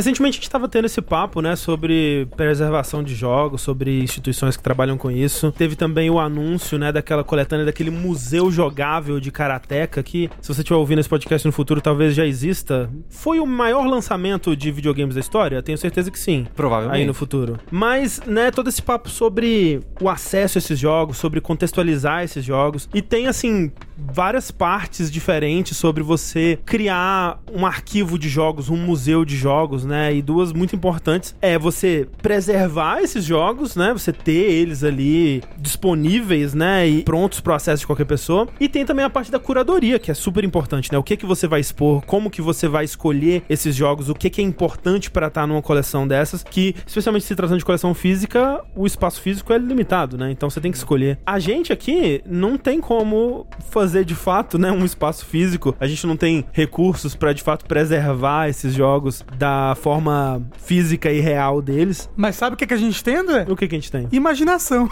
Recentemente a gente estava tendo esse papo, né, sobre preservação de jogos, sobre instituições que trabalham com isso. Teve também o anúncio, né, daquela coletânea daquele museu jogável de Karateka que, se você estiver ouvindo esse podcast no futuro, talvez já exista. Foi o maior lançamento de videogames da história? Tenho certeza que sim. Provavelmente. Aí no futuro. Mas, né, todo esse papo sobre o acesso a esses jogos, sobre contextualizar esses jogos. E tem, assim, várias partes diferentes sobre você criar um arquivo de jogos, um museu de jogos, né? E duas muito importantes é você preservar esses jogos, né? Você ter eles ali disponíveis, né? E prontos para o acesso de qualquer pessoa. E tem também a parte da curadoria, que é super importante, né? O que que você vai expor, como que você vai escolher esses jogos, o que que é importante para estar numa coleção dessas, que especialmente se tratando de coleção física, o espaço físico é limitado, né? Então você tem que escolher. A gente aqui não tem como fazer de fato, né, um espaço físico. A gente não tem recursos para de fato preservar esses jogos da forma física e real deles. Mas sabe o que, que a gente tem, André? O que que a gente tem? Imaginação.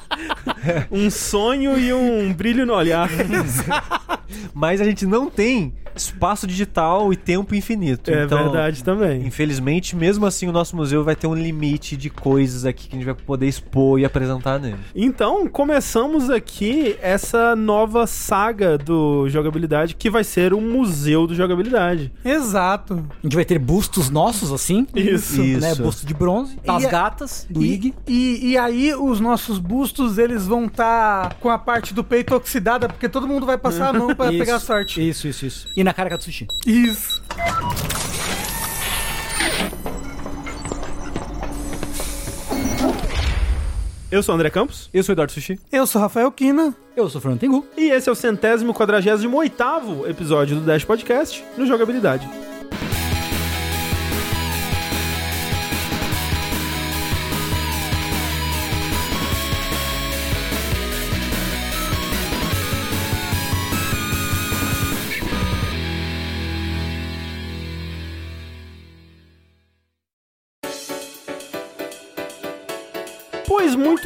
um sonho e um brilho no olhar. Mas a gente não tem espaço digital e tempo infinito. É então, verdade também. Infelizmente, mesmo assim, o nosso museu vai ter um limite de coisas aqui que a gente vai poder expor e apresentar nele. Então, começamos aqui essa nova saga do jogabilidade que vai ser o Museu do Jogabilidade. Exato. A gente vai ter bustos nossos, assim. Isso. Né? Isso. Busto de bronze. Das E gatas, do E, IG. e, e aí os nossos bustos, eles vão estar com a parte do peito oxidada, porque todo mundo vai passar a mão pra Isso, pegar a sorte. Isso, isso, isso. E na cara do sushi. Isso. Eu sou o André Campos Eu sou o Eduardo Sushi. Eu sou Rafael Kina. Eu sou o Fernando Tengu. e esse é o centésimo quadragésimo oitavo episódio do Dash Podcast no Jogabilidade.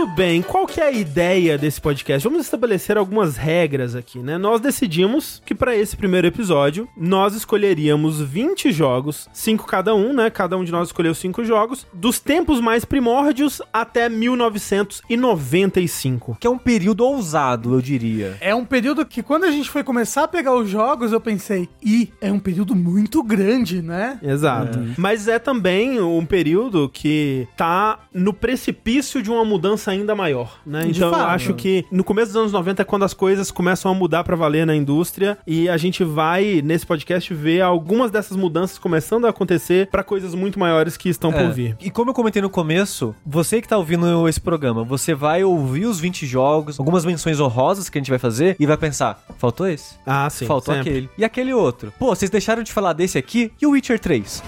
Muito bem, qual que é a ideia desse podcast? Vamos estabelecer algumas regras aqui, né? Nós decidimos que para esse primeiro episódio nós escolheríamos 20 jogos, 5 cada um, né? Cada um de nós escolheu 5 jogos, dos tempos mais primórdios até 1995. Que é um período ousado, eu diria. É um período que quando a gente foi começar a pegar os jogos, eu pensei, ih, é um período muito grande, né? Exato. Mas é também um período que tá no precipício de uma mudança ainda maior, né? De Então eu fato. acho que no começo dos anos 90 é quando as coisas começam a mudar pra valer na indústria e a gente vai nesse podcast ver algumas dessas mudanças começando a acontecer pra coisas muito maiores que estão É. por vir. E como eu comentei no começo, você que tá ouvindo esse programa, você vai ouvir os 20 jogos, algumas menções honrosas que a gente vai fazer e vai pensar, faltou esse? Ah, sim. Faltou sempre. aquele. E aquele outro. Pô, vocês deixaram de falar desse aqui e o Witcher 3.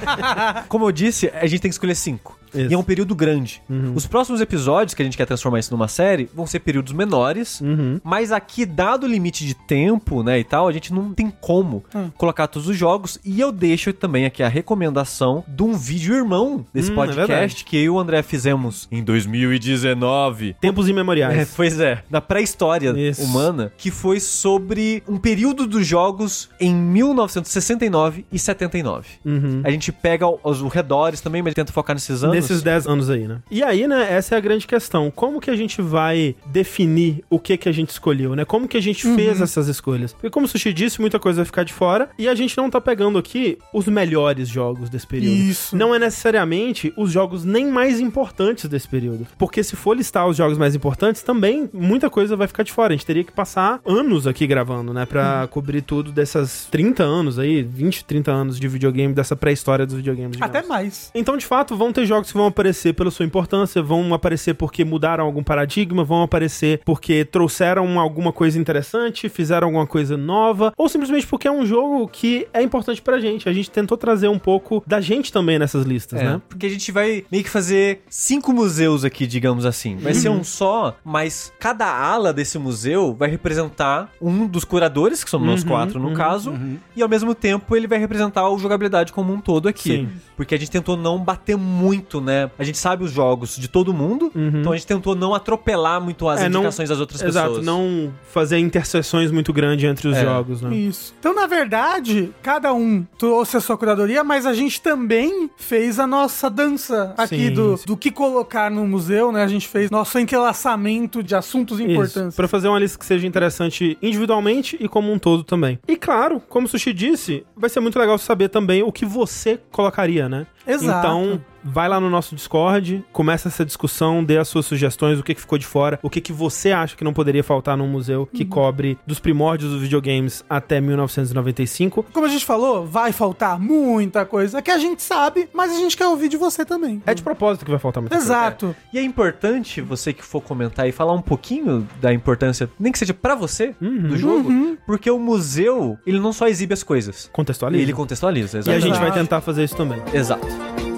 Como eu disse, a gente tem que escolher cinco. Isso. E é um período grande. Os próximos episódios, que a gente quer transformar isso numa série, vão ser períodos menores. Uhum. Mas aqui, dado o limite de tempo, né, e tal, a gente não tem como colocar todos os jogos. E eu deixo também aqui a recomendação de um vídeo irmão desse Hum, é podcast verdade. que eu e o André fizemos em 2019. Tempos É, imemoriais. pois é, da pré-história humana, que foi sobre um período dos jogos em 1969 e 79. Uhum. A gente pega os redores também, mas tenta focar nesses anos. Desses 10 anos aí, né? E aí, né, essa é a grande questão. Como que a gente vai definir o que que a gente escolheu, né? Como que a gente fez essas escolhas? Porque como o Sushi disse, muita coisa vai ficar de fora e a gente não tá pegando aqui os melhores jogos desse período. Isso. Não é necessariamente os jogos nem mais importantes desse período. Porque se for listar os jogos mais importantes, também muita coisa vai ficar de fora. A gente teria que passar anos aqui gravando, né? Pra cobrir tudo dessas 30 anos aí, 20, 30 anos de videogame, dessa pré-história dos videogames. digamos. Até mais. Então, de fato, vão ter jogos que vão aparecer pela sua importância, vão aparecer porque mudaram algum paradigma, vão aparecer porque trouxeram alguma coisa interessante, fizeram alguma coisa nova, ou simplesmente porque é um jogo que é importante pra gente. A gente tentou trazer um pouco da gente também nessas listas, É, né? porque a gente vai meio que fazer cinco museus aqui, digamos assim. Vai ser Uhum. um só, mas cada ala desse museu vai representar um dos curadores, que somos nós Uhum, quatro no uhum, caso, e ao mesmo tempo ele vai representar o jogabilidade como um todo aqui. Sim. Porque a gente tentou não bater muito muito, né? A gente sabe os jogos de todo mundo, então a gente tentou não atropelar muito as É, não- indicações das outras Exato, pessoas. não fazer interseções muito grandes entre os É. jogos, né? Isso. Então, na verdade, cada um trouxe a sua curadoria, mas a gente também fez a nossa dança aqui Sim, do, sim. do que colocar no museu, né? A gente fez nosso entrelaçamento de assuntos importantes. pra fazer uma lista que seja interessante individualmente e como um todo também. E claro, como o Sushi disse, vai ser muito legal saber também o que você colocaria, né? Exato. Então, vai lá no nosso Discord, começa essa discussão, dê as suas sugestões, o que, que ficou de fora, o que, que você acha que não poderia faltar num museu que cobre dos primórdios dos videogames até 1995. Como a gente falou, vai faltar muita coisa que a gente sabe, mas a gente quer ouvir de você também. É de propósito que vai faltar muita coisa. Exato. E é importante você que for comentar e falar um pouquinho da importância, nem que seja pra você, Uhum. do jogo, porque o museu, ele não só exibe as coisas, Contextualiza. ele contextualiza, E a exatamente. gente vai Exato. tentar fazer isso também. Exato. Thank you.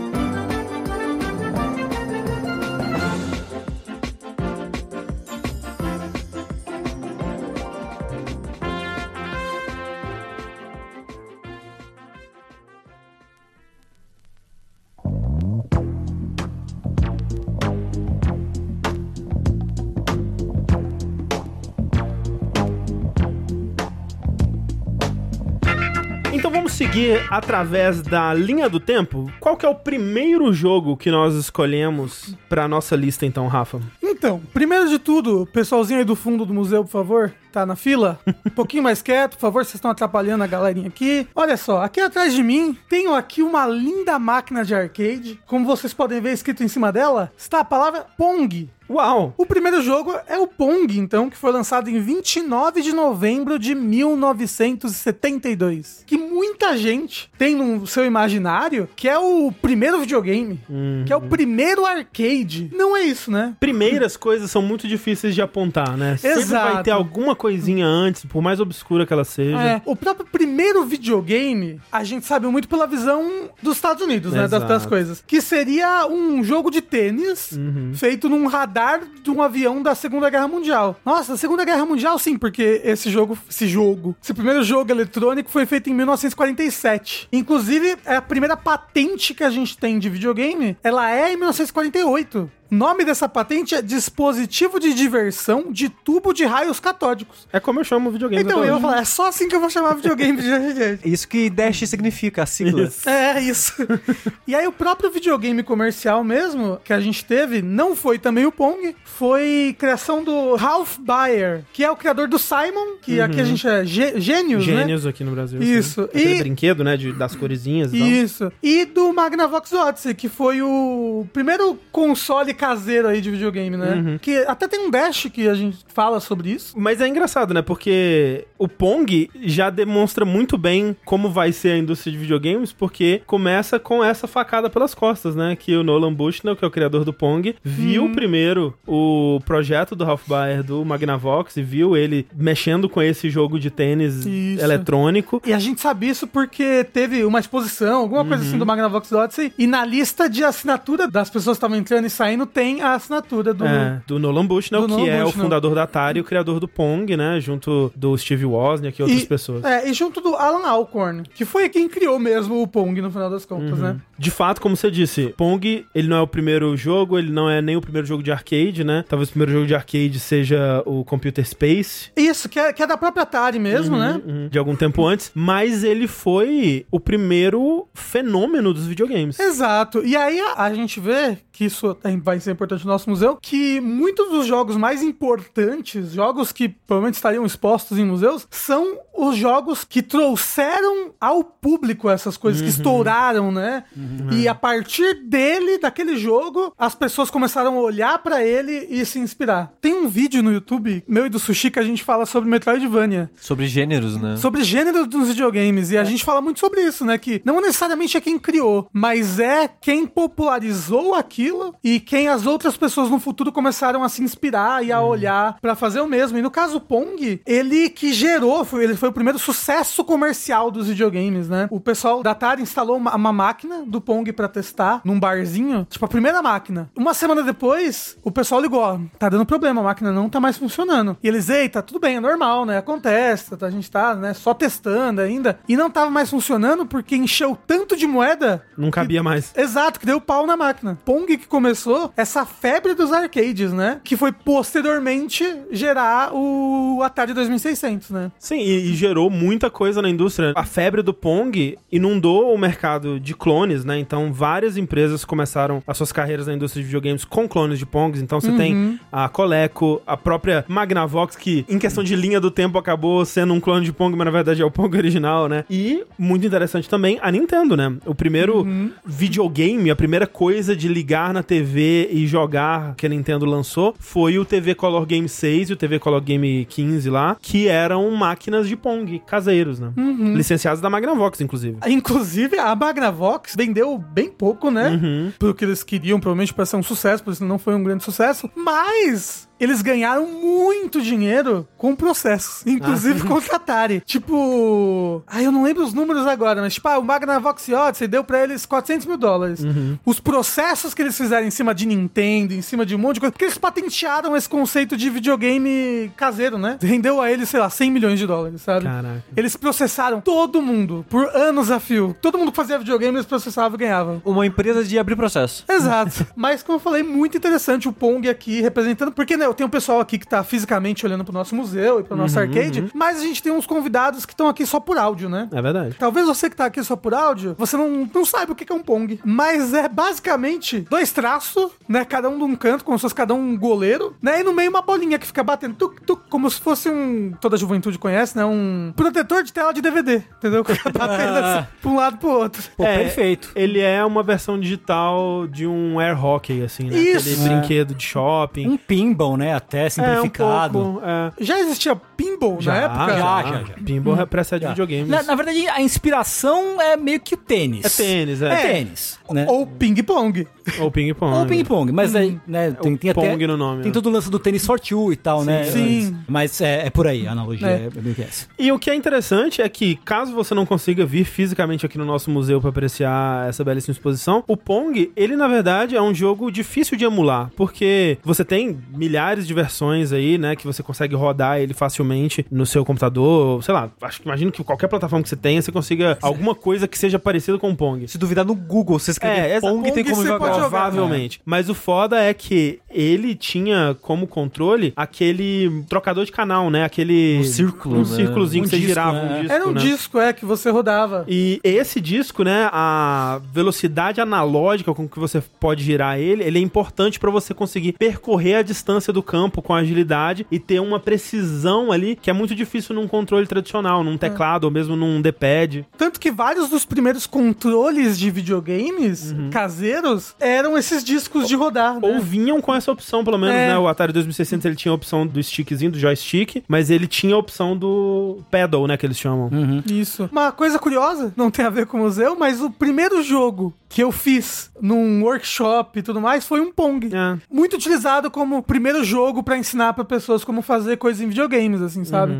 Seguir através da linha do tempo. Qual que é o primeiro jogo que nós escolhemos pra nossa lista então, Rafa? Então, primeiro de tudo, pessoalzinho aí do fundo do museu, por favor, tá na fila? Um pouquinho mais quieto, por favor, vocês estão atrapalhando a galerinha aqui. Olha só, aqui atrás de mim, tenho aqui uma linda máquina de arcade. Como vocês podem ver escrito em cima dela, está a palavra Pong. Uau! O primeiro jogo é o Pong, então, que foi lançado em 29 de novembro de 1972. Que muita gente tem no seu imaginário que é o primeiro videogame, que é o primeiro arcade. Não é isso, né? Primeiras coisas são muito difíceis de apontar, né? Sempre Exato. vai ter alguma coisinha antes, por mais obscura que ela seja. É, o próprio primeiro videogame, a gente sabe muito pela visão dos Estados Unidos, né? Das, das coisas. Que seria um jogo de tênis feito num radar de um avião da Segunda Guerra Mundial. Nossa, Segunda Guerra Mundial, sim, porque esse jogo, esse jogo, esse primeiro jogo eletrônico foi feito em 1947. Inclusive, é a primeira patente que a gente tem de videogame, ela é em 1948. O nome dessa patente é Dispositivo de Diversão de Tubo de Raios Catódicos. É como eu chamo o videogame. Então eu vou falar, é só assim que eu vou chamar videogame de gente. Isso que Dash significa, a sigla. Isso. É, isso. e aí o próprio videogame comercial mesmo, que a gente teve, não foi também o Pong, foi criação do Ralph Baer, que é o criador do Simon, que aqui a gente é gê- Gênios, né? Gênios aqui no Brasil. Isso. sim. Aquele E- brinquedo, né? de- das coresinhas e tal. Isso. E do Magnavox Odyssey, que foi o primeiro console caseiro aí de videogame, né? Uhum. Que até tem um Dash que a gente fala sobre isso. Mas é engraçado, né? Porque o Pong já demonstra muito bem como vai ser a indústria de videogames, porque começa com essa facada pelas costas, né? Que o Nolan Bushnell, que é o criador do Pong, viu Hum. primeiro o projeto do Ralph Baer do Magnavox e viu ele mexendo com esse jogo de tênis Isso. eletrônico. E a gente sabe isso porque teve uma exposição, alguma coisa Uhum. assim do Magnavox Odyssey, e na lista de assinatura das pessoas que estavam entrando e saindo tem a assinatura do. É, do Nolan Bushnell, Do que Nolan é o Bushnell. fundador da Atari e o criador do Pong, né? Junto do Steve Wozniak e outras e, pessoas. É, e junto do Alan Alcorn, que foi quem criou mesmo o Pong no final das contas, Uhum. né? De fato, como você disse, Pong, ele não é o primeiro jogo, ele não é nem o primeiro jogo de arcade, né? Talvez o primeiro jogo de arcade seja o Computer Space. Isso, que é, que é da própria Atari mesmo, né? uhum, De algum tempo antes, mas ele foi o primeiro fenômeno dos videogames. Exato. E aí a, a gente vê que isso tem- vai ser importante no nosso museu, que muitos dos jogos mais importantes, jogos que provavelmente estariam expostos em museus, são os jogos que trouxeram ao público essas coisas, que estouraram, né? E a partir dele, daquele jogo, as pessoas começaram a olhar pra ele e se inspirar. Tem um vídeo no YouTube, meu e do Sushi, que a gente fala sobre Metroidvania. Sobre gêneros, né? Sobre gênero dos videogames. E a gente fala muito sobre isso, né? Que não necessariamente é quem criou, mas é quem popularizou aquilo e quem as outras pessoas no futuro começaram a se inspirar e a olhar pra fazer o mesmo. E no caso Pong, ele que gerou, foi, ele foi o primeiro sucesso comercial dos videogames, né? O pessoal da Atari instalou uma, uma máquina do Pong pra testar num barzinho, tipo a primeira máquina. Uma semana depois, o pessoal ligou, ó, tá dando problema, a máquina não tá mais funcionando. E eles, eita, tudo bem, é normal, né? Acontece, tá- a gente tá, né, só testando ainda. E não tava mais funcionando porque encheu tanto de moeda. Não cabia mais. Exato, que deu pau na máquina. Pong que começou essa febre dos arcades, né? Que foi posteriormente gerar o Atari 2600, né? Sim, e, e gerou muita coisa na indústria. A febre do Pong inundou o mercado de clones, né? Então, várias empresas começaram as suas carreiras na indústria de videogames com clones de Pongs. Então, você tem a Coleco, a própria Magnavox, que em questão de linha do tempo acabou sendo um clone de Pong, mas na verdade é o Pong original, né? E, muito interessante também, a Nintendo, né? O primeiro videogame, a primeira coisa de ligar na TV e jogar que a Nintendo lançou foi o TV Color Game 6 e o TV Color Game 15 lá, que eram máquinas de Pong caseiros, né? Licenciados da Magnavox, inclusive. Inclusive, a Magnavox vendeu bem pouco, né? Uhum. Pro que eles queriam, provavelmente pra ser um sucesso, por isso não foi um grande sucesso. Mas eles ganharam muito dinheiro com processos, inclusive contra a Atari. Tipo. Ah, eu não lembro os números agora, mas tipo, ah, o Magnavox Odyssey deu pra eles 400 mil dólares. Os processos que eles fizeram em cima de Nintendo, em cima de um monte de coisa, porque eles patentearam esse conceito de videogame caseiro, né? Rendeu a eles, sei lá, 100 milhões de dólares, sabe? Caraca. Eles processaram todo mundo por anos a fio. Todo mundo que fazia videogame, eles processavam e ganhavam. Uma empresa de abrir processo. Exato. Mas, como eu falei, muito interessante o Pong aqui representando. Porque, né, eu tenho um pessoal aqui que tá fisicamente olhando pro nosso museu e pro nosso arcade, mas a gente tem uns convidados que estão aqui só por áudio, né? É verdade. Talvez você que tá aqui só por áudio, você não, não saiba o que que é um Pong. Mas é basicamente dois traços, né? Cada um de um canto, como se fosse cada um um goleiro, né? E no meio uma bolinha que fica batendo tuc, tuc, como se fosse um. Toda a juventude conhece, né? Um protetor de tela de DVD, entendeu? Que fica batendo assim, pra um lado pro outro. Pô, É, perfeito. Ele é uma versão digital de um air hockey, assim, né? Isso. Aquele É. brinquedo de shopping. Um pinball, né? Até é, um simplificado. pouco. É. Já existia pinball Já, na época? já, já, já. Pinball precede videogames. Na, na verdade, a inspiração é meio que o tênis. É tênis, é. É tênis. Né? Ou ping-pong. Ou ping-pong. Ou ping-pong, mas é, né, tem, tem até. Pong no nome, Tem né? todo o lance do tênis for two e tal, né? sim. Mas é, é por aí, a analogia É. é, meio que essa. E o que é interessante é que, caso você não consiga vir fisicamente aqui no nosso museu para apreciar essa belíssima exposição, o Pong, ele na verdade é um jogo difícil de emular, porque você tem milhares de versões aí, né, que você consegue rodar ele facilmente no seu computador, sei lá, acho que imagino que qualquer plataforma que você tenha, você consiga alguma coisa que seja parecida com o Pong. Se duvidar no Google, você escrever É, essa Pong, tem Pong como você jogar. Provavelmente. Mas o foda é que ele tinha como controle aquele trocador de canal, né? Aquele. Um círculo, Um né? círculozinho Um que você disco, girava né? um disco. Era um né? disco, é, que você rodava. E esse disco, né, a velocidade analógica com que você pode girar ele, ele é importante pra você conseguir percorrer a distância do campo com agilidade e ter uma precisão ali que é muito difícil num controle tradicional, num teclado ou mesmo num D-pad. Tanto que vários dos primeiros controles de videogames caseiros eram esses discos de rodar, né? Ou vinham com essa opção, pelo menos, É. né? O Atari 2600 ele tinha a opção do stickzinho, do joystick, mas ele tinha a opção do pedal, né, que eles chamam. Isso. Uma coisa curiosa, não tem a ver com o museu, mas o primeiro jogo que eu fiz num workshop e tudo mais foi um Pong. É. Muito utilizado como primeiro jogo pra ensinar pra pessoas como fazer coisas em videogames, assim, sabe?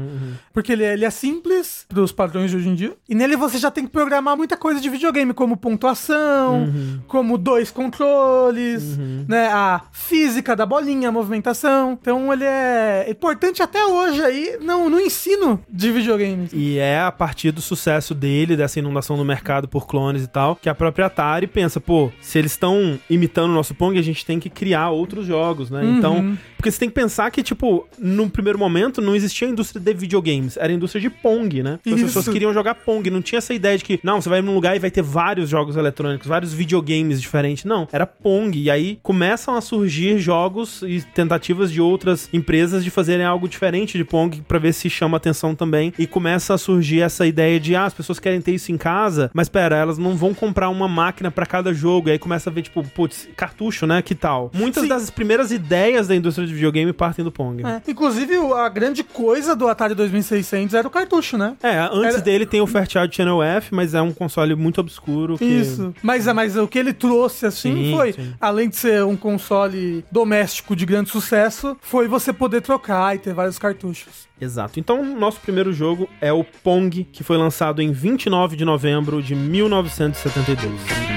Porque ele é, ele é simples pros padrões de hoje em dia. E nele você já tem que programar muita coisa de videogame, como pontuação, como dois controles, né? A física da bolinha, a movimentação. Então ele é importante até hoje aí no, no ensino de videogames. E é a partir do sucesso dele, dessa inundação no mercado por clones e tal, que a própria Atari pensa, pô, se eles estão imitando o nosso Pong, a gente tem que criar outros jogos, né? Então, porque você tem que pensar que, tipo, no primeiro momento não existia a indústria de videogames, era a indústria de Pong, né? As Isso. pessoas queriam jogar Pong, não tinha essa ideia de que, não, você vai num lugar e vai ter vários jogos eletrônicos, vários videogames diferentes. Não, era Pong. E aí começam a surgir jogos e tentativas de outras empresas de fazerem algo diferente de Pong pra ver se chama atenção também. E começa a surgir essa ideia de, ah, as pessoas querem ter isso em casa, mas pera, elas não vão comprar uma máquina pra cada jogo. E aí começa a ver, tipo, putz, cartucho, né? Que tal? Muitas Sim. das primeiras ideias da indústria de videogame partem do Pong. É. Inclusive, a grande coisa do Atari 2600 era o cartucho, né? É, antes Era- dele tem o Fairchild Channel F, mas é um console muito obscuro. Que... Isso. Mas, mas o que ele trouxe, assim, Sim, foi, sim. além de ser um console doméstico de grande sucesso, foi você poder trocar e ter vários cartuchos. Exato. Então, nosso primeiro jogo é o Pong, que foi lançado em 29 de novembro de 1972.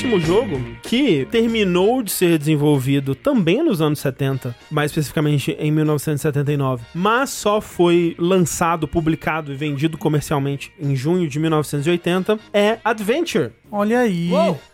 Próximo jogo, que terminou de ser desenvolvido também nos anos 70, mais especificamente em 1979, mas só foi lançado, publicado e vendido comercialmente em junho de 1980, é Adventure. Olha aí.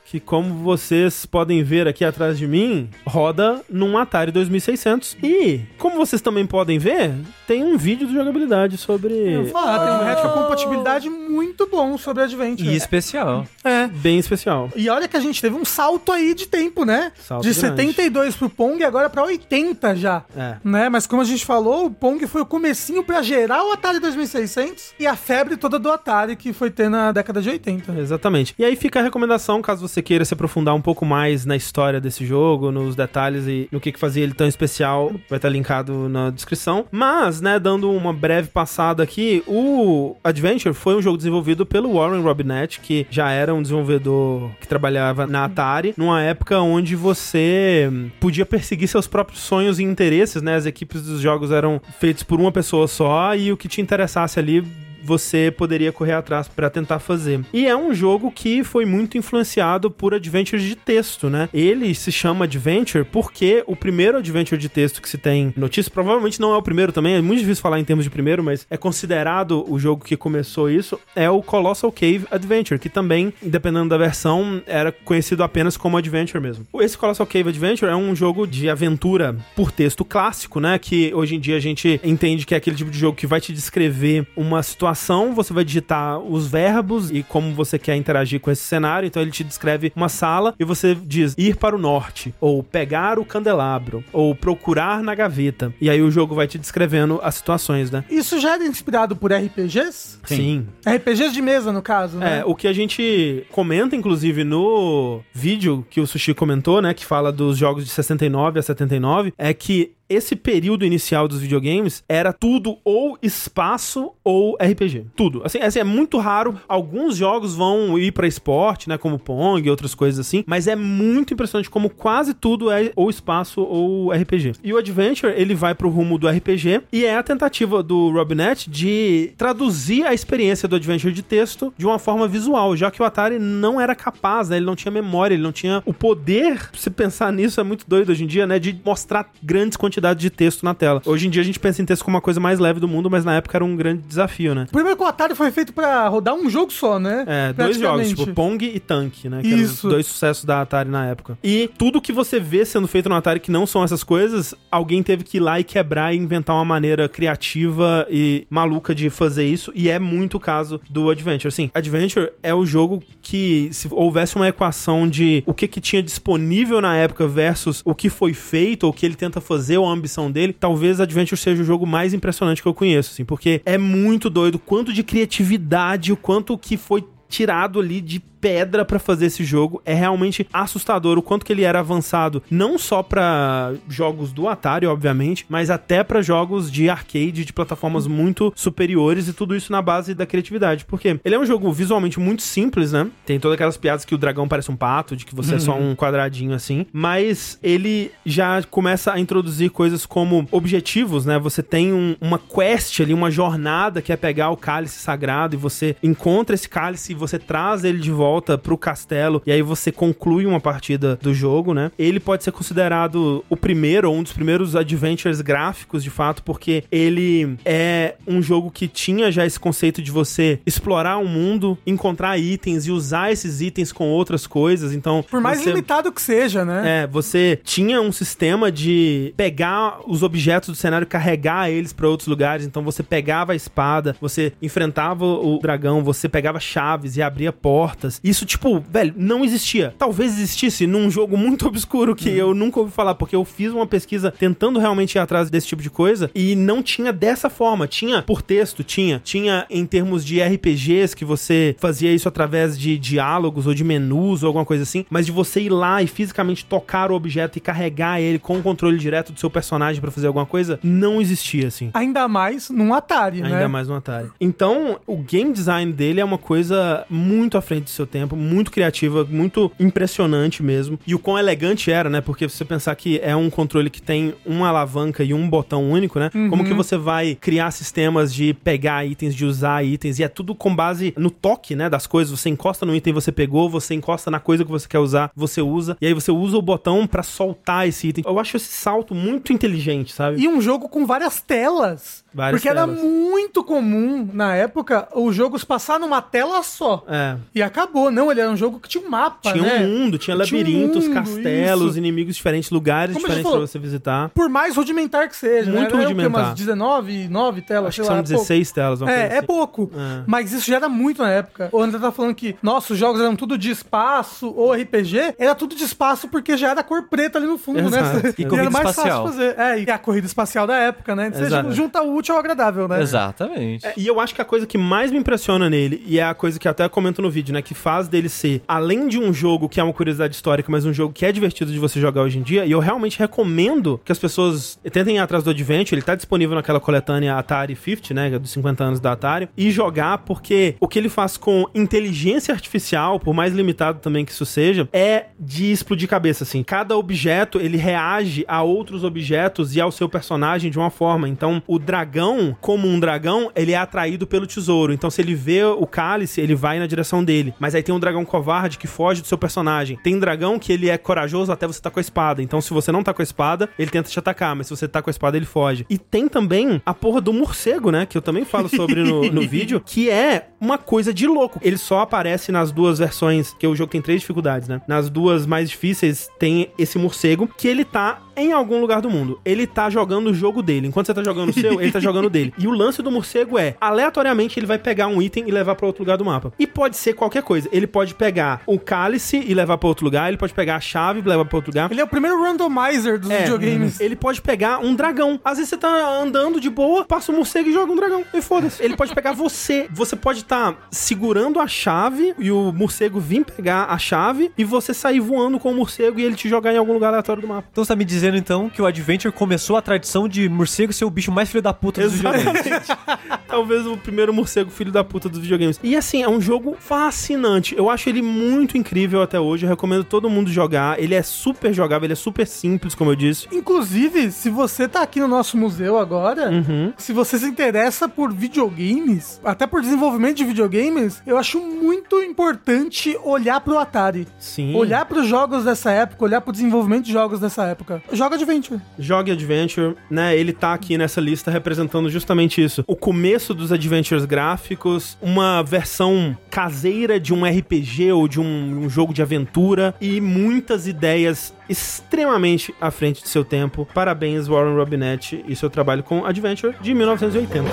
Que, como vocês podem ver aqui atrás de mim, roda num Atari 2600. E, como vocês também podem ver, tem um vídeo de jogabilidade sobre. Ah, tem um retrocompatibilidade muito bom sobre Adventure. E especial. É. Bem especial. E olha que a gente teve um salto aí de tempo, né? Salto de grande. 72 pro Pong e agora pra 80 já. É. Né? Mas como a gente falou, o Pong foi o comecinho pra gerar o Atari 2600 e a febre toda do Atari que foi ter na década de 80. Exatamente. E aí fica a recomendação, caso você queira se aprofundar um pouco mais na história desse jogo, nos detalhes e no que, que fazia ele tão especial, vai estar linkado na descrição. Mas, né, dando uma breve passada aqui, o Adventure foi um jogo desenvolvido pelo Warren Robinett, que já era um desenvolvedor que trabalhava na Atari, numa época onde você podia perseguir seus próprios sonhos e interesses, né? As equipes dos jogos eram feitas por uma pessoa só e o que te interessasse ali você poderia correr atrás pra tentar fazer. E é um jogo que foi muito influenciado por adventures de texto, né? Ele se chama Adventure porque o primeiro adventure de texto que se tem notícia, provavelmente não é o primeiro também, é muito difícil falar em termos de primeiro, mas é considerado o jogo que começou isso, é o Colossal Cave Adventure, que também, dependendo da versão, era conhecido apenas como Adventure mesmo. Esse Colossal Cave Adventure é um jogo de aventura por texto clássico, né? Que hoje em dia a gente entende que é aquele tipo de jogo que vai te descrever uma situação, você vai digitar os verbos e como você quer interagir com esse cenário. Então ele te descreve uma sala e você diz ir para o norte, ou pegar o candelabro, ou procurar na gaveta. E aí o jogo vai te descrevendo as situações, né? Isso já era inspirado por RPGs? Sim. RPGs de mesa, no caso, né? É, o que a gente comenta, inclusive, no vídeo que o Sushi comentou, né, que fala dos jogos de 69 a 79, é que esse período inicial dos videogames era tudo ou espaço ou RPG. Tudo. Assim, assim, é muito raro. Alguns jogos vão ir pra esporte, né? Como Pong e outras coisas assim. Mas é muito impressionante como quase tudo é ou espaço ou RPG. E o Adventure, ele vai pro rumo do RPG. E é a tentativa do Robinett de traduzir a experiência do Adventure de texto de uma forma visual. Já que o Atari não era capaz, né? Ele não tinha memória, ele não tinha o poder. Se pensar nisso, é muito doido hoje em dia, né? De mostrar grandes quantidades de texto na tela. Hoje em dia a gente pensa em texto como uma coisa mais leve do mundo, mas na época era um grande desafio, né? Primeiro que o Atari foi feito pra rodar um jogo só, né? É, dois jogos, tipo Pong e Tank, né? Que eram os Isso. dois sucessos da Atari na época. E tudo que você vê sendo feito no Atari que não são essas coisas, alguém teve que ir lá e quebrar e inventar uma maneira criativa e maluca de fazer isso, e é muito o caso do Adventure. Assim, Adventure é o jogo que, se houvesse uma equação de o que, que tinha disponível na época versus o que foi feito, ou o que ele tenta fazer, ou a ambição dele, talvez Adventure seja o jogo mais impressionante que eu conheço, assim, porque é muito doido o quanto de criatividade, o quanto que foi tirado ali de pedra pra fazer esse jogo. É realmente assustador o quanto que ele era avançado, não só pra jogos do Atari, obviamente, mas até pra jogos de arcade de plataformas muito superiores e tudo isso na base da criatividade. Porque ele é um jogo visualmente muito simples, né? Tem todas aquelas piadas que o dragão parece um pato, de que você é só um quadradinho assim, mas ele já começa a introduzir coisas como objetivos, né? Você tem um- uma quest ali, uma jornada que é pegar o cálice sagrado e você encontra esse cálice e você traz ele de volta pro castelo e aí você conclui uma partida do jogo, né? Ele pode ser considerado o primeiro ou um dos primeiros adventures gráficos, de fato, porque ele é um jogo que tinha já esse conceito de você explorar o mundo, encontrar itens e usar esses itens com outras coisas. Então, Por mais você... limitado que seja, né? É, você tinha um sistema de pegar os objetos do cenário e carregar eles pra outros lugares. Então você pegava a espada, você enfrentava o dragão, você pegava chaves e abria portas. Isso, tipo, velho, não existia. Talvez existisse num jogo muito obscuro que eu nunca ouvi falar, porque eu fiz uma pesquisa tentando realmente ir atrás desse tipo de coisa e não tinha dessa forma. Tinha por texto, tinha. Tinha em termos de RPGs que você fazia isso através de diálogos ou de menus ou alguma coisa assim, mas de você ir lá e fisicamente tocar o objeto e carregar ele com o controle direto do seu personagem pra fazer alguma coisa, não existia assim. Ainda mais num Atari, Ainda né? mais no Atari. Então, o game design dele é uma coisa muito à frente do seu seu tempo, muito criativa, muito impressionante mesmo. E o quão elegante era, né? Porque se você pensar que é um controle que tem uma alavanca e um botão único, né? Como que você vai criar sistemas de pegar itens, de usar itens, e é tudo com base no toque, né? Das coisas. Você encosta no item, você pegou, você encosta na coisa que você quer usar, você usa, e aí você usa o botão pra soltar esse item. Eu acho esse salto muito inteligente, sabe? E um jogo com várias telas. Várias porque era telas. muito comum, na época, os jogos passar numa tela só. É. E acabou. Não, ele era um jogo que tinha um mapa, Tinha né? um mundo, tinha Tinha um labirintos, mundo, castelos, isso. inimigos diferentes, lugares Como diferentes pra falou, você visitar. Por mais rudimentar que seja. Muito né? Era o quê? rudimentar. Umas 19, 9 telas, Acho sei que lá, são é pouco. 16 telas. uma coisa É, é assim. pouco. É. Mas isso já era muito na época. O André tá falando que, nossa, os jogos eram tudo de espaço ou RPG. Era tudo de espaço porque já era cor preta ali no fundo, Exato. né? E era corrida mais espacial. fácil fazer. É, e a corrida espacial da época, né? Você junta o útil ao agradável, né? Exatamente. É, E eu acho que a coisa que mais me impressiona nele, e é a coisa que eu até comento no vídeo, né? Que faz dele ser, além de um jogo que é uma curiosidade histórica, mas um jogo que é divertido de você jogar hoje em dia, e eu realmente recomendo que as pessoas tentem ir atrás do Adventure, ele tá disponível naquela coletânea Atari 50, né? Dos 50 anos da Atari, e jogar, porque o que ele faz com inteligência artificial, por mais limitado também que isso seja, é de explodir cabeça, assim. Cada objeto, ele reage a outros objetos e ao seu personagem de uma forma. Então, o dragão, como um dragão, ele é atraído pelo tesouro. Então, se ele vê o cálice, ele vai na direção dele. Mas aí tem um dragão covarde que foge do seu personagem. Tem dragão que ele é corajoso até você tá com a espada. Então, se você não tá com a espada, ele tenta te atacar. Mas se você tá com a espada, ele foge. E tem também a porra do morcego, né? Que eu também falo sobre no, no vídeo, que é uma coisa de louco. Ele só aparece nas duas versões, que o jogo tem três dificuldades, né? Nas duas mais difíceis tem esse morcego, que ele tá em algum lugar do mundo. Ele tá jogando o jogo dele. Enquanto você tá jogando o seu, ele tá jogando o dele. E o lance do morcego é, aleatoriamente, ele vai pegar um item e levar pra outro lugar do mapa. E pode ser qualquer coisa. Ele pode pegar o cálice e levar pra outro lugar, ele pode pegar a chave e levar pra outro lugar. Ele é o primeiro randomizer dos É, videogames. Ele pode pegar um dragão. Às vezes você tá andando de boa, passa um morcego e joga um dragão. E foda-se. Ele pode pegar você. Você pode estar segurando a chave e o morcego vir pegar a chave e você sair voando com o morcego e ele te jogar em algum lugar aleatório do mapa. Então você tá me dizendo então que o Adventure começou a tradição de morcego ser o bicho mais filho da puta dos videogames. Exatamente. Talvez o primeiro morcego filho da puta dos videogames. E assim, é um jogo fascinante. Eu acho ele muito incrível até hoje. Eu recomendo todo mundo jogar. Ele é super jogável, ele é super simples, como eu disse. Inclusive, se você tá aqui no nosso museu agora, Uhum. se você se interessa por videogames, até por desenvolvimento de videogames, eu acho muito importante olhar pro Atari. Sim. Olhar pros jogos dessa época, olhar pro desenvolvimento de jogos dessa época. Joga Adventure. Jogue Adventure, né? Ele tá aqui nessa lista representando justamente isso. O começo dos adventures gráficos, uma versão caseira de um RPG ou de um, um jogo de aventura e muitas ideias extremamente à frente de seu tempo. Parabéns, Warren Robinette e seu trabalho com Adventure de 1980.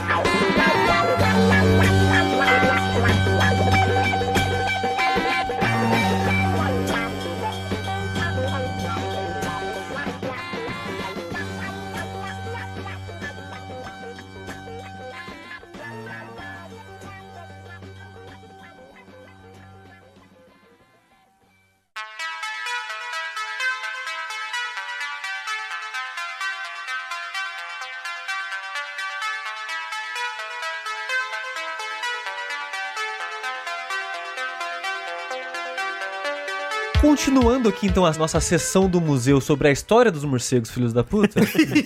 Continuando aqui então a nossa sessão do museu sobre a história dos morcegos, filhos da puta.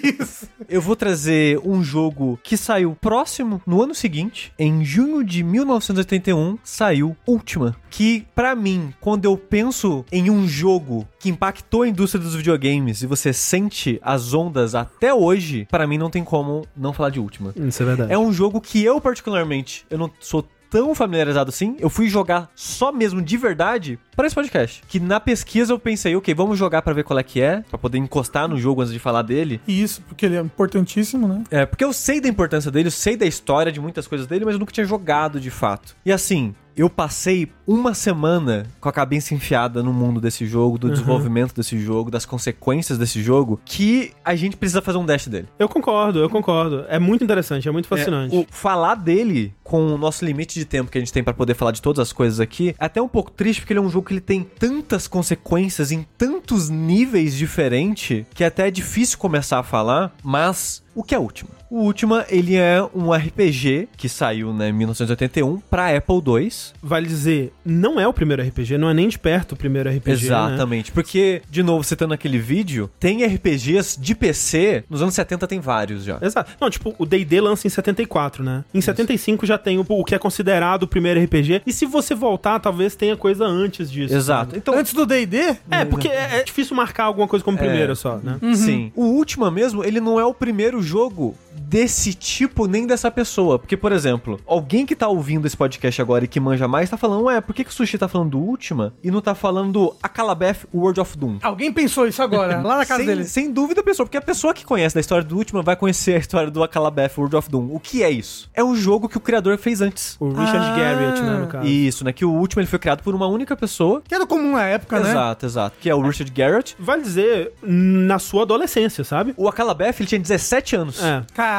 Eu vou trazer um jogo que saiu próximo no ano seguinte, em junho de 1981, saiu Ultima, que pra mim, quando eu penso em um jogo que impactou a indústria dos videogames e você sente as ondas até hoje, pra mim não tem como não falar de Ultima. Isso é verdade. É um jogo que eu, particularmente, eu não sou tão familiarizado assim. Eu fui jogar só mesmo de verdade para esse podcast. Que na pesquisa eu pensei, ok, vamos jogar pra ver qual é que é, pra poder encostar no jogo antes de falar dele. E isso, porque ele é importantíssimo, né? É, porque eu sei da importância dele, eu sei da história de muitas coisas dele, mas eu nunca tinha jogado de fato. E assim, eu passei uma semana com a cabeça enfiada no mundo desse jogo, do desenvolvimento desse jogo, das consequências desse jogo, que a gente precisa fazer um dash dele. Eu concordo, eu concordo. É muito interessante, é muito fascinante. É, o falar dele com o nosso limite de tempo que a gente tem pra poder falar de todas as coisas aqui, é até um pouco triste porque ele é um jogo que ele tem tantas consequências em tantos níveis diferentes que até é difícil começar a falar, mas O que é Ultima? O Ultima, ele é um RPG que saiu, né, em 1981 pra Apple II. Vale dizer, não é o primeiro RPG, não é nem de perto o primeiro RPG. Né? Exatamente, porque, de novo, citando aquele vídeo, tem RPGs de PC, nos anos 70 tem vários já. Exato. Não, tipo, o D&D lança em 74, né? Em 75 já tem o, o que é considerado o primeiro RPG. E se você voltar, talvez tenha coisa antes disso. Exato. né? Então, Antes do D&D? É, porque é, é difícil marcar alguma coisa como primeiro só, né? Sim. O Ultima mesmo, ele não é o primeiro jogo desse tipo nem dessa pessoa. Porque, por exemplo, alguém que tá ouvindo esse podcast agora e que manja mais tá falando, ué, por que, que o Sushi tá falando do Ultima e não tá falando do Akalabeth World of Doom? Alguém pensou isso agora, lá na casa sem, dele. sem dúvida, pessoa, porque a pessoa que conhece da história do Ultima vai conhecer a história do Akalabeth World of Doom. O que é isso? É um jogo que o criador fez antes. O Richard Ah. Garriott, né, no caso. Isso, né? Que o Ultima ele foi criado por uma única pessoa. Que era comum na época, né? Exato, exato. Que é o Richard Garrett. Vale dizer, na sua adolescência, sabe? O Akalabeth, ele tinha 17 anos. É. Caramba.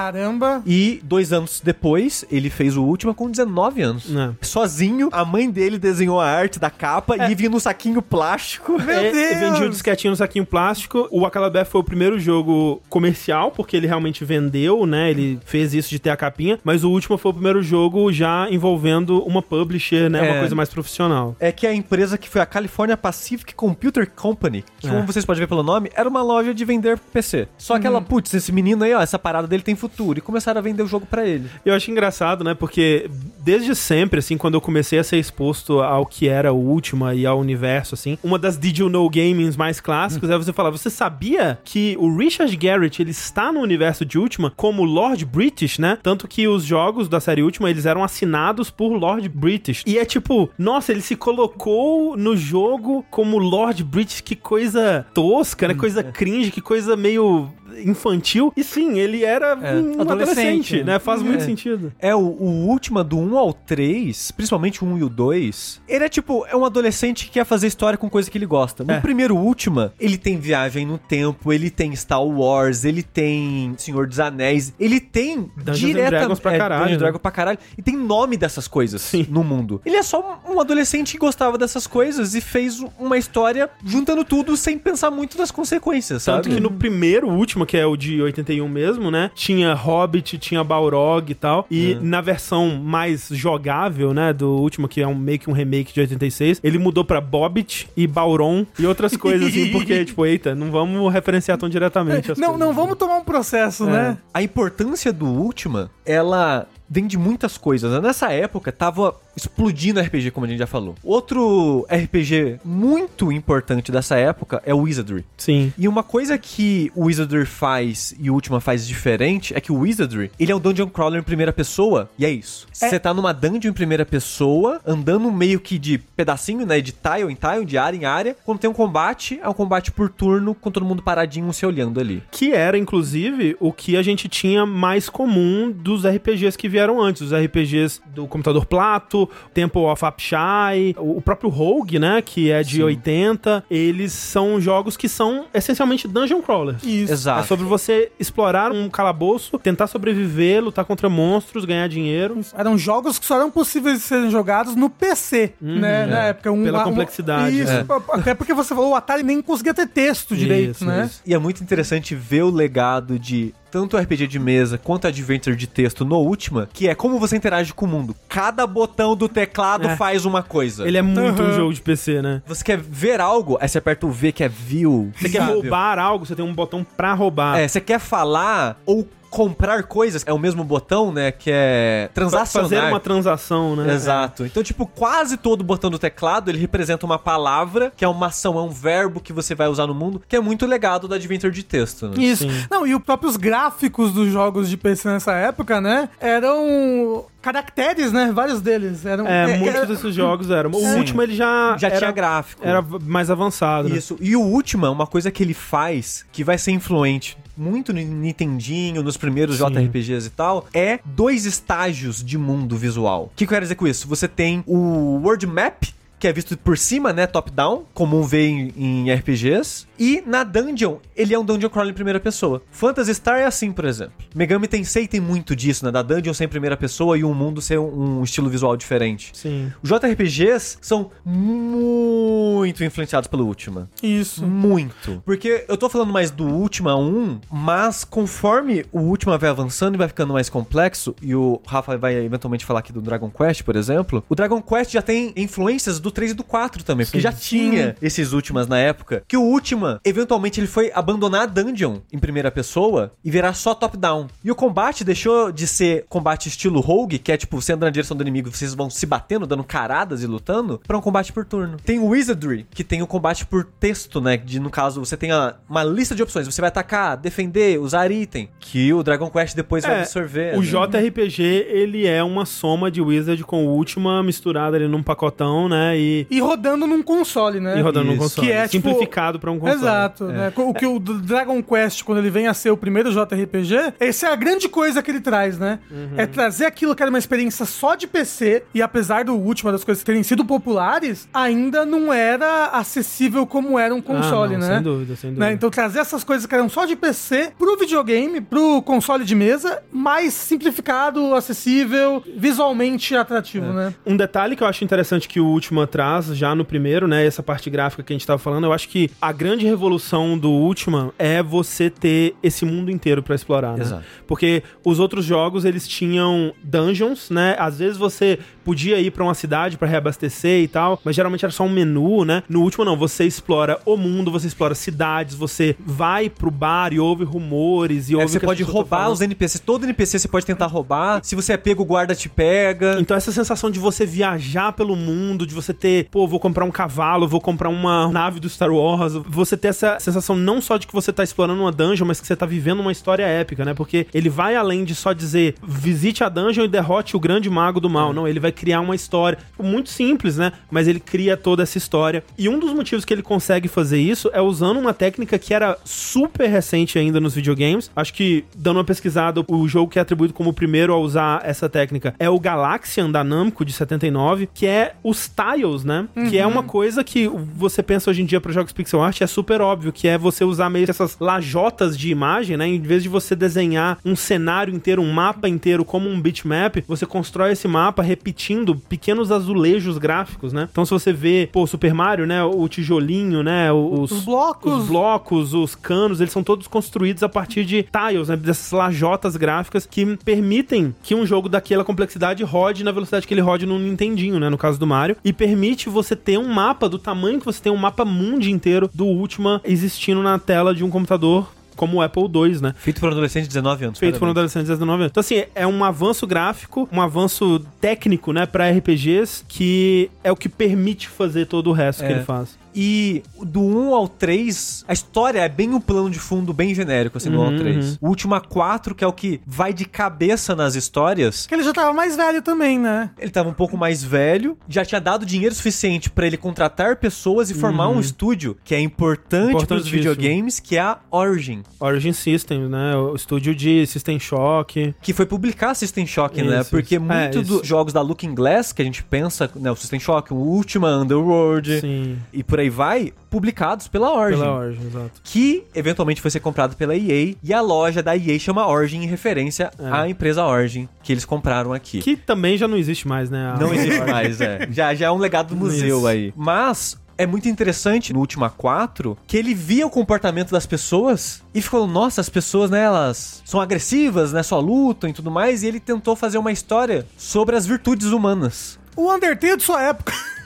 E dois anos depois, ele fez o Ultima com 19 anos. É. Sozinho, a mãe dele desenhou a arte da capa e vinha num saquinho plástico. Meu É, Deus. vendia o disquetinho no saquinho plástico. O Akalabeth foi o primeiro jogo comercial, porque ele realmente vendeu, né? Ele fez isso de ter a capinha. Mas o último foi o primeiro jogo já envolvendo uma publisher, né? Uma É. coisa mais profissional. É que a empresa que foi a California Pacific Computer Company, que É. como vocês podem ver pelo nome, era uma loja de vender PC. Só que ela, putz, esse menino aí, ó, essa parada dele tem futuro. E começaram a vender o jogo pra ele. Eu acho engraçado, né? Porque desde sempre, assim, quando eu comecei a ser exposto ao que era o Ultima e ao universo, assim, uma das Did You Know Gamings mais clássicos é você falar, você sabia que o Richard Garrett, ele está no universo de Ultima como Lord British, né? Tanto que os jogos da série Ultima, eles eram assinados por Lord British. E é tipo, nossa, ele se colocou no jogo como Lord British, que coisa tosca, né? Coisa cringe, que coisa meio infantil. E sim, ele era um adolescente, adolescente, né? Faz muito É. sentido. É, o, o Ultima do 1 ao 3, principalmente o 1 e o 2, ele é tipo, é um adolescente que quer fazer história com coisa que ele gosta. No É. primeiro Ultima, ele tem viagem no tempo, ele tem Star Wars, ele tem Senhor dos Anéis, ele tem Dungeons direta- Dragons pra é, caralho, Dungeons and né? Dragons pra caralho. E tem nome dessas coisas Sim. no mundo. Ele é só um adolescente que gostava dessas coisas e fez uma história juntando tudo sem pensar muito nas consequências, sabe? Tanto que no primeiro, último, que é o de 81 mesmo, né? Tinha Hobbit, tinha Balrog e tal. E É. na versão mais jogável, né? Do último, que é um, meio que um remake de 86, ele mudou pra Bobbit e Balron e outras coisas, assim, porque, tipo, eita, não vamos referenciar tão diretamente as Não, coisas. não vamos tomar um processo, né? A importância do Ultima, ela vem de muitas coisas. né? Nessa época, tava explodindo RPG, como a gente já falou. Outro RPG muito importante dessa época é o Wizardry. Sim. E uma coisa que o Wizardry faz e o Ultima faz diferente é que o Wizardry, ele é um dungeon crawler em primeira pessoa, e é isso. Você tá numa dungeon em primeira pessoa, andando meio que de pedacinho, né, de tile em tile, de área em área. Quando tem um combate, é um combate por turno, com todo mundo paradinho se olhando ali. Que era, inclusive, o que a gente tinha mais comum dos RPGs que vieram antes. Os RPGs do computador Plato, Temple of Apshai, o próprio Rogue, né? Que é de Sim. 80. Eles são jogos que são essencialmente dungeon crawlers. Isso. Exato. É sobre você explorar um calabouço, tentar sobreviver, lutar contra monstros, ganhar dinheiro. Eram jogos que só eram possíveis de serem jogados no PC, né? Na época. Um, Pela um- complexidade, Isso. é. Até porque você falou, o Atari nem conseguia ter texto direito, Isso, né? isso. E é muito interessante ver o legado de tanto RPG de mesa quanto Adventure de texto no Ultima, que é como você interage com o mundo. Cada botão do teclado É. faz uma coisa. Ele é muito Aham. um jogo de PC, né? Você quer ver algo, aí você aperta o V que é view. Você quer sabe? roubar algo, você tem um botão pra roubar. É, você quer falar ou comprar coisas, é o mesmo botão, né, que é transacionar. Fazer uma transação, né? Exato. Então, tipo, quase todo botão do teclado, ele representa uma palavra, que é uma ação, é um verbo que você vai usar no mundo, que é muito legado do Adventure de texto, né? Isso. Sim. Não, e os próprios gráficos dos jogos de PC nessa época, né? Eram caracteres, né? Vários deles. Eram, É, é, muitos é- desses jogos eram. O Sim. último ele já. Já era, tinha gráfico. Era mais avançado, né? Isso. E o Ultima, uma coisa que ele faz, que vai ser influente muito no Nintendinho, nos primeiros Sim. JRPGs e tal, é dois estágios de mundo visual. O que, que eu quero dizer com isso? Você tem o World Map, que é visto por cima, né, top-down, comum ver em, em RPGs, E na Dungeon, ele é um Dungeon Crawl em primeira pessoa. Phantasy Star é assim, por exemplo. Megami Tensei tem muito disso, né? Da Dungeon ser em primeira pessoa e um mundo ser um, um estilo visual diferente. Sim. Os JRPGs são muito influenciados pelo Ultima. Isso. Muito. Porque eu tô falando mais do Ultima 1, mas conforme o Ultima vai avançando e vai ficando mais complexo, e o Rafa vai eventualmente falar aqui do Dragon Quest, por exemplo, o Dragon Quest já tem influências do 3 e do 4 também, porque Sim. já tinha esses Ultimas na época, que o Ultima, eventualmente, ele foi abandonar a dungeon em primeira pessoa e virar só top-down. E o combate deixou de ser combate estilo rogue, que é tipo, você anda na direção do inimigo, vocês vão se batendo, dando caradas e lutando, pra um combate por turno. Tem o Wizardry, que tem o combate por texto, né? De, no caso, você tem a- uma lista de opções. Você vai atacar, defender, usar item, que o Dragon Quest depois vai É, absorver. o né? JRPG, ele é uma soma de Wizard com o Ultima misturada ali num pacotão, né? E, E rodando num console, né? e rodando num Isso. console. Que é, tipo, Simplificado pra um console. Exato, né? O que o Dragon Quest, quando ele vem a ser o primeiro JRPG, essa é a grande coisa que ele traz, né? É trazer aquilo que era uma experiência só de PC, e apesar do último das coisas terem sido populares, ainda não era acessível como era um console, Ah, não, né? Sem dúvida, sem dúvida. Né? Então trazer essas coisas que eram só de PC pro videogame, pro console de mesa, mais simplificado, acessível, visualmente atrativo, né? Um detalhe que eu acho interessante que o Ultima traz, já no primeiro, né? Essa parte gráfica que a gente tava falando, eu acho que a grande revolução do Ultima é você ter esse mundo inteiro pra explorar, né? Exato. Porque os outros jogos, eles tinham dungeons, né? Às vezes você podia ir pra uma cidade pra reabastecer e tal, mas geralmente era só um menu, né? No último não, você explora o mundo, você explora cidades, você vai pro bar e ouve rumores e É, ouve você que as pode roubar os NPCs. Todo NPC você pode tentar roubar. Se você é pego, o guarda te pega. Então essa sensação de você viajar pelo mundo, de você ter, pô, vou comprar um cavalo, vou comprar uma nave do Star Wars, você ter essa sensação não só de que você tá explorando uma dungeon, mas que você tá vivendo uma história épica, né? Porque ele vai além de só dizer visite a dungeon e derrote o grande mago do mal. Não, ele vai criar uma história Tipo, muito simples, né? Mas ele cria toda essa história. E um dos motivos que ele consegue fazer isso é usando uma técnica que era super recente ainda nos videogames. Acho que, dando uma pesquisada, o jogo que é atribuído como o primeiro a usar essa técnica é o Galaxian da Namco de 79, que é os tiles, né? Que é uma coisa que você pensa hoje em dia para jogos pixel art é super óbvio, que é você usar meio que essas lajotas de imagem, né? Em vez de você desenhar um cenário inteiro, um mapa inteiro como um bitmap, você constrói esse mapa repetindo pequenos azulejos gráficos, né? Então se você vê, pô, Super Mario, né, o tijolinho, né, os, Os blocos. os blocos, os canos, eles são todos construídos a partir de tiles, né, dessas lajotas gráficas que permitem que um jogo daquela complexidade rode na velocidade que ele rode no Nintendinho, né, no caso do Mario, e permite você ter um mapa do tamanho que você tem um mapa mundo inteiro do Ultima existindo na tela de um computador como o Apple II, né? Feito por um adolescente de 19 anos. Feito por um adolescente de 19 anos. Então, assim, é um avanço gráfico, um avanço técnico, né, pra RPGs, que é o que permite fazer todo o resto que É. ele faz. E do 1 ao 3, a história é bem o plano de fundo, bem genérico, assim, do 1 ao Uhum, 3. uhum. O último a 4, que é o que vai de cabeça nas histórias, Que ele já tava mais velho também, né? ele tava um pouco mais velho, já tinha dado dinheiro suficiente pra ele contratar pessoas e formar um estúdio que é importante pros Importantíssimo. videogames, que é a Origin. Origin Systems, né? O estúdio de System Shock. Que foi publicar System Shock, né? Isso, Porque isso. É, muitos isso. dos jogos da Looking Glass, que a gente pensa, né? O System Shock, o Ultima, Underworld Sim. e por aí vai, publicados pela Origin. Pela Origin, exato. que eventualmente foi ser comprado pela EA e a loja da EA chama Origin em referência à empresa Origin que eles compraram aqui. É. Que também já não existe mais, né? A- Não existe mais, é. Já, já é um legado do museu Isso. aí. Mas é muito interessante no Ultima 4 que ele via o comportamento das pessoas e ficou, nossa, as pessoas, né, elas são agressivas, né, só lutam e tudo mais, e ele tentou fazer uma história sobre as virtudes humanas. O Undertale de sua época.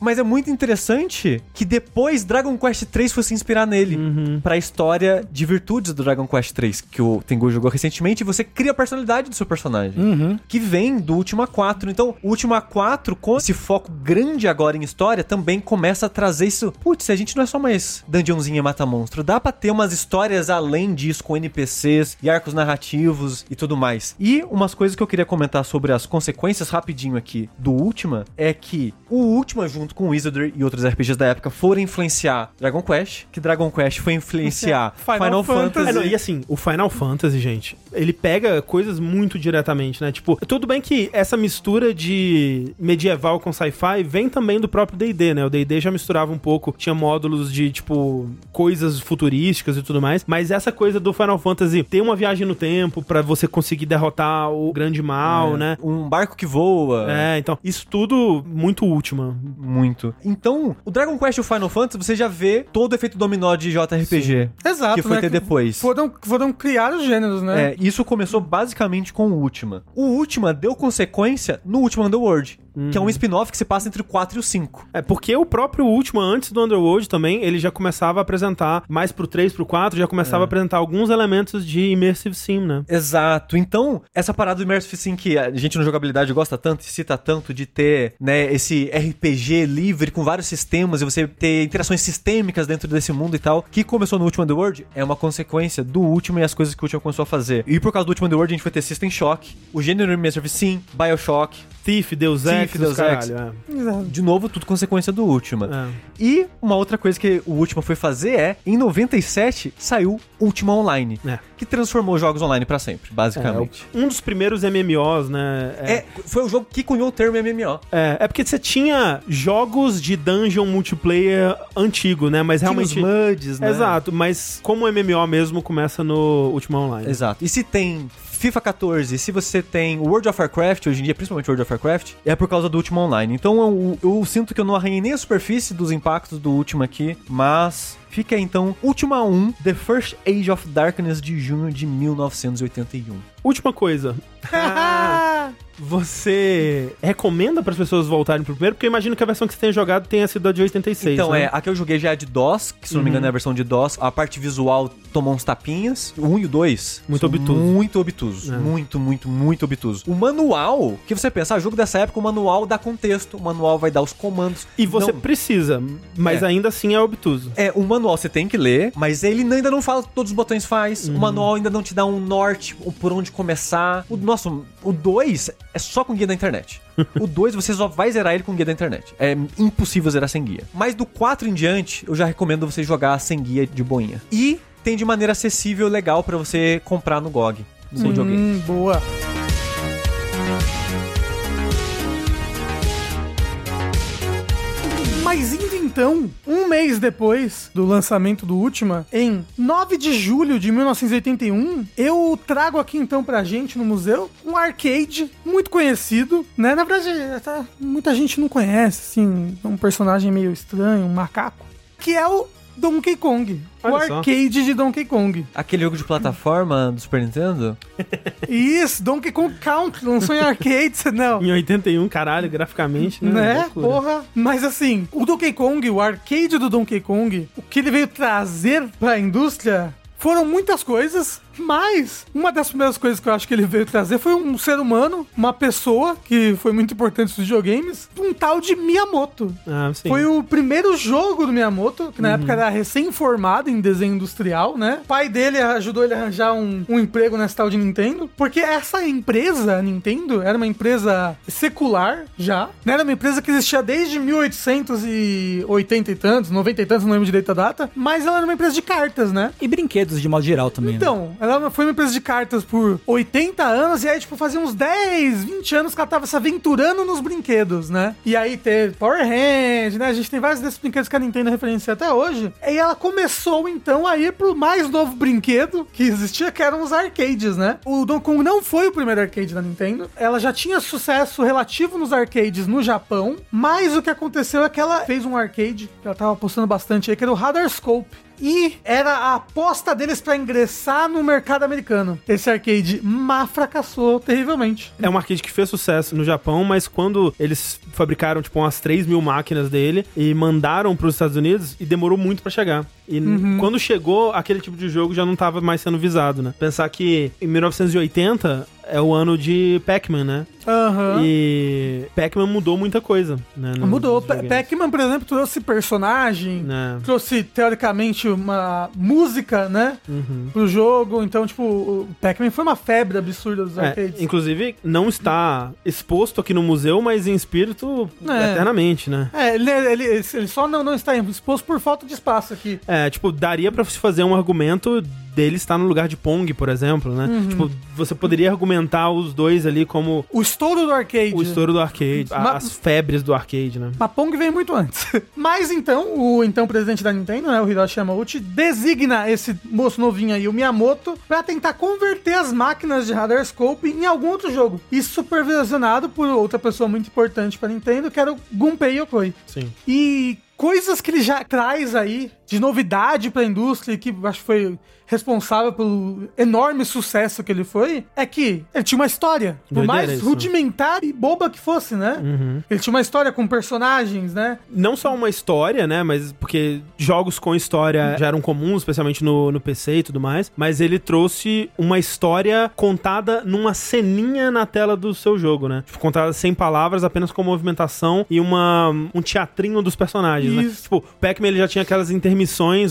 Mas é muito interessante que depois Dragon Quest 3 foi se inspirar nele Uhum. pra história de virtudes do Dragon Quest 3 que o Tengu jogou recentemente e você cria a personalidade do seu personagem, Uhum. que vem do Ultima 4. Então, o Ultima 4 com esse foco grande agora em história também começa a trazer isso. Putz, a gente não é só mais dungeonzinha mata monstro, dá pra ter umas histórias além disso com NPCs e arcos narrativos e tudo mais. E umas coisas que eu queria comentar sobre as consequências rapidinho aqui do Ultima é que o Ultima junto junto com Wizardry e outros RPGs da época, foram influenciar Dragon Quest, que Dragon Quest foi influenciar Final Final, Fantasy. Fantasy. É, não, e assim, o Final Fantasy, gente, ele pega coisas muito diretamente, né? Tipo, tudo bem que essa mistura de medieval com sci-fi vem também do próprio D&D, né? O D&D já misturava um pouco, tinha módulos de, tipo, coisas futurísticas e tudo mais, mas essa coisa do Final Fantasy ter uma viagem no tempo pra você conseguir derrotar o grande mal, né? Um barco que voa. É, então, isso tudo muito última. Muito. Então, o Dragon Quest e o Final Fantasy, você já vê todo o efeito dominó de JRPG. Exato, Que foi né? ter depois. Foram, foram criar os gêneros, né? É, isso começou basicamente com o Ultima. O Ultima deu consequência no Ultima Underworld, que é um spin-off que se passa entre o 4 e o 5. É, porque o próprio último, antes do Underworld também, ele já começava a apresentar, mais pro 3, pro 4, já começava a apresentar alguns elementos de Immersive Sim, né? Exato. Então, essa parada do Immersive Sim que a gente no jogabilidade gosta tanto e cita tanto de ter, né, esse RPG livre com vários sistemas e você ter interações sistêmicas dentro desse mundo e tal, que começou no Ultima Underworld, é uma consequência do Ultima e as coisas que o Ultima começou a fazer. E por causa do Ultima Underworld, a gente vai ter System Shock, o gênero Immersive Sim, BioShock, Thief, Deus Ex, Deus caralho, Exato. de novo, tudo consequência do Ultima. é. E uma outra coisa que o Ultima foi fazer é, em 97, saiu Ultima Online, É. que transformou jogos online pra sempre, basicamente. É, um dos primeiros MMOs, né? É, foi o jogo que cunhou o termo MMO. É, é porque você tinha jogos de dungeon multiplayer antigo, né? Mas realmente. Tinha os MUDs, né? Exato, mas como o MMO mesmo começa no Ultima Online. Exato. E se tem FIFA 14, se você tem World of Warcraft, hoje em dia, principalmente World of Warcraft, é por causa do Ultima Online. Então eu, eu sinto que eu não arranhei nem a superfície dos impactos do Ultima aqui, mas fica aí então Ultima 1, The First Age of Darkness de junho de 1981. Última coisa. Ah, você recomenda para as pessoas voltarem pro primeiro? Porque eu imagino que a versão que você tenha jogado tenha sido a de 86. Então, né? é, a que eu joguei já é de DOS, que se não me engano é a versão de DOS. A parte visual tomou uns tapinhas. O 1 e o 2. Muito obtuso. Muito obtuso. É. Muito, muito, muito obtuso. O manual, que você pensa, ah, jogo dessa época, o manual dá contexto, o manual vai dar os comandos. E você Não- precisa, mas É. ainda assim é obtuso. É, o manual você tem que ler, mas ele ainda não fala o que todos os botões faz. Uhum. O manual ainda não te dá um norte, ou por onde começar. O nosso, o 2 é só com guia da internet. o 2 você só vai zerar ele com guia da internet. É impossível zerar sem guia. Mas do 4 em diante, eu já recomendo você jogar sem guia de boinha. E tem de maneira acessível, legal pra você comprar no GOG. Videogame. Hum, boa. Mas indo então, um mês depois do lançamento do Ultima, em 9 de julho de 1981, eu trago aqui então pra gente no museu um arcade muito conhecido, né? Na verdade, tá- muita gente não conhece, assim, um personagem meio estranho, um macaco, que é o Donkey Kong. o Olha só. arcade de Donkey Kong. Aquele jogo de plataforma do Super Nintendo? Isso, Donkey Kong Country, lançou em arcade, não. Em 81, caralho, graficamente, né? Né? Loucura. Porra. Mas assim, o Donkey Kong, o arcade do Donkey Kong, o que ele veio trazer pra indústria foram muitas coisas, mas uma das primeiras coisas que eu acho que ele veio trazer foi um ser humano, uma pessoa que foi muito importante nos videogames, um tal de Miyamoto. Ah, sim. Foi o primeiro jogo do Miyamoto, que na época era recém-formado em desenho industrial, né? O pai dele ajudou ele a arranjar um, um emprego nessa tal de Nintendo, porque essa empresa, Nintendo, era uma empresa secular já, né? Era uma empresa que existia desde 1880 e tantos, 90 e tantos, não lembro direito a data, mas ela era uma empresa de cartas, né? E brinquedos de modo geral também. né? Ela foi uma empresa de cartas por 80 anos, e aí, tipo, fazia uns 10, 20 anos que ela tava se aventurando nos brinquedos, né? E aí teve Power Hand, né? A gente tem vários desses brinquedos que a Nintendo referencia até hoje. E ela começou, então, a ir pro mais novo brinquedo que existia, que eram os arcades, né? O Donkey Kong não foi o primeiro arcade da Nintendo. Ela já tinha sucesso relativo nos arcades no Japão, mas o que aconteceu é que ela fez um arcade, que ela tava postando bastante aí, que era o Radar Scope. E era a aposta deles pra ingressar no mercado americano. Esse arcade, mas fracassou terrivelmente. É um arcade que fez sucesso no Japão, mas quando eles fabricaram, tipo, umas 3 mil máquinas dele e mandaram pros Estados Unidos, e demorou muito pra chegar. E quando chegou, aquele tipo de jogo já não tava mais sendo visado, né? Pensar que em 1980 é o ano de Pac-Man, né? Aham. E Pac-Man mudou muita coisa, né? no- Mudou. Pac-Man, por exemplo, trouxe personagem, Né? trouxe, teoricamente, uma música, né? Uhum. Pro jogo. Então, tipo, o Pac-Man foi uma febre absurda dos É, arcades. inclusive, não está exposto aqui no museu, mas em espírito É. eternamente, né? É, ele, ele, ele só não, não está exposto por falta de espaço aqui. É, tipo, daria pra se fazer um argumento dele estar no lugar de Pong, por exemplo, né? Uhum. Tipo, você poderia argumentar os dois ali como O estouro do arcade. o estouro do arcade, a- Ma- as febres do arcade, né? A Pong veio muito antes. Mas então, o então presidente da Nintendo, né, o Hiroshi Yamauchi, designa esse moço novinho aí, o Miyamoto, pra tentar converter as máquinas de Radar Scope em algum outro jogo. Isso supervisionado por outra pessoa muito importante pra Nintendo, que era o Gunpei Yokoi. Sim. E coisas que ele já traz aí de novidade pra indústria, e que acho que foi responsável pelo enorme sucesso que ele foi, é que ele tinha uma história. Por Doideira mais isso, né? rudimentar e boba que fosse, né? Uhum. Ele tinha uma história com personagens, né? Não só uma história, né? Mas porque jogos com história já eram comuns, especialmente no, no PC e tudo mais. Mas ele trouxe uma história contada numa ceninha na tela do seu jogo, né? Tipo, contada sem palavras, apenas com movimentação e uma, um teatrinho dos personagens, né? Isso. Tipo, o Pac-Man ele já tinha aquelas intermissões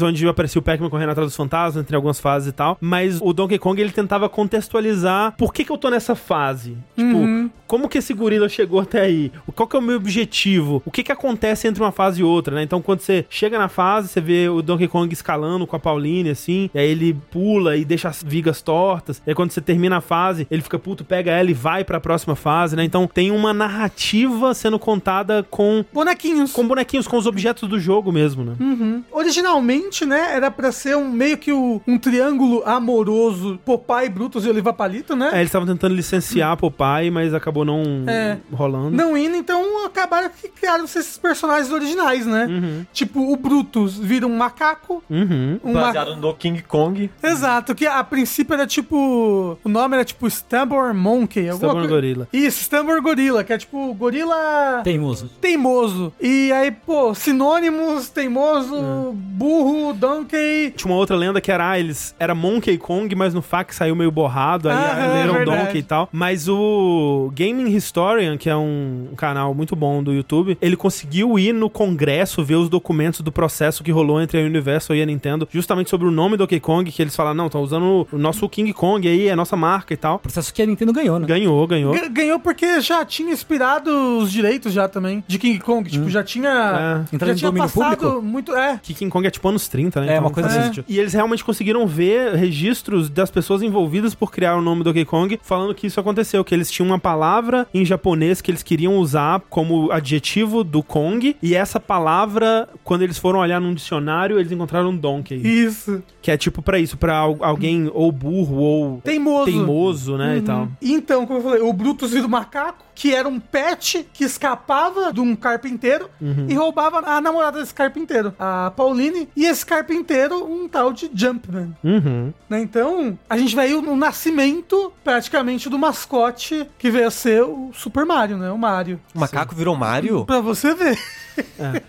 onde aparecia o Pac-Man correndo atrás dos fantasmas entre algumas fases e tal. Mas o Donkey Kong ele tentava contextualizar por que, que eu tô nessa fase. Tipo, Uhum. Como que esse gorila chegou até aí? Qual que é o meu objetivo? O que que acontece entre uma fase e outra, né? Então, quando você chega na fase, você vê o Donkey Kong escalando com a Pauline, assim, e aí ele pula e deixa as vigas tortas. E aí, quando você termina a fase, ele fica puto, pega ela e vai pra próxima fase, né? Então, tem uma narrativa sendo contada com, Bonequinhos. com bonequinhos, com os objetos do jogo mesmo, né? Uhum. Originalmente, né, era pra ser um meio que o- um triângulo amoroso Popeye, Brutus e Oliva Palito, né? É, eles estavam tentando licenciar Popeye, mas acabou não É. rolando. Não indo, então acabaram que criaram esses personagens originais, né? Uhum. Tipo, o Brutus vira um macaco. Uhum. Um ma- Baseado no King Kong. Exato, que a princípio era tipo. O nome era tipo Stubborn Monkey. alguma Stubborn coi- Gorilla. Isso, Stubborn Gorilla, que é tipo gorila. Teimoso. Teimoso. E aí, pô, sinônimos, teimoso, É. burro, donkey. Tinha uma outra lenda que era, ah, eles era Monkey Kong, mas no fax saiu meio borrado, aí Ah, leram verdade. Donkey e tal. Mas o Gaming Historian, que é um, canal muito bom do YouTube, ele conseguiu ir no congresso ver os documentos do processo que rolou entre a Universal e a Nintendo, justamente sobre o nome do Donkey Kong, que eles falaram, não, estão usando o nosso King Kong aí, é a nossa marca e tal. Processo que a Nintendo ganhou, né? Ganhou, ganhou. Ga- Ganhou porque já tinha inspirado os direitos já também de King Kong. Tipo, já tinha. É. Já tinha domínio passado público? muito. É. Que King Kong é tipo anos 30, né? É, uma coisa assim. sentido. E eles realmente conseguiram ver registros das pessoas envolvidas por criar o nome do Donkey Kong, falando que isso aconteceu, que eles tinham uma palavra em japonês que eles queriam usar como adjetivo do Kong, e essa palavra, quando eles foram olhar num dicionário, eles encontraram Donkey. Isso. Que é tipo pra isso, pra al- alguém ou burro ou Teimoso. teimoso, né, e tal. Uhum. Então, como eu falei, o Brutus vira o macaco, que era um pet que escapava de um carpinteiro Uhum. e roubava a namorada desse carpinteiro, a Pauline, e esse carpinteiro, um tal de Jumpman. Uhum. Né? Então, a gente veio no nascimento, praticamente, do mascote que veio a ser o Super Mario, né? O Mario. O macaco virou Mario? Pra você ver.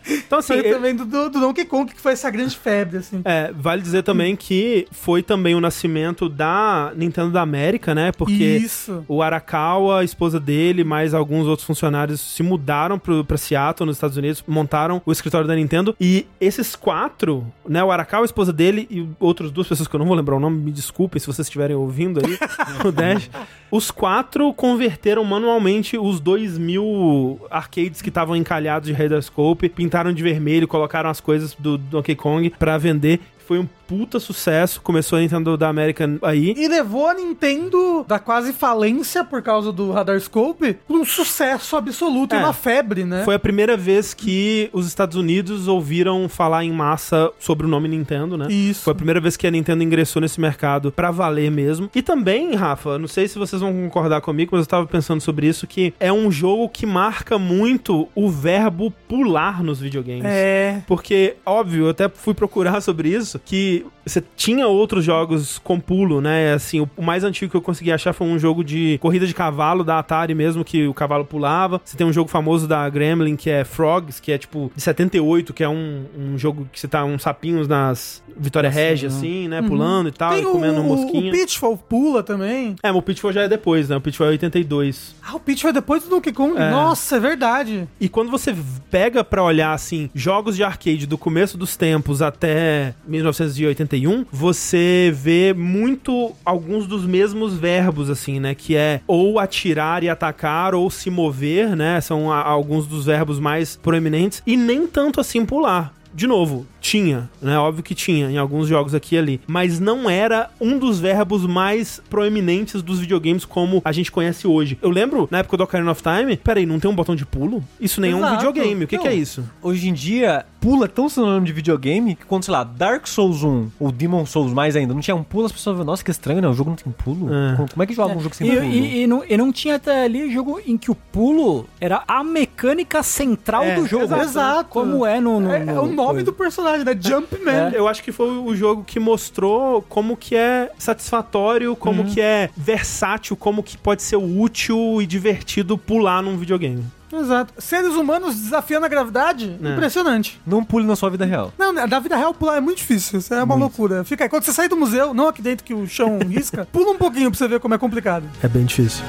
Então, assim, Foi ele- também do, do, do Donkey Kong, que foi essa grande febre, assim. É, vale dizer também que foi também o nascimento da Nintendo da América, né? Porque Isso. o Arakawa, a esposa dele, mais alguns outros funcionários se mudaram pro, pra Seattle, nos Estados Unidos, montaram o escritório da Nintendo. E esses quatro, né? O Arakawa, a esposa dele e outras duas pessoas que eu não vou lembrar o nome, me desculpem se vocês estiverem ouvindo aí, o Dash. Os quatro converteram manualmente os dois mil arcades que estavam encalhados de Radar Scope, pintaram de vermelho, colocaram as coisas do Donkey Kong pra vender. Foi um puta sucesso. Começou a Nintendo da América aí. E levou a Nintendo da quase falência por causa do Radar Scope pra um sucesso absoluto É. e uma febre, né? Foi a primeira vez que os Estados Unidos ouviram falar em massa sobre o nome Nintendo, né? Isso. Foi a primeira vez que a Nintendo ingressou nesse mercado pra valer mesmo. E também, Rafa, não sei se vocês vão concordar comigo, mas eu tava pensando sobre isso, que é um jogo que marca muito o verbo pular nos videogames. É. Porque, óbvio, eu até fui procurar sobre isso, que que você tinha outros jogos com pulo, né? Assim, o o mais antigo que eu consegui achar foi um jogo de corrida de cavalo da Atari mesmo, que o cavalo pulava. Você tem um jogo famoso da Gremlin, que é Frogs, que é tipo de 78, que é um, um jogo que você tá uns sapinhos nas Vitória Regia, assim, né? Pulando e tal, e Tem o, comendo o, mosquinha. o Pitfall pula também. É, mas o Pitfall já é depois, né? O Pitfall é 82. Ah, o Pitfall é depois do Donkey Kong? É. Nossa, é verdade. E quando você pega pra olhar assim, jogos de arcade do começo dos tempos até 1981, você vê muito alguns dos mesmos verbos assim, né, que é ou atirar e atacar ou se mover, né? São a- alguns dos verbos mais proeminentes e nem tanto assim pular. De novo, tinha, né? Óbvio que tinha em alguns jogos aqui e ali. Mas não era um dos verbos mais proeminentes dos videogames como a gente conhece hoje. Eu lembro, na época do Ocarina of Time, peraí, não tem um botão de pulo? Isso nem é um videogame. O que, Não. que é isso? Hoje em dia, pula é tão sinônimo de videogame que quando, sei lá, Dark Souls 1 ou Demon Souls mais ainda, não tinha um pulo, as pessoas falam, nossa, que estranho, né? O jogo não tem pulo. É. Como, é que joga um jogo sem E, pulo? e- e não, e não tinha até ali jogo em que o pulo era a mecânica central É, do jogo. exato. Exato. Como é no. no- É, é o no- nome coisa. do personagem, né? Jumpman. Eu acho que foi o jogo que mostrou como que é satisfatório, como que é versátil, como que pode ser útil e divertido pular num videogame. Exato. Seres humanos desafiando a gravidade? É. Impressionante. Não pule na sua vida real. Não, na vida real pular é muito difícil. Isso é uma loucura. Fica aí. Quando você sair do museu, não aqui dentro que o chão risca, pula um pouquinho pra você ver como é complicado. É bem difícil.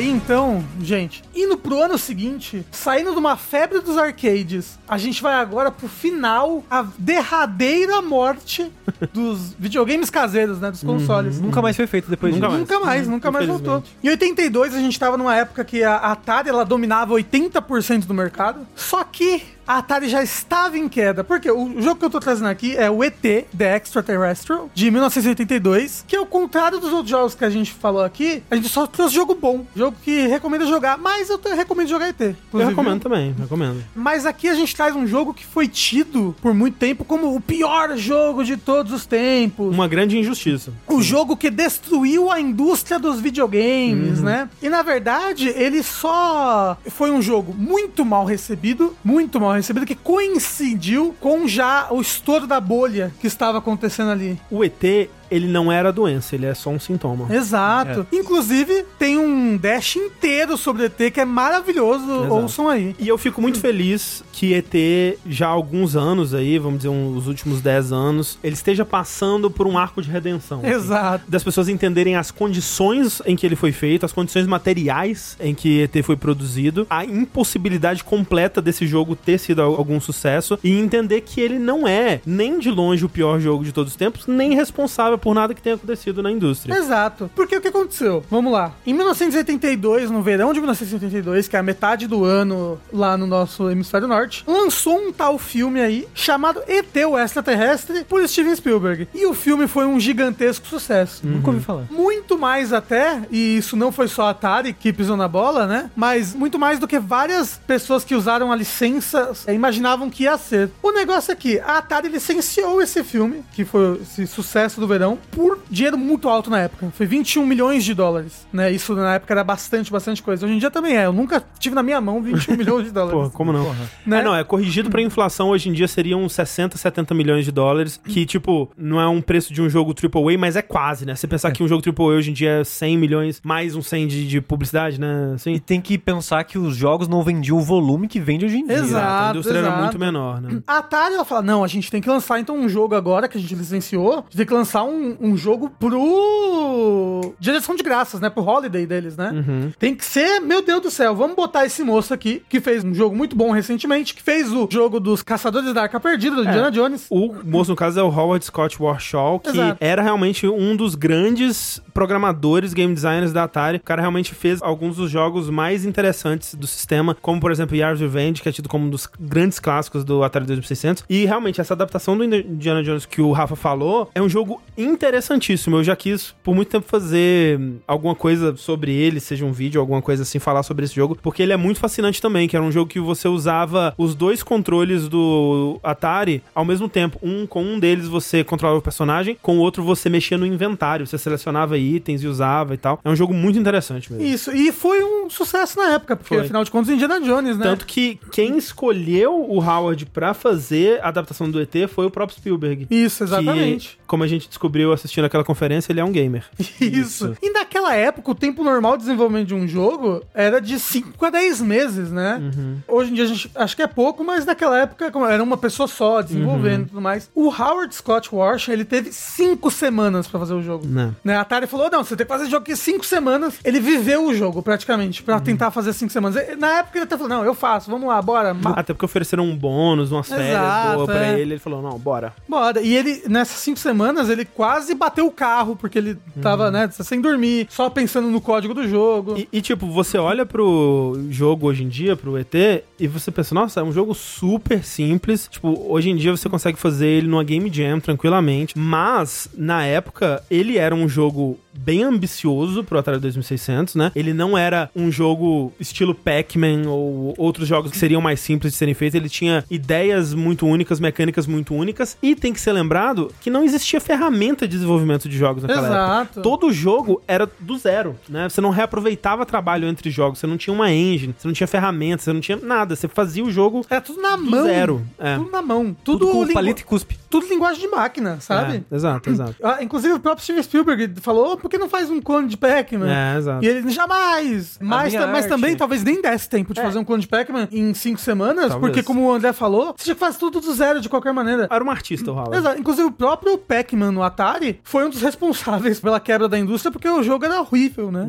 Aí então, gente, indo pro ano seguinte, saindo de uma febre dos arcades, a gente vai agora pro final, a derradeira morte dos videogames caseiros, né? Dos consoles. Nunca mais foi feito depois Nunca disso. mais. Nunca mais, nunca mais voltou. Em 82, a gente tava numa época que a Atari ela dominava 80% do mercado. Só que a Atari já estava em queda. Porque o jogo que eu tô trazendo aqui é o ET, The Extraterrestrial, de 1982, que ao contrário dos outros jogos que a gente falou aqui, a gente só trouxe jogo bom. Jogo que recomenda jogar, mas eu recomendo jogar ET. Eu inclusive. recomendo também, recomendo. Mas aqui a gente traz um jogo que foi tido por muito tempo como o pior jogo de todos os tempos. Uma grande injustiça. O jogo que destruiu a indústria dos videogames, né? E na verdade, ele só foi um jogo muito mal recebido, muito mal recebido, que coincidiu com já o estouro da bolha que estava acontecendo ali. O ET, ele não era doença, ele é só um sintoma. Exato. Inclusive, tem um dash inteiro sobre ET que é maravilhoso. Exato. Ouçam aí. E eu fico muito feliz que ET, já há alguns anos aí, vamos dizer, um- os últimos 10 anos, ele esteja passando por um arco de redenção. assim. Exato. das pessoas entenderem as condições em que ele foi feito, as condições materiais em que ET foi produzido, a impossibilidade completa desse jogo ter sido al- algum sucesso e entender que ele não é nem de longe o pior jogo de todos os tempos, nem responsável por nada que tenha acontecido na indústria. Exato. Porque o que aconteceu? Vamos lá. Em 1982, no verão de 1982, que é a metade do ano lá no nosso hemisfério norte, lançou um tal filme aí chamado ET, o Extraterrestre, por Steven Spielberg. E o filme foi um gigantesco sucesso. Nunca ouvi falar. Muito mais até, e isso não foi só a Atari que pisou na bola, né? Mas muito mais do que várias pessoas que usaram a licença eh, imaginavam que ia ser. O negócio é que a Atari licenciou esse filme, que foi esse sucesso do verão, por dinheiro muito alto na época. Foi 21 milhões de dólares, né? Isso na época era bastante, bastante coisa. Hoje em dia também é. Eu nunca tive na minha mão 21 milhões de dólares. Porra, como não? Né? É, não, é corrigido pra inflação hoje em dia seriam 60, 70 milhões de dólares, que, tipo, não é um preço de um jogo AAA, mas é quase, né? Você pensar que um jogo AAA hoje em dia é 100 milhões, mais um 100 de, de publicidade, né? Assim, E tem que pensar que os jogos não vendiam o volume que vende hoje em dia. Exato. a indústria era exato. muito menor, né? A Atari, ela fala, não, a gente tem que lançar então um jogo agora, que a gente licenciou, a gente tem que lançar um, um jogo pro... Direção de graças, né? Pro holiday deles, né? Tem que ser, meu Deus do céu, vamos botar esse moço aqui, que fez um jogo muito bom recentemente, que fez o jogo dos Caçadores da Arca Perdida, do Indiana Jones. O moço, no caso, é o Howard Scott Warshaw, que Exato. era realmente um dos grandes programadores, game designers da Atari. O cara realmente fez alguns dos jogos mais interessantes do sistema, como, por exemplo, Yard's Revenge, que é tido como um dos grandes clássicos do Atari 2600. E, realmente, essa adaptação do Indiana Jones que o Rafa falou é um jogo interessantíssimo. Eu já quis por muito tempo fazer alguma coisa sobre ele, seja um vídeo, alguma coisa assim, falar sobre esse jogo, porque ele é muito fascinante também, que era um jogo que você usava os dois controles do Atari ao mesmo tempo. Um com um deles você controlava o personagem, com o outro você mexia no inventário, você selecionava itens e usava e tal. É um jogo muito interessante mesmo. Isso, e foi um sucesso na época, porque Foi. afinal de contas Indiana Jones, né? Tanto que quem escolheu o Howard pra fazer a adaptação do ET foi o próprio Spielberg. Isso, exatamente. Que, como a gente descobriu assistindo aquela conferência, ele é um gamer. Isso. E naquela época, o tempo normal de desenvolvimento de um jogo era de 5 a 10 meses, né? Hoje em dia a gente acho que é pouco, mas naquela época era uma pessoa só desenvolvendo e tudo mais. O Howard Scott Warshaw, ele teve 5 semanas pra fazer o jogo. Né. Né? A Atari falou: não, você tem que fazer jogo aqui 5 semanas. Ele viveu o jogo praticamente pra tentar fazer 5 semanas. Na época ele até falou: não, eu faço, vamos lá, bora. Até porque ofereceram um bônus, umas férias Exato, boa pra é. ele. Ele falou, não, bora. Bora. E ele, nessas cinco semanas, ele quase bateu o carro, porque ele tava, né, sem dormir, só pensando no código do jogo. E, e, tipo, você olha pro jogo hoje em dia, pro ET, e você pensa, nossa, é um jogo super simples. Tipo, hoje em dia você consegue fazer ele numa Game Jam tranquilamente. Mas, na época, ele era um jogo bem ambicioso pro Atari 2600, né? Ele não era um jogo estilo Pac-Man ou outros jogos que seriam mais simples de serem feitos. Ele tinha ideias muito únicas, mecânicas muito únicas. E tem que ser lembrado que não existia ferramenta de desenvolvimento de jogos naquela Exato. época. Todo jogo era do zero, né? Você não reaproveitava trabalho entre jogos, você não tinha uma engine, você não tinha ferramentas, você não tinha nada. Você fazia o jogo É tudo na do mão. zero. É. Tudo na mão. Tudo, Tudo, com lingu- palito e cuspe. tudo linguagem de máquina, sabe? É, exato, exato. Ah, inclusive o próprio Steven Spielberg falou, "Oh, por que não faz um clone de Pac-Man? É, exato. E ele, jamais! Mas, mas também talvez nem desse tempo de É. fazer um clone de Pac-Man em cinco semanas, Talvez. porque como o André falou, você tinha que fazer tudo do zero de qualquer maneira. Era um artista, o Howard. Exato. Inclusive, o próprio Pac-Man no Atari foi um dos responsáveis pela quebra da indústria, porque o jogo era horrível, né?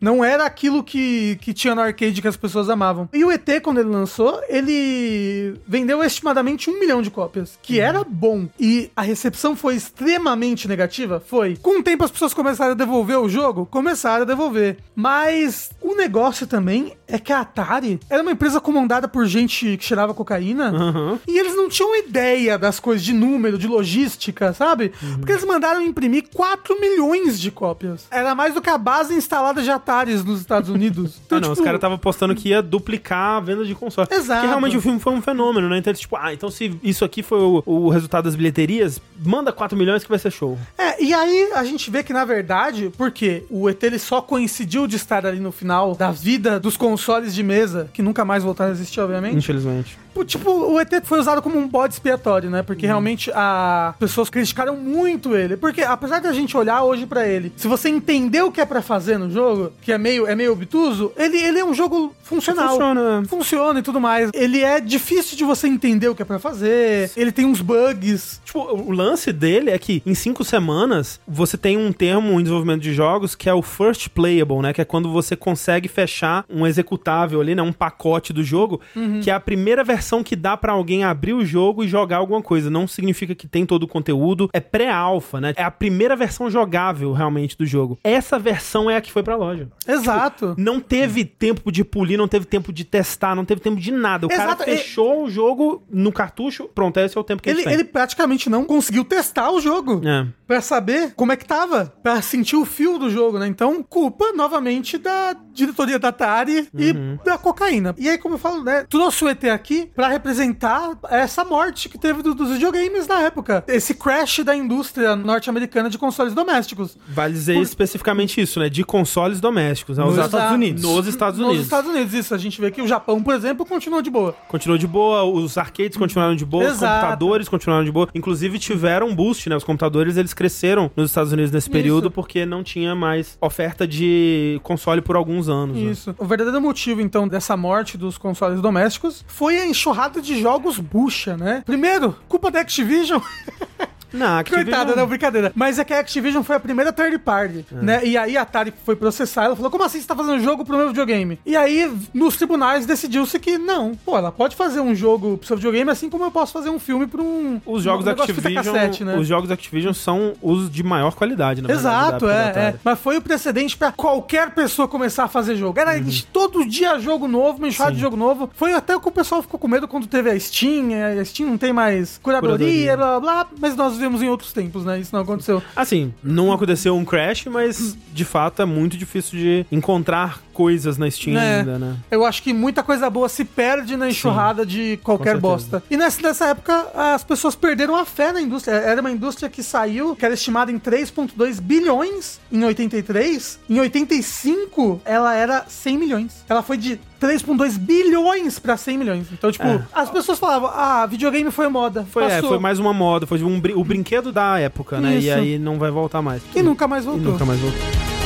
Não era aquilo que, que tinha no arcade que as pessoas amavam. E o ET, quando ele lançou, ele vendeu estimadamente um milhão de cópias, que era bom. E a recepção foi extremamente negativa? Foi. Com o tempo, as pessoas começaram a devolver o jogo? Começaram a devolver. Mas o negócio também é que a Atari era uma empresa comandada por gente que cheirava cocaína. Aham. E eles não tinham ideia das coisas de número, de logística, sabe? Porque eles mandaram imprimir 4 milhões de cópias. Era mais do que a base instalada de Ataris nos Estados Unidos. Ah, não, os tipo, caras estavam postando que ia duplicar a venda de console. Exato. Porque realmente o filme foi um fenômeno, né? Então eles, tipo, ah, então se isso aqui foi o, o resultado das bilheterias, manda 4 milhões que vai ser show. É, e aí a gente vê que, na verdade, porque o ET ele só coincidiu de estar ali no final da vida dos consoles de mesa, que nunca mais voltaram a existir, obviamente. Infelizmente. Tipo, Tipo, o ET foi usado como um bode expiatório, né? Porque realmente as pessoas criticaram muito ele. Porque apesar da gente olhar hoje pra ele, se você entender o que é pra fazer no jogo, que é meio, é meio obtuso, ele, ele é um jogo funcional. Funciona. Funciona e tudo mais. Ele é difícil de você entender o que é pra fazer. Ele tem uns bugs. Tipo, o lance dele é que em cinco semanas você tem um termo em desenvolvimento de jogos que é o first playable, né? Que é quando você consegue fechar um executável ali, né? Um pacote do jogo, que é a primeira versão que dá pra alguém abrir o jogo e jogar alguma coisa. Não significa que tem todo o conteúdo. É pré-alfa, né? É a primeira versão jogável realmente do jogo. Essa versão é a que foi pra loja. Exato. Não teve tempo de polir, não teve tempo de testar, não teve tempo de nada. O Exato, cara fechou o jogo no cartucho, pronto, esse é o tempo que Ele, têm. ele praticamente não conseguiu testar o jogo. É. Pra saber como é que tava, pra sentir o fio do jogo, né? Então, culpa novamente da diretoria da Atari e da cocaína. E aí, como eu falo, né? Trouxe o ET aqui pra representar essa morte que teve do- dos videogames na época. Esse crash da indústria norte-americana de consoles domésticos. Vale dizer especificamente isso, né? De consoles domésticos. né? Nos Os- Estados Unidos. Nos Estados Unidos. Nos Estados Unidos, isso. A gente vê que o Japão, por exemplo, continuou de boa. Continuou de boa, os arcades continuaram de boa, os Exato. computadores continuaram de boa. Inclusive tiveram um boost, né? Os computadores, eles cresceram nos Estados Unidos nesse período Isso. porque não tinha mais oferta de console por alguns anos. né? Isso. O verdadeiro motivo, então, dessa morte dos consoles domésticos foi a enxurrada de jogos bucha, né? Primeiro, culpa da Activision. Não, Activision... Coitada, não, brincadeira. Mas é que a Activision foi a primeira third party, né? E aí a Atari foi processar, ela falou, como assim você tá fazendo jogo pro meu videogame? E aí, nos tribunais, decidiu-se que não. Pô, ela pode fazer um jogo pro seu videogame, assim como eu posso fazer um filme pra um... Os jogos um da Activision, cassete, né? os jogos da Activision são os de maior qualidade, na verdade, Exato, da é, é. Mas foi o precedente pra qualquer pessoa começar a fazer jogo. Era todo dia jogo novo, uma enxurrada de jogo novo. Foi até o que o pessoal ficou com medo quando teve a Steam. é, A Steam não tem mais curadoria, Curadoria. blá blá blá. Mas nós vivemos em outros tempos, né? Isso não aconteceu. Assim, não aconteceu um crash, mas de fato é muito difícil de encontrar coisas na Steam É. ainda, né? Eu acho que muita coisa boa se perde na enxurrada de qualquer bosta. E nessa, nessa época, as pessoas perderam a fé na indústria. Era uma indústria que saiu, que era estimada em 3,2 bilhões em 83. Em 85, ela era 100 milhões. Ela foi de 3,2 bilhões pra 100 milhões. Então, tipo, É. as pessoas falavam, ah, videogame foi moda. Foi, é, foi mais uma moda, foi um, brin- o brinquedo da época, né? E Isso. aí não vai voltar mais. E nunca mais E voltou. nunca mais voltou.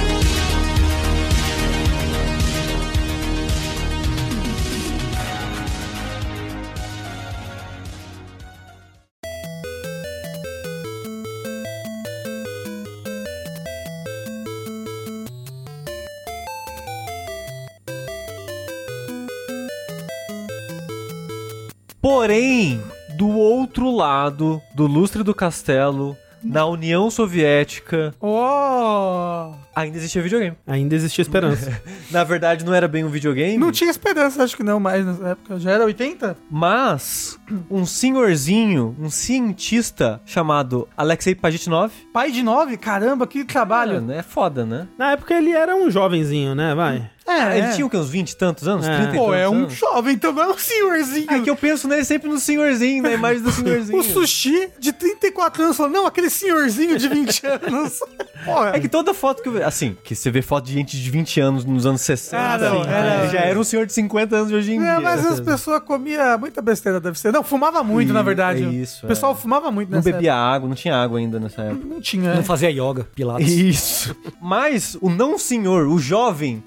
Porém, do outro lado do lustre do castelo, na União Soviética, Oh! ainda existia videogame. Ainda existia esperança. Na verdade, não era bem um videogame, Não tinha esperança, acho que não, mais nessa época. Já era 80? mas um senhorzinho, um cientista chamado Alexei Pajitnov. Pai de 9? Caramba, que trabalho. Mano, é foda, né? Na época ele era um jovenzinho, né? Vai. É, Ele tinha o quê? Uns 20 e tantos anos? É. 30 e Pô, tantos é um anos? jovem também, é um senhorzinho. É que eu penso nele sempre no senhorzinho, na imagem do senhorzinho. O sushi de 34 anos falou, não, aquele senhorzinho de 20 anos. Porra. É que toda foto que eu vejo, assim, que você vê foto de gente de 20 anos nos anos 60, Ah, não, assim, era- já era um senhor de 50 anos de hoje em É, dia. mas as pessoas comiam muita besteira, deve ser. Não, fumava muito, na verdade. é isso, O pessoal é. fumava muito Não nessa bebia água, não tinha água ainda nessa época. época. Não tinha. Não é. fazia yoga, pilates. Isso. Mas o não senhor, o jovem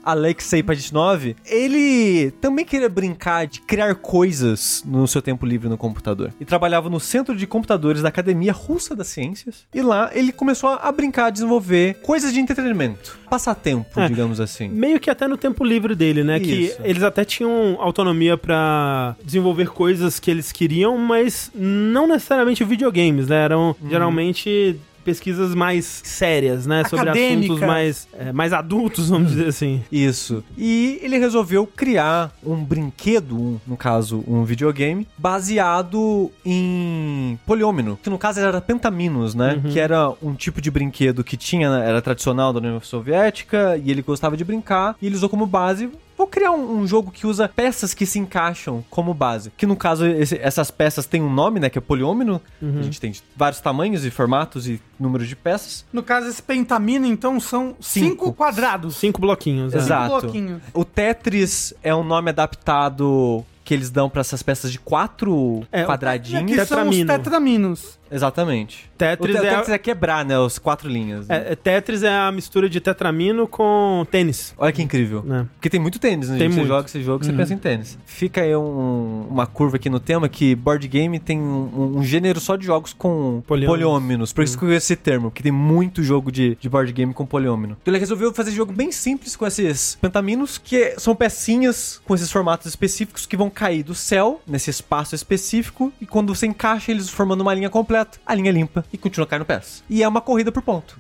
Alexei Pajitnov, ele também queria brincar de criar coisas no seu tempo livre no computador. E trabalhava no Centro de Computadores da Academia Russa das Ciências. E lá ele começou a brincar, a desenvolver coisas de entretenimento. Passatempo, É. digamos assim. Meio que até no tempo livre dele, né? Isso. Que eles até tinham autonomia pra desenvolver coisas que eles queriam, mas não necessariamente videogames, né? Eram Uhum. geralmente pesquisas mais sérias, né? Sobre assuntos mais, é, mais adultos, vamos dizer assim. Isso. E ele resolveu criar um brinquedo, um- no caso, um videogame, baseado em poliômino, que no caso era pentaminos, né? Que era um tipo de brinquedo que tinha, era tradicional da União Soviética, e ele gostava de brincar, e ele usou como base. Vou criar um, um jogo que usa peças que se encaixam como base. Que no caso, esse- essas peças têm um nome, né? Que é poliômino. A gente tem vários tamanhos e formatos e números de peças. No caso, esse pentamino, então, são cinco, Cinco. quadrados. Cinco bloquinhos. né? Exato. bloquinhos. O Tetris é um nome adaptado que eles dão pra essas peças de quatro É, o quadradinhos. Que são os Tetramino. tetraminos. Exatamente. Tetris o te- é- Tetris é quebrar, né? Os quatro linhas. né? É, é, Tetris é a mistura de tetramino com tênis. Olha que incrível. Né? Porque tem muito tênis, né? Tem gente? Você muito. joga esse jogo, você Uhum. pensa em tênis. Fica aí um- uma curva aqui no tema que board game tem um, um gênero só de jogos com Poliôminos. Por isso que eu esse termo, porque tem muito jogo de, de board game com poliômino. Então ele resolveu fazer jogo bem simples com esses pentaminos, que são pecinhas com esses formatos específicos que vão cair do céu, nesse espaço específico, e quando você encaixa eles formando uma linha completa, a linha limpa e continua caindo peças. E é uma corrida por ponto.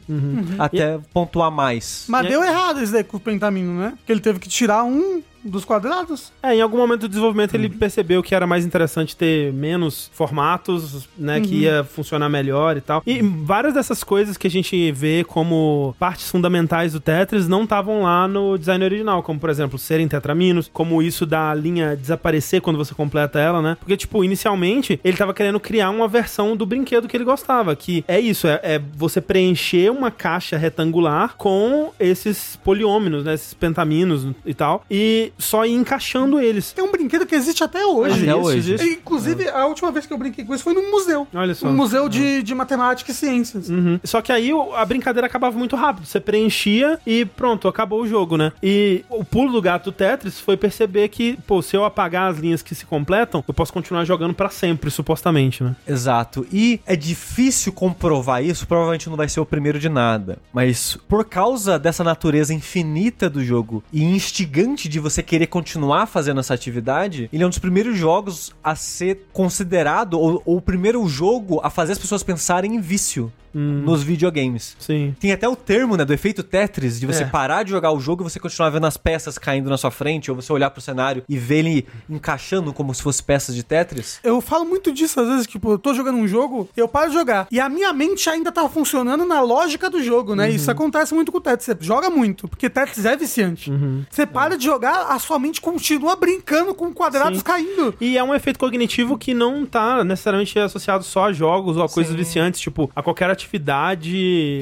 Até pontuar mais. Mas E- deu errado isso daí com o pentamino, né? Porque ele teve que tirar um dos quadrados. É, em algum momento do desenvolvimento ele percebeu que era mais interessante ter menos formatos, né, que ia funcionar melhor e tal. E várias dessas coisas que a gente vê como partes fundamentais do Tetris não estavam lá no design original, como por exemplo, serem tetraminos, como isso da linha desaparecer quando você completa ela, né? Porque tipo, inicialmente ele tava querendo criar uma versão do brinquedo que ele gostava, que é isso, é, é você preencher uma caixa retangular com esses poliôminos, né, esses pentaminos e tal, e só ir encaixando eles. Tem um brinquedo que existe até hoje. Até hoje. existe. Inclusive, a última vez que eu brinquei com isso foi num museu. Olha só. Um museu de, de matemática e ciências. Uhum. Só que aí a brincadeira acabava muito rápido. Você preenchia e pronto, acabou o jogo, né? E o pulo do gato do Tetris foi perceber que, pô, se eu apagar as linhas que se completam, eu posso continuar jogando pra sempre, supostamente, né? Exato. E é difícil comprovar isso, provavelmente não vai ser o primeiro de nada. Mas por causa dessa natureza infinita do jogo e instigante de você querer continuar fazendo essa atividade, ele é um dos primeiros jogos a ser considerado, ou, ou o primeiro jogo a fazer as pessoas pensarem em vício. Nos videogames. Sim. Tem até o termo, né, do efeito Tetris, de você É. parar de jogar o jogo e você continuar vendo as peças caindo na sua frente, ou você olhar pro cenário e ver ele encaixando como se fosse peças de Tetris. Eu falo muito disso, às vezes, tipo, eu tô jogando um jogo, eu paro de jogar. E a minha mente ainda tá funcionando na lógica do jogo, né? Isso acontece muito com o Tetris. Você joga muito, porque Tetris é viciante. Você para de jogar, a sua mente continua brincando com quadrados Sim. caindo. E é um efeito cognitivo que não tá necessariamente associado só a jogos ou a coisas viciantes, tipo, a qualquer atividade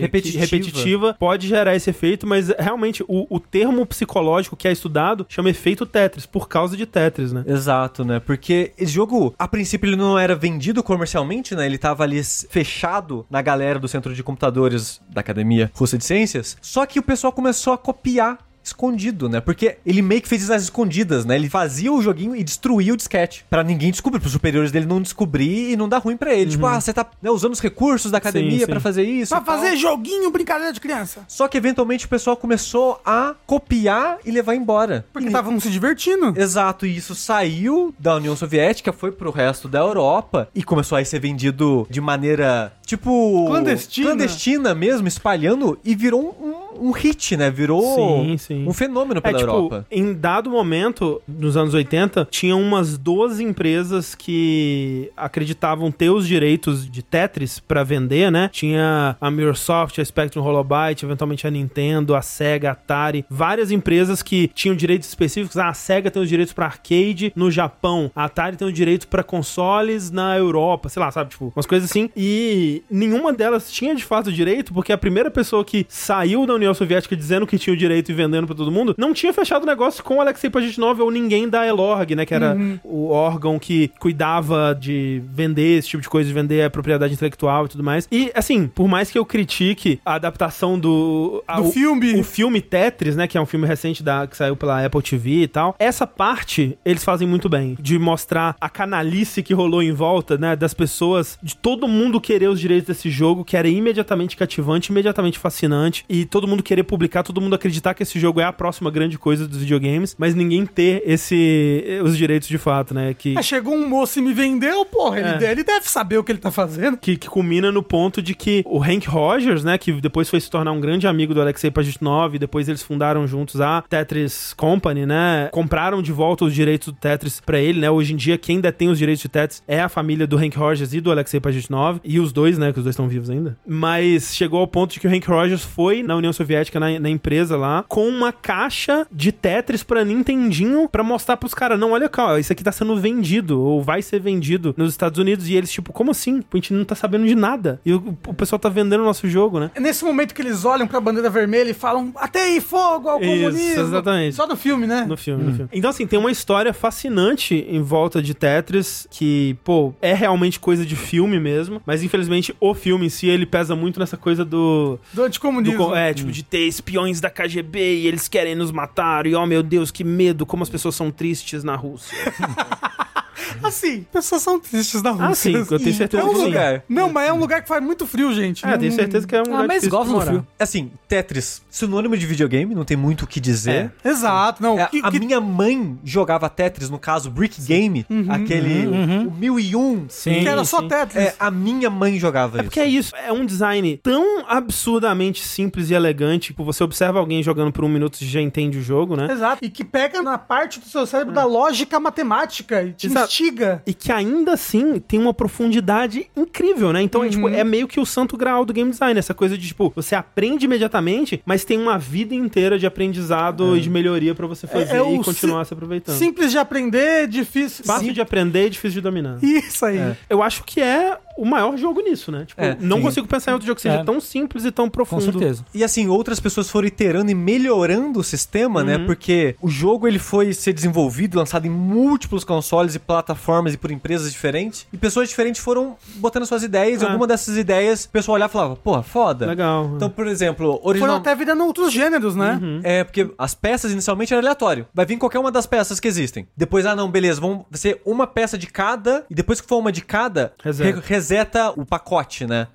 Repetitiva. que- repetitiva pode gerar esse efeito, mas realmente o, o termo psicológico que é estudado chama efeito Tetris, por causa de Tetris, né? Exato, né? Porque esse jogo, a princípio, ele não era vendido comercialmente, né? Ele tava ali fechado na galera do centro de computadores da Academia Russa de Ciências. Só que o pessoal começou a copiar escondido, né? Porque ele meio que fez isso às escondidas, né? Ele fazia o joguinho e destruía o disquete. Pra ninguém descobrir, pros superiores dele não descobrir e não dar ruim pra ele. Tipo, ah, você tá né, usando os recursos da academia pra fazer isso. Pra tal. fazer joguinho, brincadeira de criança. Só que eventualmente o pessoal começou a copiar e levar embora. Porque estavam se divertindo. Exato, e isso saiu da União Soviética, foi pro resto da Europa e começou a ser vendido de maneira, tipo... Clandestina. Clandestina mesmo, espalhando e virou um, um hit, né? Virou Sim, sim. um fenômeno É, pela tipo, Europa. em dado momento, nos anos 80, tinha umas 12 empresas que acreditavam ter os direitos de Tetris pra vender, né? Tinha a Microsoft, a Spectrum Holobyte, eventualmente a Nintendo, a Sega, a Atari, várias empresas que tinham direitos específicos. Ah, a Sega tem os direitos pra arcade no Japão, a Atari tem os direitos pra consoles na Europa, sei lá, sabe? Tipo, umas coisas assim. E nenhuma delas tinha de fato o direito, porque a primeira pessoa que saiu da União Soviética dizendo que tinha o direito e vendendo pra todo mundo, não tinha fechado o negócio com o Alexei Pajitnov ou ninguém da Elorg, né? Que era o órgão que cuidava de vender esse tipo de coisa, de vender a propriedade intelectual e tudo mais. E, assim, por mais que eu critique a adaptação do... a- Do o- filme. O filme Tetris, né? Que é um filme recente da, que saiu pela Apple TV e tal. Essa parte, eles fazem muito bem. De mostrar a canalice que rolou em volta, né? Das pessoas, de todo mundo querer os direitos desse jogo, que era imediatamente cativante, imediatamente fascinante. E todo mundo querer publicar, todo mundo acreditar que esse jogo é a próxima grande coisa dos videogames, mas ninguém ter esse os direitos de fato, né? Que, Ah, chegou um moço e me vendeu, porra. Ele, É. ele deve saber o que ele tá fazendo. que, que culmina no ponto de que o Hank Rogers, né, que depois foi se tornar um grande amigo do Alexei Pajitnov, depois eles fundaram juntos a Tetris Company, né, compraram de volta os direitos do Tetris pra ele, né, hoje em dia quem detém os direitos de Tetris é a família do Hank Rogers e do Alexei Pajitnov, e os dois, né, que os dois estão vivos ainda, mas chegou ao ponto de que o Hank Rogers foi na União Soviética, na, na empresa lá, com uma caixa de Tetris pra Nintendinho pra mostrar pros caras, não, olha cá, ó, isso aqui tá sendo vendido, ou vai ser vendido nos Estados Unidos, e eles, tipo, como assim? A gente não tá sabendo de nada. E o, o pessoal tá vendendo o nosso jogo, né? É nesse momento que eles olham pra bandeira vermelha e falam até aí, fogo ao Isso, comunismo. exatamente. Só no filme, né? No filme, no filme. Então, assim, tem uma história fascinante em volta de Tetris que, pô, é realmente coisa de filme mesmo. Mas, infelizmente, o filme em si, ele pesa muito nessa coisa do. Do do anticomunismo. co- é, tipo, de ter espiões da KGB e eles querem nos matar. E, oh, meu Deus, que medo, como as pessoas são tristes na Rússia. Assim, pessoas são tristes na Rússia. Ah, sim, eu tenho certeza É um que sim. lugar. Não, mas é um lugar que faz muito frio, gente. É, Não- tenho certeza que é um lugar Ah, mas gosto do frio. Assim, Tetris, sinônimo de videogame, não tem muito o que dizer. Exato, não. É, que- a que- minha mãe jogava Tetris, no caso, Brick Game, aquele o 1001. Sim, que era só sim. Tetris. É, a minha mãe jogava É isso. porque é isso, é um design tão absurdamente simples e elegante. Tipo, você observa alguém jogando por um minuto e já entende o jogo, né? Exato. E que pega na parte do seu cérebro da lógica matemática e te Exato. Instiga. E que ainda assim tem uma profundidade incrível, né? Então é, tipo, é meio que o santo grau do game design. Essa coisa de, tipo, você aprende imediatamente, mas tem uma vida inteira de aprendizado e de melhoria pra você fazer É- é o e continuar se aproveitando. Simples de aprender, difícil. Fácil Sim. de aprender e difícil de dominar. Isso aí. Eu acho que é o maior jogo nisso, né? Tipo, É, não sim. consigo pensar em outro jogo que seja É. tão simples e tão Com profundo. certeza. E assim, outras pessoas foram iterando e melhorando o sistema, né? Porque o jogo ele foi ser desenvolvido, lançado em múltiplos consoles e plataformas e por empresas diferentes. E pessoas diferentes foram botando suas ideias. E É. alguma dessas ideias, o pessoal olhava e falava, porra, foda. Legal. Então, por exemplo, Foram original... até virando outros gêneros, né? É, porque as peças inicialmente era aleatório. Vai vir qualquer uma das peças que existem. Depois, ah, não, beleza, vamos ser uma peça de cada. E depois que for uma de cada, Reseta. re- reseta o pacote, né?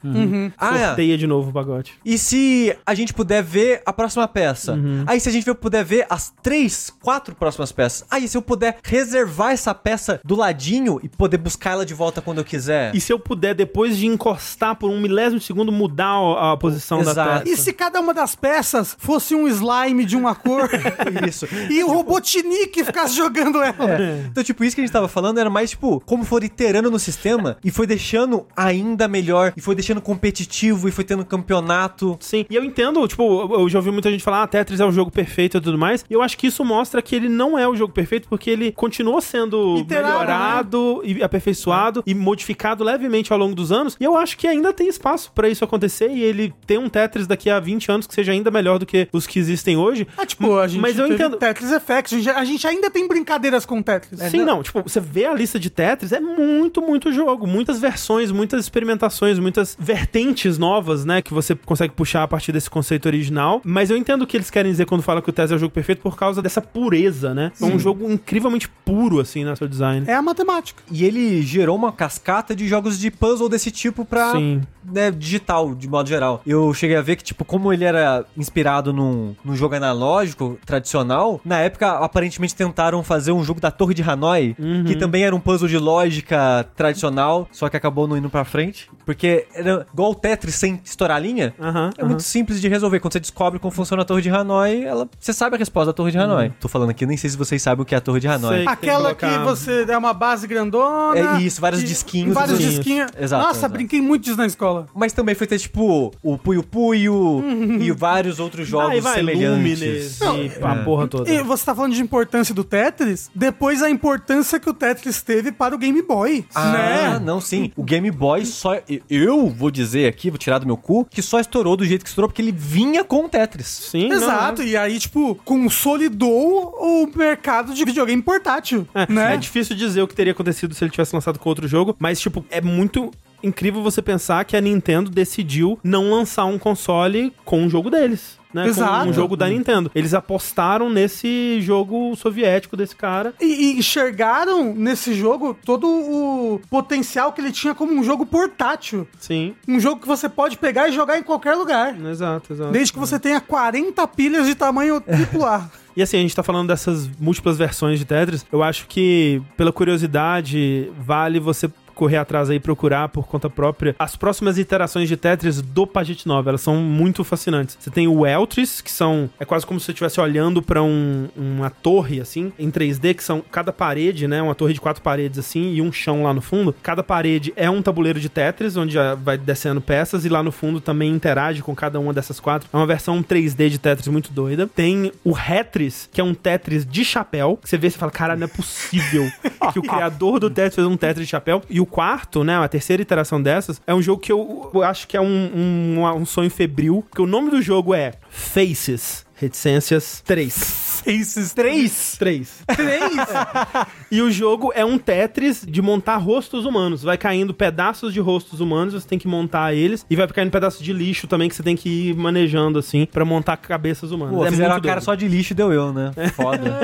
Ah, é. Sorteia de novo o pacote. E se a gente puder ver a próxima peça? Uhum. Aí se a gente puder ver as três, quatro próximas peças. Aí se eu puder reservar essa peça do ladinho e poder buscar ela de volta quando eu quiser. E se eu puder, depois de encostar por um milésimo de segundo, mudar a, a posição da Exato. peça? E se cada uma das peças fosse um slime de uma cor Isso. e o Robotnik ficasse jogando ela? Então, tipo, isso que a gente tava falando era mais, tipo, como for iterando no sistema e foi deixando ainda melhor, e foi deixando competitivo, e foi tendo campeonato. Sim, e eu entendo, tipo, eu já ouvi muita gente falar, ah, Tetris é o jogo perfeito e tudo mais, e eu acho que isso mostra que ele não é o jogo perfeito, porque ele continuou sendo Iterado, melhorado e aperfeiçoado e modificado levemente ao longo dos anos, e eu acho que ainda tem espaço pra isso acontecer e ele ter um Tetris daqui a 20 anos que seja ainda melhor do que os que existem hoje. Ah, tipo, a gente Mas eu entendo. Tetris Effect. A gente, a gente ainda tem brincadeiras com Tetris. Sim, não, tipo, você vê a lista de Tetris, é muito, muito jogo, muitas versões, muitas experimentações, muitas vertentes novas, né, que você consegue puxar a partir desse conceito original, mas eu entendo o que eles querem dizer quando falam que o Tetris é o jogo perfeito por causa dessa pureza, né? É um jogo incrivelmente puro, assim, no seu design. É a matemática. E ele gerou uma cascata de jogos de puzzle desse tipo pra. Sim. Né, digital, de modo geral. Eu cheguei a ver que, tipo, como ele era inspirado num, num jogo analógico, tradicional, na época, aparentemente tentaram fazer um jogo da Torre de Hanoi, que também era um puzzle de lógica tradicional, só que acabou não indo pra frente. Porque era igual o Tetris sem estourar a linha. É muito simples de resolver. Quando você descobre como funciona a Torre de Hanoi, ela, você sabe a resposta da Torre de Hanoi. Tô falando aqui, nem sei se vocês sabem o que é a Torre de Hanoi. Sei. que Aquela que, colocar- você é uma base grandona. É isso, vários e- disquinhos. Vários disquinhos. disquinhos. Exato, Nossa, exato. brinquei muito disso na escola. Mas também foi ter, tipo, o Puyo Puyo e vários outros jogos Aí vai semelhantes. Lumines e a porra toda. E você tá falando de importância do Tetris, depois a importância que o Tetris teve para o Game Boy, Ah, né? não, sim. O Game Boy só. Eu vou dizer aqui, vou tirar do meu cu, que só estourou do jeito que estourou, porque ele vinha com o Tetris. Sim, não, Exato, e aí, tipo, consolidou o mercado de videogame portátil, É, né? é difícil dizer o que teria acontecido se ele tivesse lançado com outro jogo, mas, tipo, é muito incrível você pensar que a Nintendo decidiu não lançar um console com um jogo deles. Né, Exato. Com um jogo da Nintendo. Eles apostaram nesse jogo soviético desse cara. E, e enxergaram nesse jogo todo o potencial que ele tinha como um jogo portátil. Sim, Um jogo que você pode pegar e jogar em qualquer lugar. exato, exato. Desde que você tenha 40 pilhas de tamanho AAA. E assim, a gente tá falando dessas múltiplas versões de Tetris. Eu acho que, pela curiosidade, vale você correr atrás aí procurar por conta própria as próximas iterações de Tetris do Pagite 9. Elas são muito fascinantes. Você tem o Eltris, que são. É quase como se você estivesse olhando pra um- uma torre, assim, em 3D, que são cada parede, né? Uma torre de quatro paredes, assim, e um chão lá no fundo. Cada parede é um tabuleiro de Tetris, onde já vai descendo peças, e lá no fundo também interage com cada uma dessas quatro. É uma versão 3D de Tetris muito doida. Tem o Retris, que é um Tetris de chapéu, que você vê e fala, cara, não é possível que o criador do Tetris fez um Tetris de chapéu. E o quarto, né, a terceira iteração dessas, é um jogo que eu, eu acho que é um, um, um sonho febril, porque o nome do jogo é Faces. Reticências 3. Faces 3? 3. Três? E o jogo é um Tetris de montar rostos humanos. Vai caindo pedaços de rostos humanos, você tem que montar eles. E vai caindo pedaços de lixo também que você tem que ir manejando, assim, pra montar cabeças humanas. Pô, é fizeram a muito cara doido. só de lixo deu eu, né? Foda.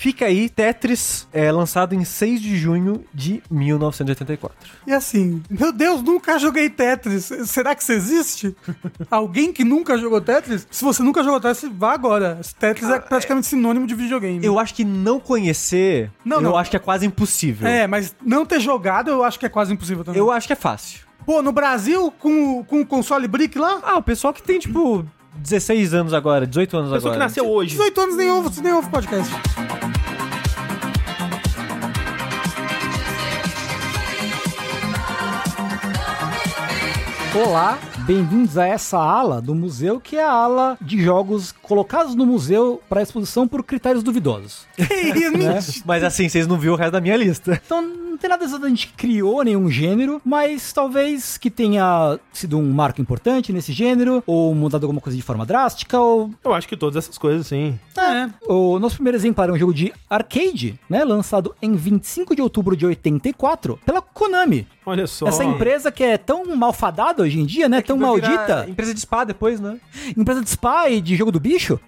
Fica aí, Tetris, é lançado em 6 de junho de 1984. E assim, meu Deus, nunca joguei Tetris. Será que isso existe? Alguém que nunca jogou Tetris? Se você nunca jogou Tetris, vá agora. Tetris é praticamente sinônimo de videogame. Eu acho que não conhecer, Não, eu não. acho que é quase impossível. É, mas não ter jogado eu acho que é quase impossível também. Eu acho que é fácil. Pô, no Brasil, com, com o console Brick lá, Ah, o pessoal que tem, tipo, 16 anos agora, 18 anos Pessoa agora. que nasceu hoje. 18 anos nem ouve, nem ouve podcast. Olá, bem-vindos a essa ala do museu, que é a ala de jogos colocados no museu para exposição por critérios duvidosos. Que isso, mentira. Mas assim, vocês não viram o resto da minha lista. Então não tem nada exato, a gente criou nenhum gênero, mas talvez que tenha sido um marco importante nesse gênero, ou mudado alguma coisa de forma drástica, ou Eu acho que todas essas coisas, sim. É. O nosso primeiro exemplar é um jogo de arcade, né? Lançado em 25 de outubro de 84 pela Konami. Olha só. Essa empresa que é tão malfadada hoje em dia, né? tão Vai virar maldita. Empresa de spa depois, né? Empresa de spy, de jogo do bicho,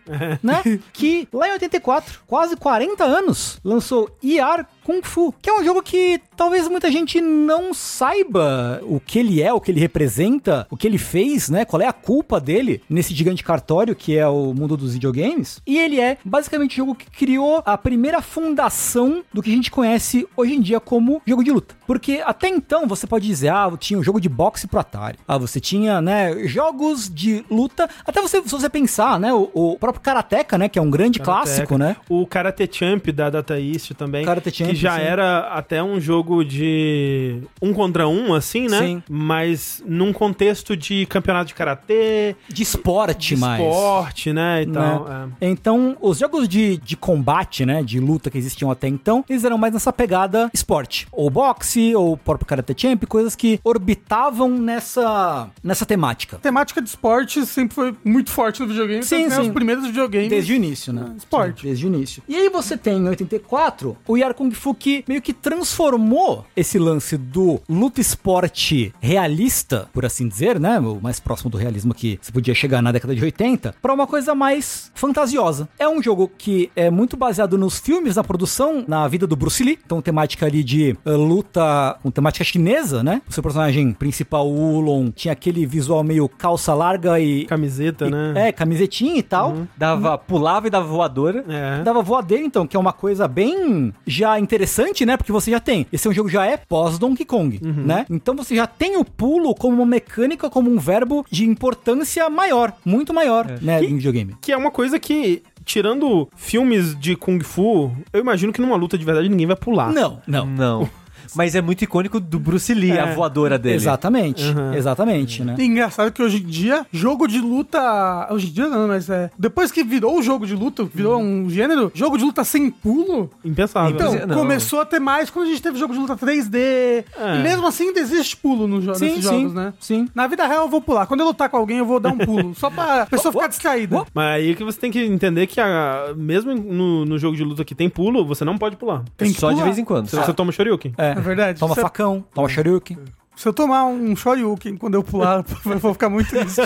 né? Que lá em 84, quase 40 anos, lançou ER Kung Fu, que é um jogo que talvez muita gente não saiba o que ele é, o que ele representa, o que ele fez, né? Qual é a culpa dele nesse gigante cartório que é o mundo dos videogames. E ele é basicamente o jogo que criou a primeira fundação do que a gente conhece hoje em dia como jogo de luta. Porque até então você pode dizer, ah, tinha um jogo de boxe pro Atari. Ah, você tinha, né, jogos de luta. Até você, se você pensar, né, o, o próprio Karateka, né, que é um grande Karateka. clássico, né? O Karate Champ da Data East também. Karate Champ, que já sim. era até um jogo de um contra um, assim, né? Sim. Mas num contexto de campeonato de karatê, De esporte de mais. esporte, né? E tal. né? é. Então, os jogos de, de combate, né, de luta que existiam até então, eles eram mais nessa pegada esporte. Ou boxe, ou próprio Karate Champ, coisas que orbitavam nessa, nessa temática. A temática de esporte sempre foi muito forte no videogame. Sim, né, sim. Os primeiros videogames. Desde o início, né? Esporte. Sim, Desde o início. E aí você tem em 84 o Yar Kung Fu que meio que transformou esse lance do luta esporte realista, por assim dizer, né? O mais próximo do realismo que você podia chegar na década de 80, pra uma coisa mais fantasiosa. É um jogo que é muito baseado nos filmes, na produção, na vida do Bruce Lee. Então, temática ali de eh, luta com temática chinesa, né? O seu personagem principal, o Ulon, tinha aquele visual meio calça larga e. Camiseta, e- né? É, camisetinha e tal. Dava, pulava e dava voadora. É. Dava voadeira, então, que é uma coisa bem já interessante, né? Porque você já tem. Esse é um jogo que já é pós-Donkey Kong, né? Então você já tem o pulo como uma mecânica, como um verbo de importância maior, muito maior, né? Em videogame. Que é uma coisa que, tirando filmes de Kung Fu, eu imagino que numa luta de verdade ninguém vai pular. Não, não. Não. Mas é muito icônico do Bruce Lee, É. a voadora dele. Exatamente, Uhum. exatamente, né? E engraçado que hoje em dia, jogo de luta. Hoje em dia não, mas é. Depois que virou o jogo de luta, virou um gênero, jogo de luta sem pulo. Impensável. Então, Não. começou a ter mais quando a gente teve jogo de luta 3D. É. E mesmo assim ainda existe pulo no jo Sim, nesses sim, jogos, né? sim. Na vida real eu vou pular. Quando eu lutar com alguém, eu vou dar um pulo. só pra pessoa ficar distraída. Mas aí que você tem que entender que a- mesmo no, no jogo de luta que tem pulo, você não pode pular. Tem que Só de pular. vez em quando. Se você toma Shoryuken. É, É verdade. Toma Se- facão, toma Shoryuken. Se eu tomar um Shoryuken quando eu pular, eu vou ficar muito triste.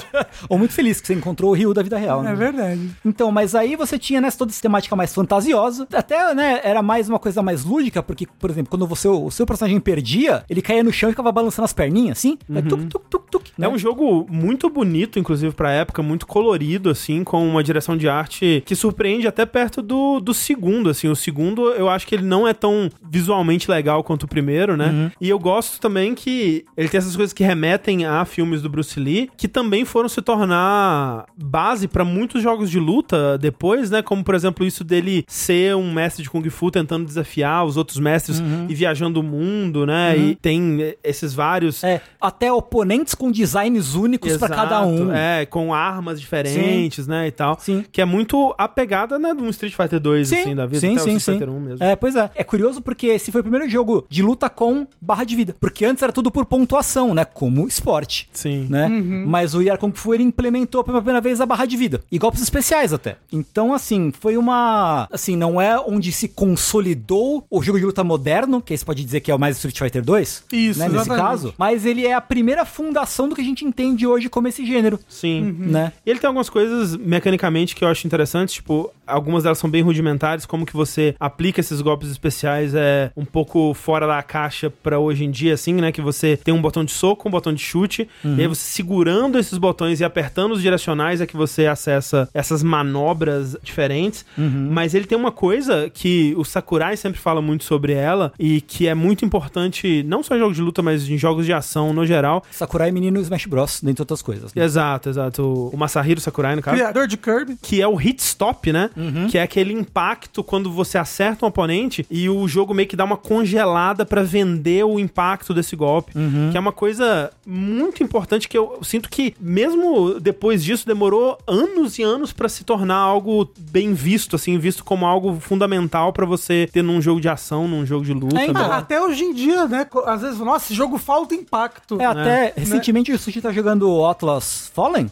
Ou muito feliz que você encontrou o Rio da vida real, né? é verdade. Então, mas aí você tinha nessa toda essa temática mais fantasiosa. Até, né, era mais uma coisa mais lúdica, porque, por exemplo, quando você, o seu personagem perdia, ele caía no chão e ficava balançando as perninhas, assim. Aí, tuc, tuc, tuc, tuc, né? É um jogo muito bonito, inclusive, pra época, muito colorido, assim, com uma direção de arte que surpreende até perto do, do segundo, assim. O segundo, eu acho que ele não é tão visualmente legal quanto o primeiro, né? E eu gosto também que ele tem essas coisas que remetem a filmes do Bruce Lee, que também foram se tornar base pra muitos jogos de luta depois, né? Como, por exemplo, isso dele ser um mestre de Kung Fu tentando desafiar os outros mestres e viajando o mundo, né? E tem esses vários É, até oponentes com designs únicos pra cada um. É, com armas diferentes, né, e tal. Sim. Que é muito a pegada, né, de um Street Fighter 2, Sim, assim, da vida. sim, até o sim, Street sim. Fighter 1 mesmo. É, pois é. É curioso porque esse foi o primeiro jogo de luta com barra de vida. Porque antes era tudo por pontuação, né? Como esporte. Sim. Né? Mas o Yar Kung Fu ele implementou pela primeira vez a barra de vida. E golpes especiais até. Então, assim, foi uma. Assim, não é onde se consolidou o jogo de luta moderno, que aí você pode dizer que é o mais Street Fighter 2. Isso, né, Nesse caso. Mas ele é a primeira fundação do que a gente entende hoje como esse gênero. Sim. Né? E ele tem algumas coisas mecanicamente que eu acho interessantes, tipo, algumas delas são bem rudimentares, como que você aplica esses golpes especiais é um pouco fora da caixa pra hoje em dia, assim, né? Que você tem um botão de soco, um botão de chute, e aí você segurando esses botões e apertando os direcionais é que você acessa essas manobras diferentes. Mas ele tem uma coisa que o Sakurai sempre fala muito sobre ela e que é muito importante, não só em jogos de luta, mas em jogos de ação no geral. Sakurai menino Smash Bros, dentre outras coisas. né? Exato, exato. O- O Masahiro Sakurai, no caso Criador de Kirby. que é o hit stop, né? Que é aquele impacto quando você acerta um oponente e o jogo meio que dá uma congelada pra vender o impacto desse golpe, que é uma coisa muito importante que eu sinto que mesmo depois disso demorou anos e anos pra se tornar algo bem visto, assim, visto como algo fundamental pra você ter num jogo de ação, num jogo de luta. É, então. né? Ah, até hoje em dia, né? Às vezes, nossa, esse jogo falta impacto. É, até recentemente o Sushi tá jogando Atlas Fallen,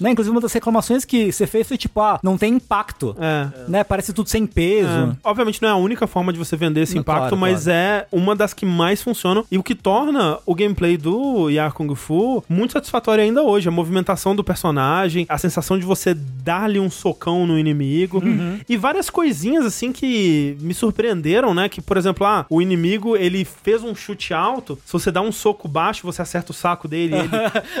né? Inclusive uma das reclamações que você fez foi tipo, ah, não tem impacto, É. né? Parece tudo sem peso. É. Obviamente não é a única forma de você vender esse impacto, claro, mas claro. é uma das que mais funcionam e o que torna o gameplay do Yar Kung Fu muito satisfatório ainda hoje. A movimentação do personagem, a sensação de você dar-lhe um socão no inimigo e várias coisinhas assim que me surpreenderam, né? Que, por exemplo, ah, o inimigo ele fez um chute alto, se você dá um soco baixo, você acerta o saco dele, ele,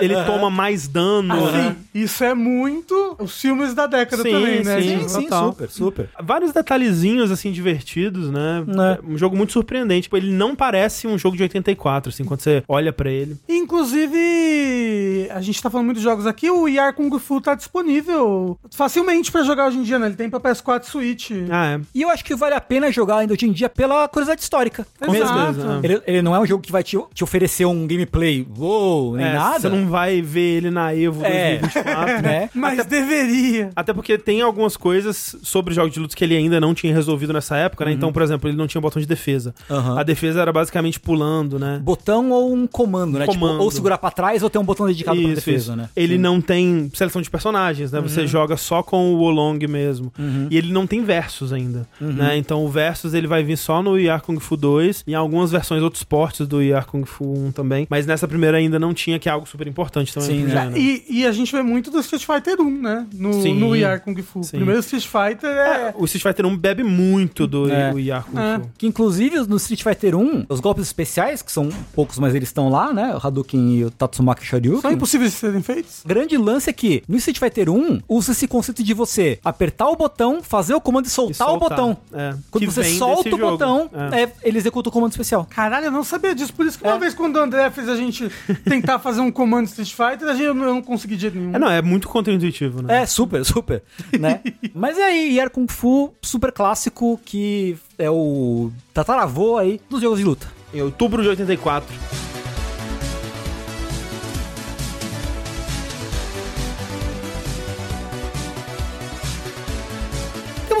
ele toma mais dano, né? Assim, isso é muito os filmes da década Sim, também, né? sim. Sim, total. super, super. Vários detalhezinhos, assim, divertidos, né? Né. Um jogo muito surpreendente. Tipo, ele não parece um jogo de 84, assim, quando você olha pra ele. Inclusive, a gente tá falando muito de jogos aqui, o Yar Kung Fu tá disponível facilmente pra jogar hoje em dia, né? Ele tem pra PS4 e Switch. Ah, é. E eu acho que vale a pena jogar ainda hoje em dia pela curiosidade histórica. Com Exato. certeza. Ele, ele não é um jogo que vai te, te oferecer um gameplay wow, nem É, nada. Você não vai ver ele na Evo É. 2024, né? Mas deveria. Até porque tem algumas coisas sobre jogos de luta que ele ainda não tinha resolvido nessa época, né? Então, por exemplo, ele não tinha botão de defesa. Uhum. A defesa era basicamente pulando, né? Botão ou um comando, né? Tipo, Comando. ou segurar pra trás ou ter um botão dedicado pra defesa, né? Ele não tem seleção de personagens, né? Uhum. Você joga só com o Wolong mesmo. E ele não tem versus ainda, Uhum. né? Então o versus ele vai vir só no Yar Kung Fu 2 e em algumas versões outros portes do Yar Kung Fu 1 também. Mas nessa primeira ainda não tinha, que é algo super importante também Sim, pro né? E, e a gente vê muito do Street Fighter 1, né? No, Sim. no Yar Kung Fu. Sim. Primeiro Street Fighter é. O Street Fighter 1 bebe muito do É. Yar Kung É. Fu. Que inclusive no Street Fighter 1, os golpes especiais, que são poucos, mas eles estão lá, né? O Hadouken e o Tatsumaki Shoryuken. São impossíveis de serem feitos? Grande lance é que no Street Fighter 1 usa esse conceito de você apertar o botão, fazer o comando e soltar, E soltar. o botão. É. Quando Que você solta o jogo. botão, É. é, ele executa o comando especial. Caralho, eu não sabia disso. Por isso que uma É. vez quando o André fez a gente tentar fazer um comando Street Fighter, a gente, eu não consegui de jeito nenhum. É, não, é muito contra-intuitivo, né? É, super, super, né? Mas é aí, Yar Kung Fu, super clássico, que é o tataravô aí dos jogos de luta. Em outubro de 84.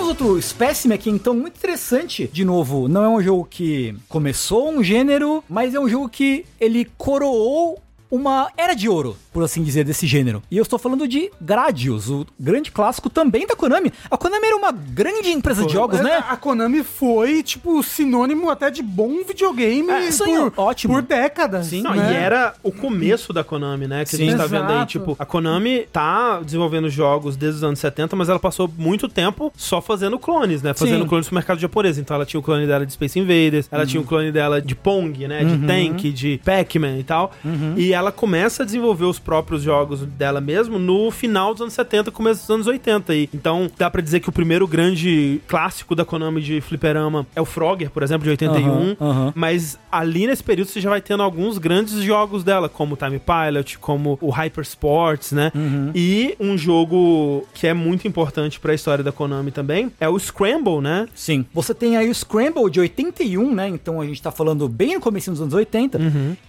Temos outro espécime aqui, então, muito interessante. De novo, não é um jogo que começou um gênero, mas é um jogo que ele coroou uma era de ouro, por assim dizer, desse gênero. E eu estou falando de Gradius, o grande clássico também da Konami. A Konami era uma grande empresa de jogos, né? A Konami foi, tipo, sinônimo até de bom videogame É, por, ótimo. por décadas. Sim, não, né? e era o começo da Konami, né? Que a Sim. gente tá vendo aí, tipo, a Konami tá desenvolvendo jogos desde os anos 70, mas ela passou muito tempo só fazendo clones, né? Fazendo Sim. clones pro mercado japonês. Então ela tinha o clone dela de Space Invaders, ela tinha o clone dela de Pong, né? De Tank, de Pac-Man e tal. E ela começa a desenvolver os próprios jogos dela mesmo no final dos anos 70, começo dos anos 80 aí. Então dá pra dizer que o primeiro grande clássico da Konami de fliperama é o Frogger, por exemplo, de 81. Aham, aham. Mas ali nesse período você já vai tendo alguns grandes jogos dela, como o Time Pilot, como o Hyper Sports, né? E um jogo que é muito importante pra história da Konami também é o Scramble, né? Sim. Você tem aí o Scramble de 81, né? Então a gente tá falando bem no começo dos anos 80,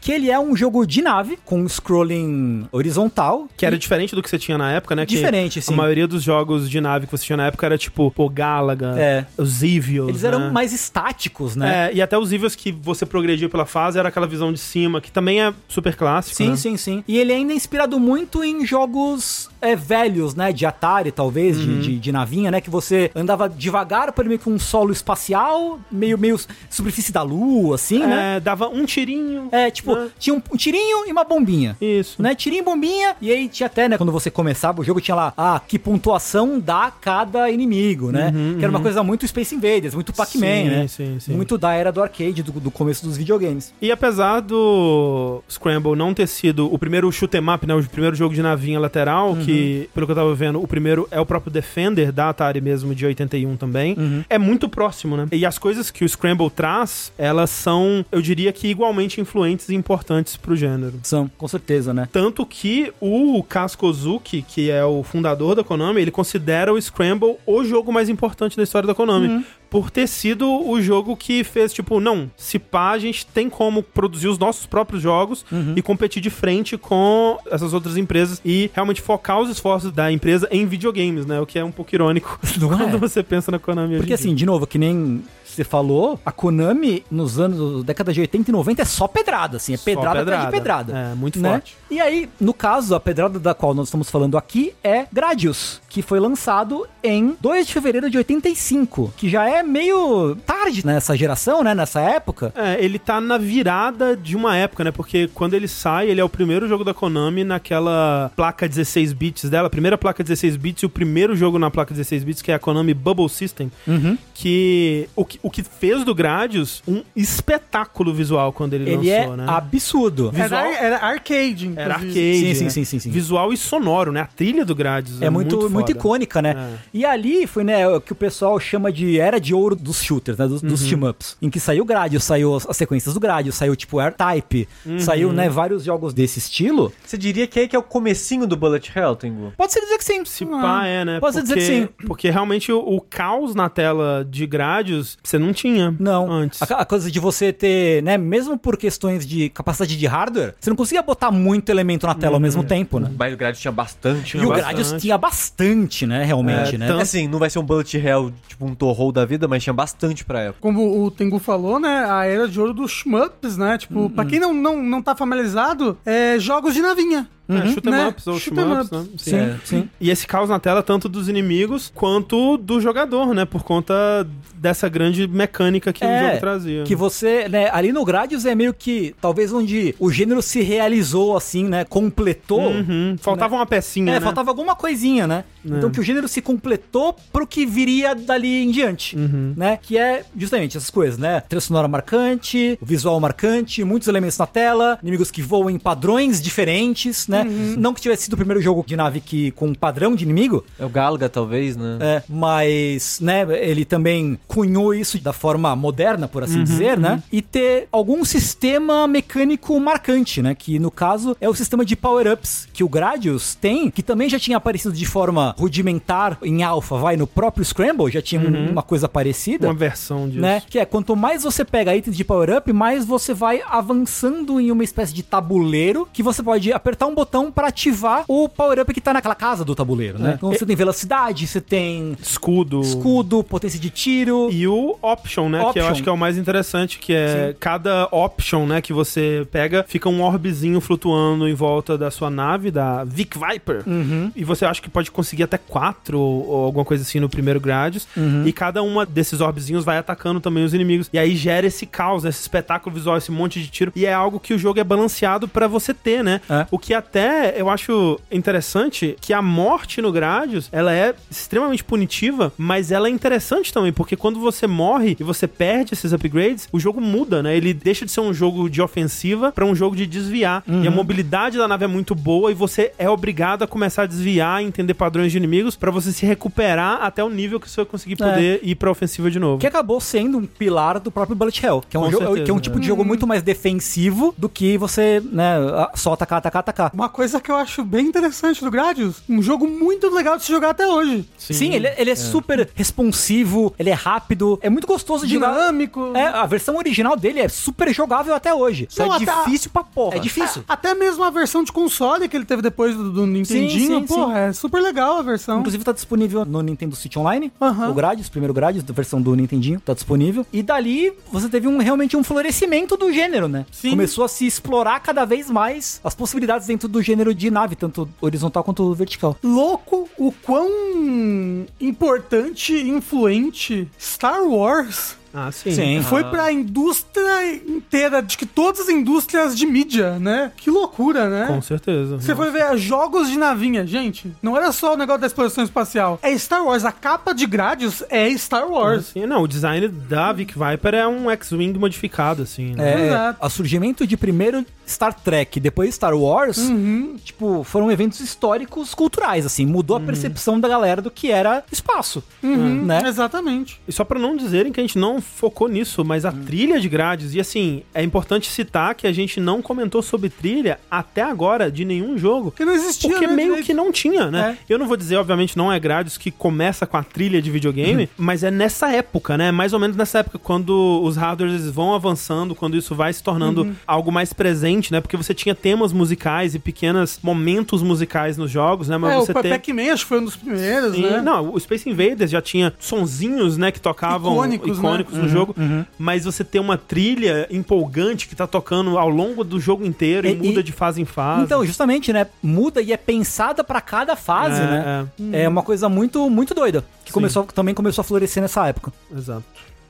que ele é um jogo de nave com scrolling horizontal, Que era diferente do que você tinha na época, né? Que Diferente, sim. A maioria dos jogos de nave que você tinha na época era tipo o Galaga, É. os Evios. eles eram né? mais estáticos, né? É, e até os Evios que você progredia pela fase era aquela visão de cima, que também é super clássico. Sim, né? sim, sim. E ele ainda é inspirado muito em jogos é, velhos, né? De Atari, talvez, de, de, de navinha, né? Que você andava devagar por meio que um solo espacial, meio, meio superfície da lua, assim, né? É, dava um tirinho. É, tipo, né? tinha um, um tirinho e uma bombinha. Isso. Né, tirinho e bombinha, e aí tinha até, né, quando você começava o jogo, tinha lá, ah, que pontuação dá cada inimigo, né? que era uma coisa muito Space Invaders, muito Pac-Man, né? sim, sim. Muito da era do arcade, do, do começo dos videogames. E apesar do Scramble não ter sido o primeiro shoot 'em up, né, o primeiro jogo de navinha lateral, que, pelo que eu tava vendo, o primeiro é o próprio Defender da Atari mesmo, de 81 também, é muito próximo, né? E as coisas que o Scramble traz, elas são, eu diria que igualmente influentes e importantes pro gênero. São, com certeza, né? Tanto que o Kazuko Ozuki, que é o fundador da Konami, ele considera o Scramble o jogo mais importante da história da Konami. Por ter sido o jogo que fez, tipo, não, se pá, a gente tem como produzir os nossos próprios jogos e competir de frente com essas outras empresas e realmente focar os esforços da empresa em videogames, né? O que é um pouco irônico Não é? quando você pensa na Konami hoje Porque em assim, de novo, que nem você falou, a Konami, nos anos, década de 80 e 90, é só pedrada, assim, é pedrada, atrás de pedrada. pedrada. É, muito né? forte. E aí, no caso, a pedrada da qual nós estamos falando aqui é Gradius, que foi lançado em 2 de fevereiro de 85, que já é meio tarde nessa geração, né, nessa época. É, ele tá na virada de uma época, né? Porque quando ele sai, ele é o primeiro jogo da Konami naquela placa 16 bits dela, a primeira placa 16 bits e o primeiro jogo na placa 16 bits, que é a Konami Bubble System, Uhum. que o, que o que fez do Gradius um espetáculo visual quando ele, Ele é lançou, né? absurdo. Visual- Era, era arcade, Era arcade. inclusive. Sim, sim, né? sim, sim, sim. Visual e sonoro, né? A trilha do Gradius É muito, muito, foda. icônica, né? É. E ali foi, né, o que o pessoal chama de era de ouro dos shooters, né? Dos, dos Uhum. team-ups. Em que saiu o Gradius, saiu as, as sequências do Gradius, saiu tipo R-Type, Uhum. saiu, né, vários jogos desse estilo. Você diria que aí que é o comecinho do Bullet Hell, Tengu? Pode-se dizer que sim. Se pá, é, né? Posso dizer que sim. Porque realmente o, o caos na tela de Gradius você não tinha Não. antes. A, a coisa de você ter, né, mesmo por questões de capacidade de hardware, você não conseguia botar muito elemento na tela ao mesmo tempo, né? Mas o Gradius tinha bastante. E o né? bastante. Gradius tinha bastante, né, realmente, É, né? tanto- Assim, não vai ser um Bullet Hell, tipo um Torrou da vida, mas tinha bastante pra época. Como o Tengu falou, né? A era de ouro dos shmups, né? Tipo, Uhum. pra quem não, não, não tá familiarizado, é jogos de navinha. É, shoot 'em né? ups ou Shoot 'em ups, né? Sim. Sim, sim. E esse caos na tela, tanto dos inimigos quanto do jogador, né? Por conta dessa grande mecânica que o É, jogo trazia. Que você, né, ali no Gradius é meio que, talvez onde o gênero se realizou, assim, né, completou. Uhum. Faltava uma pecinha, É, né? faltava alguma coisinha, né? Então que o gênero se completou pro que viria dali em diante, Uhum. né? Que é justamente essas coisas, né? Trilha sonora marcante, o visual marcante, muitos elementos na tela, inimigos que voam em padrões diferentes, né? Não que tivesse sido o primeiro jogo de nave que com um padrão de inimigo, É o Galaga, talvez, né? é, mas, né, ele também cunhou isso da forma moderna, por assim dizer, né? E ter algum sistema mecânico marcante, né? Que no caso é o sistema de power-ups que o Gradius tem, que também já tinha aparecido de forma rudimentar em alpha, vai, no próprio Scramble, já tinha um- uma coisa parecida. Uma versão disso. Né? Que é quanto mais você pega itens de power-up, mais você vai avançando em uma espécie de tabuleiro que você pode apertar um botão para ativar o power-up que tá naquela casa do tabuleiro, né? Então você tem velocidade, você tem Escudo. escudo, potência de tiro. E o option, né? Que eu Option. acho que é o mais interessante, que é cada option, né, que você pega, fica um orbezinho flutuando em volta da sua nave, da Vic Viper. Uhum. E você acha que pode conseguir até quatro ou, ou alguma coisa assim no primeiro Gradius. Uhum. E cada uma desses orbezinhos vai atacando também os inimigos. E aí gera esse caos, né, esse espetáculo visual, esse monte de tiro. E é algo que o jogo é balanceado pra você ter, né? É. O que até eu acho interessante que a morte no Gradius, ela é extremamente punitiva, mas ela é interessante também, porque quando você morre e você perde esses upgrades, o jogo muda, né? Ele deixa de ser um jogo de ofensiva pra um jogo de desviar. E a mobilidade da nave é muito boa e você é obrigado a começar a desviar, entender padrões de inimigos pra você se recuperar até o nível que você vai conseguir poder ir pra ofensiva de novo. Que acabou sendo um pilar do próprio Bullet Hell. Que é um, certeza, que é um tipo é. de jogo muito mais defensivo do que você, né, só atacar, atacar, atacar. Uma coisa que eu acho bem interessante do Gradius, um jogo muito legal de se jogar até hoje. Sim, ele, ele é, super responsivo, ele é rápido, é muito gostoso de jogar. Dinâmico. É, a versão original dele é super jogável até hoje. Só Não, é até- difícil pra porra. É difícil. Até mesmo a versão de console que ele teve depois do, do Nintendinho, sim, porra, é super legal a versão. Inclusive tá disponível no Nintendo Switch Online. Aham. O Gradius, primeiro Gradius, da versão do Nintendinho, tá disponível. E dali você teve um, realmente um florescimento do gênero, né? Sim. Começou a se explorar cada vez mais as possibilidades dentro do gênero de nave, tanto horizontal quanto vertical. Louco o quão importante e influente Star Wars Ah, sim. Sim. foi pra indústria inteira, de que todas as indústrias de mídia, né? Que loucura, né? Com certeza. Você foi ver jogos de navinha, gente. Não era só o negócio da exploração espacial. É Star Wars. A capa de Gradius é Star Wars. Assim, não, o design da Vic Viper é um X-Wing modificado, assim, né? É, Exato. o surgimento de primeiro Star Trek, depois Star Wars, Uhum. tipo, foram eventos históricos culturais, assim, mudou a percepção da galera do que era espaço, Uhum, né? Exatamente. E só pra não dizerem que a gente não focou nisso, mas a trilha de grades, e assim, é importante citar que a gente não comentou sobre trilha até agora de nenhum jogo. Porque não existia, Porque né, meio direito. que não tinha, né? Eu não vou dizer, obviamente, não é Gradius que começa com a trilha de videogame, mas é nessa época, né? Mais ou menos nessa época, quando os hardwares vão avançando, quando isso vai se tornando algo mais presente, né? Porque você tinha temas musicais e pequenos momentos musicais nos jogos, né? Mas É, você o tem. Pac-Man acho que foi um dos primeiros, Sim, né? Não, o Space Invaders já tinha sonzinhos, né, que tocavam Icônicos, icônicos, no jogo, mas você tem uma trilha empolgante que tá tocando ao longo do jogo inteiro e, E- muda e- de fase em fase. Então, justamente, né? Muda e é pensada pra cada fase, É, né? É. uma coisa muito, muito doida. Que Sim. começou, também começou a florescer nessa época. Exato.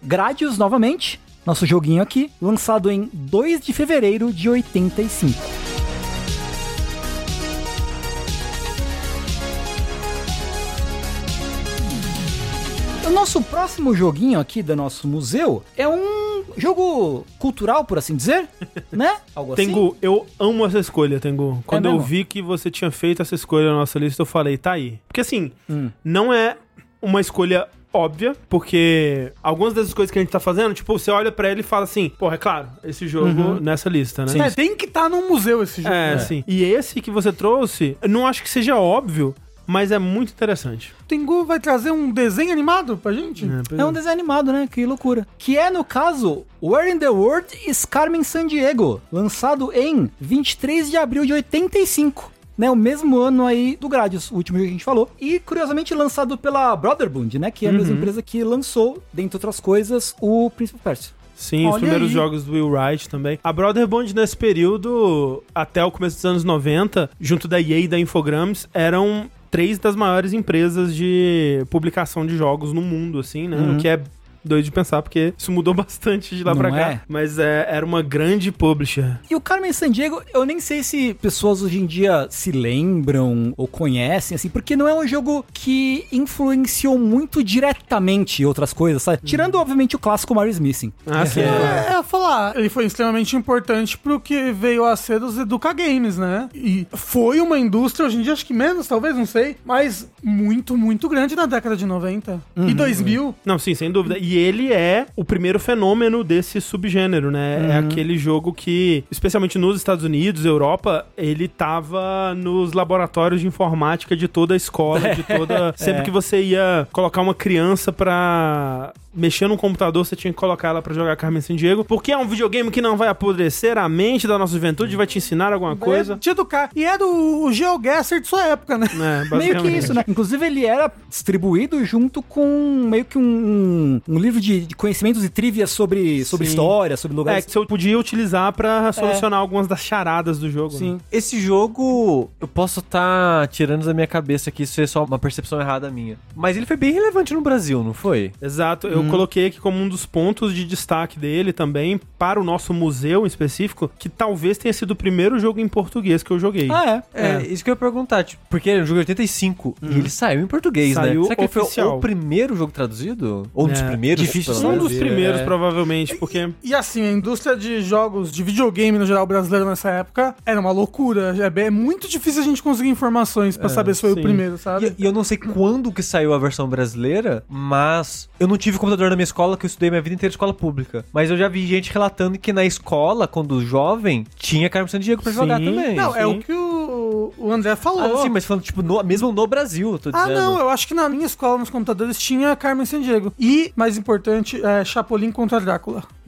Gradius, novamente, nosso joguinho aqui, lançado em 2 de fevereiro de 85. O nosso próximo joguinho aqui do nosso museu é um jogo cultural, por assim dizer, né? Algo assim. Tengu, eu amo essa escolha, Tengu. Quando eu mesmo? vi que você tinha feito essa escolha na nossa lista, eu falei, tá aí. Porque assim, Hum. não é uma escolha óbvia, porque algumas dessas coisas que a gente tá fazendo, tipo, você olha pra ele e fala assim, porra, é claro, esse jogo nessa lista, né? Sim. É, tem que estar num museu esse jogo. É, sim. E esse que você trouxe, eu não acho que seja óbvio, mas é muito interessante. O Tengu vai trazer um desenho animado pra gente? É um desenho animado, né? Que loucura. Que é, no caso, Where in the World is Carmen Sandiego, lançado em 23 de abril de 85. Né, o mesmo ano aí do Gradius, o último jogo que a gente falou. E, curiosamente, lançado pela Brotherbund, né? Que é a mesma empresa que lançou, dentre outras coisas, o Príncipe Persia. Sim, os Olha primeiros aí. jogos do Will Wright também. A Brotherbond nesse período, até o começo dos anos 90, junto da EA e da Infogrames, eram três das maiores empresas de publicação de jogos no mundo, assim, né? O que é doido de pensar, porque isso mudou bastante de lá Não pra cá. é? Mas é, era uma grande publisher. E o Carmen Sandiego, eu nem sei se pessoas hoje em dia se lembram ou conhecem, assim, porque não é um jogo que influenciou muito diretamente outras coisas, sabe? Tirando, obviamente, o clássico Mario Missing. Ah, sim. É, é falar, ele foi extremamente importante pro que veio a ser os Educa Games, né? E foi uma indústria, hoje em dia acho que menos, talvez, não sei, mas muito, muito grande na década de 90 e 2000. Não, sim, sem dúvida. E ele é o primeiro fenômeno desse subgênero, né? É aquele jogo que, especialmente nos Estados Unidos, Europa, ele tava nos laboratórios de informática de toda a escola, de toda. Sempre que você ia colocar uma criança pra mexer no computador, você tinha que colocar ela pra jogar Carmen Sandiego, porque é um videogame que não vai apodrecer a mente da nossa juventude, vai te ensinar alguma coisa. É, te educar. E era o, o GeoGuessr de sua época, né? É, Meio que isso, né? Inclusive, ele era distribuído junto com meio que um, um livro de, de conhecimentos e trivias sobre, sobre Sim. história, sobre É, lugares. que você podia utilizar pra solucionar algumas das charadas do jogo. né? Sim. Esse jogo, eu posso estar tirando da minha cabeça aqui, isso é só uma percepção errada minha. Mas ele foi bem relevante no Brasil, não foi? Exato, eu coloquei aqui como um dos pontos de destaque dele também, para o nosso museu em específico, que talvez tenha sido o primeiro jogo em português que eu joguei. Ah, é. É, isso que eu ia perguntar, tipo, porque ele é um jogo de 85 e ele saiu em português, Saiu né? Será que ele foi oficial. o primeiro jogo traduzido? Ou um dos É, primeiros? difícil um dos primeiros, É. provavelmente, porque. E assim, a indústria de jogos, de videogame no geral brasileiro nessa época, era uma loucura. É, é muito difícil a gente conseguir informações pra saber se foi sim. o primeiro, sabe? E, e eu não sei quando que saiu a versão brasileira, mas eu não tive computador na minha escola, que eu estudei minha vida inteira em escola pública. Mas eu já vi gente relatando que na escola, quando jovem, tinha Carmen Sandiego pra Sim. jogar também. Não, é sim. o que o, o André falou. Ah, sim, mas falando, tipo, no- mesmo no Brasil, eu tô Ah, dizendo. não, eu acho que na minha escola, nos computadores, tinha Carmen Sandiego. E, mais importante, é Chapolin contra Drácula.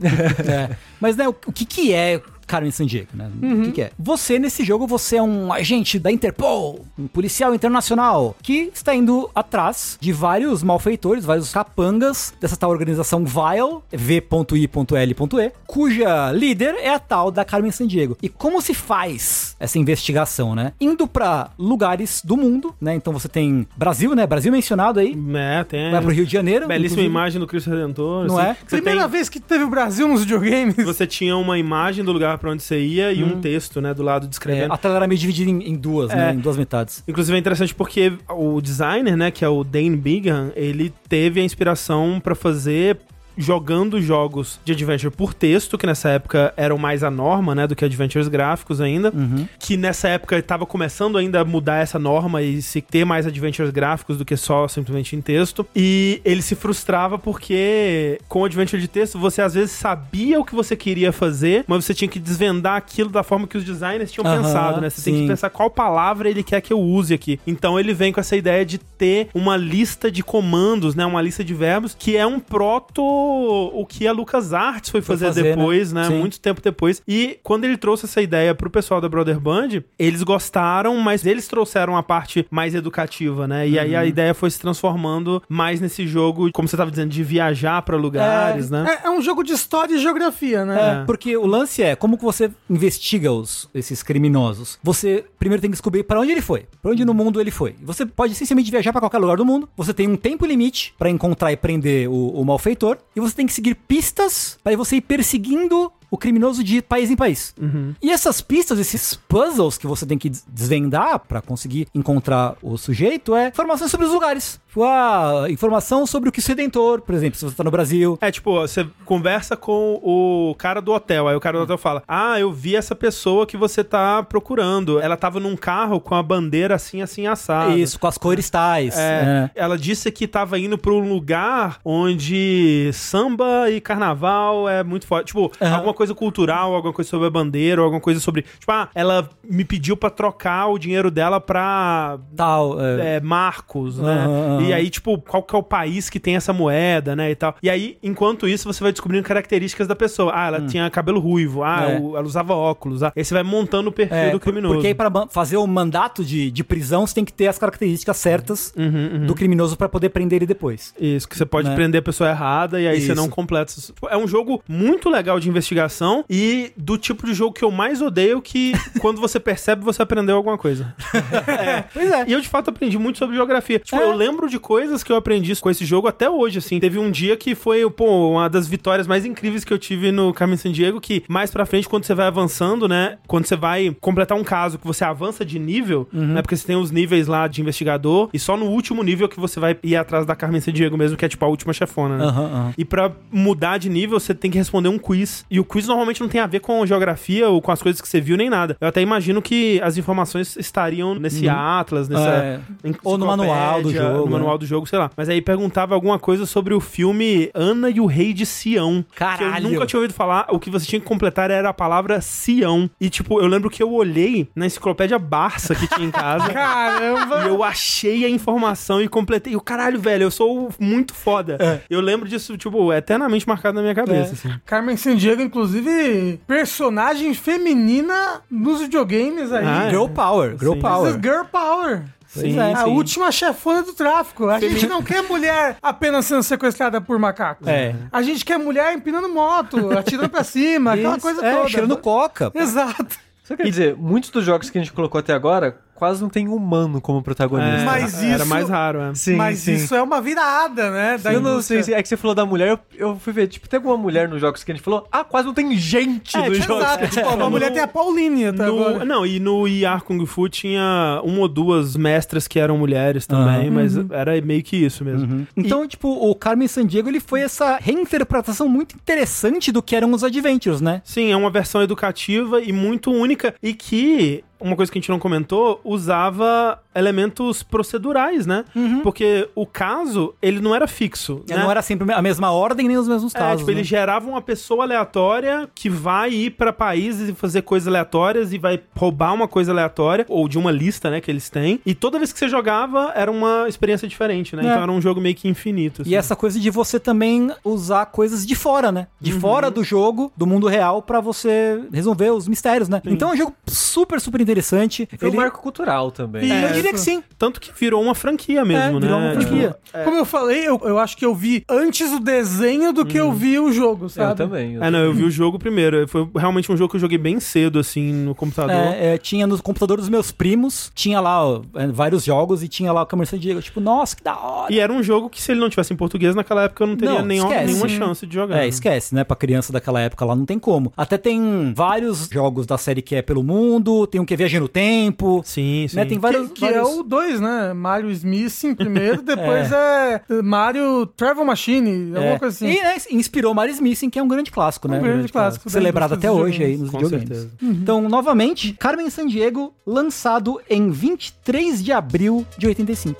É. Mas, né, o, o que que é Carmen Sandiego, né? O que que é? Você, nesse jogo, você é um agente da Interpol, um policial internacional, que está indo atrás de vários malfeitores, vários capangas dessa tal organização Vile, V.I.L.E, cuja líder é a tal da Carmen Sandiego. E como se faz essa investigação, né? Indo pra lugares do mundo, né? Então você tem Brasil, né? Brasil mencionado aí. É, tem. Vai pro Rio de Janeiro. Belíssima inclusive. imagem do Cristo Redentor. Não assim, é? Você, Primeira tem, vez que teve o Brasil nos videogames. você tinha uma imagem do lugar pra onde você ia e um texto, né, do lado É, descrevendo. a tela era meio dividida em, em duas, né? É. Em duas metades. Inclusive é interessante porque o designer, né, que é o Dane Bigham, ele teve a inspiração pra fazer jogando jogos de adventure por texto, que nessa época eram mais a norma, né, do que adventures gráficos ainda, que nessa época estava começando ainda a mudar essa norma e se ter mais adventures gráficos do que só simplesmente em texto. E ele se frustrava porque com adventure de texto você às vezes sabia o que você queria fazer, mas você tinha que desvendar aquilo da forma que os designers tinham Aham, pensado, né? Você tem sim. que pensar qual palavra ele quer que eu use aqui. Então ele vem com essa ideia de ter uma lista de comandos, né? Uma lista de verbos que é um proto o que a LucasArts foi Foi fazer, fazer, depois, né? né? Muito tempo depois. E quando ele trouxe essa ideia pro pessoal da Brother Band, eles gostaram, mas eles trouxeram a parte mais educativa, né? E Uhum. aí a ideia foi se transformando mais nesse jogo, como você tava dizendo, de viajar pra lugares, né? É, é um jogo de história e geografia, né? É, porque o lance é como que você investiga os, esses criminosos. Você primeiro tem que descobrir para onde ele foi, para onde no mundo ele foi. Você pode essencialmente viajar para qualquer lugar do mundo. Você tem um tempo limite para encontrar e prender o, o malfeitor e você tem que seguir pistas para você ir perseguindo o criminoso de país em país. E essas pistas, esses puzzles que você tem que des- desvendar para conseguir encontrar o sujeito é informações sobre os lugares. Tipo, ah, informação sobre o que Redentor, por exemplo, se você tá no Brasil. É, tipo, você conversa com o cara do hotel, aí o cara do hotel fala: Ah, eu vi essa pessoa que você tá procurando. Ela tava num carro com a bandeira assim, assim, assada. Isso, com as cores tais. É, Ela disse que tava indo pra um lugar onde samba e carnaval é muito forte. Tipo, Aham. alguma coisa cultural, alguma coisa sobre a bandeira, alguma coisa sobre. Tipo, ah, ela me pediu pra trocar o dinheiro dela pra. Tal. é. é, marcos, né? Aham, aham. E aí, tipo, qual que é o país que tem essa moeda, né? E tal. E aí, enquanto isso, você vai descobrindo características da pessoa. Ah, ela tinha cabelo ruivo. Ah, Hum. É. ela usava óculos. Ah, aí você vai montando o perfil É, do criminoso. Porque aí pra fazer o mandato de, de prisão, você tem que ter as características certas Uhum, do criminoso pra poder prender ele depois. Isso, que você pode Né? prender a pessoa errada e aí você Isso. não completa. isso. É um jogo muito legal de investigação e do tipo de jogo que eu mais odeio que quando você percebe, você aprendeu alguma coisa. Pois é. E eu, de fato, aprendi muito sobre geografia. Tipo, É. eu lembro de coisas que eu aprendi com esse jogo até hoje, assim. Teve um dia que foi, pô, uma das vitórias mais incríveis que eu tive no Carmen San Diego, que mais pra frente, quando você vai avançando, né, quando você vai completar um caso que você avança de nível, Uhum. né, porque você tem os níveis lá de investigador, e só no último nível que você vai ir atrás da Carmen San Diego mesmo, que é, tipo, a última chefona, né? Aham, aham. E pra mudar de nível, você tem que responder um quiz. E o quiz normalmente não tem a ver com geografia ou com as coisas que você viu, nem nada. Eu até imagino que as informações estariam nesse atlas, nessa... É. Ou no manual do jogo? Manual do jogo, sei lá. Mas aí perguntava alguma coisa sobre o filme Ana e o Rei de Sião. Que Caralho. eu nunca tinha ouvido falar. O que você tinha que completar era a palavra Sião. E, tipo, eu lembro que eu olhei na enciclopédia Barça que tinha em casa. Caramba! E eu achei a informação e completei. E o caralho, velho, eu sou muito foda. É. Eu lembro disso, tipo, eternamente marcado na minha cabeça. É. assim. Carmen Sandiego, inclusive, personagem feminina nos videogames aí. Ah, é. Girl Power, Girl Sim. Power. This is Girl Power. Sim, é. A sim. última chefona do tráfico. A gente não quer mulher apenas sendo sequestrada por macacos. É. A gente quer mulher empinando moto, atirando pra cima, aquela coisa é, toda. cheirando coca. Exato. Quer dizer, muitos dos jogos que a gente colocou até agora quase não tem humano como protagonista. É, Mas Era isso- mais raro, é. Sim, Mas sim. isso é uma virada, né? Da Eu não sei se é que você falou da mulher, eu, eu fui ver, tipo, tem alguma mulher nos jogos que a gente falou? Ah, quase não tem gente É, nos tipo, jogos. Exato. Tipo, a mulher tem a Pauline até No, agora. não, e no IR Kung Fu tinha uma ou duas mestras que eram mulheres também, Aham. mas era meio que isso mesmo. Então, tipo, o Carmen Sandiego, ele foi essa reinterpretação muito interessante do que eram os Adventures, né? Sim, é uma versão educativa e muito única e que uma coisa que a gente não comentou, usava elementos procedurais, né? Porque o caso, ele não era fixo, né? Não era sempre a mesma ordem nem os mesmos É, casos. tipo, né? ele gerava uma pessoa aleatória que vai ir pra países e fazer coisas aleatórias e vai roubar uma coisa aleatória, ou de uma lista, né, que eles têm. E toda vez que você jogava, era uma experiência diferente, né? É. Então era um jogo meio que infinito. assim. E essa coisa de você também usar coisas de fora, né? De Uhum. fora do jogo, do mundo real, pra você resolver os mistérios, né? Então é um jogo super, super interessante. Foi Ele... um marco cultural também. E- É, diria que sim. Tanto que virou uma franquia mesmo, É, né? virou uma franquia. Tipo, Como eu falei, eu, eu acho que eu vi antes o desenho do que eu vi o jogo, sabe? Eu também. eu É, não, eu vi o jogo primeiro. Foi realmente um jogo que eu joguei bem cedo, assim, no computador. É, é, tinha no computador dos meus primos, tinha lá ó, é, vários jogos e tinha lá o Cameron San Diego. Tipo, nossa, que da hora. E era um jogo que, se ele não tivesse em português, naquela época eu não teria Não, nenhuma, esquece. nenhuma chance de jogar. É, esquece, né? Pra criança daquela época lá não tem como. Até tem vários jogos da série que é pelo mundo, tem um que é Viagem no Tempo. Sim, sim. Né, tem vários. Que, que é o 2, né? Mario Smith primeiro, depois é. Mario Travel Machine, alguma É. coisa assim. E né, inspirou Mario Smith, que é um grande clássico, né? Um grande clássico da Celebrado até hoje aí nos videogames. certeza. Então, novamente, Carmen San Diego, lançado em 23 de abril de 85.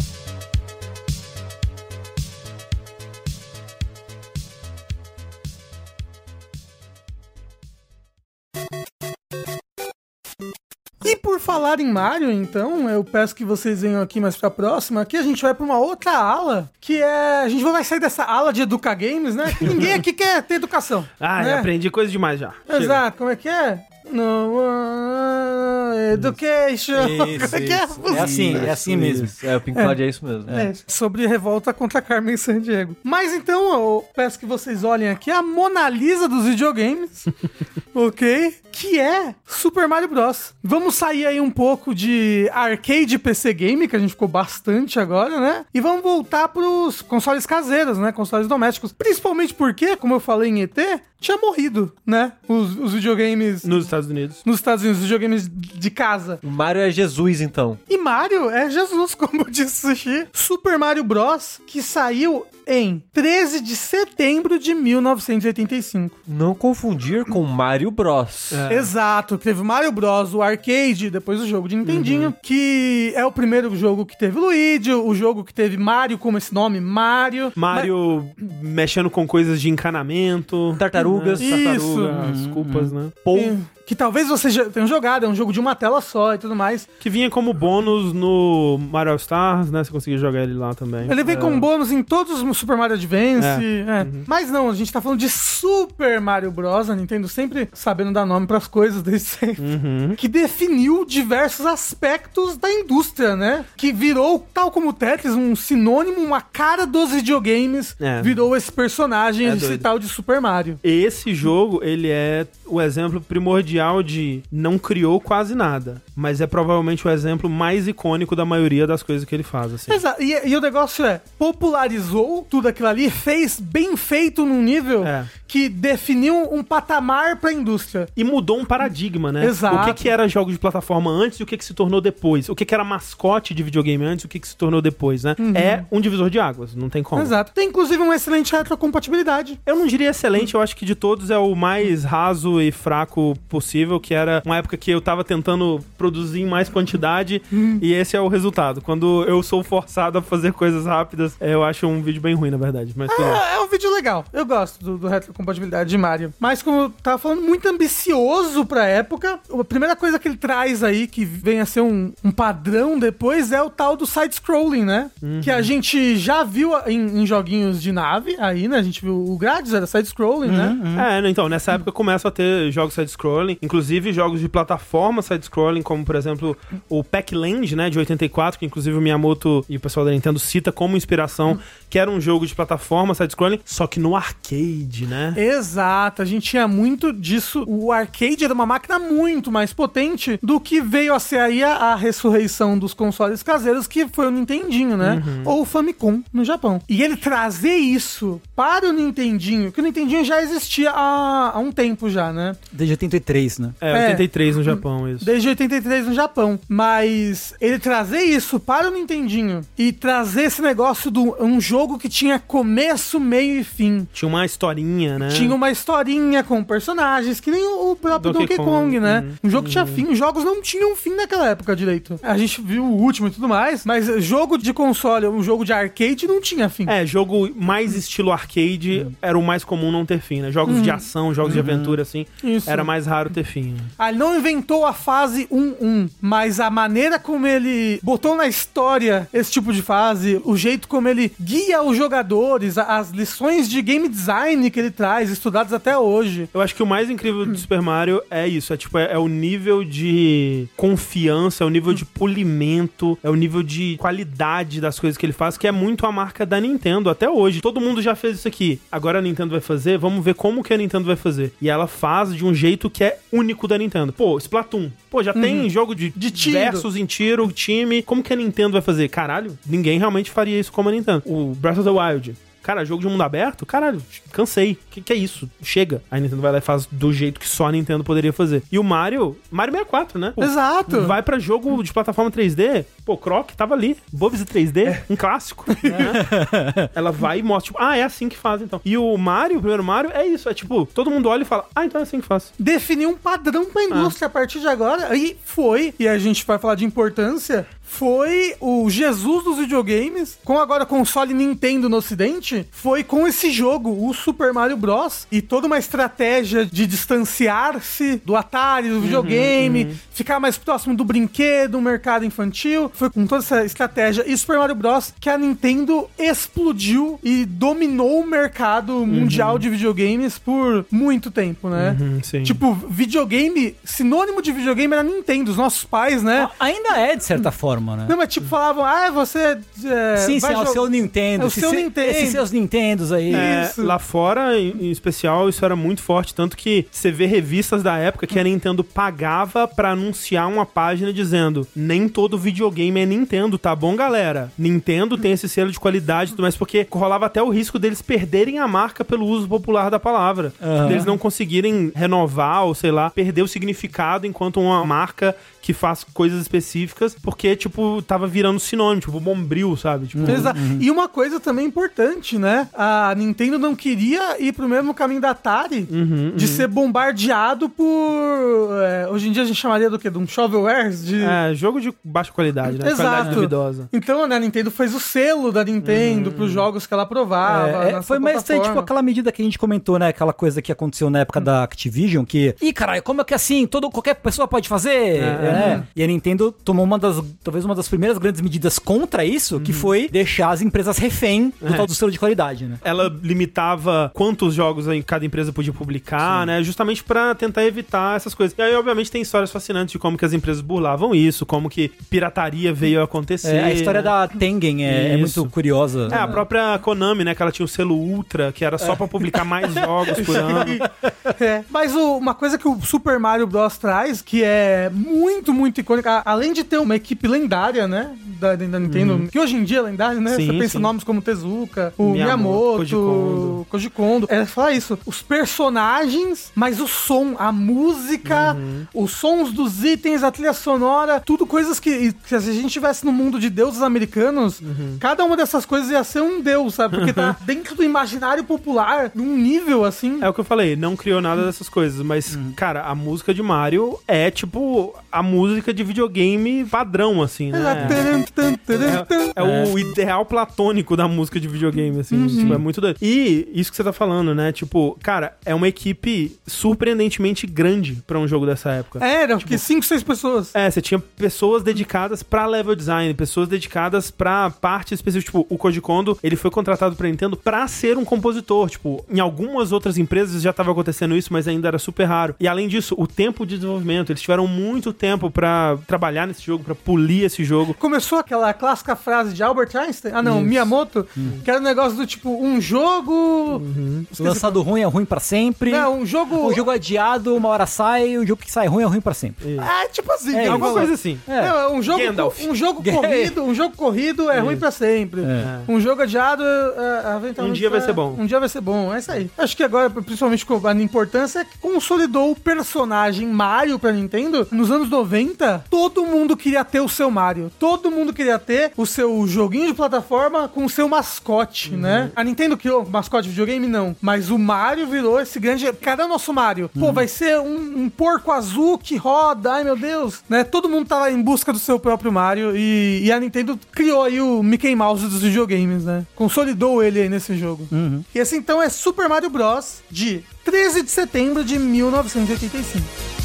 E por falar em Mario, então, eu peço que vocês venham aqui mais pra próxima. Aqui a gente vai pra uma outra ala, que é. A gente vai sair dessa ala de Educa Games, né? Que ninguém aqui quer ter educação. Ah, né? aprendi coisa demais já. Chega. Exato, como é que é? No education. Isso, é que é? isso. É assim, é assim mesmo. Isso, É, o Pink Floyd é, isso mesmo. É, sobre revolta contra Carmen Sandiego. Mas então, eu peço que vocês olhem aqui a Mona Lisa dos videogames, ok? Que é Super Mario Bros. Vamos sair aí um pouco de arcade PC game, que a gente ficou bastante agora, né? E vamos voltar pros consoles caseiros, né? Consoles domésticos. Principalmente porque, como eu falei em ET, tinha morrido, né? Os, os videogames Nos Estados Unidos. nos Estados Unidos, os videogames de casa. O Mario é Jesus, então. E Mario é Jesus, como disse Sushi. Super Mario Bros. que saiu em 13 de setembro de 1985. Não confundir com Mario Bros. É. Exato, teve Mario Bros, o arcade, depois o jogo de Nintendinho, que é o primeiro jogo que teve Luigi, o jogo que teve Mario como esse nome, Mario. Mario mexendo com coisas de encanamento. Tartarugas. Tartaruga, Isso. as culpas, né? Que, que talvez você já tenha jogado, é um jogo de uma tela só e tudo mais. Que vinha como bônus no Mario Stars, né? Você conseguia jogar ele lá também. Ele vem com bônus em todos os Super Mario Advance. É. é. Mas não, a gente tá falando de Super Mario Bros. A Nintendo sempre sabendo dar nome pras coisas desde sempre. Uhum. Que definiu diversos aspectos da indústria, né? Que virou, tal como o Tetris, um sinônimo, uma cara dos videogames. É. Virou esse personagem, É tal de Super Mario. Esse jogo, ele é o exemplo primordial de não criou quase nada, mas é provavelmente o exemplo mais icônico da maioria das coisas que ele faz, assim. Exato. E, e o negócio é, popularizou tudo aquilo ali, fez bem feito num nível É. que definiu um patamar pra indústria. E mudou um paradigma, né? Exato. O que, que era jogo de plataforma antes e o que, que se tornou depois. O que, que era mascote de videogame antes e o que, que se tornou depois, né? É um divisor de águas, não tem como. Exato. Tem inclusive uma excelente retrocompatibilidade. Eu não diria excelente, eu acho que de todos é o mais raso e fraco possível, que era uma época que eu tava tentando produzir em mais quantidade e esse é o resultado. Quando eu sou forçado a fazer coisas rápidas, é, eu acho um vídeo bem ruim, na verdade. Mas. É, é um vídeo legal. Eu gosto do, do retrocompatibilidade de Mario. Mas como eu tava falando, muito ambicioso pra época. A primeira coisa que ele traz aí, que vem a ser um, um padrão depois, é o tal do side-scrolling, né? Que a gente já viu em, em joguinhos de nave aí, né? A gente viu o Gradius, era side-scrolling, né? É, né, então, nessa época começa a ter jogos side-scrolling, inclusive jogos de plataforma side-scrolling, como por exemplo o Pac-Land, né, de 84, que inclusive o Miyamoto e o pessoal da Nintendo cita como inspiração, que era um jogo de plataforma side-scrolling, só que no arcade, né? Exato, a gente tinha muito disso. O arcade era uma máquina muito mais potente do que veio a ser aí a, a ressurreição dos consoles caseiros, que foi o Nintendinho, né? Ou o Famicom no Japão. E ele trazer isso para o Nintendinho, que o Nintendinho já existia há, há um tempo já, né? Desde 83, né? É, É. 83 no Japão, isso. Desde 83 no Japão. Mas ele trazer isso para o Nintendinho e trazer esse negócio de um jogo que tinha começo, meio e fim. Tinha uma historinha, né? Tinha uma historinha com personagens, que nem o próprio Donkey Donkey, Kong, Kong, né? uhum. Um jogo que tinha fim. Os jogos não tinham fim naquela época direito. A gente viu o último e tudo mais, mas jogo de console, um jogo de arcade não tinha fim. É, jogo mais estilo arcade era o mais comum não ter fim, né? Jogos de ação, jogos de aventura, assim, Isso. era mais raro ter fim. né? Ah, ele não inventou a fase 1-1, mas a maneira como ele botou na história esse tipo de fase, o jeito como ele guia os jogadores, as lições de game design que ele traz, estudadas até hoje. Eu acho que o mais incrível do Super Mario é isso, é tipo, é, é o nível de confiança, é o nível de polimento, é o nível de qualidade das coisas que ele faz, que é muito a marca da Nintendo até hoje. Todo mundo já fez isso aqui. Agora a Nintendo vai fazer, vamos ver como que a Nintendo vai fazer. E ela faz de um jeito que é único da Nintendo. Pô, Splatoon. Pô, já tem jogo de, De tiro. versus em tiro, time. Como que a Nintendo vai fazer? Caralho, ninguém realmente faria isso como a Nintendo. O Breath of the Wild. Cara, jogo de mundo aberto? Caralho, cansei. Que que é isso? Chega. A Nintendo vai lá e faz do jeito que só a Nintendo poderia fazer. E o Mario, Mario 64, né? Pô, Exato. Vai pra jogo de plataforma 3D, pô, Croc tava ali. Bobs 3D, um clássico. né? Ela vai e mostra, tipo, ah, é assim que faz então. E o Mario, o primeiro Mario, é isso. É tipo, todo mundo olha e fala, ah, então é assim que faz. definir um padrão pra indústria a partir de agora. E foi, e a gente vai falar de importância, foi o Jesus dos videogames, com agora console Nintendo no ocidente, foi com esse jogo, o Super Mario Bros. E toda uma estratégia de distanciar-se do Atari, do videogame, ficar mais próximo do brinquedo, do mercado infantil. Foi com toda essa estratégia. E Super Mario Bros. que a Nintendo explodiu e dominou o mercado mundial de videogames por muito tempo, né? Uhum, sim. Tipo, videogame, sinônimo de videogame era Nintendo, os nossos pais, né? Ainda é, de certa forma, né? Não, mas tipo, falavam, ah, você. é, sim, sim, vai é o seu Nintendo. É o seu se- Nintendo. Esses seus Nintendos aí. É, Isso. lá fora, em, em especial, isso era muito forte. Tanto que você vê revistas da época que a Nintendo pagava pra anunciar uma página dizendo: nem todo videogame é Nintendo, tá bom, galera? Nintendo tem esse selo de qualidade e tudo mais, porque rolava até o risco deles perderem a marca pelo uso popular da palavra. Deles não conseguirem renovar ou, sei lá, perder o significado enquanto uma marca que faz coisas específicas, porque, tipo, tava virando sinônimo, tipo, bombril, sabe? Tipo, Exa- E uma coisa também importante, né? A Nintendo não queria ir pro mesmo caminho da Atari Uhum, de ser bombardeado por. é, hoje em dia a gente chamaria do quê? De um shovelwares? De... É, jogo de baixa qualidade, né? Exato. Qualidade duvidosa. Então, né, a Nintendo fez o selo da Nintendo pros jogos que ela aprovava. É, é, foi mais plataforma. tipo aquela medida que a gente comentou, né? Aquela coisa que aconteceu na época da Activision, que. Ih, caralho, como é que assim? Todo, qualquer pessoa pode fazer? É. E a Nintendo tomou uma das. Talvez uma das primeiras grandes medidas contra isso, que foi deixar as empresas refém do É. tal do selo de qualidade, né? Ela limitava quantos jogos cada empresa podia publicar, né? Justamente pra tentar evitar essas coisas. E aí, obviamente, tem histórias fascinantes de como que as empresas burlavam isso, como que pirataria veio a acontecer. É, a história né? da Tengen é, é muito curiosa. É, a própria Konami, né? Que ela tinha o selo Ultra, que era só pra publicar mais jogos por ano. É, mas o- uma coisa que o Super Mario Bros. traz, que é muito, muito icônica, além de ter uma equipe lendária, né? Da, da Nintendo, que hoje em dia é lendária, né? Uhum. Sim, Você pensa sim. em nomes como Tezuka, o Miyamoto, Miyamoto, Koji Kondo. É falar isso. Os personagens, mas o som, a música, Uhum. os sons dos itens, a trilha sonora, tudo coisas que, se a gente tivesse no mundo de deuses americanos, Uhum. cada uma dessas coisas ia ser um deus, sabe? Porque tá dentro do imaginário popular, num nível assim. É o que eu falei, não criou nada dessas coisas, mas, cara, a música de Mario é tipo a música de videogame padrão, assim, né? É o ideal platônico da música de videogame, assim. Tipo, é muito doido. E isso que você tá falando, né? Tipo, cara, é uma equipe surpreendentemente grande pra um jogo dessa época. É, Era, que 5, 6 pessoas. É, você tinha pessoas dedicadas pra level design, pessoas dedicadas pra parte específica. Tipo, o Koji Kondo, ele foi contratado pra Nintendo pra ser um compositor. Tipo, em algumas outras empresas já tava acontecendo isso, mas ainda era super raro. E além disso, o tempo de desenvolvimento, eles tiveram muito tempo pra trabalhar nesse jogo, pra polir esse jogo. Começou aquela clássica frase de Albert Einstein, ah não, Isso. Miyamoto, que era um negócio do tipo, um jogo... Esqueci- Lançado ruim é ruim pra sempre. Não, um jogo... O jogo adiado, uma hora sai, o jogo que sai ruim é ruim pra sempre. É, tipo assim, É, tem Alguma coisa assim. É. Não, um jogo, Gandalf. um jogo corrido, um jogo corrido é ruim pra sempre. É. Um jogo adiado, é, eventualmente, Um dia vai é- ser bom. Um dia vai ser bom, é isso aí. Acho que agora, principalmente com a importância, é que consolidou o personagem Mario pra Nintendo. Nos anos 90, todo mundo queria ter o seu Mario. Todo mundo queria ter o seu joguinho de plataforma com o seu mascote, né? A Nintendo criou mascote de videogame? Não. Mas o Mario virou esse grande... Cadê o nosso Mario? Pô, vai ser um, um porco azul que roda, ai meu Deus. Né? Todo mundo tava em busca do seu próprio Mario e, e a Nintendo criou aí o Mickey Mouse dos videogames, né? Consolidou ele aí nesse jogo. E esse então é Super Mario Bros. de 13 de setembro de 1985.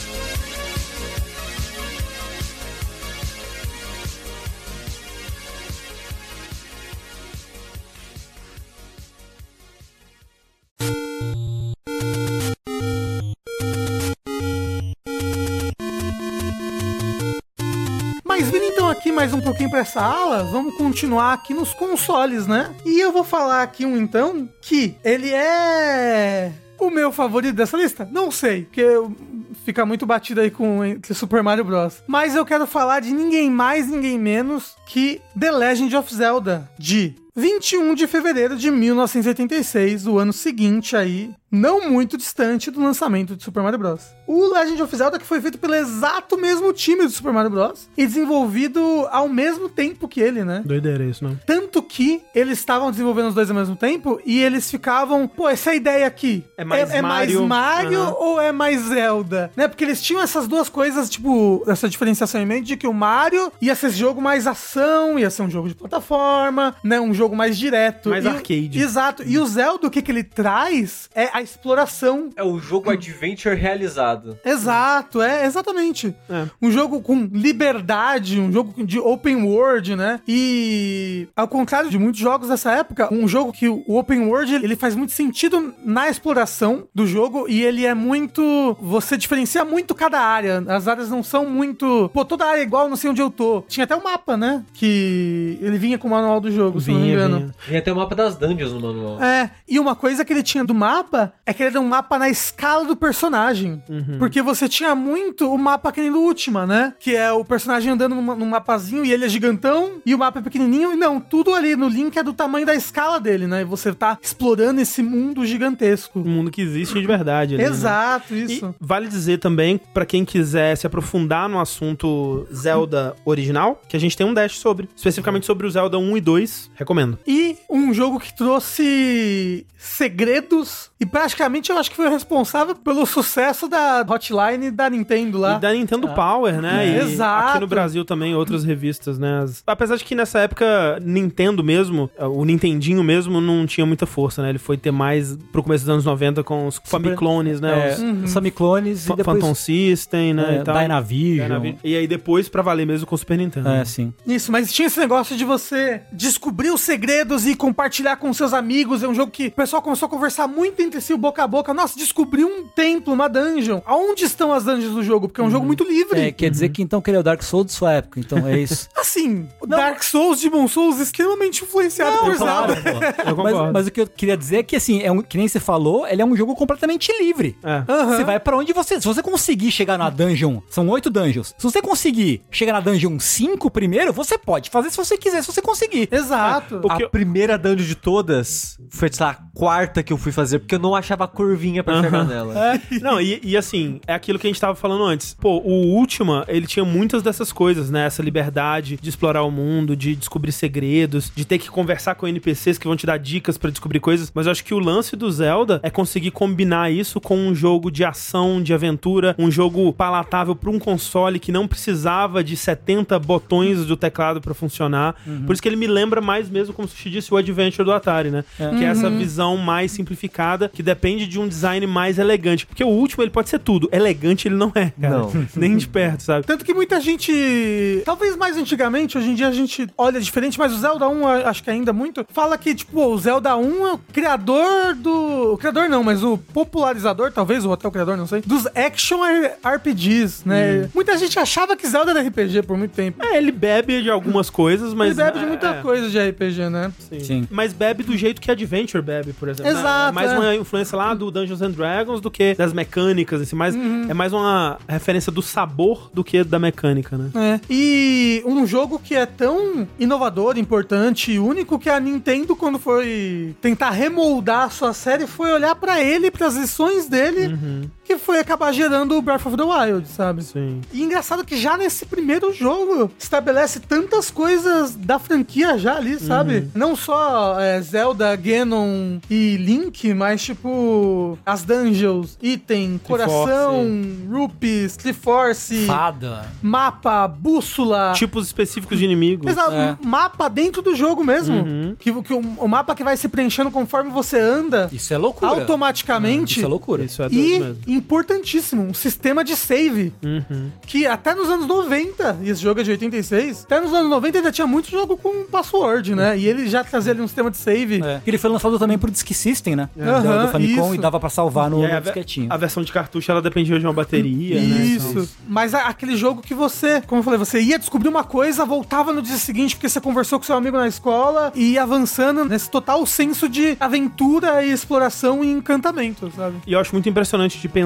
Pouquinho pra essa aula, vamos continuar aqui nos consoles, né? E eu vou falar aqui um então que ele é o meu favorito dessa lista? Não sei, porque fica muito batido aí com Super Mario Bros. Mas eu quero falar de ninguém mais, ninguém menos que The Legend of Zelda de 21 de fevereiro de 1986, o ano seguinte aí, não muito distante do lançamento de Super Mario Bros. O Legend of Zelda que foi feito pelo exato mesmo time do Super Mario Bros. e desenvolvido ao mesmo tempo que ele, né? Doideira isso, não? Tanto que eles estavam desenvolvendo os dois ao mesmo tempo e eles ficavam, pô, essa ideia aqui É mais é, mais Mario? Mario Aham. ou é mais Zelda? Né? Porque eles tinham essas duas coisas, tipo, essa diferenciação em mente de que o Mario ia ser esse jogo mais ação, ia ser um jogo de plataforma, né? Um jogo jogo mais direto. Mais E arcade. Exato. E o Zelda, o que, que ele traz é a exploração. É o jogo adventure realizado. Exato, é, exatamente. É. Um jogo com liberdade, um jogo de open world, né? E ao contrário de muitos jogos dessa época, um jogo que o open world ele faz muito sentido na exploração do jogo e ele é muito. Você diferencia muito cada área. As áreas não são muito. Pô, toda área é igual, não sei onde eu tô. Tinha até o mapa, né? Que ele vinha com o manual do jogo, Vinha, engano. vinha. Tem até o mapa das dungeons no manual. É, e uma coisa que ele tinha do mapa é que ele era um mapa na escala do personagem. Porque você tinha muito o mapa que nem do Ultima, né? Que é o personagem andando num, num mapazinho e ele é gigantão e o mapa é pequenininho. E não, tudo ali no Link é do tamanho da escala dele, né? E você tá explorando esse mundo gigantesco. Um mundo que existe de verdade. ali, né? Exato, E isso. vale dizer também, pra quem quiser se aprofundar no assunto Zelda original, que a gente tem um dash sobre. Especificamente sobre o Zelda 1 e 2. Recomendo. E um jogo que trouxe segredos e praticamente eu acho que foi o responsável pelo sucesso da hotline da Nintendo lá. E da Nintendo Power, né? É. E Exato. aqui no Brasil também, outras revistas, né? As- Apesar de que nessa época, Nintendo mesmo, o Nintendinho mesmo, não tinha muita força, né? Ele foi ter mais pro começo dos anos 90 com os Famiclones, né? É, Os Uhum. Samiclones e depois... Phantom System, né? é, e tal. Dynavision. Dynavision. E aí depois, pra valer mesmo, com o Super Nintendo. É, sim. Isso, mas tinha esse negócio de você descobrir os segredos e compartilhar com seus amigos. É um jogo que o pessoal começou a conversar muito entre si, o boca a boca. Nossa, descobri um templo, uma dungeon. Aonde estão as dungeons do jogo? Porque é um jogo muito livre. É, quer dizer que então que ele é o Dark Souls de sua época, então é isso. Assim, o Dark Souls, Demon Souls, extremamente influenciado por Zelda. Eu. Mas, mas o que eu queria dizer é que, assim, é um, que nem você falou, ele é um jogo completamente livre. É. Aham. Você vai pra onde você. Se você conseguir chegar na dungeon, são oito dungeons. Se você conseguir chegar na dungeon 5 primeiro, você pode fazer se você quiser, se você conseguir. Exato. Porque a primeira dungeon de todas foi, sei lá, a quarta que eu fui fazer, porque eu não achava curvinha pra chegar nela. Não, e, e assim, é aquilo que a gente tava falando antes. Pô, o Ultima, ele tinha muitas dessas coisas, né? Essa liberdade de explorar o mundo, de descobrir segredos, de ter que conversar com NPCs que vão te dar dicas pra descobrir coisas. Mas eu acho que o lance do Zelda é conseguir combinar isso com um jogo de ação, de aventura, um jogo palatável pra um console que não precisava de 70 botões do teclado pra funcionar. Por isso que ele me lembra mais mesmo, como Sushi disse, o Adventure do Atari, né? Que é essa visão mais simplificada, que depende de um design mais elegante. Porque o último, ele pode ser tudo. Elegante ele não é, cara. Não. Nem de perto, sabe? Tanto que muita gente, talvez mais antigamente, hoje em dia a gente olha diferente, mas o Zelda 1, eu acho que ainda muito, fala que, tipo, o Zelda 1 é o criador do. O criador não, mas o popularizador, talvez, ou até o criador, não sei, dos action RPGs, né? Muita gente achava que Zelda era RPG por muito tempo. É, ele bebe de algumas coisas, mas... Ele bebe de é, muita é, coisa de RPG, né? Sim. Sim. Mas bebe do jeito que Adventure bebe, por exemplo. né? Exato, É mais é. uma influência lá do Dungeons and Dragons do que das mecânicas, assim. Mais, Uhum. É mais uma referência do sabor do que da mecânica, né? É. E um jogo que é tão inovador, importante e único que a Nintendo, quando foi tentar remoldar a sua série, foi olhar pra ele, pras lições dele, que foi acabar gerando o Breath of the Wild, sabe? Sim. E engraçado que já nesse primeiro jogo estabelece tantas coisas da franquia já ali, sabe? Não só é, Zelda, Ganon e Link, mas tipo as dungeons, item, coração, rupees, Triforce, Fada. mapa, bússola. Tipos específicos de inimigos. Exato, É. mapa dentro do jogo mesmo. Que, que o, o mapa que vai se preenchendo conforme você anda Isso é loucura. automaticamente. Isso é loucura. Isso é doido E, mesmo. Importantíssimo, um sistema de save. Uhum. Que até nos anos 90, e esse jogo é de 86, até nos anos 90 ainda tinha muito jogo com password, né? E ele já trazia ali um sistema de save. É. Ele foi lançado também pro Disk System, né? Do- Aham, do Famicom isso. e dava pra salvar no, aí, no disquetinho. a versão de cartucho, ela dependia de uma bateria, né? Isso. Então, Mas a- aquele jogo que você, como eu falei, você ia descobrir uma coisa, voltava no dia seguinte porque você conversou com seu amigo na escola e ia avançando nesse total senso de aventura e exploração e encantamento, sabe? E eu acho muito impressionante de pensar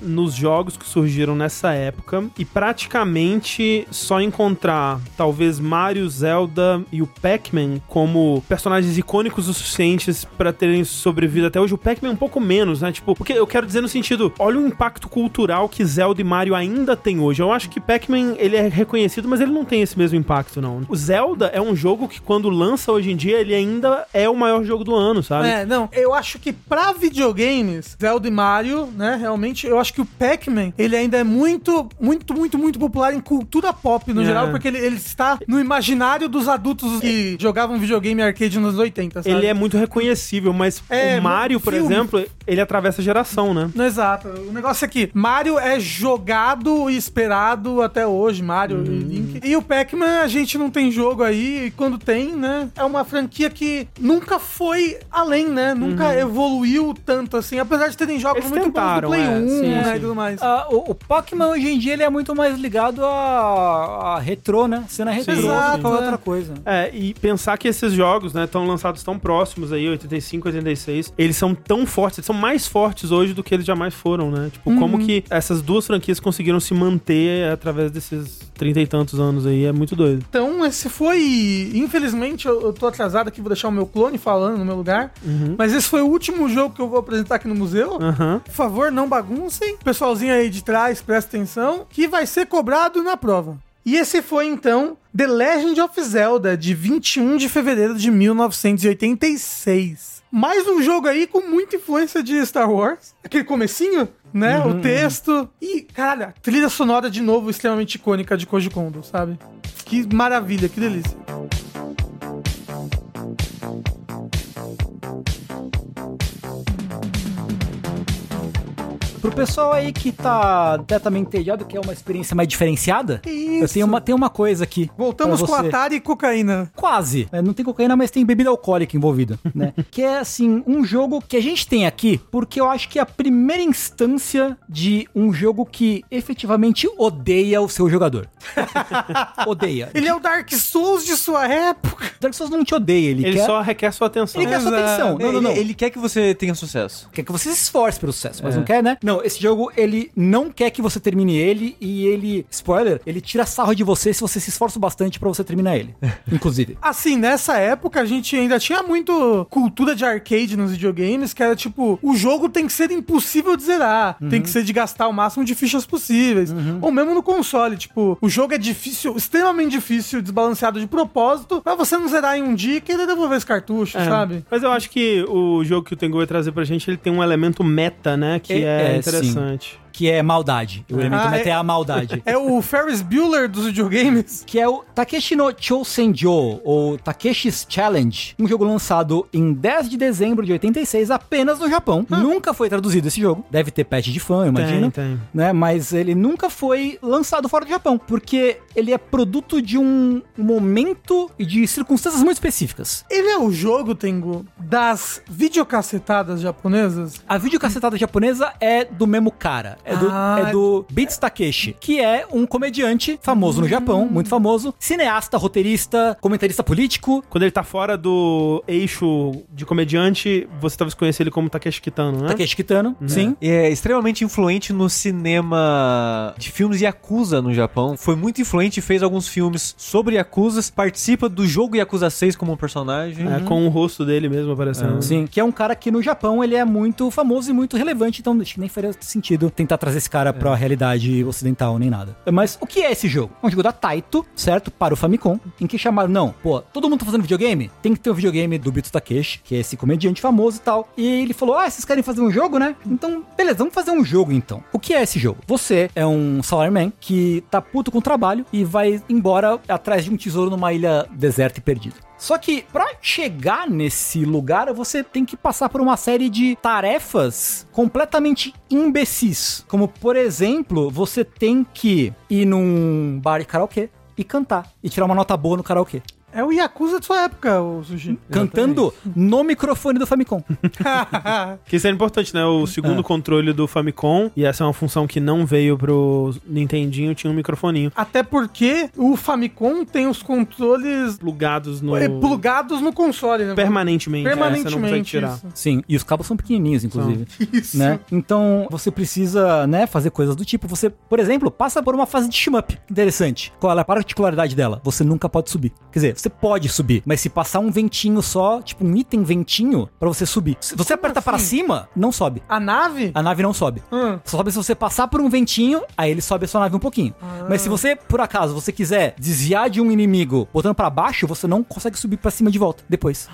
nos jogos que surgiram nessa época e praticamente só encontrar talvez Mario, Zelda e o Pac-Man como personagens icônicos o suficientes pra terem sobrevivido até hoje. O Pac-Man um pouco menos, né? Tipo, porque eu quero dizer no sentido, olha o impacto cultural que Zelda e Mario ainda tem hoje. Eu acho que Pac-Man ele é reconhecido, mas ele não tem esse mesmo impacto não. O Zelda é um jogo que quando lança hoje em dia ele ainda é o maior jogo do ano, sabe? É, não, eu acho que pra videogames, Zelda e Mario, né, realmente eu acho que o Pac-Man, ele ainda é muito, muito, muito, muito popular em cultura pop no É. geral, porque ele, ele está no imaginário dos adultos que jogavam videogame arcade nos 80, sabe? Ele é muito reconhecível, mas É, o Mario, por filme. exemplo, ele atravessa a geração, né? Não, Exato. O negócio é que Mario é jogado e esperado até hoje, Mario e Link. E o Pac-Man, a gente não tem jogo aí, e quando tem, né? É uma franquia que nunca foi além, né? Nunca evoluiu tanto assim, apesar de terem jogos Eles muito tentaram, bons é, 1, sim, né? sim. E tudo mais. Ah, o, o Pac-Man hoje em dia ele é muito mais ligado a, a retrô, né? Cena retrô, Exato, qualquer é. outra coisa. É, e pensar que esses jogos, né, estão lançados tão próximos aí, 85, 86, eles são tão fortes, eles são mais fortes hoje do que eles jamais foram, né? Tipo, como que essas duas franquias conseguiram se manter através desses trinta e tantos anos aí, é muito doido. Então, esse foi. Infelizmente, eu, eu tô atrasado aqui, vou deixar o meu clone falando no meu lugar. Mas esse foi o último jogo que eu vou apresentar aqui no museu. Aham. Por favor, não baguncem. Pessoalzinho aí de trás, presta atenção, que vai ser cobrado na prova. E esse foi então The Legend of Zelda, de 21 de fevereiro de 1986. Mais um jogo aí com muita influência de Star Wars. Aquele comecinho, né? O texto. E, caralho, trilha sonora de novo extremamente icônica de Koji Kondo, sabe? Que maravilha, que delícia. Pro pessoal aí que tá completamente entediado, que é uma experiência mais diferenciada, Que eu isso? tenho uma, tenho uma coisa aqui. Voltamos com. Atari e cocaína. Quase. É, não tem cocaína, mas tem bebida alcoólica envolvida, né? que é, assim, um jogo que a gente tem aqui, porque eu acho que é a primeira instância de um jogo que efetivamente odeia o seu jogador. odeia. Ele é o Dark Souls de sua época. Dark Souls não te odeia, ele, Ele quer... só requer sua atenção. Ele quer sua Exato. atenção. Não, não, não. Ele, ele quer que você tenha sucesso. quer que você se esforce pelo sucesso, mas É. não quer, né? Não, esse jogo, ele não quer que você termine ele e ele, spoiler, ele tira sarro de você se você se esforça bastante pra você terminar ele. Inclusive. Assim, nessa época a gente ainda tinha muito cultura de arcade nos videogames, que era tipo, o jogo tem que ser impossível de zerar, tem que ser de gastar o máximo de fichas possíveis. Ou mesmo no console, tipo, o jogo é difícil, extremamente difícil, desbalanceado de propósito, pra você não zerar em um dia e querer devolver esse cartucho, É. sabe? Mas eu acho que o jogo que o Tengu vai trazer pra gente, ele tem um elemento meta, né? Que É, é, é, interessante. Que é maldade. O elemento Ah, meta é... é- a maldade. É o Ferris Bueller dos videogames. que é o Takeshi no Chousenjo, ou Takeshi's Challenge, um jogo lançado em 10 de dezembro de 86 apenas no Japão. Nunca foi traduzido esse jogo. Deve ter patch de fã, eu imagino. Tem, tem. Né? Mas ele nunca foi lançado fora do Japão, porque ele é produto de um momento e de circunstâncias muito específicas. Ele é o jogo, Tengu, das videocassetadas japonesas. A videocassetada japonesa é do mesmo cara. É do, Ah. é do Beats Takeshi, que é um comediante famoso no Japão, muito famoso, cineasta, roteirista, comentarista político. Quando ele tá fora do eixo de comediante, você talvez conheça ele como Takeshi Kitano, né? Takeshi Kitano, sim. É extremamente influente no cinema de filmes Yakuza no Japão. Foi muito influente e fez alguns filmes sobre Yakuzas. Participa do jogo Yakuza 6 como um personagem. É, com o rosto dele mesmo aparecendo. Sim, que é um cara que no Japão ele é muito famoso e muito relevante, então acho que nem faria sentido tentar trazer esse cara pra realidade ocidental nem nada. Mas o que é esse jogo? É um jogo da Taito, certo? Para o Famicom, em que chamaram, não, pô, todo mundo tá fazendo videogame? Tem que ter um videogame do Bito Takeshi, que é esse comediante famoso e tal. E ele falou, ah, vocês querem fazer um jogo, né? Então, beleza, vamos fazer um jogo então. O que é esse jogo? Você é um salaryman que tá puto com o trabalho e vai embora atrás de um tesouro numa ilha deserta e perdida. Só que pra chegar nesse lugar, você tem que passar por uma série de tarefas completamente imbecis. Como, por exemplo, você tem que ir num bar de karaokê e cantar e tirar uma nota boa no karaokê. É o Yakuza de sua época, o Sushi. Cantando no microfone do Famicom. Que isso é importante, né? O segundo controle do Famicom, e essa é uma função que não veio pro Nintendinho, tinha um microfoninho. Até porque o Famicom tem os controles Plugados no. é, plugados no console, né? Permanentemente. é, você não consegue Permanentemente. tirar. isso. Sim, e os cabos são pequenininhos, inclusive. Isso. né? Então, você precisa, né, fazer coisas do tipo. Você, por exemplo, passa por uma fase de shmup. Interessante. Qual é a particularidade dela? Você nunca pode subir. Quer dizer, você pode subir, mas se passar um ventinho só, tipo um item ventinho, pra você subir. Se você aperta pra assim? cima, não sobe. A nave? A nave não sobe. Hum. Só sobe se você passar por um ventinho, aí ele sobe a sua nave um pouquinho. Mas se você, por acaso, você quiser desviar de um inimigo botando pra baixo, você não consegue subir pra cima de volta depois.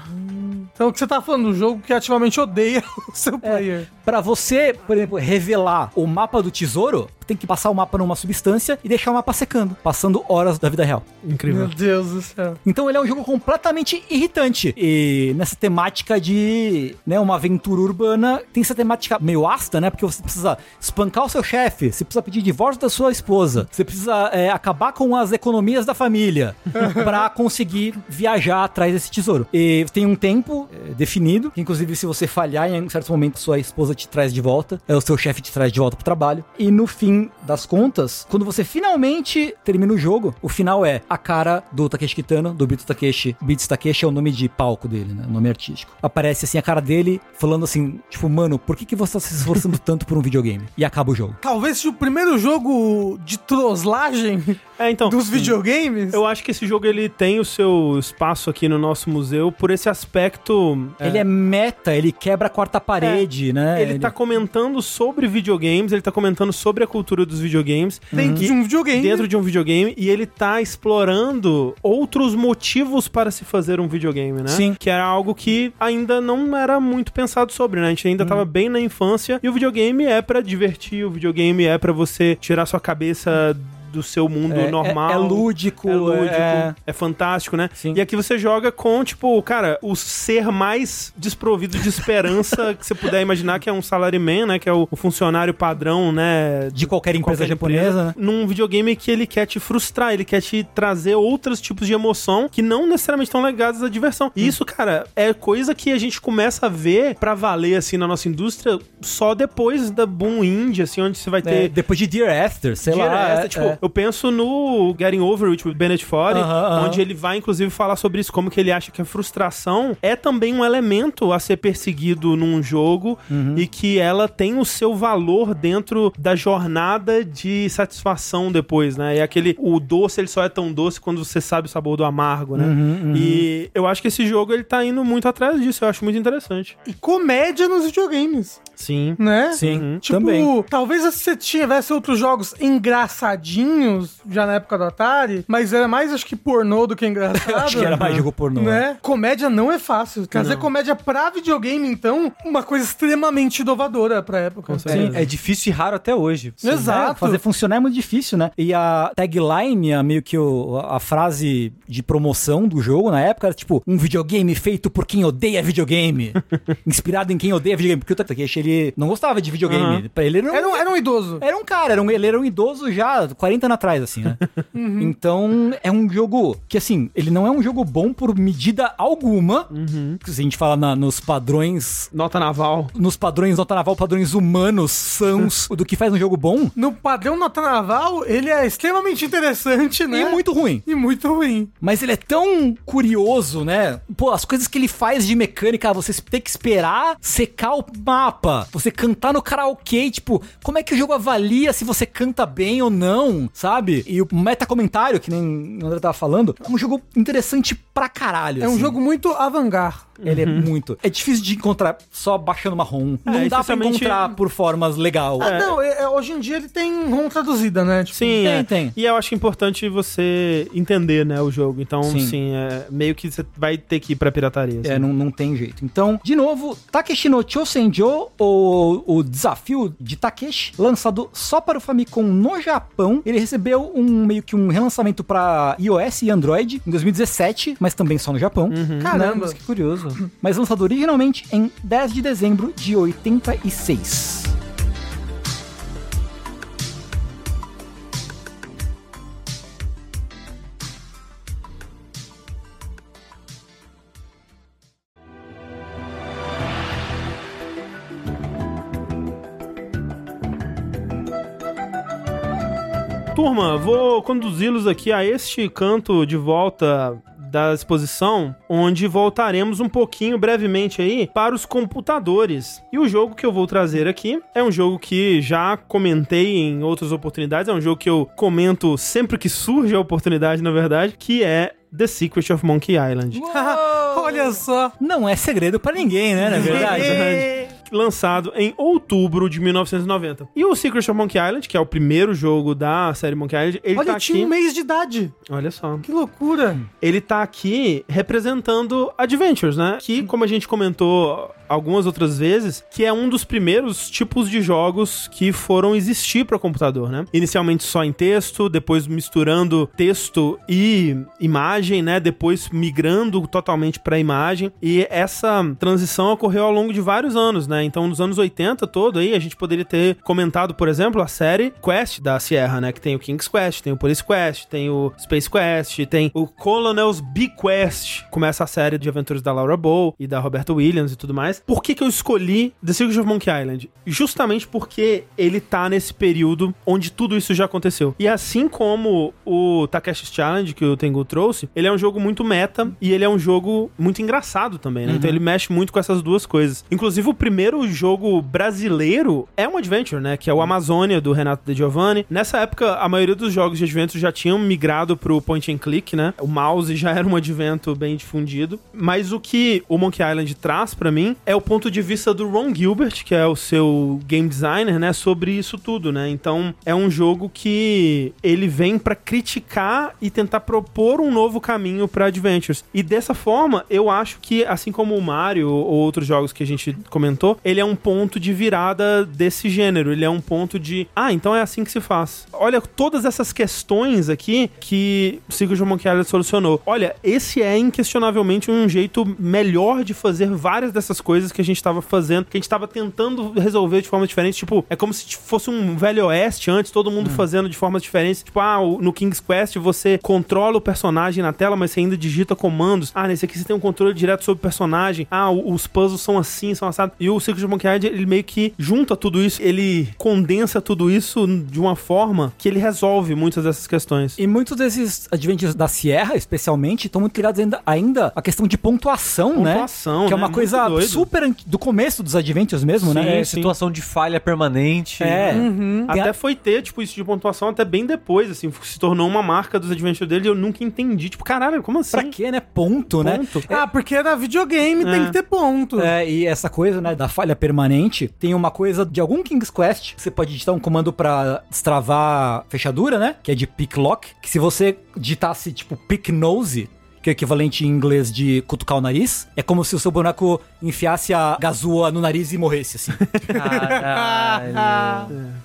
Então o que você tá falando do jogo que ativamente odeia o seu player. Pra você, por exemplo, revelar o mapa do tesouro, tem que passar o mapa numa substância e deixar o mapa secando, passando horas da vida real. Incrível. Meu Deus do céu. Então ele é um jogo completamente irritante. E nessa temática de, né, uma aventura urbana, tem essa temática meio ácida, né? Porque você precisa espancar o seu chefe, você precisa pedir divórcio da sua esposa, você precisa é, acabar com as economias da família pra conseguir viajar atrás desse tesouro. E tem um tempo é, definido, que inclusive se você falhar em certo momento, sua esposa te traz de volta, é o seu chefe te traz de volta pro trabalho. E no fim das contas, quando você finalmente termina o jogo, o final é a cara do Takeshi Kitano, do Bito Takeshi. Beats Takeshi é o nome de palco dele, né? O nome artístico. Aparece assim a cara dele falando assim, tipo, mano, por que, que você tá se esforçando tanto por um videogame? E acaba o jogo. Talvez seja o primeiro jogo de troslagem É, então. dos videogames. Eu acho que esse jogo ele tem o seu espaço aqui no nosso museu por esse aspecto. Ele é meta, ele quebra a quarta parede, né? Ele tá comentando sobre videogames, ele tá comentando sobre a cultura dos videogames. Dentro de um videogame. Dentro de um videogame, e ele tá explorando outros motivos para se fazer um videogame, né? Sim. Que era algo que ainda não era muito pensado sobre, né? A gente ainda tava bem na infância, e o videogame é pra divertir, o videogame é pra você tirar sua cabeça do seu mundo É- normal. é- é lúdico, É lúdico, é- é, fantástico, né? Sim. E aqui você joga com, tipo, cara, o ser mais desprovido de esperança que você puder imaginar, que é um salaryman, né? Que é o, o funcionário padrão, né? De qualquer empresa qualquer japonesa, né? Num videogame que ele quer te frustrar, ele quer te trazer outros tipos de emoção que não necessariamente estão ligados à diversão. E isso, cara, é coisa que a gente começa a ver pra valer, assim, na nossa indústria só depois da boom indie, assim, onde você vai É, ter... depois de Dear After, sei lá. Direta, é- tipo, é. Eu penso no Getting Over It with Bennett Foddy, Aham, aham. onde ele vai, inclusive, falar sobre isso, como que ele acha que a frustração é também um elemento a ser perseguido num jogo Uhum. e que ela tem o seu valor dentro da jornada de satisfação depois, né? E aquele, o doce, ele só é tão doce quando você sabe o sabor do amargo, né? Uhum, E eu acho que esse jogo, ele tá indo muito atrás disso, eu acho muito interessante. E comédia nos videogames, Sim. né? Sim, Uhum. Tipo, também. talvez se você tivesse outros jogos engraçadinhos, já na época do Atari, mas era mais, acho que, pornô do que engraçado. Eu acho que era mais jogo pornô. Né? Comédia não é fácil. Trazer comédia pra videogame, então, uma coisa extremamente inovadora pra época. certeza. É difícil e raro até hoje. Exato. É, fazer funcionar é muito difícil, né? E a tagline, a meio que o- a frase de promoção do jogo na época era tipo, um videogame feito por quem odeia videogame. Inspirado em quem odeia videogame. Porque o Takeshi, ele não gostava de videogame. Aham. Pra ele era um, Era um, era um idoso. era um cara, era um- ele era um idoso já 40 anos atrás, assim, né? Então, é um jogo que, assim, ele não é um jogo bom por medida alguma. Se a gente fala na- nos padrões Nota naval. nos padrões nota naval, padrões humanos, sãos, do que faz um jogo bom, No padrão nota naval, ele é extremamente interessante, né? e muito ruim. E muito ruim. Mas ele é tão curioso, né? Pô, as coisas que ele faz de mecânica, você ter que esperar secar o mapa, você cantar no karaokê, tipo, como é que o jogo avalia se você canta bem ou não, sabe? E o meta comentário, que nem o André tava falando, é um jogo interessante pra caralho. É um assim. jogo muito avant-garde. Ele é muito. É difícil de encontrar só baixando uma ROM. Não É, dá pra encontrar por formas legal. Ah, não, é- é- hoje em dia ele tem ROM traduzida, né? Tipo, Sim, Tem, é. tem. E eu acho importante você entender, né, o jogo. Então, Sim. sim, é meio que você vai ter que ir pra pirataria. É, assim. não, não tem jeito. Então, de novo, Takeshi no Chosenjo, o, o desafio de Takeshi, lançado só para o Famicom no Japão. Ele recebeu um meio que um relançamento para iOS e Android em 2017, mas também só no Japão. Caramba. Que curioso. Mas lançado originalmente em 10 de dezembro de 86. Turma, vou conduzi-los aqui a este canto de volta da exposição, onde voltaremos um pouquinho brevemente aí para os computadores. E o jogo que eu vou trazer aqui é um jogo que já comentei em outras oportunidades, é um jogo que eu comento sempre que surge a oportunidade, na verdade, que é The Secret of Monkey Island. Olha só. Não é segredo pra ninguém, né? Na verdade. lançado em outubro de 1990. E o Secret of Monkey Island, que é o primeiro jogo da série Monkey Island, ele Olha, tá eu tinha aqui. um mês de idade. Olha só. Que loucura. Ele tá aqui representando Adventures, né? Que, como a gente comentou algumas outras vezes, que é um dos primeiros tipos de jogos que foram existir para computador, né? Inicialmente só em texto, depois misturando texto e imagem, né? Depois migrando totalmente para imagem. E essa transição ocorreu ao longo de vários anos, né? Então, nos anos 80 todo aí, a gente poderia ter comentado, por exemplo, a série Quest da Sierra, né? Que tem o King's Quest, tem o Police Quest, tem o Space Quest, tem o Colonel's Bequest. Começa a série de aventuras da Laura Bow e da Roberta Williams e tudo mais. Por que que eu escolhi The Secret of Monkey Island? Justamente porque ele tá nesse período onde tudo isso já aconteceu. E assim como o Takeshi's Challenge que o Tengu trouxe, ele é um jogo muito meta e ele é um jogo muito engraçado também, né? Então ele mexe muito com essas duas coisas. Inclusive o primeiro jogo brasileiro é um adventure, né? Que é o Amazônia do Renato De Giovanni. Nessa época, a maioria dos jogos de adventure já tinham migrado pro point and click, né? O mouse já era um advento bem difundido. Mas o que o Monkey Island traz pra mim é o ponto de vista do Ron Gilbert, que é o seu game designer, né? Sobre isso tudo, né? Então é um jogo que ele vem pra criticar e tentar propor um novo caminho pra adventures. E dessa forma, eu acho que, assim como o Mario ou outros jogos que a gente comentou, ele é um ponto de virada desse gênero. Ele é um ponto de, ah, então é assim que se faz. Olha todas essas questões aqui que o Monkey Island solucionou. Olha, esse é inquestionavelmente um jeito melhor de fazer várias dessas coisas que a gente estava fazendo, que a gente estava tentando resolver de forma diferente. Tipo, é como se fosse um velho oeste antes, todo mundo fazendo de formas diferentes. Tipo, ah, no King's Quest você controla o personagem na tela, mas você ainda digita comandos. Ah, nesse aqui você tem um controle direto sobre o personagem. Ah, os puzzles são assim, são assados. E o Secret of Monkey Island, ele meio que junta tudo isso, ele condensa tudo isso de uma forma que ele resolve muitas dessas questões. E muitos desses adventures da Sierra, especialmente, estão muito ligados ainda, ainda à questão de pontuação, né? Pontuação, Que é né? uma Muito coisa doido. Super do começo dos adventures mesmo, Sim, né? É, situação de falha permanente. É. Uhum. Tem Até a- foi ter, tipo, isso de pontuação até bem depois, assim, se tornou uma marca dos adventures dele e eu nunca entendi. Tipo, caralho, como assim? Pra quê, né? Ponto, né? Ponto. Ah, porque era videogame, tem É. que ter ponto. É, e essa coisa, né, da falha permanente, tem uma coisa de algum King's Quest, que você pode digitar um comando pra destravar a fechadura, né, que é de pick lock, que se você digitasse, tipo, pick nose, que é o equivalente em inglês de cutucar o nariz, é como se o seu boneco enfiasse a gazua no nariz e morresse, assim. Caralho.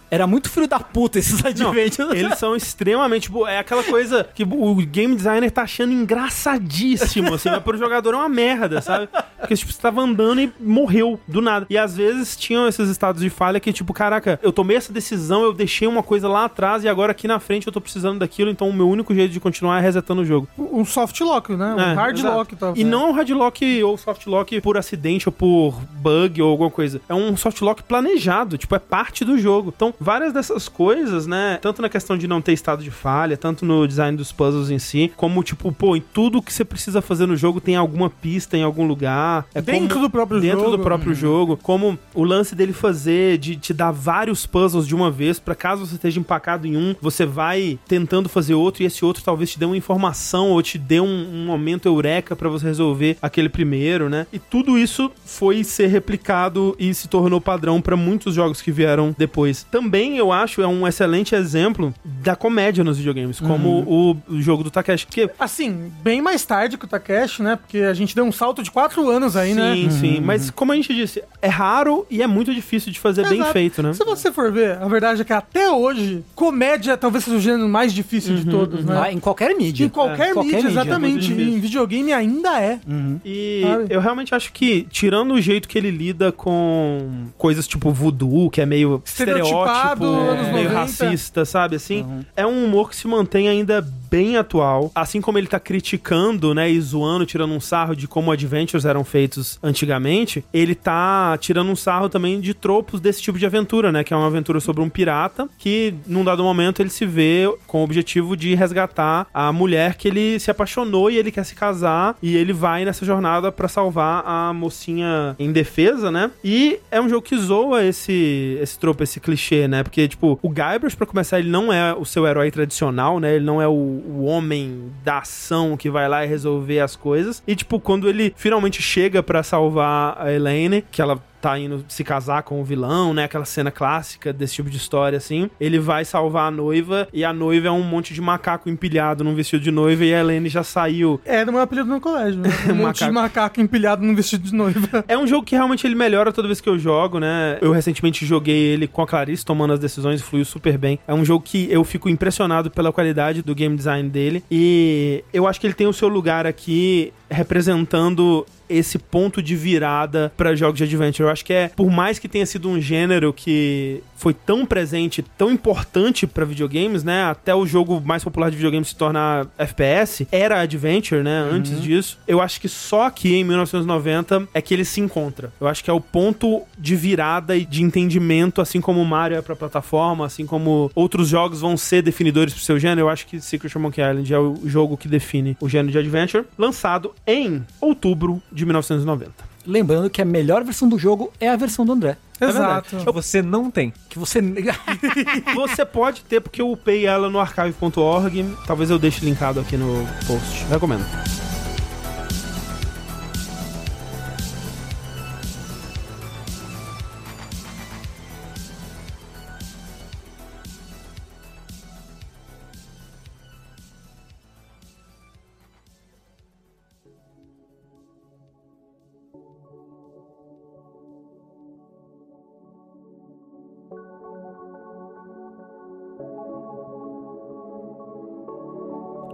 Era muito filho da puta esses Não, adventures. eles são extremamente. É aquela coisa que o game designer tá achando engraçadíssimo, assim, mas pro jogador é uma merda, sabe? Porque, tipo, você tava andando e morreu do nada. E às vezes tinham esses estados de falha que, tipo, caraca, eu tomei essa decisão, eu deixei uma coisa lá atrás e agora aqui na frente eu tô precisando daquilo, então o meu único jeito de continuar é resetando o jogo. Um soft lock, né? Um É, hard exato. lock. Tá, E não é um hard lock ou soft lock por acidente ou por bug ou alguma coisa. É um soft lock planejado, tipo, é parte do jogo. Então, várias dessas coisas, né, tanto na questão de não ter estado de falha, tanto no design dos puzzles em si, como, tipo, pô, em tudo que você precisa fazer no jogo tem alguma pista em algum lugar. É Dentro como- do próprio dentro jogo. do próprio jogo, como o lance dele fazer, de te dar vários puzzles de uma vez, pra caso você esteja empacado em um, você vai tentando fazer outro e esse outro talvez te dê uma informação ou te dê um, um momento eureka pra você resolver aquele primeiro, né? E tudo isso foi ser replicado e se tornou padrão pra muitos jogos que vieram depois. Também eu acho é um excelente exemplo da comédia nos videogames, como o, o jogo do Takeshi, porque Assim, bem mais tarde que o Takeshi, né? Porque a gente deu um salto de quatro anos aí, né? Sim, sim. Mas como a gente disse, é raro e é muito difícil de fazer bem Exato. feito, né? Se você for ver, a verdade é que até hoje, comédia talvez seja o gênero mais difícil de todos, né? Ah, em qualquer mídia. Em qualquer, É, qualquer mídia, mídia, exatamente. Difícil. em videogame ainda é. E Sabe? eu realmente acho que, tirando o jeito que ele lida com coisas tipo voodoo, que é meio estereótipo, anos meio 90. racista, sabe? Assim, é um humor que se mantém ainda bem atual. Assim como ele tá criticando, né, e zoando, tirando um sarro de como adventures eram feitos antigamente, ele tá tirando um sarro também de tropos desse tipo de aventura, né? Que é uma aventura sobre um pirata que, num dado momento, ele se vê com o objetivo de resgatar a mulher que ele se apaixonou e ele quer se casar e ele vai nessa jornada pra salvar a mocinha indefesa, né? E é um jogo que zoa esse, esse tropo, esse clichê, né? Porque, tipo, o Guybrush, pra começar, ele não é o seu herói tradicional, né? Ele não é o, o homem da ação que vai lá e resolver as coisas. E, tipo, quando ele finalmente chega pra salvar a Elaine, que ela tá indo se casar com o vilão, né? Aquela cena clássica desse tipo de história, assim. Ele vai salvar a noiva e a noiva é um monte de macaco empilhado num vestido de noiva e a Helene já saiu. Era o meu apelido no colégio. Né? Um monte de Macaco. macaco empilhado num vestido de noiva. É um jogo que realmente ele melhora toda vez que eu jogo, né? Eu recentemente joguei ele com a Clarice tomando as decisões e fluiu super bem. É um jogo que eu fico impressionado pela qualidade do game design dele e eu acho que ele tem o seu lugar aqui representando esse ponto de virada para jogos de adventure. Eu acho que é, por mais que tenha sido um gênero que foi tão presente, tão importante para videogames, né? Até o jogo mais popular de videogames se tornar FPS, era adventure, né? Antes disso. Eu acho que só aqui em 1990 é que ele se encontra. Eu acho que é o ponto de virada e de entendimento, assim como o Mario é pra plataforma, assim como outros jogos vão ser definidores pro seu gênero. Eu acho que Secret of Monkey Island é o jogo que define o gênero de adventure, lançado em outubro de 1990. Lembrando que a melhor versão do jogo é a versão do André. Exato. Você não tem. Que você. Você pode ter, porque eu upei ela no archive.org. Talvez eu deixe linkado aqui no post. Recomendo.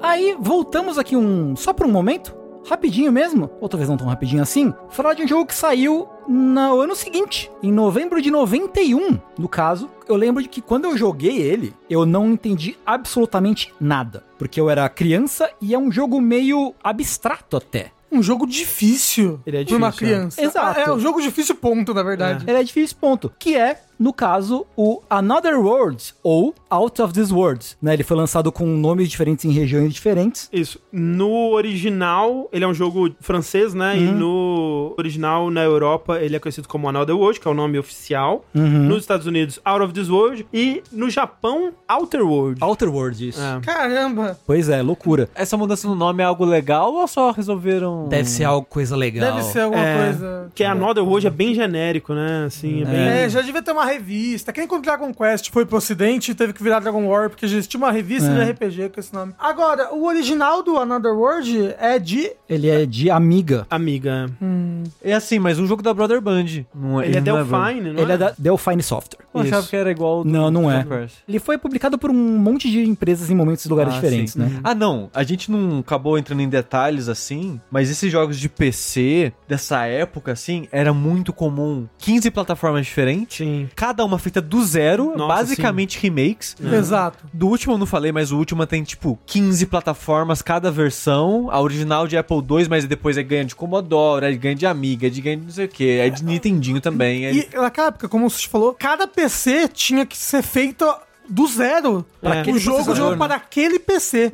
Aí voltamos aqui um. Só por um momento. Rapidinho mesmo, ou talvez não tão rapidinho assim, falar de um jogo que saiu no ano seguinte, em novembro de 91. No caso, eu lembro de que quando eu joguei ele, eu não entendi absolutamente nada, porque eu era criança e é um jogo meio abstrato até. Um jogo difícil Ele é pra uma difícil, é. criança. Exato. É um jogo difícil, ponto, na verdade. Ele é difícil, ponto. Que é, no caso, o Another Worlds ou Out of This Worlds. Né? Ele foi lançado com nomes diferentes em regiões diferentes. Isso. No original, ele é um jogo francês, né? E no original, na Europa, ele é conhecido como Another World, que é o nome oficial. Nos Estados Unidos, Out of This World. E no Japão, Outer World. Outer Worlds, isso. É. Caramba. Pois é, loucura. Essa mudança no nome é algo legal ou só resolveram. Deve ser algo coisa legal. Deve ser alguma É, coisa. Que é Another World é bem genérico, né? Assim, é bem... É, já devia ter uma revista. Quem quando Dragon Quest foi pro ocidente teve que virar Dragon War, porque existia uma revista É. de RPG com esse nome. Agora, o original do Another World é de. Ele é de Amiga. Amiga. É assim, mas um jogo da Brother Band. Não Ele é Delphine, não Ele é da Delphine Software. Eu achava que era igual do Não, não é. Quest. Ele foi publicado por um monte de empresas em momentos e lugares Ah, diferentes, sim. né? Ah, não. A gente não acabou entrando em detalhes assim, mas esses jogos de PC dessa época, assim, era muito comum. 15 plataformas diferentes, Sim. Cada uma feita do zero, Nossa, basicamente remakes. Exato. Do último eu não falei, mas o último tem tipo 15 plataformas cada versão. A original de Apple II, mas depois é ganha de Commodore, aí ganha de Amiga, de ganha de não sei o que, é de Nintendinho também. é- E naquela época, como o Sushi falou, cada PC tinha que ser feito do zero. Pra o jogo de né? para aquele PC.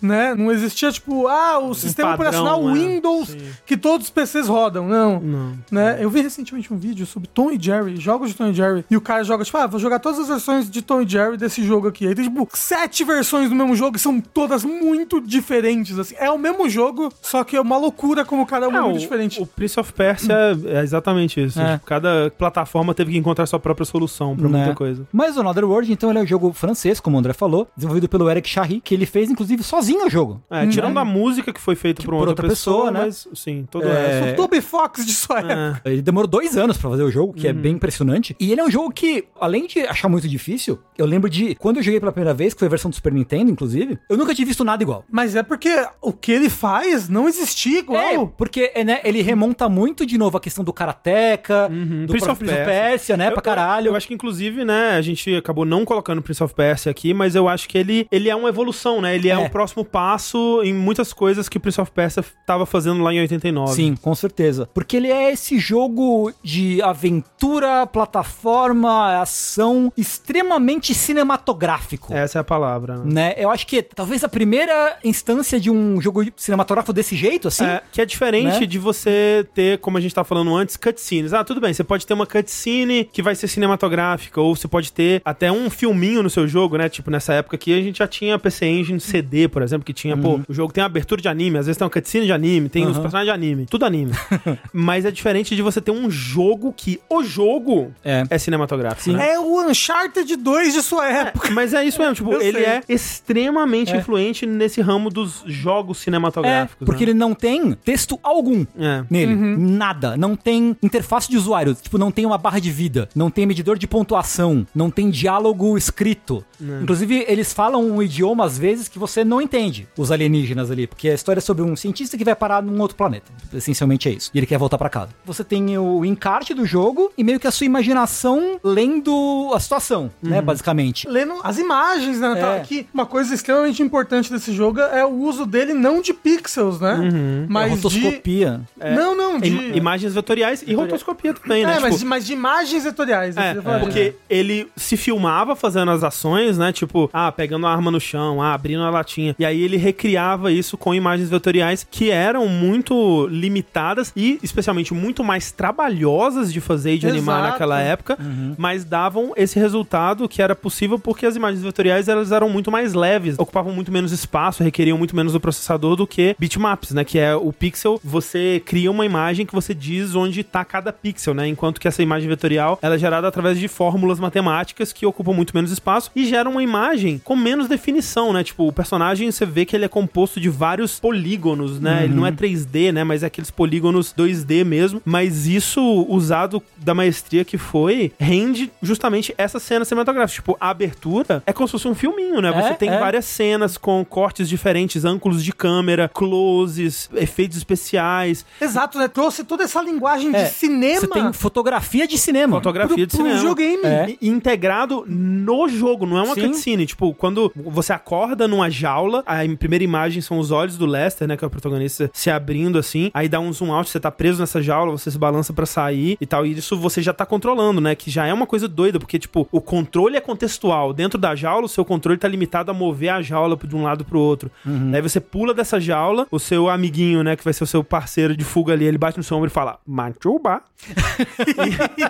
Né? Não existia, tipo, ah, o sistema padrão, operacional é. Windows Sim. que todos os PCs rodam. Não. Não. Né? Eu vi recentemente um vídeo sobre Tom e Jerry, jogos de Tom e Jerry, e o cara joga, tipo, ah, vou jogar todas as versões de Tom e Jerry desse jogo aqui. Aí tem, tipo, sete versões do mesmo jogo e são todas muito diferentes, assim. É o mesmo jogo, só que é uma loucura como cada um é, É, muito o, diferente. o Prince of Persia é exatamente isso. É. Tipo, Cada plataforma teve que encontrar sua própria solução pra Né? muita coisa. Mas o Another World, então, ele é um jogo francês, como o André falou, desenvolvido pelo Eric Charry, que ele fez, inclusive, sozinho o jogo. É, tirando a música que foi feita por uma por outra, outra pessoa, pessoa, né? mas sim, todo É, o Toby Fox de sua época. É. Ele demorou dois anos pra fazer o jogo, que é bem impressionante. E ele é um jogo que, além de achar muito difícil, eu lembro de quando eu joguei pela primeira vez, que foi a versão do Super Nintendo, inclusive, eu nunca tinha visto nada igual. Mas é porque o que ele faz não existia igual. É, porque é, né, ele remonta muito de novo a questão do Karateka, do Prince of. Persia, né, Eu- pra caralho. Eu acho que, inclusive, né, a gente acabou não colocando Prince of Persia aqui, mas eu acho que ele, ele é uma evolução, né? Ele é, É. um próximo passo em muitas coisas que Prince of Persia tava fazendo lá em 89. Sim, com certeza. Porque ele é esse jogo de aventura, plataforma, ação extremamente cinematográfico. Essa é a palavra. né? Né? Eu acho que talvez a primeira instância de um jogo cinematográfico desse jeito, assim. É, que é diferente Né? de você ter, como a gente tava falando antes, cutscenes. Ah, tudo bem, você pode ter uma cutscene que vai ser cinematográfica, ou você pode ter até um filminho filminho no seu jogo, né? Tipo, nessa época aqui a gente já tinha PC Engine CD, por exemplo, que tinha, pô, o jogo tem abertura de anime, às vezes tem uma cutscene de anime, tem os Uhum. personagens de anime, tudo anime. Mas é diferente de você ter um jogo que o jogo É. é cinematográfico, né? É o Uncharted 2 de sua época. Mas é isso mesmo, tipo, Eu ele sei. é extremamente É. influente nesse ramo dos jogos É, cinematográficos. porque né? ele não tem texto algum É. nele. Nada. Não tem interface de usuário. Tipo, não tem uma barra de vida. Não tem medidor de pontuação. Não tem diálogo escrito. Inclusive, eles falam um idioma, às vezes, que você não entende. Os alienígenas ali. Porque a história é sobre um cientista que vai parar num outro planeta. Essencialmente é isso. E ele quer voltar pra casa. Você tem o encarte do jogo e meio que a sua imaginação lendo a situação, né? Basicamente. Lendo as imagens, né? É. Que uma coisa extremamente importante desse jogo é o uso dele não de pixels, né? a Mas de... rotoscopia. Não, não, de... Im- Imagens vetoriais e rotoscopia também, né? É, Tipo, mas, mas de imagens vetoriais. É, disso. porque ele se filmava fazendo as ações, né? Tipo, ah, pegando a arma no chão, ah, abrindo a latinha. E aí ele recriava isso com imagens vetoriais que eram muito limitadas e, especialmente, muito mais trabalhosas de fazer e de animar Exato. naquela época, mas davam esse resultado que era possível porque as imagens vetoriais elas eram muito mais leves, ocupavam muito menos espaço, requeriam muito menos do processador do que bitmaps, né? Que é o pixel, você cria uma imagem que você diz onde tá cada pixel, né? Enquanto que essa imagem vetorial ela é gerada através de fórmulas matemáticas que ocupam muito menos espaço e geram uma imagem com menos definição, né? Tipo, o personagem você vê que ele é composto de vários polígonos, né? Ele não é 3D, né? Mas é aqueles polígonos 2D mesmo. Mas isso, usado da maestria que foi, rende justamente essa cena cinematográfica. Tipo, a abertura é como se fosse um filminho, né? Você É, tem é. várias cenas com cortes diferentes, ângulos de câmera, closes, efeitos especiais. Exato, né? Trouxe toda essa linguagem É, de cinema Você tem fotografia de cinema. Fotografia pro, de pro cinema. videogame. É. E- integrado no jogo, não é uma Sim. cutscene. Tipo, quando você acorda numa jaula, a im- primeira imagem são os olhos do Lester, né? Que é o protagonista se abrindo assim. Aí dá um zoom out, você tá preso nessa jaula, você se balança pra sair e tal. E isso você já tá controlando, né? Que já é uma coisa doida, porque, tipo, o controle é contextual. Dentro da jaula, o seu controle tá limitado a mover a jaula de um lado pro outro. Aí você pula dessa jaula, o seu amiguinho, né? Que vai ser o seu parceiro de fuga ali, ele bate no seu ombro e fala: Machuba.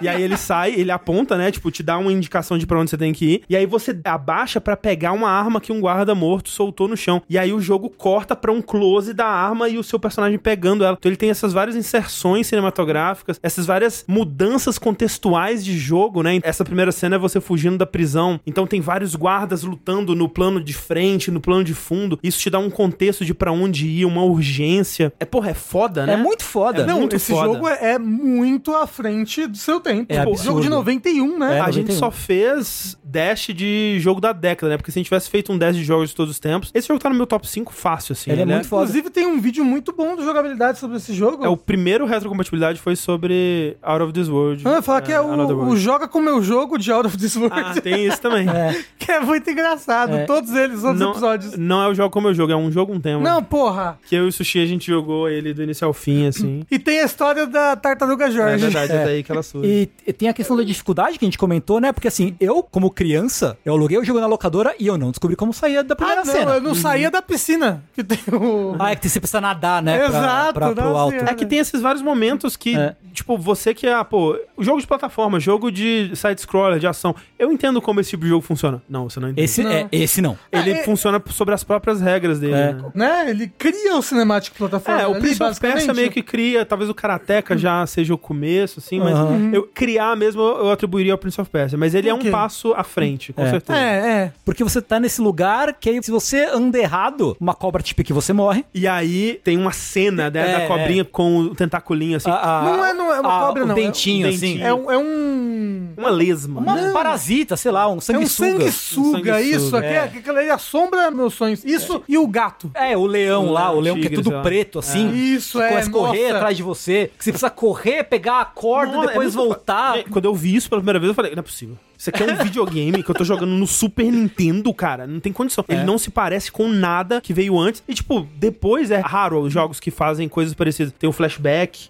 E, e aí ele sai, ele aponta, né? Tipo, te dá uma indicação de pra onde você tem que ir. E aí você abaixa pra pegar uma arma que um guarda morto soltou no chão. E aí o jogo corta pra um close da arma e o seu personagem pegando ela. Então ele tem essas várias inserções cinematográficas, essas várias mudanças contextuais de jogo, né? Essa primeira cena é você fugindo da prisão. Então tem vários guardas lutando no plano de frente, no plano de fundo. Isso te dá um contexto de pra onde ir, uma urgência. É, porra, é foda, né? É muito foda. É Não, muito esse foda. jogo é, é muito à frente do seu tempo. É Pô, absurdo. jogo de 91, né? É, a gente 91. só fez dash de jogo da década, né? Porque se a gente tivesse feito um dash de jogos de todos os tempos, esse jogo tá no meu top 5 fácil, assim. Ele é muito foda. Inclusive tem um vídeo muito bom de jogabilidade sobre esse jogo. É o primeiro retrocompatibilidade foi sobre Out of This World. Ah, eu ia falar que é Another o, o. Joga com Meu Jogo de Out of This World. Ah, tem isso também. É. Que é muito engraçado. É. Todos eles, todos os Não, episódios. não é o jogo como eu jogo, é um jogo um tema. Não, porra. Que eu e o Sushi a gente jogou ele do início ao fim, assim. E tem a história da Tartaruga é Jorge. verdade, é daí que ela surge. E, e tem a questão da dificuldade que a gente comentou, né? Porque assim, eu, como criança, eu aluguei o jogo na locadora e eu não descobri como saía da Ah, primeira não, cena. eu não saía da piscina. Que tem o... Ah, é que você precisa nadar, né? pra- Exato, pra, pro nossa alto. senhora. É que tem esses vários momentos que, É. tipo, você que é, ah, pô, jogo de plataforma, jogo de side-scroller, de ação. Eu entendo como esse tipo de jogo funciona. Não, você não entende. Esse, Não. é, esse não. Ele É, é- funciona sobre as próprias regras dele. É. né? Né? Ele cria o Cinematic Plataforma. É, o Prince of Persia meio que cria, talvez o Karateka já seja o começo, assim, mas Aham. eu criar mesmo eu atribuiria ao Prince of Persia. Mas ele é um passo à frente, com É. certeza. É, é. Porque você tá nesse lugar que aí, se você anda errado, uma cobra te pica e você morre. E aí tem uma cena né, É, da cobrinha com o tentaculinho assim. A- a- Não é- não é uma a- cobra, o não, é um dentinho, um assim. dentinho. É um... É um... Uma lesma. Uma né? parasita, sei lá, um É um sanguessuga. sanguessuga, Um isso. sanguessuga, aqui, é. é. aquilo aí assombra meus sonhos. Isso e o gato. É, o leão O lá, o leão, que é tudo preto, assim. Isso, que é, Começa a correr atrás de você. Que você precisa correr, pegar a corda Nossa, e depois é voltar. É, Quando eu vi isso pela primeira vez, eu falei, não é possível. Isso aqui é um videogame que eu tô jogando no Super Nintendo, cara. Não tem condição. Ele não se parece com nada que veio antes. E, tipo, depois é raro os jogos que fazem coisas parecidas. Tem o flashback.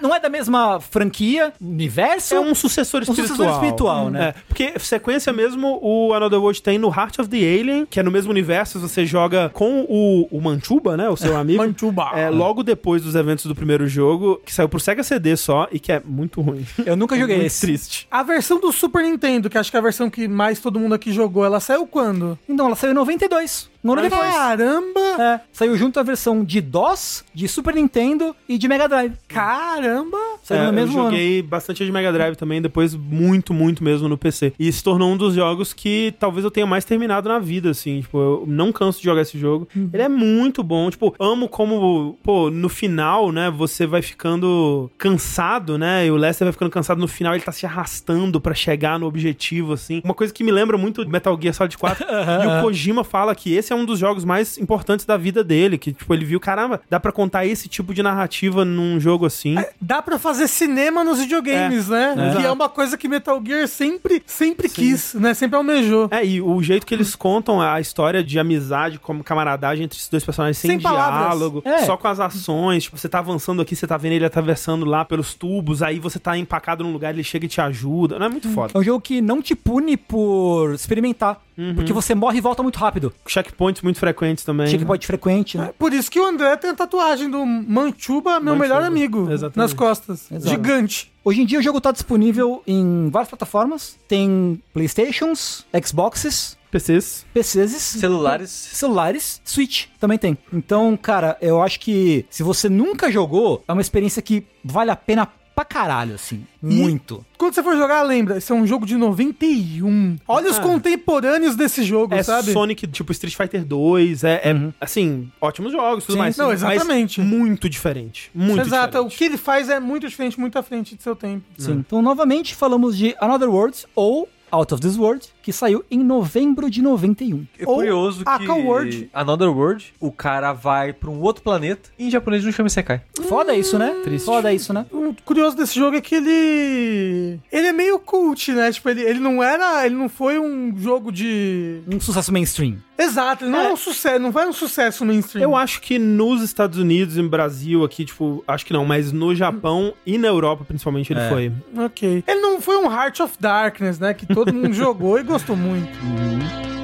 Não é da mesma franquia, universo. É um sucessor Um espiritual. sucessor espiritual, né? É, porque sequência mesmo, o Another World tem no Heart of the Alien, que é no mesmo universo, você joga com o, o Manchuba, né? O seu amigo. Manchuba. É, logo depois dos eventos do primeiro jogo, que saiu pro Sega CD só e que é muito ruim. Eu nunca joguei muito esse. triste. A versão do Super Nintendo Nintendo, que acho que é a versão que mais todo mundo aqui jogou, ela saiu quando? Então, ela saiu em 92. Um ano depois. Caramba! É, saiu junto a versão de DOS, de Super Nintendo e de Mega Drive. Caramba! Saiu É, no mesmo eu ano. joguei bastante de Mega Drive também, depois muito, muito mesmo no PC. E se tornou um dos jogos que talvez eu tenha mais terminado na vida, assim. Tipo, eu não canso de jogar esse jogo. Uhum. Ele é muito bom. Tipo, amo como, pô, no final, né, você vai ficando cansado, né? E o Lester vai ficando cansado no final, ele tá se arrastando pra chegar no objetivo, assim. Uma coisa que me lembra muito Metal Gear Solid 4. e o Kojima fala que esse é um dos jogos mais importantes da vida dele. Que, tipo, ele viu, caramba, dá pra contar esse tipo de narrativa num jogo assim. Dá pra fazer cinema nos videogames, né? É. Que é uma coisa que Metal Gear sempre, sempre quis, né? Sempre almejou. É, e o jeito que eles contam a história de amizade, como camaradagem entre esses dois personagens sem, Sem diálogo, É. só com as ações. Tipo, você tá avançando aqui, você tá vendo ele atravessando lá pelos tubos, aí você tá empacado num lugar, ele chega e te ajuda. Não é muito foda. É um jogo que não te pune por experimentar. Porque você morre e volta muito rápido. Checkpoints muito frequentes também. Checkpoint frequente, né? Por isso que o André tem a tatuagem do Manchuba, meu Manchuba, melhor amigo, exatamente. nas costas. Exato. Gigante. Hoje em dia o jogo tá disponível em várias plataformas. Tem Playstations, Xboxes, PCs. PCs, Celulares. celulares, Switch também tem. Então, cara, eu acho que se você nunca jogou, é uma experiência que vale a pena pra caralho, assim. Muito. Quando você for jogar, lembra, esse é um jogo de 91. Olha os Ah. contemporâneos desse jogo, É sabe? Sonic, tipo Street Fighter 2, é, é, assim, ótimos jogos e tudo Sim, mais. não, exatamente. Mas muito diferente. Muito Exato, o diferente. que ele faz é muito diferente, muito à frente do seu tempo. Sim. Então, novamente, falamos de Another Worlds ou Out of This World, que saiu em novembro de 91. É Ou curioso que... World. Another World, o cara vai pra um outro planeta e em japonês não chama Isekai. Foda isso, né? Triste. Foda isso, né? O curioso desse jogo é que ele. Ele é meio cult, né? Tipo, ele, ele não era. Ele não foi um jogo de. Um sucesso mainstream. Exato, ele não é, um sucesso, não foi um sucesso mainstream. Eu acho que nos Estados Unidos e no Brasil aqui, tipo, acho que não, mas no Japão e na Europa, principalmente, ele É. foi. Ok. Ele não foi um Heart of Darkness, né? Que todo mundo jogou e gostou muito.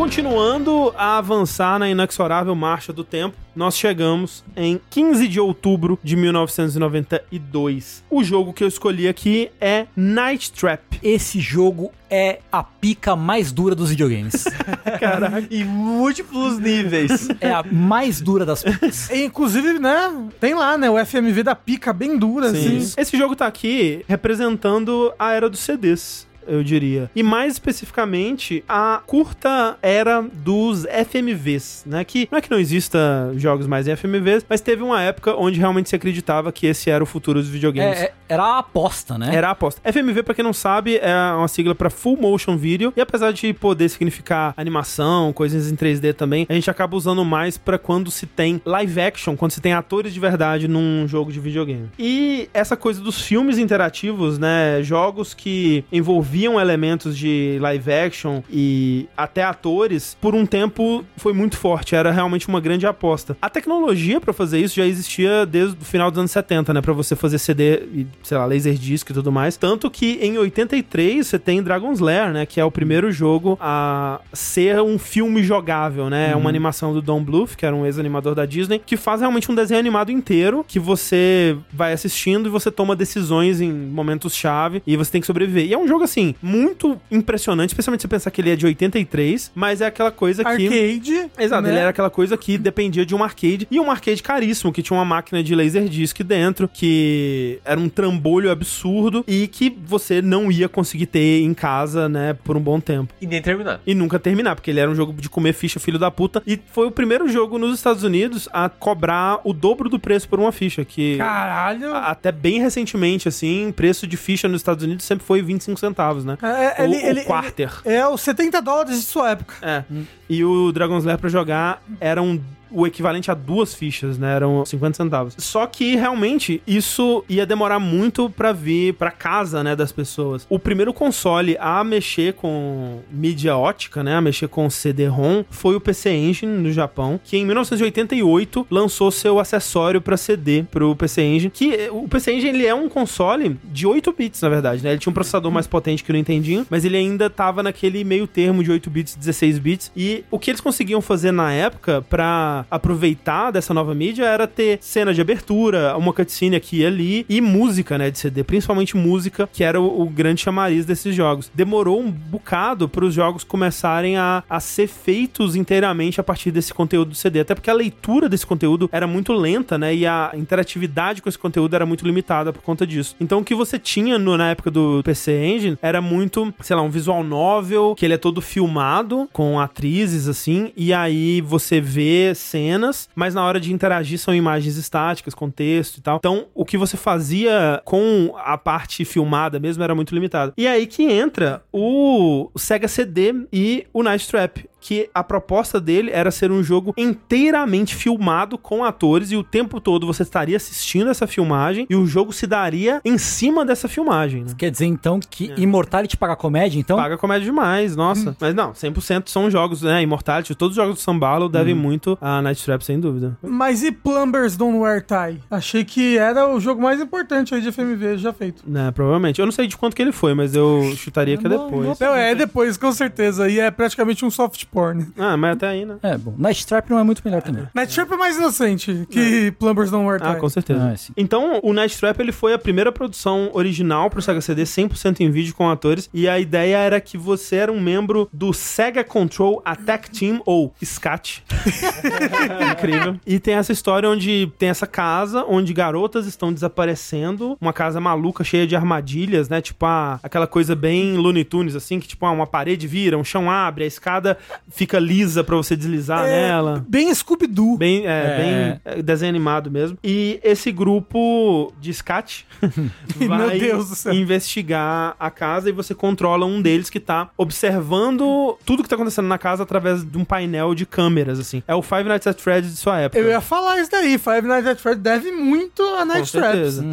Continuando a avançar na inexorável marcha do tempo, nós chegamos em 15 de outubro de 1992. O jogo que eu escolhi aqui é Night Trap. Esse jogo é a pica mais dura dos videogames. Caraca. Em múltiplos níveis. é a mais dura das picas. E, inclusive, né? Tem lá, né? O FMV da pica bem dura, assim. Esse jogo tá aqui representando a era dos CDs. Eu diria. E mais especificamente, a curta era dos FMVs, né? Que não é que não exista jogos mais em FMVs, mas teve uma época onde realmente se acreditava que esse era o futuro dos videogames. É, é- era a aposta, né? Era a aposta. FMV, pra quem não sabe, é uma sigla pra Full Motion Video. E apesar de poder significar animação, coisas em 3D também, a gente acaba usando mais pra quando se tem live action, quando se tem atores de verdade num jogo de videogame. E essa coisa dos filmes interativos, né? Jogos que envolviam elementos de live action e até atores, por um tempo foi muito forte. Era realmente uma grande aposta. A tecnologia pra fazer isso já existia desde o final dos anos 70, né? Pra você fazer CD e, sei lá, Laserdisc e tudo mais. Tanto que em 83 você tem Dragon's Lair, né? Que é o primeiro jogo a ser um filme jogável, né? É uma animação do Don Bluth, que era um ex-animador da Disney, que faz realmente um desenho animado inteiro que você vai assistindo e você toma decisões em momentos-chave e você tem que sobreviver. E é um jogo, assim, muito impressionante, especialmente se você pensar que ele é de 83, mas é aquela coisa que. Arcade. Exato, né? ele era aquela coisa que dependia de um arcade. E um arcade caríssimo, que tinha uma máquina de laserdisc dentro, que era um trambolho absurdo e que você não ia conseguir ter em casa, né, por um bom tempo. E nem terminar. E nunca terminar, porque ele era um jogo de comer ficha, filho da puta. E foi o primeiro jogo nos Estados Unidos a cobrar o dobro do preço por uma ficha, que... Caralho. Até bem recentemente, assim, preço de ficha nos Estados Unidos sempre foi 25 centavos, né? É, o, ele- o ele- quarter. É os 70 dólares de sua época. É. E o Dragon's Lair pra jogar era um o equivalente a duas fichas, né? Eram 50 centavos. Só que realmente isso ia demorar muito pra vir pra casa, né, das pessoas. O primeiro console a mexer com mídia ótica, né, a mexer com CD-ROM, foi o PC Engine no Japão, que em 1988 lançou seu acessório pra CD pro PC Engine, que eh, o PC Engine ele é um console de 8 bits, na verdade, né? Ele tinha um processador mais potente que o Nintendinho, mas ele ainda tava naquele meio termo de 8 bits, 16 bits, e o que eles conseguiam fazer na época pra aproveitar dessa nova mídia era ter cena de abertura, uma cutscene aqui e ali e música, né, de CD, principalmente música, que era o, o grande chamariz desses jogos. Demorou um bocado para os jogos começarem a, a ser feitos inteiramente a partir desse conteúdo do CD, até porque a leitura desse conteúdo era muito lenta, né, e a interatividade com esse conteúdo era muito limitada por conta disso. Então o que você tinha no, na época do PC Engine era muito, sei lá, um visual novel, que ele é todo filmado com atrizes assim, e aí você vê cenas, mas na hora de interagir são imagens estáticas, com texto e tal. Então, o que você fazia com a parte filmada mesmo era muito limitado. E aí que entra o Sega CD e o Night Trap que a proposta dele era ser um jogo inteiramente filmado com atores e o tempo todo você estaria assistindo essa filmagem e o jogo se daria em cima dessa filmagem. Né? Quer dizer, então, que Immortality paga comédia, então? Paga comédia demais, nossa. Mas não, 100% são jogos, né? Immortality, todos os jogos do Sambalo devem muito a Night Trap, sem dúvida. Mas e Plumbers Don't Wear Tie? Achei que era o jogo mais importante aí de FMV já feito. Né, provavelmente. Eu não sei de quanto que ele foi, mas eu chutaria que é depois. Não, é depois, com certeza. E é praticamente um soft porn. Ah, mas até aí, né? É, bom. Night Trap não é muito melhor também. Night Trap é mais inocente que Plumbers Don't Wear Tie. Ah, com certeza. Ah, sim. Então, o Night Trap ele foi a primeira produção original pro Sega CD, 100% em vídeo com atores, e a ideia era que você era um membro do Sega Control Attack Team, ou SCAT. Incrível. E tem essa história onde tem essa casa, onde garotas estão desaparecendo, uma casa maluca, cheia de armadilhas, né? Tipo, a, aquela coisa bem Looney Tunes, assim, que tipo, ah, uma parede vira, um chão abre, a escada fica lisa pra você deslizar É, nela. Bem Scooby-Doo. Bem, é, É. bem é, desenho animado mesmo. E esse grupo de SCAT vai Meu Deus do céu. investigar a casa e você controla um deles que tá observando tudo que tá acontecendo na casa através de um painel de câmeras, assim. É o Five Nights at Freddy's de sua época. Eu ia falar isso daí. Five Nights at Freddy's deve muito a Night Traps. certeza.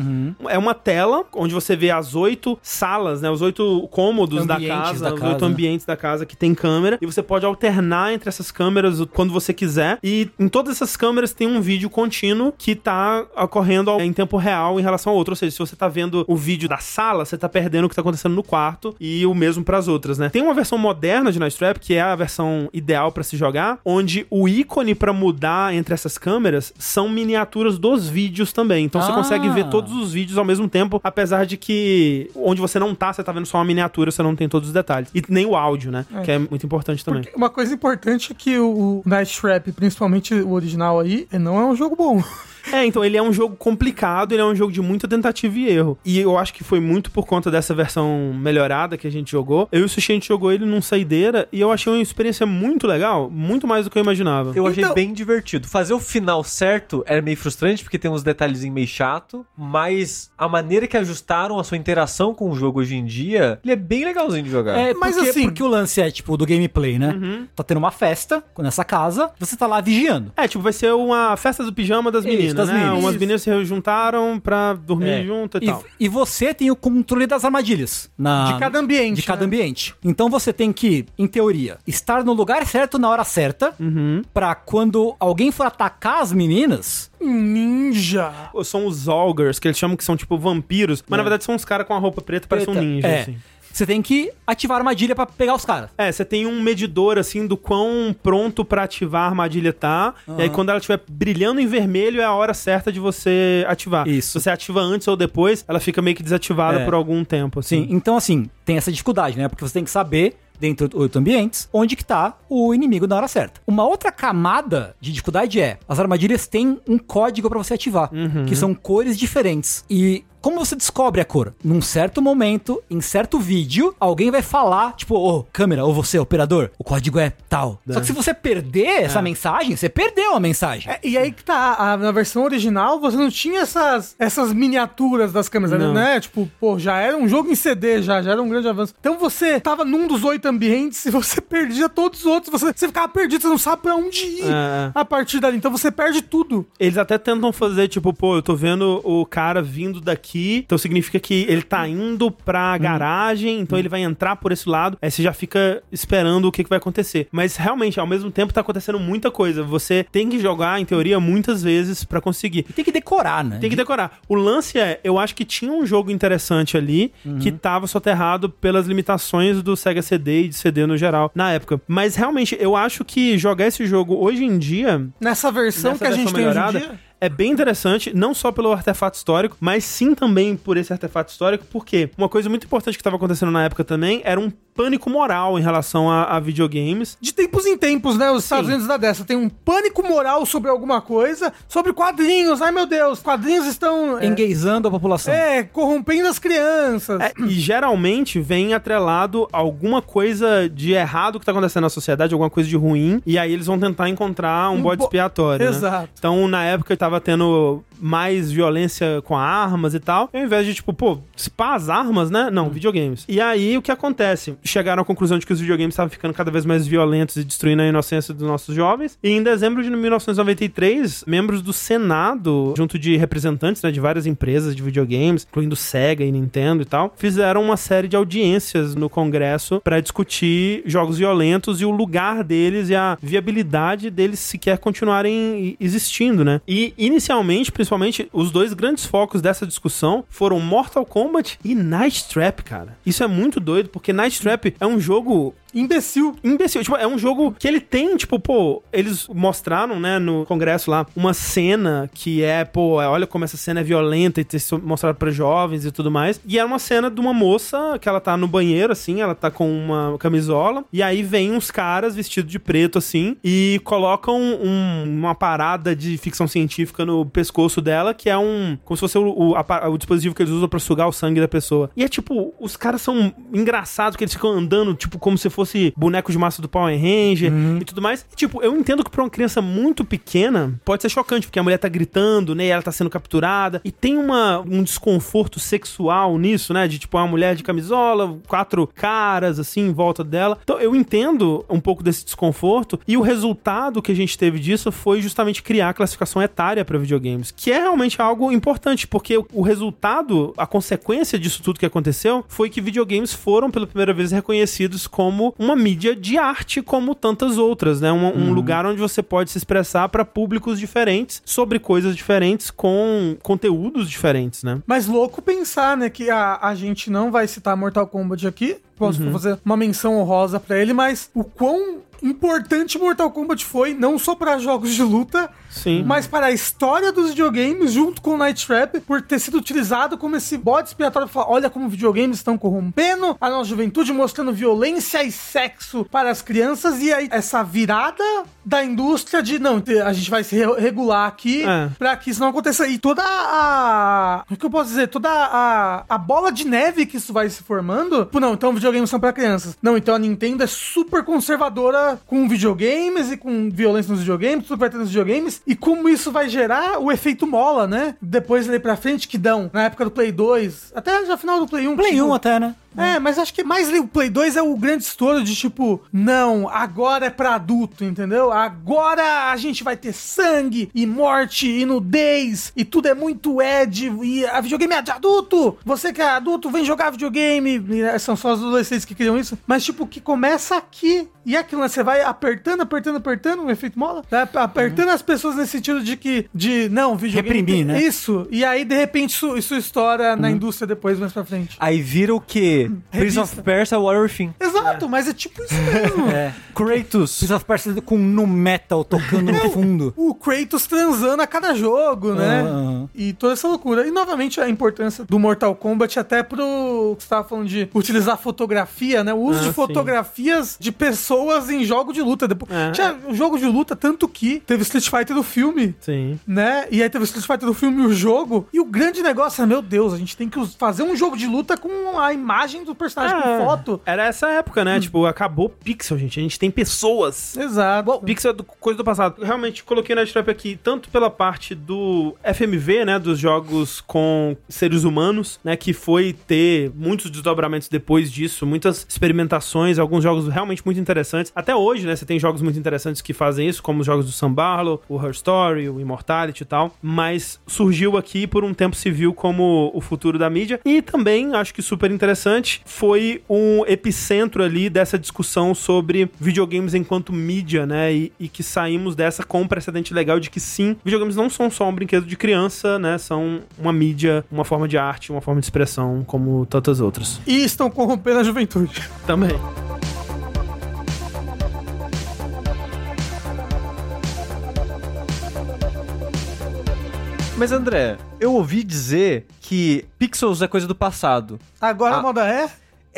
É uma tela onde você vê as oito salas, né? Os oito cômodos da casa, da os casa. oito ambientes da casa que tem câmera. E você pode alternar entre essas câmeras quando você quiser. E em todas essas câmeras tem um vídeo contínuo que tá ocorrendo em tempo real em relação ao outro. Ou seja, se você tá vendo o vídeo da sala, você tá perdendo o que tá acontecendo no quarto. E o mesmo pras outras, né? Tem uma versão moderna de Night Trap, que é a versão ideal pra se jogar, onde o ícone pra mudar entre essas câmeras são miniaturas dos vídeos também. Então você Ah. consegue ver todos os vídeos ao mesmo tempo, apesar de que onde você não tá, você tá vendo só uma miniatura, você não tem todos os detalhes. E nem o áudio, né? Que é muito importante também. Porque uma coisa importante é que o Night Trap, principalmente o original aí, não é um jogo bom. É, então ele é um jogo complicado, ele é um jogo de muita tentativa e erro. E eu acho que foi muito por conta dessa versão melhorada que a gente jogou. Eu e o Sushi a gente jogou ele num saideira e eu achei uma experiência muito legal, muito mais do que eu imaginava. Eu achei Então- bem divertido. Fazer o final certo era meio frustrante, porque tem uns detalhezinhos meio chato, mas a maneira que ajustaram a sua interação com o jogo hoje em dia, ele é bem legalzinho de jogar. É, Mas porque, assim- porque o lance é, tipo, do gameplay, né? Tá tendo uma festa nessa casa, você tá lá vigiando. É, tipo, vai ser uma festa do pijama das Isso, meninas, das né? meninas. Umas meninas se juntaram pra dormir É. junto e, E, tal. e você tem o controle das armadilhas. Na, De cada ambiente, De cada né? ambiente. Então você tem que, em teoria, estar no lugar certo na hora certa. Uhum. Pra quando alguém for atacar as meninas. Ninja. São os Ogres, que eles chamam que são tipo vampiros, mas na verdade são uns caras com a roupa preta, parece um Preta. ninja, é, assim. Você tem que ativar a armadilha pra pegar os caras. É, você tem um medidor, assim, do quão pronto pra ativar a armadilha tá. E aí, quando ela estiver brilhando em vermelho, é a hora certa de você ativar. Isso. Se você ativa antes ou depois, ela fica meio que desativada É. por algum tempo, assim. Sim, então assim, tem essa dificuldade, né? Porque você tem que saber, dentro de oito ambientes, onde que tá o inimigo na hora certa. Uma outra camada de dificuldade é, as armadilhas têm um código pra você ativar, que são cores diferentes. E como você descobre a cor? Num certo momento, em certo vídeo, alguém vai falar, tipo, ô, câmera, ou você, operador, o código é tal. Só que se você perder essa mensagem, você perdeu a mensagem. É, e aí que tá, a- na versão original você não tinha essas, essas miniaturas das câmeras, Não. né? Tipo, pô, já era um jogo em CD, já, já era um grande avanço. Então você tava num dos oito ambientes e você perdia todos os outros, você, você ficava perdido, você não sabe pra onde ir É. a partir dali. Então você perde tudo. Eles até tentam fazer, tipo, pô, eu tô vendo o cara vindo daqui aqui, então significa que ele tá indo pra garagem, então ele vai entrar por esse lado, aí você já fica esperando o que, que vai acontecer. Mas realmente, ao mesmo tempo, tá acontecendo muita coisa. Você tem que jogar, em teoria, muitas vezes pra conseguir. Tem que decorar, né? Tem que decorar. O lance é, eu acho que tinha um jogo interessante ali que tava soterrado pelas limitações do Sega CD e de CD no geral na época. Mas realmente, eu acho que jogar esse jogo hoje em dia Nessa versão Nessa que a gente versão tem hoje em dia. É bem interessante, não só pelo artefato histórico, mas sim também por esse artefato histórico, porque uma coisa muito importante que estava acontecendo na época também era um pânico moral em relação a, a videogames. De tempos em tempos, né? Os Estados Unidos da dessa. Tem um pânico moral sobre alguma coisa, sobre quadrinhos. Ai, meu Deus, quadrinhos estão. É, Engueizando a população. é, corrompendo as crianças. É, e geralmente vem atrelado alguma coisa de errado que tá acontecendo na sociedade, alguma coisa de ruim, e aí eles vão tentar encontrar um, Um bode bo- expiatório. né? Exato. Então, na época, tava tendo mais violência com armas e tal. Ao invés de, tipo, pô, se pá as armas, né? Não, videogames. E aí, o que acontece? Chegaram à conclusão de que os videogames estavam ficando cada vez mais violentos e destruindo a inocência dos nossos jovens. E em dezembro de 1993, membros do Senado, junto de representantes né, de várias empresas de videogames, incluindo Sega e Nintendo e tal, fizeram uma série de audiências no Congresso para discutir jogos violentos e o lugar deles e a viabilidade deles sequer continuarem existindo, né? E inicialmente, principalmente, os dois grandes focos dessa discussão foram Mortal Kombat e Night Trap, cara. Isso é muito doido, porque Night Trap é um jogo Imbecil. imbecil. Tipo, é um jogo que ele tem, tipo, pô, eles mostraram, né, no congresso lá, uma cena que é, pô, é, olha como essa cena é violenta e ter mostrado pra jovens e tudo mais. E é uma cena de uma moça que ela tá no banheiro, assim, ela tá com uma camisola, e aí vem uns caras vestidos de preto, assim, e colocam um- uma parada de ficção científica no pescoço dela, que é um. como se fosse o, o, apa- o dispositivo que eles usam pra sugar o sangue da pessoa. E é tipo, os caras são engraçados, que eles ficam andando, tipo, como se fosse boneco de massa do Power Ranger e tudo mais. E, tipo, eu entendo que pra uma criança muito pequena pode ser chocante, porque a mulher tá gritando, né? E ela tá sendo capturada. E tem uma, um desconforto sexual nisso, né? De, tipo, uma mulher de camisola, quatro caras, assim, em volta dela. Então, eu entendo um pouco desse desconforto. E o resultado que a gente teve disso foi justamente criar a classificação etária pra videogames, que é realmente algo importante, porque o resultado, a consequência disso tudo que aconteceu, foi que videogames foram pela primeira vez reconhecidos como uma mídia de arte, como tantas outras, né? Um, um lugar onde você pode se expressar pra públicos diferentes, sobre coisas diferentes, com conteúdos diferentes, né? Mas louco pensar, né, que a, a gente não vai citar Mortal Kombat aqui. Posso Uhum. fazer uma menção honrosa pra ele, mas o quão importante Mortal Kombat foi, não só pra jogos de luta, Sim. mas para a história dos videogames, junto com o Night Trap, por ter sido utilizado como esse bode expiatório falar, olha como videogames estão corrompendo a nossa juventude, mostrando violência e sexo para as crianças, e aí essa virada da indústria de, não, a gente vai se re- regular aqui É. pra que isso não aconteça. E toda a... o que eu posso dizer? Toda a, a bola de neve que isso vai se formando, tipo, não, então videogames são pra crianças. Não, então a Nintendo é super conservadora com videogames e com violência nos videogames, tudo vai ter nos videogames, e como isso vai gerar o efeito mola, né? Depois ali pra frente que dão, na época do Play 2, até já final do Play 1. Play tipo, 1 até, né? É, mas acho que mais o Play 2 é o grande estouro de tipo, não, agora é pra adulto, entendeu? Agora a gente vai ter sangue e morte e nudez e tudo é muito ed e a videogame é de adulto. Você que é adulto, vem jogar videogame. E, né, são só os adolescentes que criam isso. Mas tipo, que começa aqui. E é aquilo, né? Você vai apertando, apertando, apertando, o efeito mola. Vai apertando as pessoas nesse sentido de que, de, não, videogame... Reprimir, né? Isso. E aí, de repente, isso, isso estoura na indústria depois, mais pra frente. Aí vira o quê? Prince of. Persia Warrior Theme. Exato, mas é tipo isso mesmo. É. Kratos. Prince of Persia com nu metal tocando no fundo. O Kratos transando a cada jogo, né? Aham. E toda essa loucura. E novamente a importância do Mortal Kombat até pro que você tava falando de utilizar fotografia, né? O uso Ah, de sim. fotografias de pessoas em jogo de luta. Depois, É. Tinha um jogo de luta, tanto que teve Street Fighter do filme. Sim. Né? E aí teve o Street Fighter do filme e o jogo. E o grande negócio é, meu Deus, a gente tem que fazer um jogo de luta com a imagem imagem do personagem É, com foto. Era essa época, né? Tipo, acabou pixel, gente. A gente tem pessoas. Exato. Pixel é do- coisa do passado. Eu realmente coloquei na strap aqui, tanto pela parte do FMV, né, dos jogos com seres humanos, né, que foi ter muitos desdobramentos depois disso, muitas experimentações, alguns jogos realmente muito interessantes. Até hoje, né, você tem jogos muito interessantes que fazem isso, como os jogos do Sam Barlow, o Her Story, o Immortality e tal, mas surgiu aqui por um tempo se viu como o futuro da mídia e também acho que super interessante foi um epicentro ali dessa discussão sobre videogames enquanto mídia, né? E, e que saímos dessa com um precedente legal de que sim, videogames não são só um brinquedo de criança, né? São uma mídia, uma forma de arte, uma forma de expressão, como tantas outras. E estão corrompendo a juventude. Também. Mas André, eu ouvi dizer que pixels é coisa do passado. Agora Ah. a moda é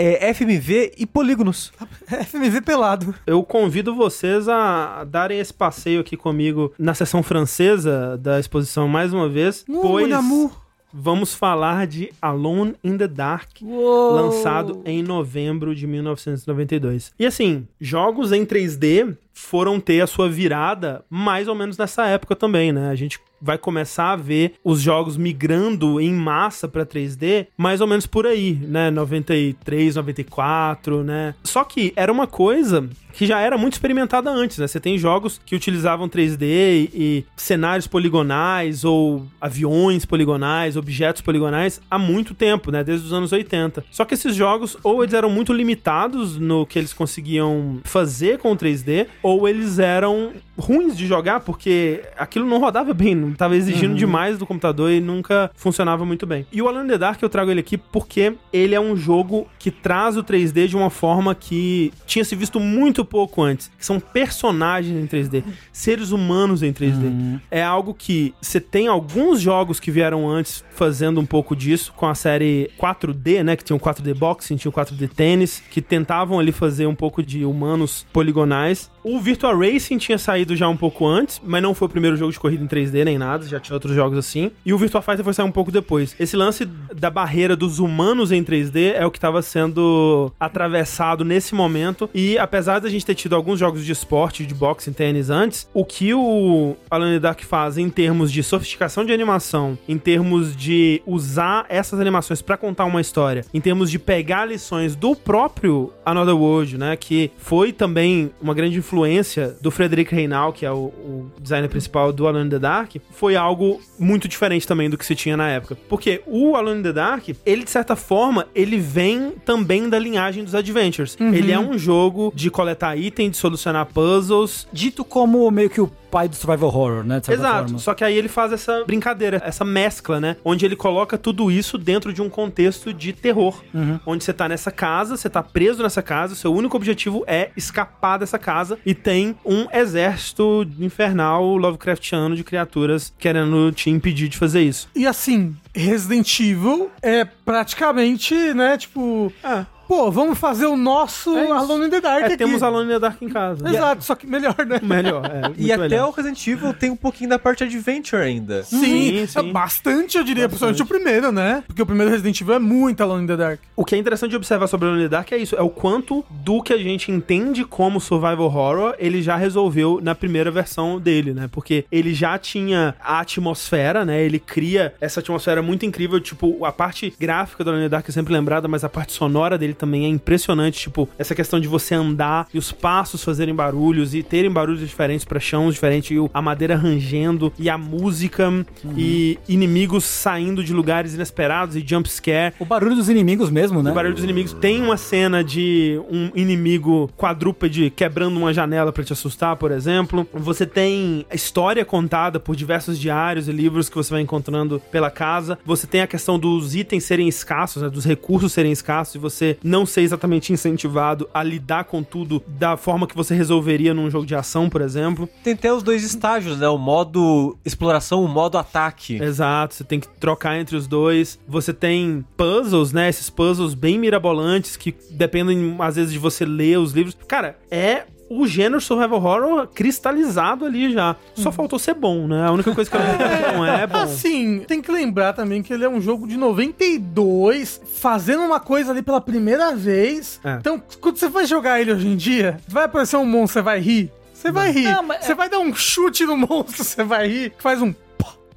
É FMV e polígonos. FMV pelado. Eu convido vocês a darem esse passeio aqui comigo na sessão francesa da exposição mais uma vez, Uh, pois mon amour. Vamos falar de Alone in the Dark, Uou. lançado em novembro de 1992. E assim, jogos em 3D foram ter a sua virada mais ou menos nessa época também, né? A gente vai começar a ver os jogos migrando em massa pra 3D mais ou menos por aí, né? 93, 94, né? Só que era uma coisa que já era muito experimentada antes, né? Você tem jogos que utilizavam 3D e, e cenários poligonais ou aviões poligonais, objetos poligonais há muito tempo, né? Desde os anos 80. Só que esses jogos ou eles eram muito limitados no que eles conseguiam fazer com o 3D, ou eles eram ruins de jogar porque aquilo não rodava bem, não tava exigindo demais do computador e nunca funcionava muito bem. E o in the Dark eu trago ele aqui porque ele é um jogo que traz o 3D de uma forma que tinha se visto muito pouco antes, que são personagens em 3D, seres humanos em 3D. É algo que você tem alguns jogos que vieram antes fazendo um pouco disso, com a série 4D, né, que tinha o 4D Boxing, tinha o 4D Tênis, que tentavam ali fazer um pouco de humanos poligonais. O Virtua Racing tinha saído já um pouco antes, mas não foi o primeiro jogo de corrida em 3D nem nada, já tinha outros jogos assim. E o Virtua Fighter foi sair um pouco depois. Esse lance da barreira dos humanos em 3D é o que estava sendo atravessado nesse momento. E apesar da gente ter tido alguns jogos de esporte, de boxe e tênis antes, o que o Alan Dark faz em termos de sofisticação de animação, em termos de usar essas animações para contar uma história, em termos de pegar lições do próprio Another World, né, que foi também uma grande influência do Frederic Reinal, que é o, o designer principal do Alone in the Dark, foi algo muito diferente também do que se tinha na época. Porque o Alone in the Dark, ele de certa forma, ele vem também da linhagem dos Adventures. Ele é um jogo de coletar item, de solucionar puzzles, Dito como meio que o pai do survival horror, né? Exato, forma. só que aí ele faz essa brincadeira, essa mescla, né? Onde ele coloca tudo isso dentro de um contexto de terror. Onde você tá nessa casa, você tá preso nessa casa, seu único objetivo é escapar dessa casa e tem um exército infernal Lovecraftiano de criaturas querendo te impedir de fazer isso. E assim, Resident Evil é praticamente, né, tipo... Ah, Pô, vamos fazer o nosso É isso. Alone in the Dark é, aqui. temos Alone in the Dark em casa. Exato, só que melhor, né? Melhor, é. E muito até melhor. o Resident Evil tem um pouquinho da parte adventure ainda. Sim, Sim, sim. é bastante, eu diria, Bastante. principalmente o primeiro, né? Porque o primeiro Resident Evil é muito Alone in the Dark. O que é interessante de observar sobre o Alone in the Dark é isso, é o quanto do que a gente entende como survival horror ele já resolveu na primeira versão dele, né? Porque ele já tinha a atmosfera, né? Ele cria essa atmosfera muito incrível, tipo, a parte gráfica do Alone in the Dark é sempre lembrada, mas a parte sonora dele também é impressionante, tipo, essa questão de você andar e os passos fazerem barulhos e terem barulhos diferentes para chãos diferentes e a madeira rangendo e a música e inimigos saindo de lugares inesperados e jump scare. O barulho dos inimigos mesmo, né? O barulho dos inimigos. Tem uma cena de um inimigo quadrúpede quebrando uma janela pra te assustar, por exemplo. Você tem a história contada por diversos diários e livros que você vai encontrando pela casa. Você tem a questão dos itens serem escassos, né, dos recursos serem escassos e você não ser exatamente incentivado a lidar com tudo da forma que você resolveria num jogo de ação, por exemplo. Tem até os dois estágios, né? O modo exploração, o modo ataque. Exato, você tem que trocar entre os dois. Você tem puzzles, né? Esses puzzles bem mirabolantes que dependem, às vezes, de você ler os livros. Cara, é o gênero survival horror cristalizado ali já. Só faltou ser bom, né? A única coisa que eu não é bom. Assim, tem que lembrar também que ele é um jogo de 92, fazendo uma coisa ali pela primeira vez. É. Então, quando você vai jogar ele hoje em dia, vai aparecer um monstro, você vai rir. Você vai rir. Não, mas- Você vai dar um chute no monstro, você vai rir. que Faz um.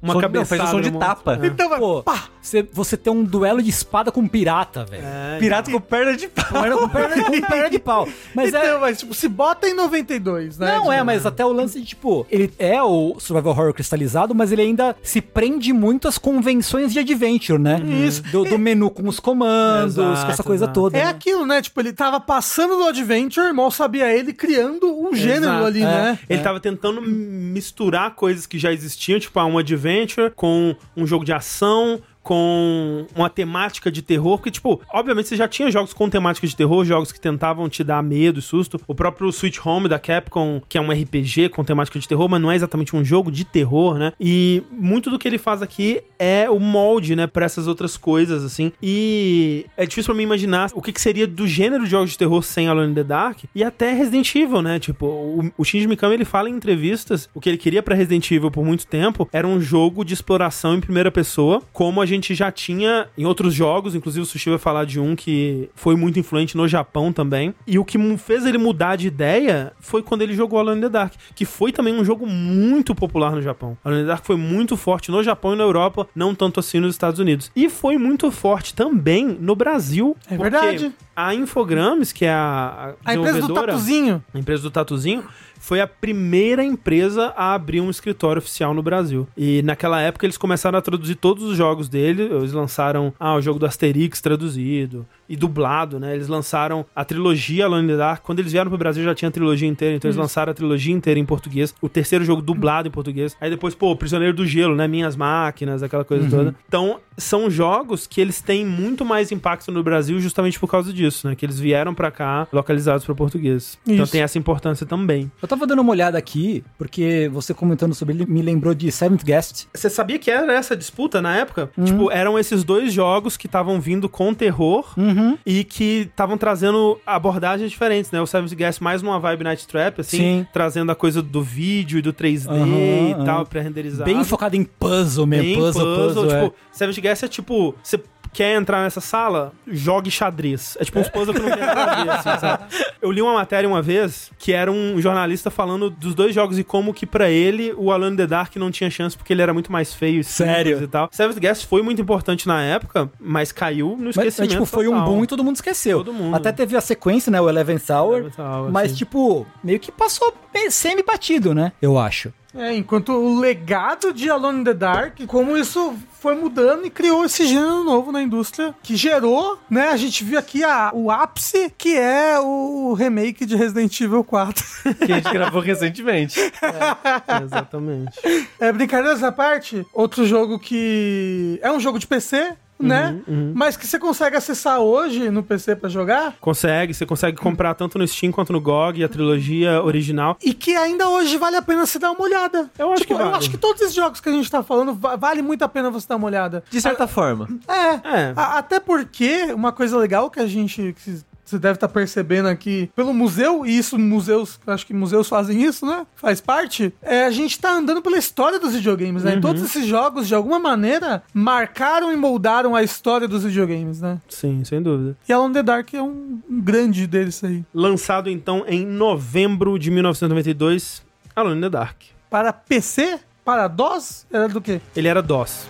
Uma Som- não, cabeçada. faz um som de tapa. É. Então vai. Pô, Pá! você, você tem um duelo de espada com um pirata, velho. É, Pirata com perna de pau. Com, com, perna, com perna de pau. Mas então, é. mas tipo, se bota em 92, né? Não, Tipo, é, mas até o lance de, tipo, ele é o survival horror cristalizado, mas ele ainda se prende muito às convenções de adventure, né? Isso. Do, do menu com os comandos, Exato, com essa coisa exato. toda. É né? aquilo, né? Tipo, ele tava passando do Adventure, mal sabia ele, criando um gênero Exato. ali, É. né? Ele tava tentando misturar coisas que já existiam, tipo ah, um adventure com um jogo de ação, com uma temática de terror, porque, tipo, obviamente você já tinha jogos com temática de terror, jogos que tentavam te dar medo e susto. O próprio Sweet Home da Capcom, que é um RPG com temática de terror, mas não é exatamente um jogo de terror, né? E muito do que ele faz aqui é o molde, né, pra essas outras coisas, assim. E é difícil pra mim imaginar o que, que seria do gênero de jogos de terror sem Alone in the Dark e até Resident Evil, né? Tipo, o, o Shinji Mikami, ele fala em entrevistas o que ele queria pra Resident Evil por muito tempo era um jogo de exploração em primeira pessoa, como a gente já tinha em outros jogos, inclusive o Sushi vai falar de um que foi muito influente no Japão também. E o que fez ele mudar de ideia foi quando ele jogou Alone in the Dark, que foi também um jogo muito popular no Japão. Alone in the Dark foi muito forte no Japão e na Europa, não tanto assim nos Estados Unidos. E foi muito forte também no Brasil. É verdade. A Infogrames, que é a, A empresa do Tatuzinho. a empresa do Tatuzinho foi a primeira empresa a abrir um escritório oficial no Brasil. E naquela época eles começaram a traduzir todos os jogos dele. Eles lançaram ah, o jogo do Asterix traduzido e dublado, né? Eles lançaram a trilogia Alone in the Dark. Quando eles vieram pro Brasil já tinha a trilogia inteira, então eles lançaram a trilogia inteira em português. O terceiro jogo dublado em português. Aí depois, pô, Prisioneiro do Gelo, né? Minhas Máquinas, aquela coisa toda. Então, são jogos que eles têm muito mais impacto no Brasil justamente por causa disso, né? Que eles vieram pra cá localizados para português. Então Isso. tem essa importância também. Eu tava dando uma olhada aqui, porque você comentando sobre ele me lembrou de Seventh Guest. Você sabia que era essa disputa na época? Tipo, eram esses dois jogos que estavam vindo com terror Uhum. E que estavam trazendo abordagens diferentes, né? O Seventh Guest mais numa vibe Night Trap, assim, Sim. trazendo a coisa do vídeo e do 3D Aham, e tal, pré-renderizado. Bem focado em puzzle mesmo. Bem puzzle, puzzle, é. Tipo, Seventh Guest é tipo, você quer entrar nessa sala, jogue xadrez. É tipo uns puzzles que não tem nada a ver, assim, sabe? Eu li uma matéria uma vez que era um jornalista falando dos dois jogos e como que pra ele o Alone in the Dark não tinha chance porque ele era muito mais feio e Sério? e tal. Seventh Guest foi muito importante na época, mas caiu no Mas, esquecimento mas, tipo, foi um total. boom e todo mundo esqueceu. Todo mundo. Até teve a sequência, né? O Eleven Hour. Eleventh Hour, mas, sim. tipo, meio que passou semi-batido, né? Eu acho. É, enquanto o legado de Alone in the Dark, como isso foi mudando e criou esse gênero novo na indústria, que gerou, né, a gente viu aqui a, o ápice, que é o remake de Resident Evil 4. Que a gente gravou recentemente. Exatamente. é, brincadeiras à parte, outro jogo que é um jogo de PC, né, mas que você consegue acessar hoje no PC pra jogar, Consegue, você consegue comprar tanto no Steam quanto no GOG, a trilogia original. e que ainda hoje vale a pena você dar uma olhada. Eu acho Tipo, que eu vale. acho que todos esses jogos que a gente tá falando, va- vale muito a pena você dar uma olhada. De certa forma. É, É. A- até porque uma coisa legal que a gente. que você deve estar percebendo aqui pelo museu, e isso museus, acho que museus fazem isso, né? Faz parte. É, a gente tá andando pela história dos videogames, né? E todos esses jogos, de alguma maneira, marcaram e moldaram a história dos videogames, né? Sim, sem dúvida. E Alone in the Dark é um, um grande deles aí. Lançado então em novembro de 1992, Alone in the Dark. Para PC? Para DOS? Era do quê? Ele era DOS.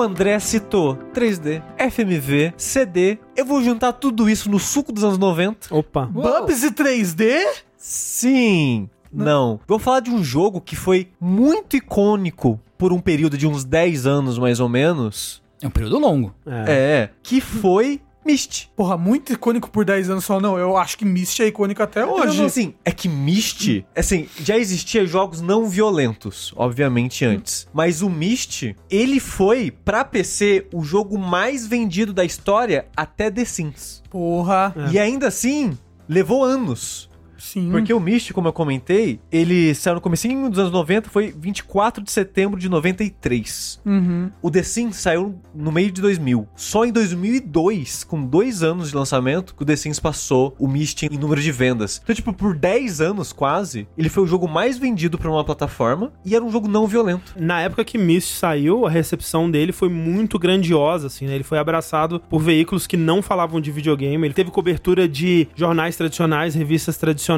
O André citou 3D, FMV, CD. Eu vou juntar tudo isso no suco dos anos 90. Opa. Bubsy 3D? Sim. Não. Vou falar de um jogo que foi muito icônico por um período de uns 10 anos, mais ou menos. É um período longo. É. É. Que foi Myst. Porra, muito icônico por 10 anos só. Não, eu acho que Myst é icônico até Não, hoje. não, assim, é que Myst, assim, já existia jogos não violentos, obviamente, antes. Mas o Myst, ele foi, pra PC, o jogo mais vendido da história até The Sims. Porra, E ainda assim, levou anos. Sim. Porque o Myst, como eu comentei, ele saiu no comecinho dos anos 90, foi 24 de setembro de 93. Uhum. O The Sims saiu no meio de 2000. Só em 2002, com dois anos de lançamento, que o The Sims passou o Myst em número de vendas. Então, tipo, por 10 anos quase, ele foi o jogo mais vendido pra uma plataforma e era um jogo não violento. Na época que Myst saiu, a recepção dele foi muito grandiosa, assim, né? Ele foi abraçado por veículos que não falavam de videogame. Ele teve cobertura de jornais tradicionais, revistas tradicionais,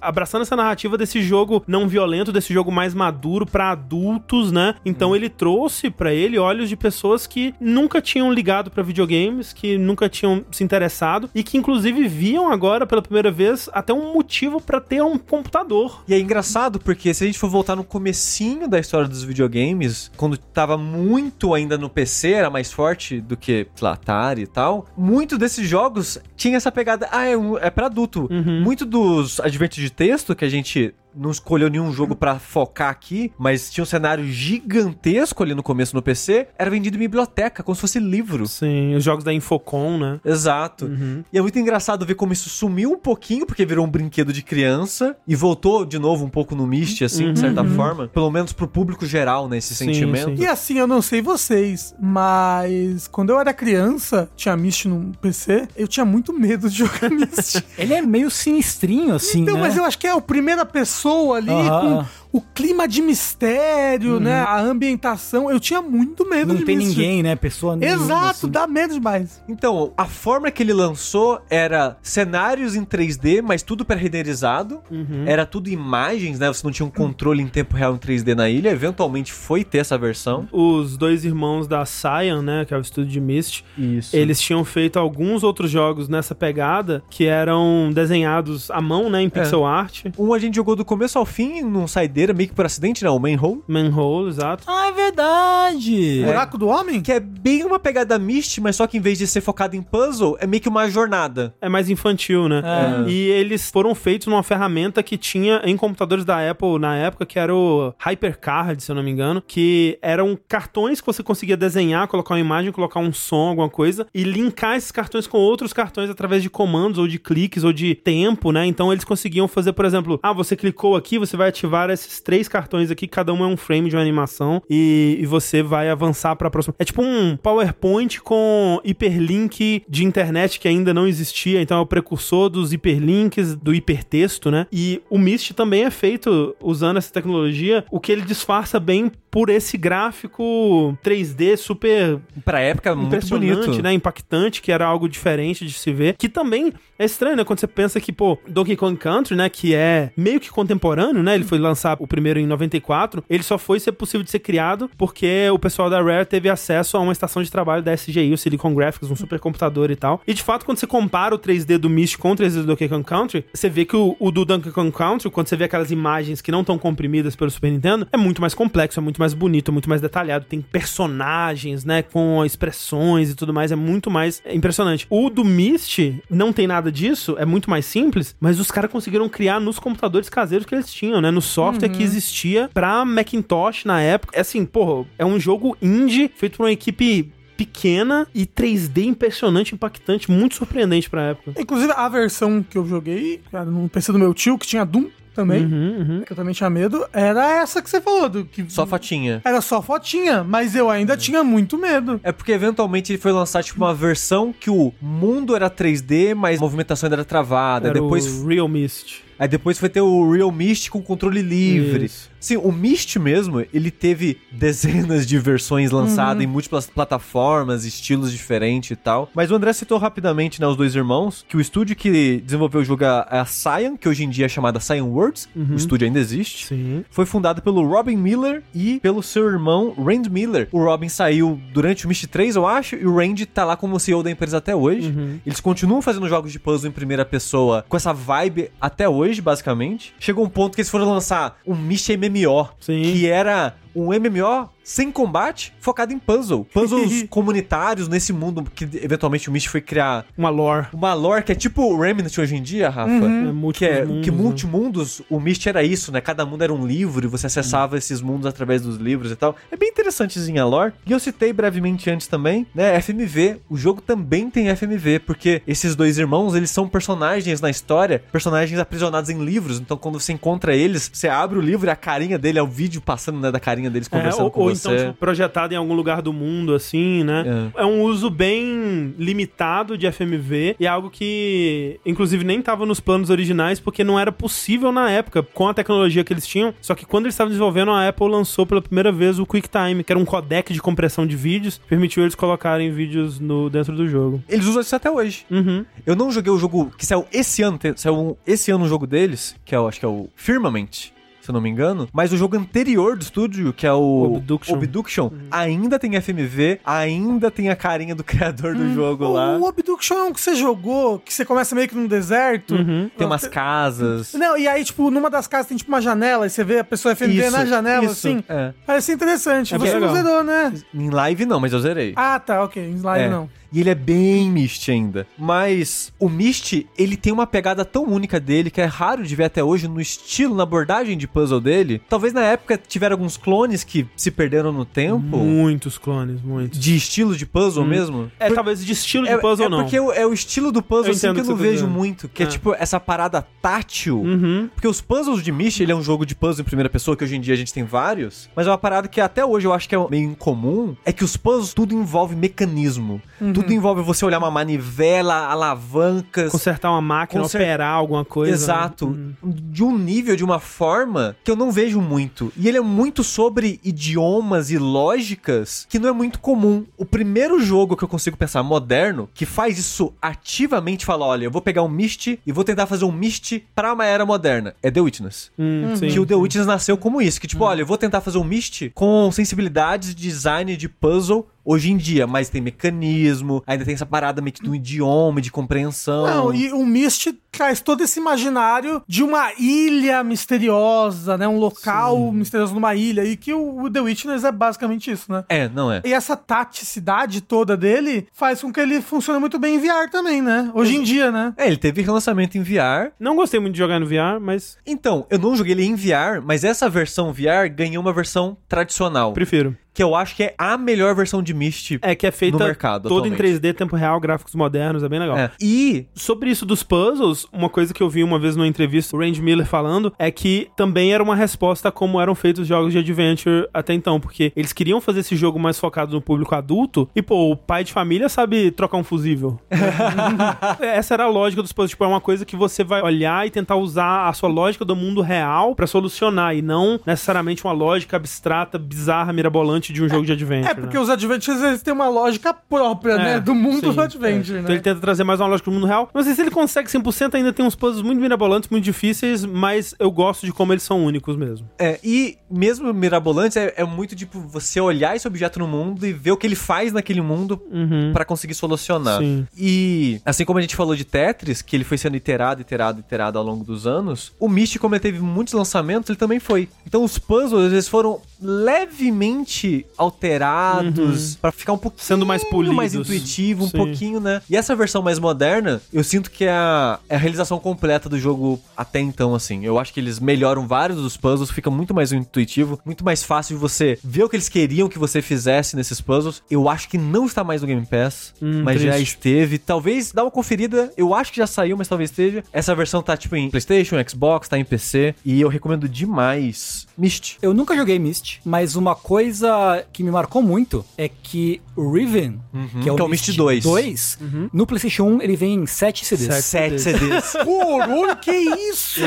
abraçando essa narrativa desse jogo não violento, desse jogo mais maduro pra adultos, né? Então ele trouxe pra ele olhos de pessoas que nunca tinham ligado pra videogames, que nunca tinham se interessado e que inclusive viam agora pela primeira vez até um motivo pra ter um computador. E é engraçado porque se a gente for voltar no comecinho da história dos videogames, quando tava muito ainda no PC, era mais forte do que, sei lá, Atari e tal, muito desses jogos tinha essa pegada, ah, é, um, é pra adulto. Muito dos adventos de texto que a gente não escolheu nenhum jogo pra focar aqui, mas tinha um cenário gigantesco ali no começo no PC, era vendido em biblioteca, como se fosse livro. Sim, os jogos da Infocom, né? Exato. E é muito engraçado ver como isso sumiu um pouquinho, porque virou um brinquedo de criança, e voltou de novo um pouco no Myst, assim, de certa forma. Pelo menos pro público geral, né, esse Sim, sentimento. sim. E assim, eu não sei vocês, mas quando eu era criança, tinha Myst no PC, eu tinha muito medo de jogar Myst. Ele é meio sinistrinho, assim, Então, né? mas eu acho que é a primeira pessoa ali Aham. O clima de mistério, né? A ambientação. Eu tinha muito medo Não de tem ninguém, né? Pessoa nenhuma, Exato, assim. dá medo demais. Então, a forma que ele lançou era cenários em 3D, mas tudo pré-renderizado. Era tudo imagens, né? Você não tinha um controle em tempo real em 3D na ilha. Eventualmente foi ter essa versão. Os dois irmãos da Cyan, né, que é o estúdio de Myst, Isso. eles tinham feito alguns outros jogos nessa pegada que eram desenhados à mão, né, em pixel art. Um a gente jogou do começo ao fim, num saideira, meio que por acidente, né? O Manhole. Manhole, exato. Ah, é verdade. Buraco do Homem? Que é bem uma pegada Myst, mas só que em vez de ser focado em puzzle, é meio que uma jornada. É mais infantil, né? É. E eles foram feitos numa ferramenta que tinha em computadores da Apple na época, que era o HyperCard, se eu não me engano, que eram cartões que você conseguia desenhar, colocar uma imagem, colocar um som, alguma coisa, e linkar esses cartões com outros cartões através de comandos, ou de cliques, ou de tempo, né? Então eles conseguiam fazer, por exemplo, ah, você clicou aqui, você vai ativar esses três cartões aqui, cada um é um frame de uma animação, e, e você vai avançar pra próxima. É tipo um PowerPoint com hiperlink de internet que ainda não existia, então é o precursor dos hiperlinks, do hipertexto, né? E o Myst também é feito usando essa tecnologia, o que ele disfarça bem por esse gráfico 3D super Pra época, muito impressionante, bonito. né? Impactante, que era algo diferente de se ver. Que também é estranho, né? Quando você pensa que, pô, Donkey Kong Country, né? Que é meio que contemporâneo, né? Ele foi lançar o primeiro em 94. Ele só foi ser possível de ser criado porque o pessoal da Rare teve acesso a uma estação de trabalho da SGI, o Silicon Graphics, um supercomputador e tal. E de fato, quando você compara o 3D do Myst com o 3D do Donkey Kong Country, você vê que o, o do Donkey Kong Country, quando você vê aquelas imagens que não estão comprimidas pelo Super Nintendo, é muito mais complexo, é muito mais bonito, é muito mais detalhado. Tem personagens, né? Com expressões e tudo mais. É muito mais impressionante. O do Myst não tem nada disso, é muito mais simples, mas os caras conseguiram criar nos computadores caseiros que eles tinham, né? No software que existia pra Macintosh na época. É assim, porra, é um jogo indie feito por uma equipe pequena e 3D impressionante, impactante, muito surpreendente pra época. Inclusive, a versão que eu joguei, cara, no PC do meu tio, que tinha Doom também, Uhum, uhum. que eu também tinha medo, era essa que você falou, do que Só fotinha. era só fotinha, mas eu ainda tinha muito medo. É porque eventualmente ele foi lançar tipo uma versão que o mundo era 3D, mas a movimentação ainda era travada. Era depois, o Real Mist. Aí depois foi ter o Real Mist com controle livre. Isso. Sim, o Mist mesmo, ele teve dezenas de versões lançadas em múltiplas plataformas, estilos diferentes e tal. Mas o André citou rapidamente, né, os dois irmãos, que o estúdio que desenvolveu o jogo é a Cyan, que hoje em dia é chamada Cyan Works, o estúdio ainda existe. Sim. Foi fundado pelo Robin Miller e pelo seu irmão Rand Miller. O Robin saiu durante o Myst 3, eu acho, e o Rand tá lá como CEO da empresa até hoje. Eles continuam fazendo jogos de puzzle em primeira pessoa com essa vibe até hoje, basicamente. Chegou um ponto que eles foram lançar um Myst MMO, Sim. que era um MMO sem combate, focado em puzzle. Puzzles comunitários nesse mundo que eventualmente o Myst foi criar Uma lore. uma lore que é tipo o Remnant hoje em dia, Rafa. É Que é múltiplos que mundos, multimundos, o Myst era isso, né? Cada mundo era um livro e você acessava esses mundos através dos livros e tal. É bem interessantezinha a lore. E eu citei brevemente antes também, né? FMV. O jogo também tem FMV, porque esses dois irmãos, eles são personagens na história, personagens aprisionados em livros. Então quando você encontra eles, você abre o livro e a carinha dele é o vídeo passando, né? Da carinha deles É, conversando ou, com ou você. então tipo, projetado em algum lugar do mundo, assim, né? É. um uso bem limitado de FMV e é algo que, inclusive, nem tava nos planos originais porque não era possível na época, com a tecnologia que eles tinham. Só que quando eles estavam desenvolvendo, a Apple lançou pela primeira vez o QuickTime, que era um codec de compressão de vídeos, permitiu eles colocarem vídeos no, dentro do jogo. Eles usam isso até hoje. Uhum. Eu não joguei o jogo que saiu esse ano, saiu esse ano um jogo deles, que é, o- acho que é o Firmament, se eu não me engano, mas o jogo anterior do estúdio, que é o Obduction. Obduction, ainda tem FMV, ainda tem a carinha do criador do jogo lá. O Obduction é um que você jogou, que você começa meio que num deserto. Uhum. Tem umas casas. Não, e aí, tipo, numa das casas tem tipo uma janela, e você vê a pessoa FMV Isso, na janela, isso, assim. é. Parece interessante. É você não zerou, né? Em live não, mas eu zerei. Ah, tá, ok. Em slide É. não. E ele é bem Myst ainda. Mas o Myst, ele tem uma pegada tão única dele que é raro de ver até hoje no estilo, na abordagem de puzzle dele. Talvez na época tiveram alguns clones que se perderam no tempo. Muitos clones, muitos. De estilo de puzzle mesmo? É, Por- talvez de estilo de é, puzzle é não. porque o- é o estilo do puzzle Eu assim, que eu não tá vejo dizendo. muito. Que é. É. tipo essa parada tátil. Uhum. Porque os puzzles de Myst, ele é um jogo de puzzle em primeira pessoa, que hoje em dia a gente tem vários. Mas é uma parada que até hoje eu acho que é meio incomum. É que os puzzles tudo envolve mecanismo. Uhum. Tudo envolve você olhar uma manivela, alavancas. Consertar uma máquina, Conser- operar alguma coisa. Exato. Uhum. De um nível, de uma forma que eu não vejo muito. E ele é muito sobre idiomas e lógicas que não é muito comum. O primeiro jogo que eu consigo pensar moderno que faz isso ativamente fala: olha, eu vou pegar um Myst e vou tentar fazer um Myst pra uma era moderna. É The Witness. Hum, sim. Que o The Witness nasceu como isso. Que tipo, olha, eu vou tentar fazer um Myst com sensibilidades de design de puzzle hoje em dia, mas tem mecanismo, ainda tem essa parada meio que do idioma, de compreensão. Não, e o Myst traz todo esse imaginário de uma ilha misteriosa, né? Um local misterioso numa ilha. E que o, The Witness é basicamente isso, né? É, não é. E essa taticidade toda dele faz com que ele funcione muito bem em VR também, né? Hoje em dia, né? É, ele teve relançamento em VR. Não gostei muito de jogar no VR, mas Então, eu não joguei ele em VR, mas essa versão VR ganhou uma versão tradicional. prefiro. Que eu acho que é a melhor versão de Myst. É que é feita No mercado, toda em atualmente. 3D, tempo real, gráficos modernos, é bem legal. É. E Sobre isso dos puzzles, uma coisa que eu vi uma vez numa entrevista, o Randy Miller falando, é que também era uma resposta a como eram feitos os jogos de adventure até então, porque eles queriam fazer esse jogo mais focado no público adulto, e pô, o pai de família sabe trocar um fusível. Essa era a lógica dos puzzles, tipo, é uma coisa que você vai olhar e tentar usar a sua lógica do mundo real pra solucionar, e não necessariamente uma lógica abstrata, bizarra, mirabolante de um jogo de adventure. É, porque né? os Adventures eles têm uma lógica própria, né? É, Do mundo sim, do Adventure, é. né? Então ele tenta trazer mais uma lógica do mundo real. Não sei se ele consegue 100%, ainda tem uns puzzles muito mirabolantes, muito difíceis, mas eu gosto de como eles são únicos mesmo. É, e mesmo Mirabolantes é, é muito tipo você olhar esse objeto no mundo e ver o que ele faz naquele mundo pra conseguir solucionar. Sim. E assim como a gente falou de Tetris, que ele foi sendo iterado, iterado, iterado ao longo dos anos, o Myst, como ele teve muitos lançamentos, ele também foi. Então os puzzles, eles foram levemente alterados pra ficar um pouquinho Sendo mais polidos. mais intuitivo, um Sim. pouquinho, né? E essa versão mais moderna, eu sinto que é a, é a realização completa do jogo até então, assim. Eu acho que eles melhoram vários dos puzzles, fica muito mais intuitivo, muito mais fácil de você ver o que eles queriam que você fizesse nesses puzzles. Eu acho que não está mais no Game Pass, Hum, mas já triste. esteve. Talvez dá uma conferida, eu acho que já saiu, mas talvez esteja. Essa versão tá tipo em PlayStation, Xbox, tá em PC, e eu recomendo demais Myst. Eu nunca joguei Myst, mas uma coisa que me marcou muito é que o Riven, que é o, que é o Myst 2. 2 no PlayStation 1 ele vem em 7 CDs. Sete. Sete CDs. Caralho, que isso?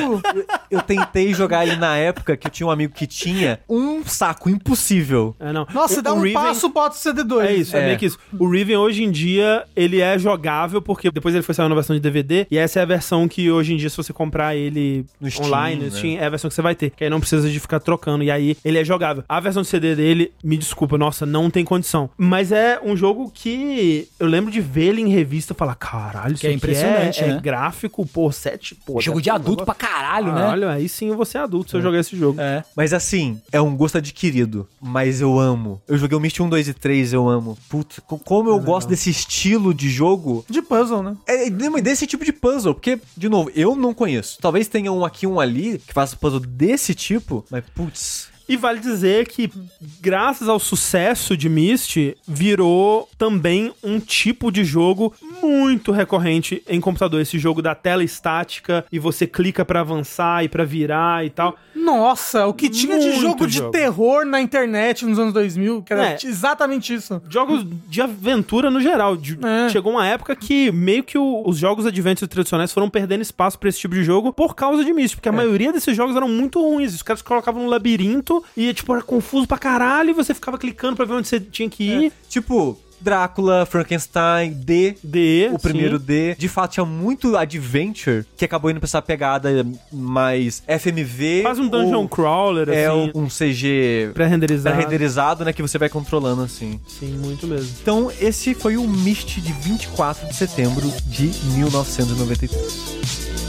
eu tentei jogar ele na época que eu tinha um amigo que tinha um saco impossível. É, não. Nossa, O- dá um Riven- passo, bota o CD2. É isso, é. É. meio que isso. O Riven hoje em dia, ele é jogável porque depois ele foi sair na versão de DVD e essa é a versão que hoje em dia se você comprar ele No Steam, online, no né? Steam, é a versão que você vai ter, que aí não precisa de ficar trocando e aí ele é jogável. A versão de CD dele, me desculpa, nossa, não tem condição. Mas é um jogo que eu lembro de ver ele em revista e falar, caralho, isso Que é impressionante, é, né? é gráfico, pô, 7, pô. Jogo de adulto pra caralho, né? Caralho, aí sim eu vou ser adulto se eu jogar esse jogo. É. Mas assim, é um gosto adquirido. Mas eu amo. Eu joguei o Myst 1, 2 e 3, eu amo. Putz, co- como eu gosto desse estilo de jogo. De puzzle, né? É, é, desse tipo de puzzle. Porque, de novo, eu não conheço. Talvez tenha um aqui, um ali, que faça puzzle desse tipo. Mas, putz. E vale dizer que, graças ao sucesso de Myst, virou também um tipo de jogo muito recorrente em computador. Esse jogo da tela estática e você clica pra avançar e pra virar e tal. Nossa, o que tinha de Muito jogo de jogo. terror na internet nos anos 2000, que era É. exatamente isso. Jogos de aventura no geral. De- É. Chegou uma época que meio que o- os jogos adventures tradicionais foram perdendo espaço pra esse tipo de jogo por causa de Myst, porque a maioria desses jogos eram muito ruins. Os caras colocavam no labirinto e, tipo, era confuso pra caralho e você ficava clicando pra ver onde você tinha que ir. Tipo, Drácula, Frankenstein, D. D, O primeiro sim. D. De fato, tinha muito adventure que acabou indo pra essa pegada mais FMV. Faz um dungeon crawler, É assim, um CG pré-renderizado. pré-renderizado, né? Que você vai controlando assim. Sim, muito mesmo. Então, esse foi o Myst de 24 de setembro de 1993.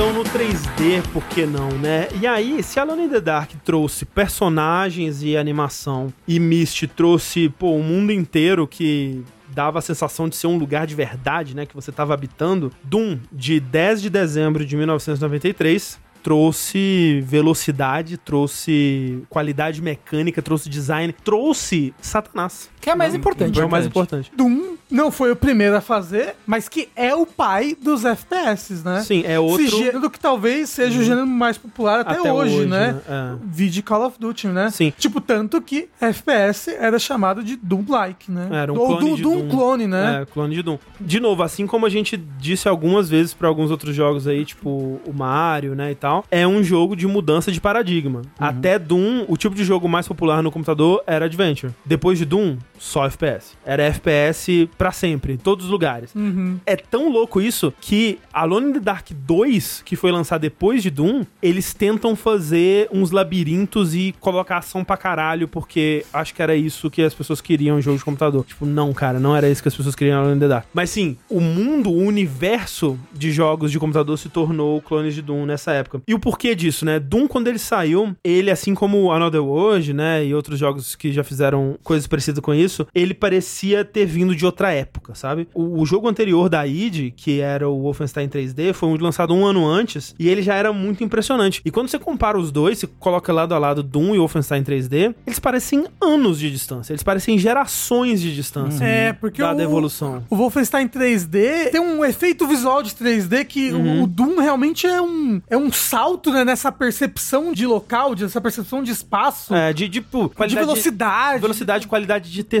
Então no 3D, por que não, né? E aí, se Alone in the Dark trouxe personagens e animação, e Myst trouxe, pô, o mundo inteiro que dava a sensação de ser um lugar de verdade, né, que você tava habitando, Doom, de 10 de dezembro de 1993, trouxe velocidade, trouxe qualidade mecânica, trouxe design, trouxe Satanás. Que é mais importante. É o mais importante. Doom não foi o primeiro a fazer, mas que é o pai dos FPS, né? Sim, é outro... Esse gênero que talvez seja o gênero mais popular até, hoje, né? É. Vide Call of Duty, né? Sim. Tipo, tanto que FPS era chamado de Doom-like, né? Era um Ou clone Doom, de Doom Doom. clone, né? É, clone de Doom. De novo, assim como a gente disse algumas vezes pra alguns outros jogos aí, tipo o Mario, né, e tal, é um jogo de mudança de paradigma. Até Doom, o tipo de jogo mais popular no computador era Adventure. Depois de Doom, só FPS. Era FPS pra sempre, em todos os lugares. Uhum. É tão louco isso que Alone in the Dark 2, que foi lançado depois de Doom, eles tentam fazer uns labirintos e colocar ação pra caralho, porque acho que era isso que as pessoas queriam em jogo de computador. Tipo, não, cara, não era isso que as pessoas queriam em Alone in the Dark. Mas sim, o mundo, o universo de jogos de computador se tornou clones de Doom nessa época. E o porquê disso, né? Doom, quando ele saiu, ele, assim como Another World, né, e outros jogos que já fizeram coisas parecidas com isso, ele parecia ter vindo de outra época, sabe? O, o jogo anterior da id, que era o Wolfenstein 3D, foi lançado um ano antes e ele já era muito impressionante. E quando você compara os dois, você coloca lado a lado Doom e Wolfenstein 3D, eles parecem anos de distância, eles parecem gerações de distância. É, porque Dada o, a evolução. o Wolfenstein 3D tem um efeito visual de 3D que Uhum. o, o Doom realmente é um, é um salto né, nessa percepção de local, de- nessa percepção de espaço, É, de, tipo, de qualidade velocidade. Velocidade, qualidade de textura,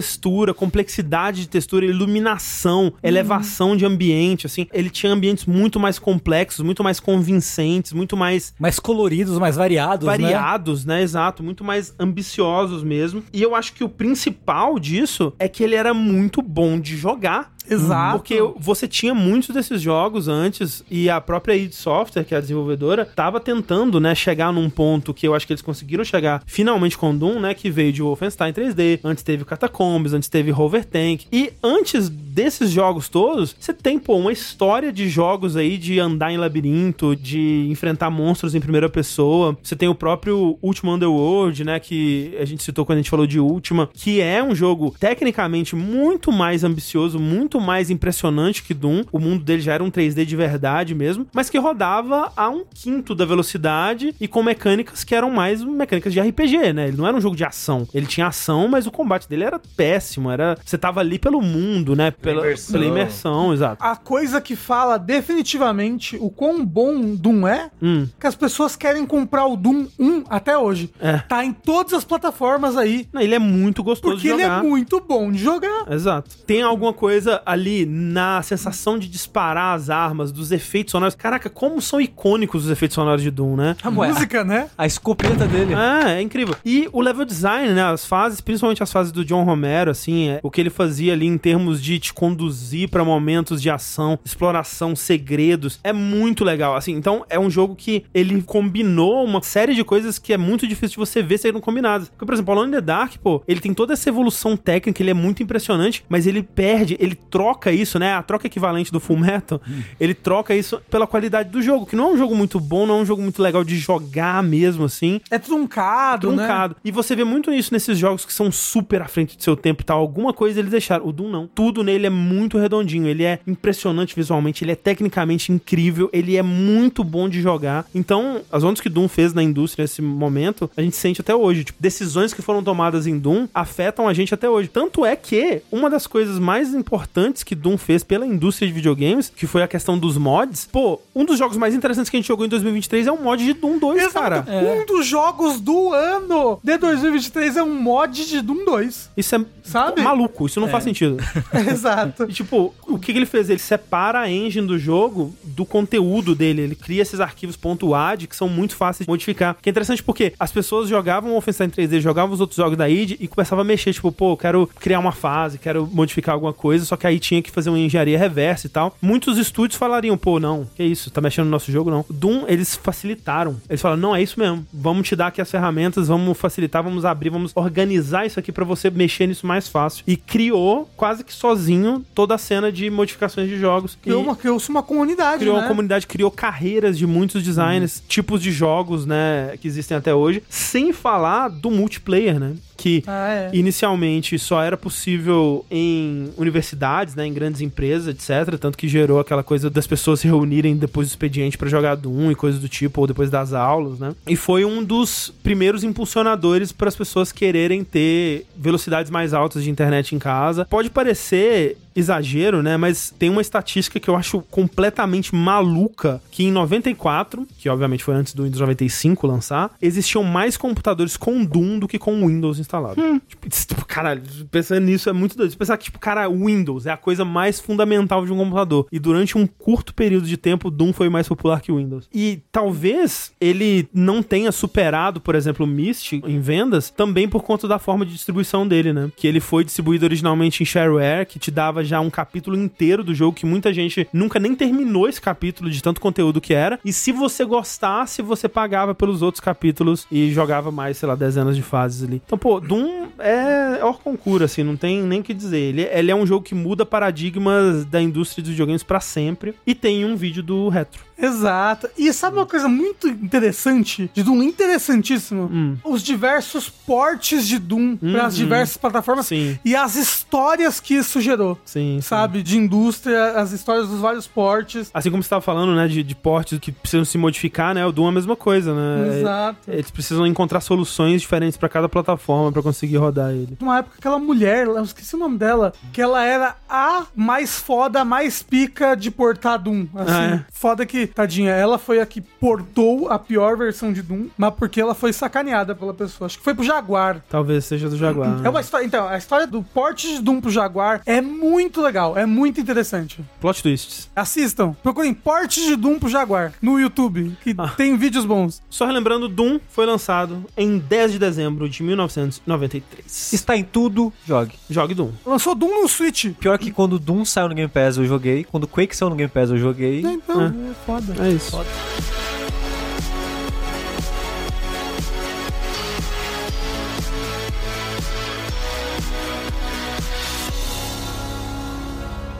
complexidade de textura, iluminação, elevação de ambiente, assim. Ele tinha ambientes muito mais complexos, muito mais convincentes, muito mais Mais coloridos, mais variados, né? variados, né? Exato, muito mais ambiciosos mesmo. E eu acho que o principal disso é que ele era muito bom de jogar. Exato. Porque você tinha muitos desses jogos antes e a própria id Software, que é a desenvolvedora, tava tentando, né, chegar num ponto que eu acho que eles conseguiram chegar finalmente com Doom, né, que veio de Wolfenstein 3D, antes teve Catacombs, antes teve Rover Tank. E antes desses jogos todos, você tem, pô, uma história de jogos aí de andar em labirinto, de enfrentar monstros em primeira pessoa. Você tem o próprio Ultima Underworld, né, que a gente citou quando a gente falou de Ultima, que é um jogo tecnicamente muito mais ambicioso, muito muito mais impressionante que Doom. O mundo dele já era um 3D de verdade mesmo, mas que rodava a um quinto da velocidade e com mecânicas que eram mais mecânicas de RPG, né? Ele não era um jogo de ação. Ele tinha ação, mas o combate dele era péssimo. Era você tava ali pelo mundo, né? Pela imersão. pela imersão, exato. A coisa que fala definitivamente o quão bom Doom é, Hum. que as pessoas querem comprar o Doom 1 até hoje. É. Tá em todas as plataformas aí. Não, ele é muito gostoso Porque de ele jogar. é muito bom de jogar. Exato. Tem alguma coisa ali na sensação de disparar as armas, dos efeitos sonoros. Caraca, como são icônicos os efeitos sonoros de Doom, né? A Ué. música, né? A escopeta dele. É, é incrível. E o level design, né? As fases, principalmente as fases do John Romero, assim, é, o que ele fazia ali em termos de te conduzir pra momentos de ação, exploração, segredos, é muito legal. Assim, então é um jogo que ele combinou uma série de coisas que é muito difícil de você ver serem combinadas. Porque, por exemplo, Alone in the Dark, pô, ele tem toda essa evolução técnica, ele é muito impressionante, mas ele perde, ele troca isso, né? A troca equivalente do Full Metal, ele troca isso pela qualidade do jogo, que não é um jogo muito bom, não é um jogo muito legal de jogar mesmo, assim É truncado, né? truncado. E você vê muito isso nesses jogos que são super à frente do seu tempo e tal. Alguma coisa eles deixaram. O Doom não. Tudo nele é muito redondinho. Ele é impressionante visualmente, ele é tecnicamente incrível, ele é muito bom de jogar. Então, as ondas que Doom fez na indústria nesse momento, a gente sente até hoje. Tipo, decisões que foram tomadas em Doom afetam a gente até hoje. Tanto é que uma das coisas mais importantes que Doom fez pela indústria de videogames, que foi a questão dos mods, pô, um dos jogos mais interessantes que a gente jogou em 2023 é o mod de Doom 2, Exato. cara. Um dos jogos do ano de 2023 é um mod de Doom 2. Isso é Sabe? maluco, isso não faz sentido. Exato. E, tipo, o que, que ele fez? Ele separa a engine do jogo do conteúdo dele. Ele cria esses arquivos .wad que são muito fáceis de modificar. Que é interessante porque as pessoas jogavam o Wolfenstein 3D, jogavam os outros jogos da id e começavam a mexer, tipo, pô, quero criar uma fase, quero modificar alguma coisa, só que aí tinha que fazer uma engenharia reversa e tal. Muitos estúdios falariam, pô, não, que isso, tá mexendo no nosso jogo, não. Doom, eles facilitaram. Eles falaram, não, é isso mesmo. Vamos te dar aqui as ferramentas, vamos facilitar, vamos abrir, vamos organizar isso aqui pra você mexer nisso mais fácil. E criou, quase que sozinho, toda a cena de modificações de jogos. Criou uma, criou-se uma comunidade, criou né? uma comunidade, criou carreiras de muitos designers, tipos de jogos, né, que existem até hoje. Sem falar do multiplayer, né? Que Ah, é. inicialmente só era possível em universidades, né, em grandes empresas, etc. Tanto que gerou aquela coisa das pessoas se reunirem depois do expediente pra jogar Doom e coisas do tipo, ou depois das aulas, né? E foi um dos primeiros impulsionadores para as pessoas quererem ter velocidades mais altas de internet em casa. Pode parecer exagero, né? Mas tem uma estatística que eu acho completamente maluca, que em 94, que obviamente foi antes do Windows 95 lançar, existiam mais computadores com Doom do que com Windows instalado. Tipo, isso, tipo, caralho, pensando nisso é muito doido. Pensar que, tipo, cara, Windows é a coisa mais fundamental de um computador. E durante um curto período de tempo, Doom foi mais popular que o Windows. E talvez ele não tenha superado, por exemplo, o Myst em vendas, também por conta da forma de distribuição dele, né? Que ele foi distribuído originalmente em shareware, que te dava já um capítulo inteiro do jogo, que muita gente nunca nem terminou esse capítulo de tanto conteúdo que era. E se você gostasse, você pagava pelos outros capítulos e jogava mais, sei lá, dezenas de fases ali. Então, pô, Doom é hors concurso, assim, não tem nem que dizer. Ele, ele é um jogo que muda paradigmas da indústria dos videogames pra sempre. E tem um vídeo do retro. Exato. E sabe uma coisa muito interessante de Doom? Interessantíssimo. Hum. Os diversos portes de Doom para as diversas plataformas Sim. e as histórias que isso gerou. Sim, sim. Sabe? De indústria, as histórias dos vários portes. Assim como você estava falando, né, de, de portes que precisam se modificar, né? O Doom é a mesma coisa, né? Exato. É- Eles precisam encontrar soluções diferentes pra cada plataforma pra conseguir rodar ele. Numa época, aquela mulher, eu esqueci o nome dela, que ela era a mais foda, a mais pica de portar Doom. Assim, Ah, é? foda que, tadinha, ela foi a que portou a pior versão de Doom, mas porque ela foi sacaneada pela pessoa. Acho que foi pro Jaguar. Talvez seja do Jaguar. É uma história. Então, a história do porte de Doom pro Jaguar é muito legal, é muito interessante. Plot twists. Assistam, procurem porte de Doom pro Jaguar no YouTube, que Ah. tem vídeos bons. Só relembrando, Doom foi lançado em 10 de dezembro de 1993. Está em tudo, jogue. Jogue Doom. Lançou Doom no Switch. Pior que quando Doom saiu no Game Pass eu joguei, quando Quake saiu no Game Pass eu joguei. Então, É. é foda. É isso.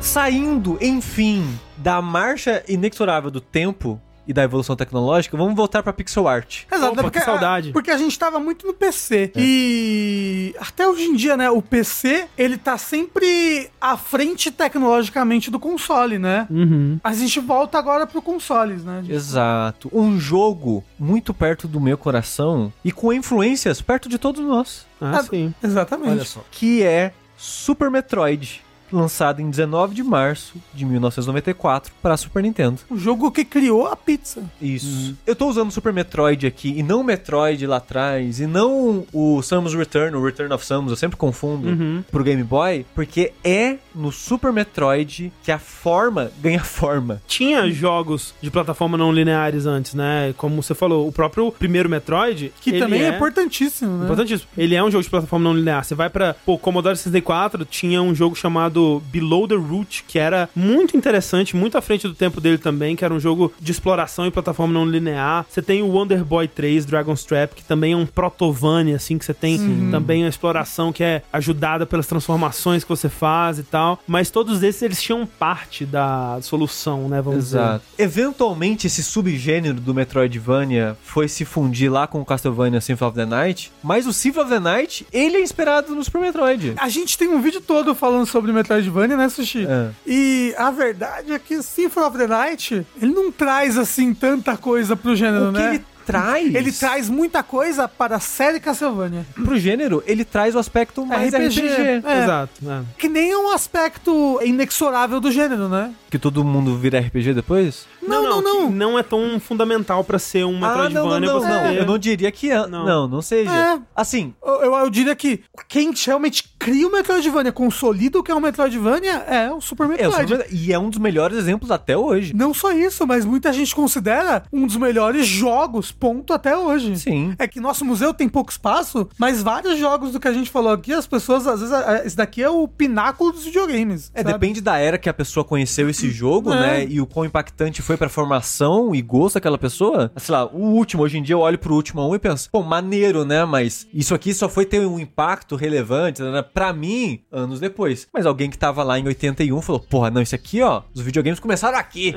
Saindo, enfim, da marcha inexorável do tempo, e da evolução tecnológica, vamos voltar pra pixel art. Exato, Opa, porque, que saudade. porque a gente tava muito no PC. E até hoje em dia, né, o PC, ele tá sempre à frente tecnologicamente do console, né? Uhum. A gente volta agora pro consoles, né? Exato. Um jogo muito perto do meu coração e com influências perto de todos nós, Ah, Ah, sim. Exatamente. Olha só. que é Super Metroid, lançado em 19 de março de 1994 para Super Nintendo. O jogo que criou a pizza. Isso. Eu tô usando Super Metroid aqui e não o Metroid lá atrás e não o Samus Return, o Return of Samus, eu sempre confundo Uhum. pro Game Boy, porque é no Super Metroid que a forma ganha forma. Tinha jogos de plataforma não lineares antes, né? Como você falou, o próprio primeiro Metroid. Que também é, importantíssimo, né? Importantíssimo. Ele é um jogo de plataforma não linear. Você vai pra. Pô, Commodore 64 tinha um jogo chamado Below the Root, que era muito interessante, muito à frente do tempo dele também, que era um jogo de exploração em plataforma não linear. Você tem o Wonder Boy 3, Dragon's Trap, que também é um protovania, assim, que você tem também uma exploração que é ajudada pelas transformações que você faz e tal. Mas todos esses, eles tinham parte da solução, né? Vamos Exato. Eventualmente, esse subgênero do Metroidvania foi se fundir lá com o Castlevania Symphony of the Night, mas o Symphony of the Night, ele é inspirado no Super Metroid. A gente tem um vídeo todo falando sobre Metroidvania, né, Sushi? É. E a verdade é que Symphony of the Night, ele não traz, assim, tanta coisa pro gênero, O que né? ele traz? Ele traz muita coisa para a série Castlevania. Pro gênero, ele traz o aspecto mais RPG. RPG. É. Exato. é. Que nem é um aspecto inexorável do gênero, né? Que todo mundo vira RPG depois? Não, não, não. que não é tão fundamental pra ser um Metroidvania não, não, você não. ter- Eu não diria que é. Não. Não, não, seja. É. Assim, Eu, eu, eu diria que quem realmente cria o Metroidvania, consolida o que é um Metroidvania, é o Super é, o Metroid. Super- e é um dos melhores exemplos até hoje. Não só isso, mas muita gente considera um dos melhores jogos, ponto, até hoje. Sim. É que nosso museu tem pouco espaço, mas vários jogos do que a gente falou aqui, as pessoas, às vezes, é, esse daqui é o pináculo dos videogames. É, sabe? depende da era que a pessoa conheceu esse jogo, É. né? E o quão impactante foi pra formação e gosto daquela pessoa. Sei lá, o último, hoje em dia eu olho pro último um e penso, pô, maneiro, né? Mas isso aqui só foi ter um impacto relevante, né? Pra mim, anos depois. Mas alguém que tava lá em 81 falou, porra, não, isso aqui, ó, os videogames começaram aqui.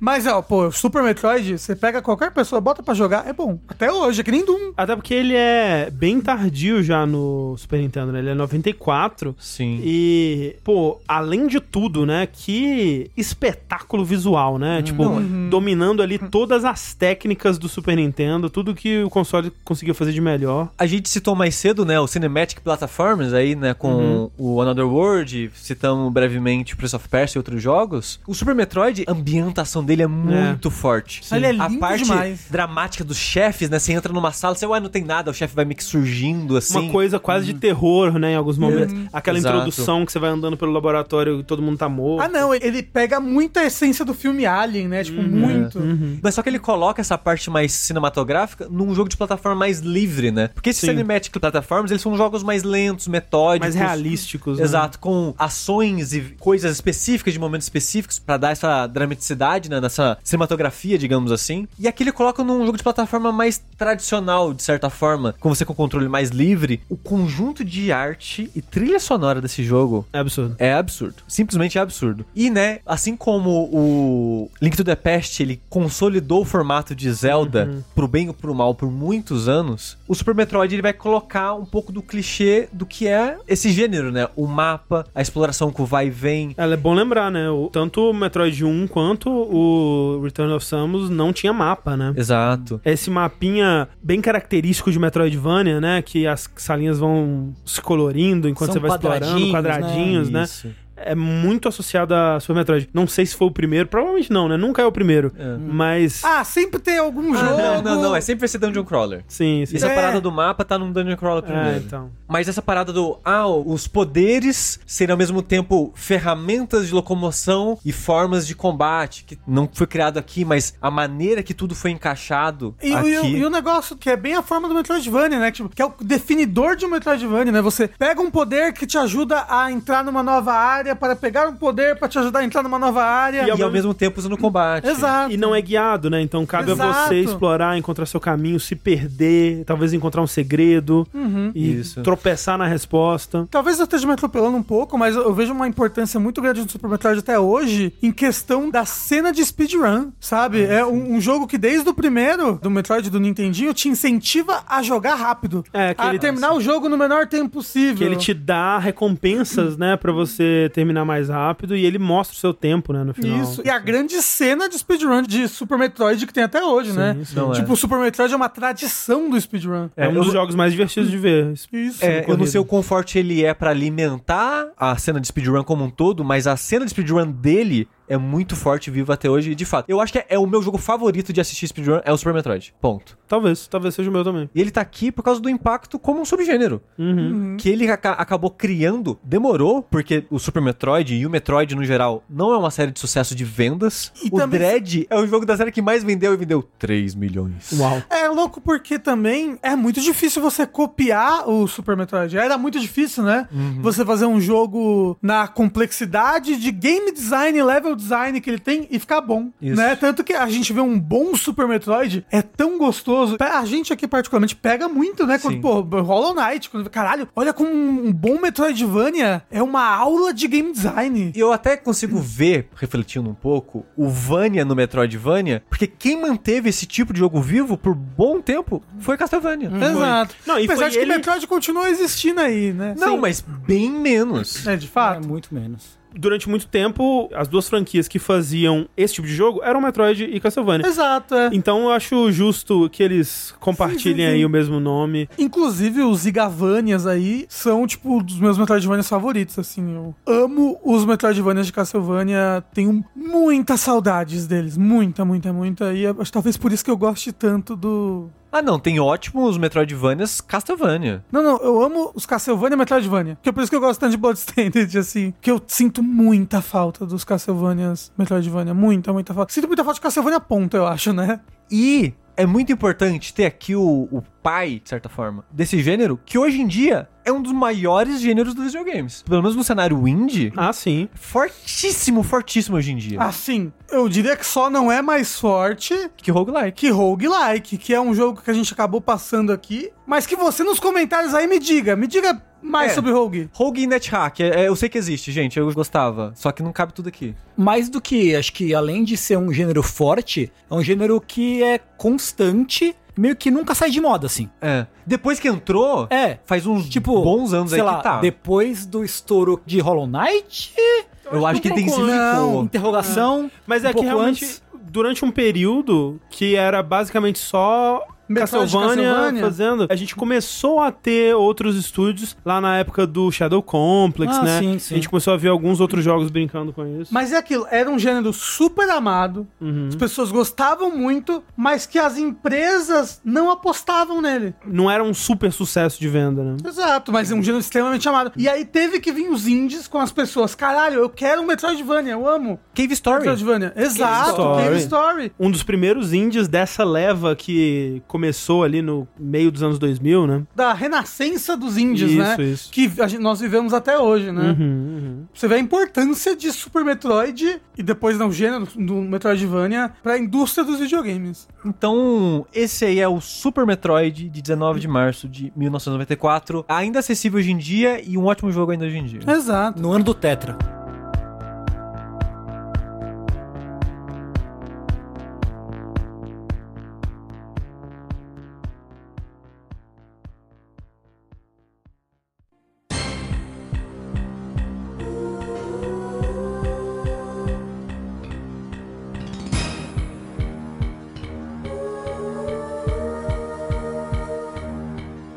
Mas, ó, pô, Super Metroid, você pega qualquer pessoa, bota pra jogar, é bom. Até hoje, é que nem Doom. Até porque ele é bem tardio já no Super Nintendo, né? Ele é 94. Sim. E, pô, além de tudo, né? Que espetáculo visual, né? Tipo, dominando ali todas as técnicas do Super Nintendo, tudo que o console conseguiu fazer de melhor. A gente citou mais cedo, né, o Cinematic Platforms aí, né, com o Another World, citamos brevemente Prince of Persia e outros jogos. O Super Metroid, a ambientação dele é muito forte. Ele é a lindo parte demais. dramática dos chefes, né, você entra numa sala, você, ué, não tem nada, o chefe vai meio que surgindo assim. Uma coisa quase de terror, né? Em alguns momentos. Aquela Exato. introdução que você vai andando pelo laboratório e todo mundo tá morto. Ah, não, ele pega muita essência do filme Alien, né? Tipo, muito. Mas só que ele coloca essa parte mais cinematográfica num jogo de plataforma mais livre, né? Porque esses Sim. Cinematic Platforms, eles são jogos mais lentos, metódicos. mais realísticos. né? Exato, com ações e coisas específicas de momentos específicos pra dar essa dramaticidade, né, nessa cinematografia, digamos assim. E aqui ele coloca num jogo de plataforma mais tradicional, de certa forma, com você com controle mais livre. O conjunto de arte e trilha sonora desse jogo É absurdo. é absurdo. Simplesmente é absurdo. E, né, assim como o Link to the Past, ele consolidou o formato de Zelda pro bem ou pro mal por muitos anos, o Super Metroid ele vai colocar um pouco do clichê do que é esse gênero, né? O mapa, a exploração com o vai e vem. Ela é bom lembrar, né? O, tanto o Metroid 1 quanto o Return of Samus não tinha mapa, né? Exato. Esse mapinha bem característico de Metroidvania, né? Que as salinhas vão se colorindo enquanto São você vai explorando, quadradinhos, quadradinhos, né? É muito associado a Super Metroid. Não sei se foi o primeiro, provavelmente não, né? Nunca é o primeiro. Mas. Ah, sempre tem algum Ah, jogo. não, não, não. É sempre esse Dungeon Crawler. Sim, sim. Essa É. parada do mapa tá num Dungeon Crawler primeiro. É, então. Mas essa parada do. Ah, os poderes serem ao mesmo tempo ferramentas de locomoção e formas de combate. Que não foi criado aqui, mas a maneira que tudo foi encaixado E, o- aqui. e o- e o negócio que é bem a forma do Metroidvania, né? Tipo, que é o definidor de um Metroidvania, né? Você pega um poder que te ajuda a entrar numa nova área área para pegar um poder para te ajudar a entrar numa nova área. E E ao mesmo tempo usando combate. Exato. E não é guiado, né? Então cabe a Exato. você explorar, encontrar seu caminho, se perder, talvez encontrar um segredo Uhum. e Isso. tropeçar na resposta. Talvez eu esteja me atropelando um pouco, mas eu vejo uma importância muito grande do Super Metroid até hoje em questão da cena de speedrun, sabe? é um, um jogo que desde o primeiro, do Metroid do Nintendinho, te incentiva a jogar rápido. É, que a ele- terminar o jogo no menor tempo possível. Que ele te dá recompensas, né, pra você terminar mais rápido e ele mostra o seu tempo, né, no final. Isso. E a grande cena de speedrun de Super Metroid que tem até hoje, né? sim. Não é. Tipo, o Super Metroid é uma tradição do speedrun. É, um eu- dos jogos mais divertidos de ver. Isso. É, eu não sei o quão forte ele é pra alimentar a cena de speedrun como um todo, mas a cena de speedrun dele é muito forte e viva até hoje. E de fato, eu acho que é, é o meu jogo favorito de assistir speedrun, é o Super Metroid. Ponto. Talvez, talvez seja o meu também. E ele tá aqui por causa do impacto como um subgênero. Uhum. Que ele aca- acabou criando, demorou, porque o Super Metroid e o Metroid no geral não é uma série de sucesso de vendas. E o também- Dread é o jogo da série que mais vendeu e vendeu 3 milhões. Uau. É louco porque também é muito difícil você copiar o Super Metroid. Era muito difícil, né? Uhum. Você fazer um jogo na complexidade de game design level design que ele tem e ficar bom, Isso. né? Tanto que a gente vê um bom Super Metroid é tão gostoso. A gente aqui particularmente pega muito, né? Quando, Sim. pô, Hollow Knight, quando caralho, olha como um bom Metroidvania é uma aula de game design. E eu até consigo ver, refletindo um pouco, o Vania no Metroidvania, porque quem manteve esse tipo de jogo vivo por bom tempo foi Castlevania. Exato. Não, e Apesar foi de que ele- Metroid continua existindo aí, né? Não, Sim. mas bem menos. É, de É fato. muito menos. Durante muito tempo, as duas franquias que faziam esse tipo de jogo eram Metroid e Castlevania. Exato, é. Então eu acho justo que eles compartilhem Sim, sim, sim. aí o mesmo nome. Inclusive, os Igavanias aí são, tipo, dos meus Metroidvanias favoritos, assim. Eu amo os Metroidvanias de Castlevania. Tenho muitas saudades deles. Muita, muita, muita. E acho talvez por isso que eu goste tanto do... Ah, não, tem ótimos Metroidvanias Castlevania. Não, não, eu amo os Castlevania e Metroidvania. Que é por isso que eu gosto tanto de Bloodstained, assim. Que eu sinto muita falta dos Castlevanias Metroidvania. Muita, muita falta. Sinto muita falta de Castlevania ponto, eu acho, né? E é muito importante ter aqui o, o pai, de certa forma, desse gênero, que hoje em dia é um dos maiores gêneros dos videogames. Pelo menos no cenário indie, Ah, sim. fortíssimo, fortíssimo hoje em dia. Assim, eu diria que só não é mais forte Que roguelike. que Roguelike, que é um jogo que a gente acabou passando aqui, mas que você nos comentários aí me diga, me diga mais É. sobre Rogue. Rogue e NetHack, é, é, eu sei que existe, gente, eu gostava, só que não cabe tudo aqui. Mais do que, acho que além de ser um gênero forte, é um gênero que é constante, meio que nunca sai de moda, assim. É. Depois que entrou, É. faz uns Tipo, bons anos sei aí lá, que tá. depois do estouro de Hollow Knight, Eu acho que um pouco intensificou. interrogação. Mas é um que pouco realmente, antes. durante um período que era basicamente só Castlevania, Castlevania. fazendo, a gente começou a ter outros estúdios lá na época do Shadow Complex, Ah, né? sim, sim. A gente começou a ver alguns outros jogos brincando com isso. Mas é aquilo, era um gênero super amado, Uhum. as pessoas gostavam muito, mas que as empresas não apostavam nele. Não era um super sucesso de venda, né? Exato, mas é um gênero extremamente amado. E aí teve que vir os indies com as pessoas. Caralho, eu quero um Metroidvania, eu amo Cave Story. Metroidvania. Exato, Story. Cave Story. Um dos primeiros indies dessa leva que começou ali no meio dos anos 2000, né? Da renascença dos indies, Isso, né? isso. Que a gente- nós vivemos até hoje, né? Uhum, uhum. Você vê a importância de Super Metroid e depois não, o gênero do Metroidvania pra indústria dos videogames. Então, esse aí é o Super Metroid de 19 de março de 1994, ainda acessível hoje em dia e um ótimo jogo ainda hoje em dia. Exato. No ano do Tetra.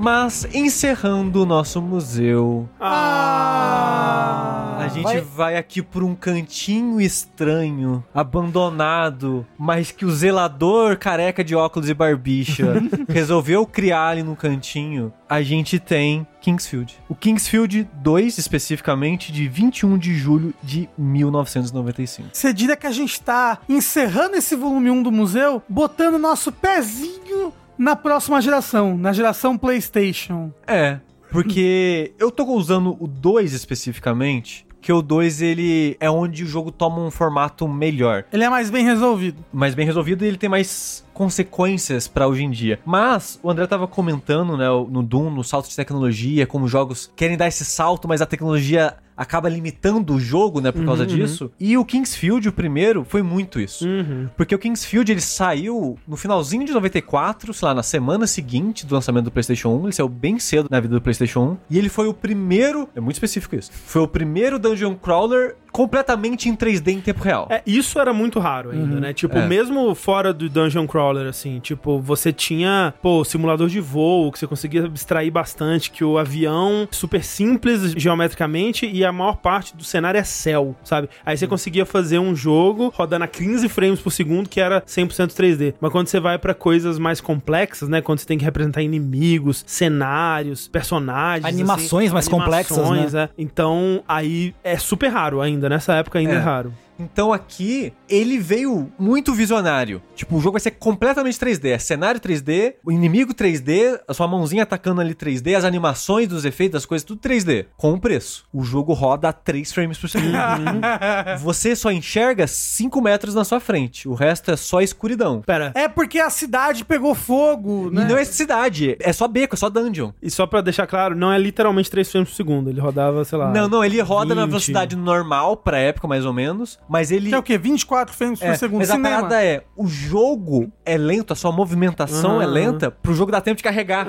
Mas, encerrando o nosso museu, Ah! a gente vai- vai... aqui por um cantinho estranho, abandonado, mas que o zelador careca de óculos e barbicha resolveu criar ali no cantinho. A gente tem Kingsfield. O Kingsfield 2, especificamente, de 21 de julho de 1995. Você diria que a gente tá encerrando esse volume 1 do museu, botando nosso pezinho na próxima geração, na geração PlayStation. É, porque eu tô usando o 2 especificamente que o 2 ele é onde o jogo toma um formato melhor, Ele é mais bem resolvido. mais bem resolvido e ele tem mais consequências pra hoje em dia. Mas o André tava comentando, né, no Doom, no salto de tecnologia, como jogos querem dar esse salto, mas a tecnologia acaba limitando o jogo, né, por causa disso. E o Kingsfield, o primeiro, foi muito isso. Uhum. Porque o Kingsfield ele saiu no finalzinho de 94, sei lá, na semana seguinte do lançamento do PlayStation 1. Ele saiu bem cedo na vida do PlayStation 1. E ele foi o primeiro. É muito específico isso. Foi o primeiro dungeon crawler completamente em 3D em tempo real. É, isso era muito raro ainda, né? Tipo, É. mesmo fora do Dungeon Crawler, assim, tipo, você tinha, pô, simulador de voo, que você conseguia abstrair bastante, que o avião, super simples geometricamente, e a maior parte do cenário é céu, sabe? Aí você conseguia fazer um jogo rodando a 15 frames por segundo, que era 100% 3D. Mas quando você vai pra coisas mais complexas, né? Quando você tem que representar inimigos, cenários, personagens. Animações assim, mais complexas, né? animações, é. Então, aí é super raro ainda. Nessa época ainda é, É. raro. Então aqui, ele veio muito visionário. Tipo, o jogo vai ser completamente 3D. É cenário 3D, o inimigo 3D, a sua mãozinha atacando ali 3D, as animações dos efeitos, as coisas, tudo 3D. Com um preço. O jogo roda a 3 frames por segundo. Você só enxerga 5 metros na sua frente. O resto é só escuridão. Pera, É porque a cidade pegou fogo, né? E não é cidade, é só beco, é só dungeon. E só pra deixar claro, não é literalmente 3 frames por segundo. Ele rodava, sei lá. Não, não, ele roda na 20. velocidade normal pra época, mais ou menos. Mas ele. Que é o quê? 24 frames É, por segundo mas a cinema. parada é, o jogo é lento, a sua movimentação Aham. é lenta, pro jogo dar tempo de carregar.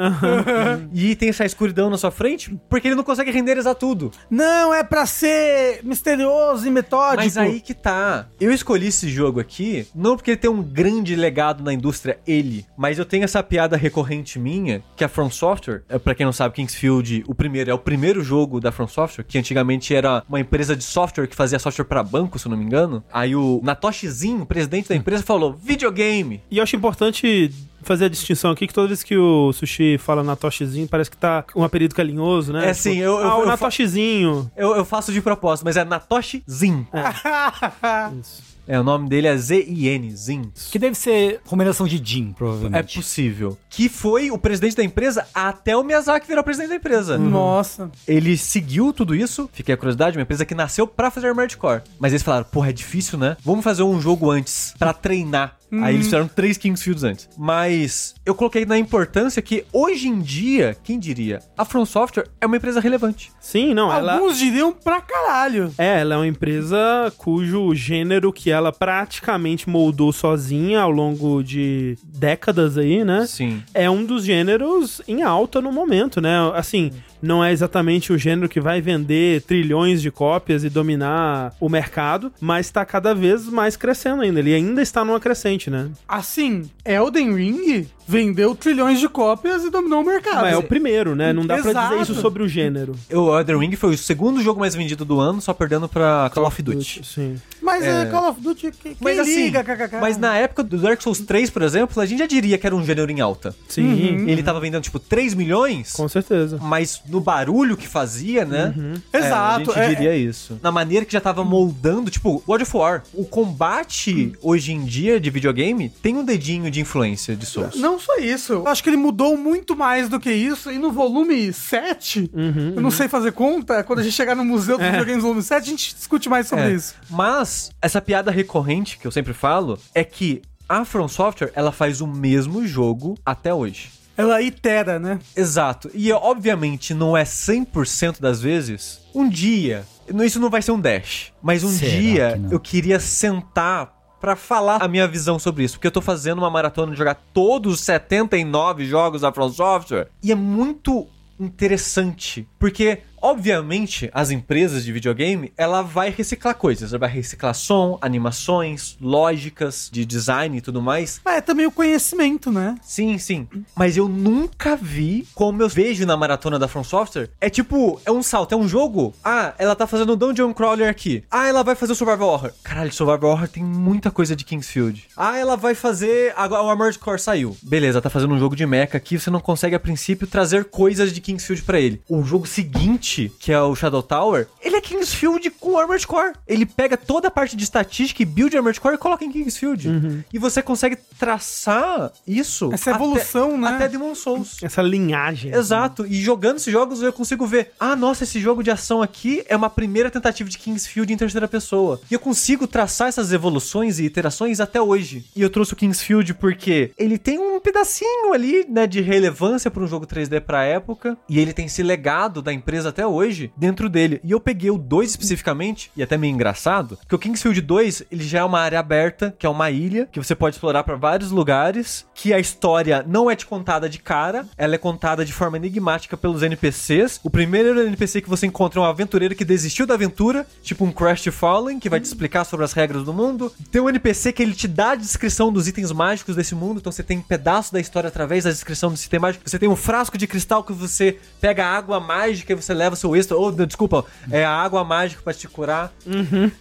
e tem essa escuridão na sua frente, porque ele não consegue renderizar tudo. Não, é pra ser misterioso e metódico. Mas aí que tá. Eu escolhi esse jogo aqui, não porque ele tem um grande legado na indústria, ele, mas eu tenho essa piada recorrente minha, que a From Software, é, pra quem não sabe, Kingsfield, o primeiro, é o primeiro jogo da From Software, que antigamente era uma empresa de software que fazia software pra banco, se eu não me engano. Aí o Natoshizinho, presidente da empresa, falou: videogame. E eu acho importante fazer a distinção aqui que toda vez que o Sushi fala Natoshizinho, parece que tá um apelido carinhoso, né? É, sim, eu- eu- ah, eu Natoshizinho. Eu, eu faço de propósito, mas é Natoshi Zin. Isso. É, o nome dele é Z-I-N, Zin. Que deve ser combinação de Jin, É provavelmente. possível. Que foi o presidente da empresa até o Miyazaki virar presidente da empresa. Nossa. Ele seguiu tudo isso, fiquei a curiosidade, uma empresa que nasceu pra fazer Armored Core. Mas eles falaram, porra, é difícil, né? Vamos fazer um jogo antes, pra treinar. Aí eles fizeram três Kingsfields antes. Mas eu coloquei na importância que hoje em dia, quem diria, a From Software é uma empresa relevante. Sim, não, ela... Alguns diriam pra caralho. É, ela é uma empresa cujo gênero que ela praticamente moldou sozinha ao longo de décadas aí, né? Sim. É um dos gêneros em alta no momento, né? Assim, não é exatamente o gênero que vai vender trilhões de cópias e dominar o mercado, mas tá cada vez mais crescendo ainda. Ele ainda está numa crescente, né? Assim, Elden Ring vendeu trilhões de cópias e dominou o mercado. Mas é o primeiro, né? Não dá pra Exato. dizer isso sobre o gênero. O Elden Ring foi o segundo jogo mais vendido do ano, só perdendo pra Call of Duty. Sim. Mas é, É. Call of Duty, que- quem Mas assim, liga, kkk. mas na época do Dark Souls 3, por exemplo, a gente já diria que era um gênero em alta. Sim, Ele tava vendendo tipo 3 milhões, com certeza. mas no barulho que fazia, né? É, Exato, a gente é- diria isso. Na maneira que já tava moldando, tipo, God of War. O combate hoje em dia de videogame tem um dedinho de influência de Souls. Não só isso. Eu acho que ele mudou muito mais do que isso. E no volume 7, Uhum, eu não sei fazer conta, quando a gente chegar no Museu dos Videogames volume 7, a gente discute mais sobre É. isso. Mas essa piada recorrente que eu sempre falo é que a From Software, ela faz o mesmo jogo até hoje. Ela itera, né? Exato. E obviamente não é 100% das vezes. Um dia, isso não vai ser um dash, mas um Será dia que eu queria sentar pra falar a minha visão sobre isso, porque eu tô fazendo uma maratona de jogar todos os 79 jogos da From Software e é muito interessante, porque obviamente as empresas de videogame, ela vai reciclar coisas, ela vai reciclar som, animações, lógicas de design e tudo mais, Mas é também o conhecimento, né? Sim, sim. Mas eu nunca vi como eu vejo na maratona da From Software. É tipo, é um salto, é um jogo. Ah, ela tá fazendo um Dungeon Crawler aqui. Ah, ela vai fazer o Survival Horror. Caralho, Survival Horror tem muita coisa de Kingsfield. Ah, ela vai fazer. Agora o Armored Core saiu. Beleza, tá fazendo um jogo de mecha aqui. Você não consegue, a princípio, trazer coisas de Kingsfield pra ele. O jogo seguinte Que é o Shadow Tower, ele é Kingsfield com Armored Core. Ele pega toda a parte de estatística e build Armored Core e coloca em Kingsfield. E você consegue traçar isso. Essa evolução, até, né? Até Demon Souls. Essa linhagem. Exato, e jogando esses jogos eu consigo ver, ah, nossa, esse jogo de ação aqui é uma primeira tentativa de Kingsfield em terceira pessoa. E eu consigo traçar essas evoluções e iterações até hoje. E eu trouxe o Kingsfield porque ele tem um pedacinho ali, né, de relevância para um jogo 3D pra época, e ele tem esse legado da empresa até hoje dentro dele. E eu peguei o 2 especificamente, e até meio engraçado, que o Kingsfield 2, ele já é uma área aberta, que é uma ilha, que você pode explorar para vários lugares, que a história não é te contada de cara, ela é contada de forma enigmática pelos NPCs. O primeiro NPC que você encontra é um aventureiro que desistiu da aventura, tipo um Crash Fallen, que vai te explicar sobre as regras do mundo. Tem um NPC que ele te dá a descrição dos itens mágicos desse mundo, então você tem um pedaço da história através da descrição do item mágico. Você tem um frasco de cristal que você pega água mágica e você leva seu extra, ou desculpa, é a água mágica pra te curar.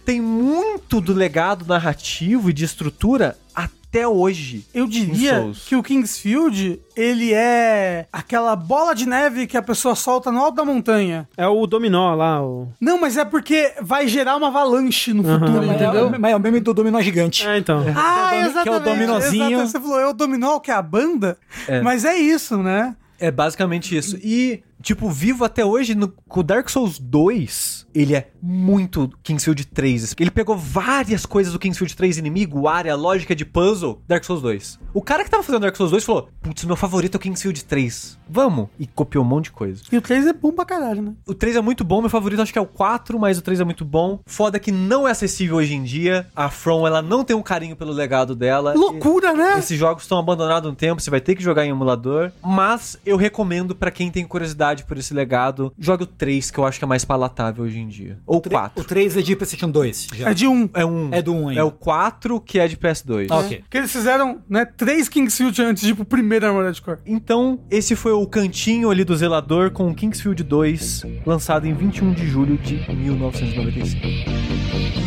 Tem muito do legado narrativo e de estrutura até hoje. Eu diria que o Kingsfield, ele é aquela bola de neve que a pessoa solta no alto da montanha. É o dominó lá, o... Não, mas é porque vai gerar uma avalanche no futuro, Mas é, entendeu? o- mas é o meme do dominó gigante. É, então. Ah, é domi- exatamente. que é o dominozinho. exatamente. Você falou, é o dominó, que é a banda? É. Mas é isso, né? É basicamente isso. E, tipo, vivo até hoje no com o Dark Souls 2, ele é muito Kingsfield 3. Ele pegou várias coisas do Kingsfield 3 inimigo, área, lógica de puzzle, Dark Souls 2. O cara que tava fazendo Dark Souls 2 falou: Putz, meu favorito é o Kingsfield 3. Vamos! E copiou um monte de coisa. E o 3 é bom pra caralho, né? O 3 é muito bom, meu favorito acho que é o 4, mas o 3 é muito bom. Foda que não é acessível hoje em dia. A From, ela não tem um carinho pelo legado dela. Loucura, né? Esses jogos estão abandonados um tempo, você vai ter que jogar em emulador. Mas eu recomendo pra quem tem curiosidade por esse legado, jogue o 3, que eu acho que é mais palatável hoje em dia. Ou o Tre- 4. O 3 é de PlayStation 2. Já. É de um. É um. É do 1 ainda. É o 4 que é de PS2. Ah, ok. Que eles fizeram, né, três Kingsfield antes de ir pro primeiro Armored Core. Então, esse foi o cantinho ali do Zelador com o Kingsfield 2, lançado em 21 de julho de 1995.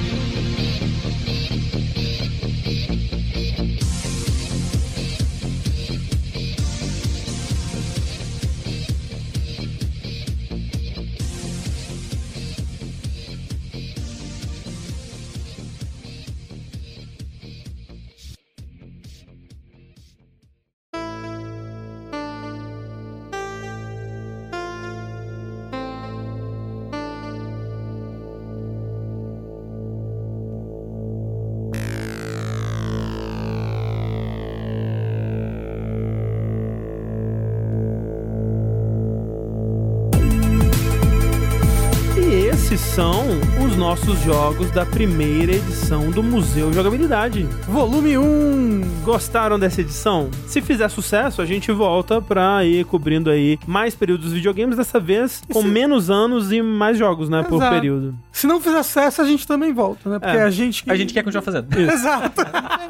Jogos da primeira edição do Museu Jogabilidade. Volume 1. Gostaram dessa edição? Se fizer sucesso, a gente volta pra ir cobrindo aí mais períodos dos videogames, dessa vez com se- menos anos e mais jogos, né, por Exato. período. Se não fizer sucesso, a gente também volta, né? Porque É. a gente... A gente quer continuar fazendo. Exato.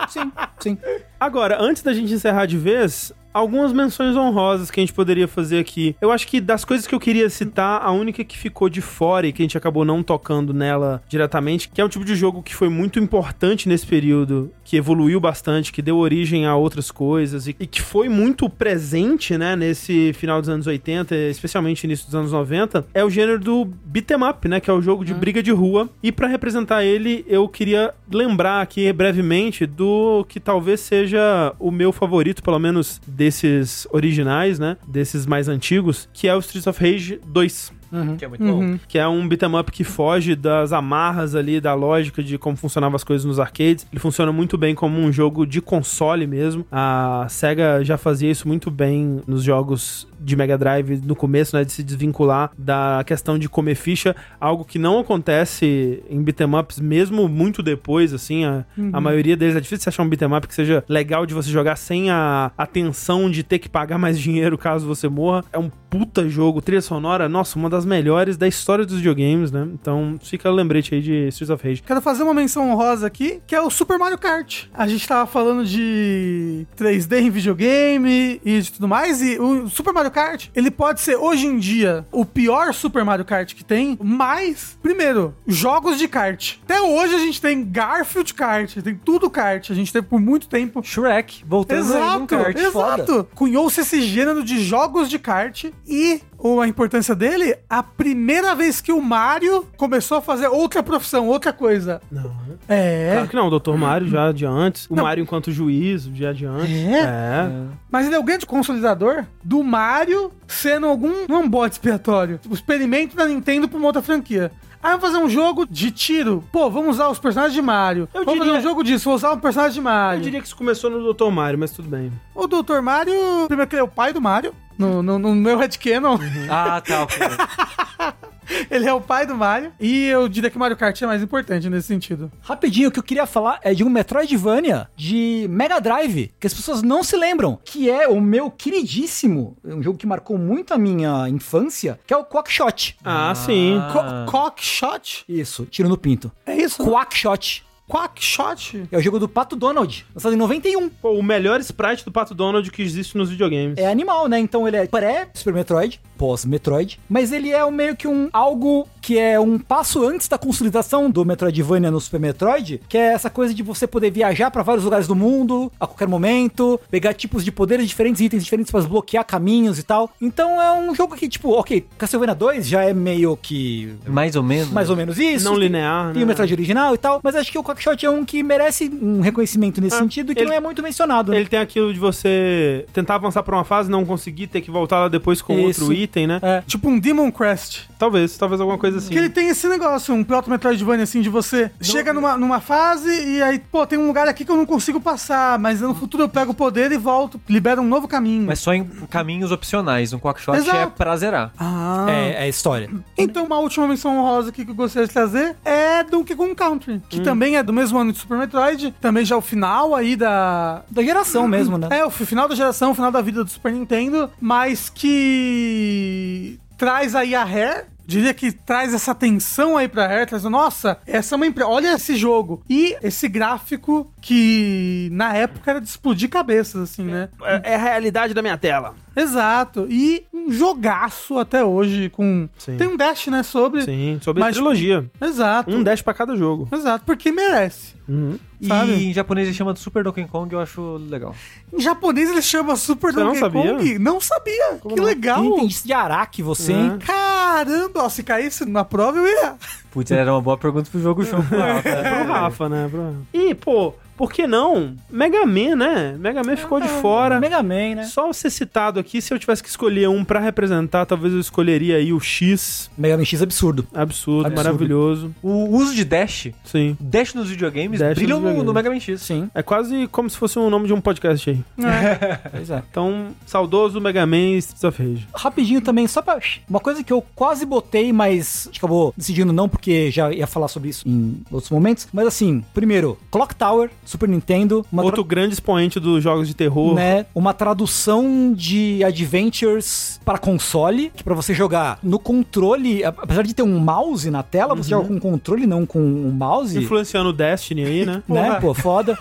Sim, sim. Agora, antes da gente encerrar de vez, algumas menções honrosas que a gente poderia fazer aqui. Eu acho que das coisas que eu queria citar, a única que ficou de fora e que a gente acabou não tocando nela diretamente, que é um tipo de jogo que foi muito importante nesse período, que evoluiu bastante, que deu origem a outras coisas e, e que foi muito presente, né, nesse final dos anos 80, especialmente início dos anos 90, é o gênero do beat'em up, né, que é o jogo de briga de rua. E pra representar ele, eu queria lembrar aqui brevemente do que talvez seja o meu favorito, pelo menos desses originais, né, desses mais antigos, que é o Streets of Rage 2 Que é muito bom. Uhum. que é um beat'em up que foge das amarras ali da lógica de como funcionavam as coisas nos arcades. Ele funciona muito bem como um jogo de console mesmo. A Sega já fazia isso muito bem nos jogos de Mega Drive no começo, né, de se desvincular da questão de comer ficha, algo que não acontece em beat'em ups mesmo muito depois, assim, a, a maioria deles é difícil achar um beat'em up que seja legal de você jogar sem a, a tensão de ter que pagar mais dinheiro caso você morra. É um puta jogo, trilha sonora, nossa, uma das melhores da história dos videogames, né? Então fica lembrete aí de Streets of Rage. Quero fazer uma menção honrosa aqui, que é o Super Mario Kart. A gente tava falando de 3D em videogame e de tudo mais, e o Super Mario Kart, ele pode ser hoje em dia o pior Super Mario Kart que tem, mas, primeiro, jogos de kart. Até hoje a gente tem Garfield Kart, tem tudo kart, a gente teve por muito tempo. Shrek, voltando aí Exato, kart, foda. exato. Cunhou-se esse gênero de jogos de kart e ou a importância dele, a primeira vez que o Mario começou a fazer outra profissão, outra coisa. Não. É. Claro que não, o Dr. Mario já de antes. O Não. Mario enquanto juiz, já de antes. É? É. Mas ele é o grande consolidador do Mario sendo algum. Não é um bode expiatório. Tipo, experimento da Nintendo pra uma outra franquia. Ah, vamos fazer um jogo de tiro. Pô, vamos usar os personagens de Mario. Eu vamos diria- fazer um jogo disso, vou usar um personagem de Eu Mario. diria que isso começou no Dr. Mario, mas tudo bem. O Dr. Mario, primeiro que ele é o pai do Mario. No, no, no meu headcanon, Ah, tá, ok. ele é o pai do Mario. E eu diria que Mario Kart é mais importante nesse sentido. Rapidinho, o que eu queria falar é de um Metroidvania de Mega Drive, que as pessoas não se lembram, que é o meu queridíssimo, um jogo que marcou muito a minha infância, que é o Quackshot. Ah, sim. Co Cockshot? Isso, tiro no pinto. É isso? Quackshot. Quackshot? É o jogo do Pato Donald, lançado em 91. Pô, o melhor sprite do Pato Donald que existe nos videogames. É animal, né? Então ele é pré-Super Metroid, pós-Metroid, mas ele é meio que um algo que é um passo antes da consolidação do Metroidvania no Super Metroid, que é essa coisa de você poder viajar pra vários lugares do mundo a qualquer momento, pegar tipos de poderes diferentes, itens diferentes pra desbloquear caminhos e tal. Então é um jogo que, tipo, ok, Castlevania 2 já é meio que Mais ou menos. mais ou menos isso. Não linear, Tem né? o Metroid original e tal, mas acho que o Quackshot é um que merece um reconhecimento nesse Ah, sentido e que ele- não é muito mencionado. né? Ele tem aquilo de você tentar avançar pra uma fase, não conseguir, ter que voltar lá depois com Isso. outro item, né? É. Tipo um Demon Crest. Talvez, talvez alguma coisa assim. Que ele tem esse negócio, um Proto Metroidvania, assim, de você chega numa, numa fase e aí, pô, tem um lugar aqui que eu não consigo passar, mas no futuro eu pego o poder e volto, libera um novo caminho. Mas só em caminhos opcionais. Um Quackshot Exato. é pra zerar. Ah. É, é a história. Então, uma última menção honrosa aqui que eu gostaria de trazer é Donkey Kong Country, que também é do mesmo ano de Super Metroid, também já é o final aí da... Da geração mesmo, né? É, o final da geração, o final da vida do Super Nintendo, mas que traz aí a Rare. Diria que traz essa tensão aí pra Rare, traz, nossa, essa é uma empresa, olha esse jogo. E esse gráfico que na época era de explodir cabeças, assim, né? É, é a realidade da minha tela. Exato. E um jogaço até hoje com... Sim. Tem um dash, né, sobre... Sim, sobre a Mas- trilogia. Exato. Um dash pra cada jogo. Exato, porque merece. Uhum. Sabe? E em japonês ele chama de Super Donkey Kong, eu acho legal. Em japonês ele chama Super Você não Donkey sabia? Kong. Não sabia. que não? legal. Entendiste de Araque você, hein? Caramba, ó, se caísse na prova eu ia. Putz, era uma boa pergunta pro jogo show. É pro Rafa, né? Pro... E, pô, por que não? Mega Man, né? Mega Man ficou de fora. Mega Man, né? Só ser citado aqui, se eu tivesse que escolher um pra representar, talvez eu escolheria aí o X. Mega Man X absurdo. Absurdo, Absurdo. maravilhoso. o uso de Dash, Sim. Dash nos videogames, Dash brilham nos no, videogames. no Mega Man X. Sim, É quase como se fosse o nome de um podcast aí. pois é. Então, saudoso Mega Man e Streets of Rage. Rapidinho também, só pra. Uma coisa que eu quase botei, mas acabou decidindo não, porque já ia falar sobre isso em outros momentos. Mas assim, primeiro, Clock Tower, Super Nintendo, uma, Outro grande expoente dos jogos de terror. né, uma tradução de Adventures para console, que pra você jogar no controle, apesar de ter um mouse na tela, você joga com controle, não com um mouse. Influenciando o Destiny aí, né? Né, pô, foda.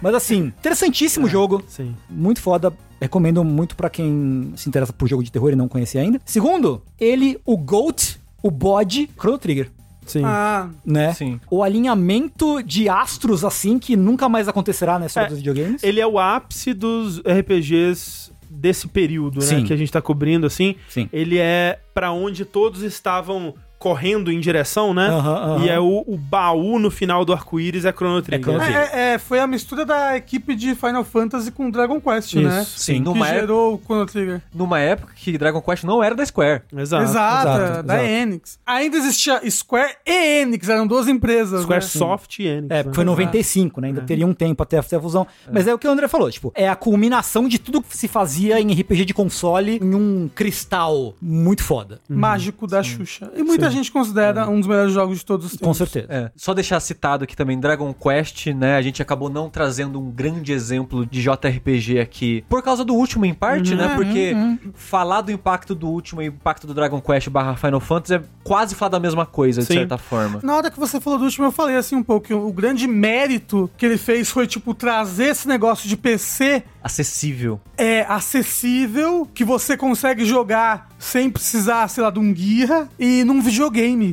Mas assim, interessantíssimo jogo. Sim. Muito foda. Recomendo muito pra quem se interessa por jogo de terror e não conhecia ainda. Segundo, ele, o Goat, o bode, Chrono Trigger. Sim. Ah, Né? Sim. O alinhamento de astros, assim, que nunca mais acontecerá na história É, dos videogames. Ele é o ápice dos RPGs desse período, né? Que a gente tá cobrindo, assim. Sim. Ele é pra onde todos estavam correndo em direção, né? E é o, o baú no final do arco-íris é Chrono Trigger. Chrono Trigger. é, é, foi a mistura da equipe de Final Fantasy com Dragon Quest, Isso, né? sim. Que Numa época, gerou o Chrono Trigger. numa época que Dragon Quest não era da Square. Exato. Exato, exato, da exato. Enix. Ainda existia Square e Enix, eram duas empresas. Square né? Soft e Enix. É, né? foi em 95, né? Ainda teria um tempo até a fusão. Mas é o que o André falou, tipo, é a culminação de tudo que se fazia em RPG de console em um cristal muito foda. Mágico da Xuxa. E muita gente considera um dos melhores jogos de todos os tempos. Com certeza. É, só deixar citado aqui também Dragon Quest, né? A gente acabou não trazendo um grande exemplo de JRPG aqui. Por causa do último, em parte, né? Porque falar do impacto do último e impacto do Dragon Quest barra Final Fantasy é quase falar da mesma coisa, de Sim. certa forma. Na hora que você falou do último, eu falei assim um pouco. que O grande mérito que ele fez foi, tipo, trazer esse negócio de PC Acessível. é acessível, que você consegue jogar sem precisar, sei lá, de um guia e num videogame,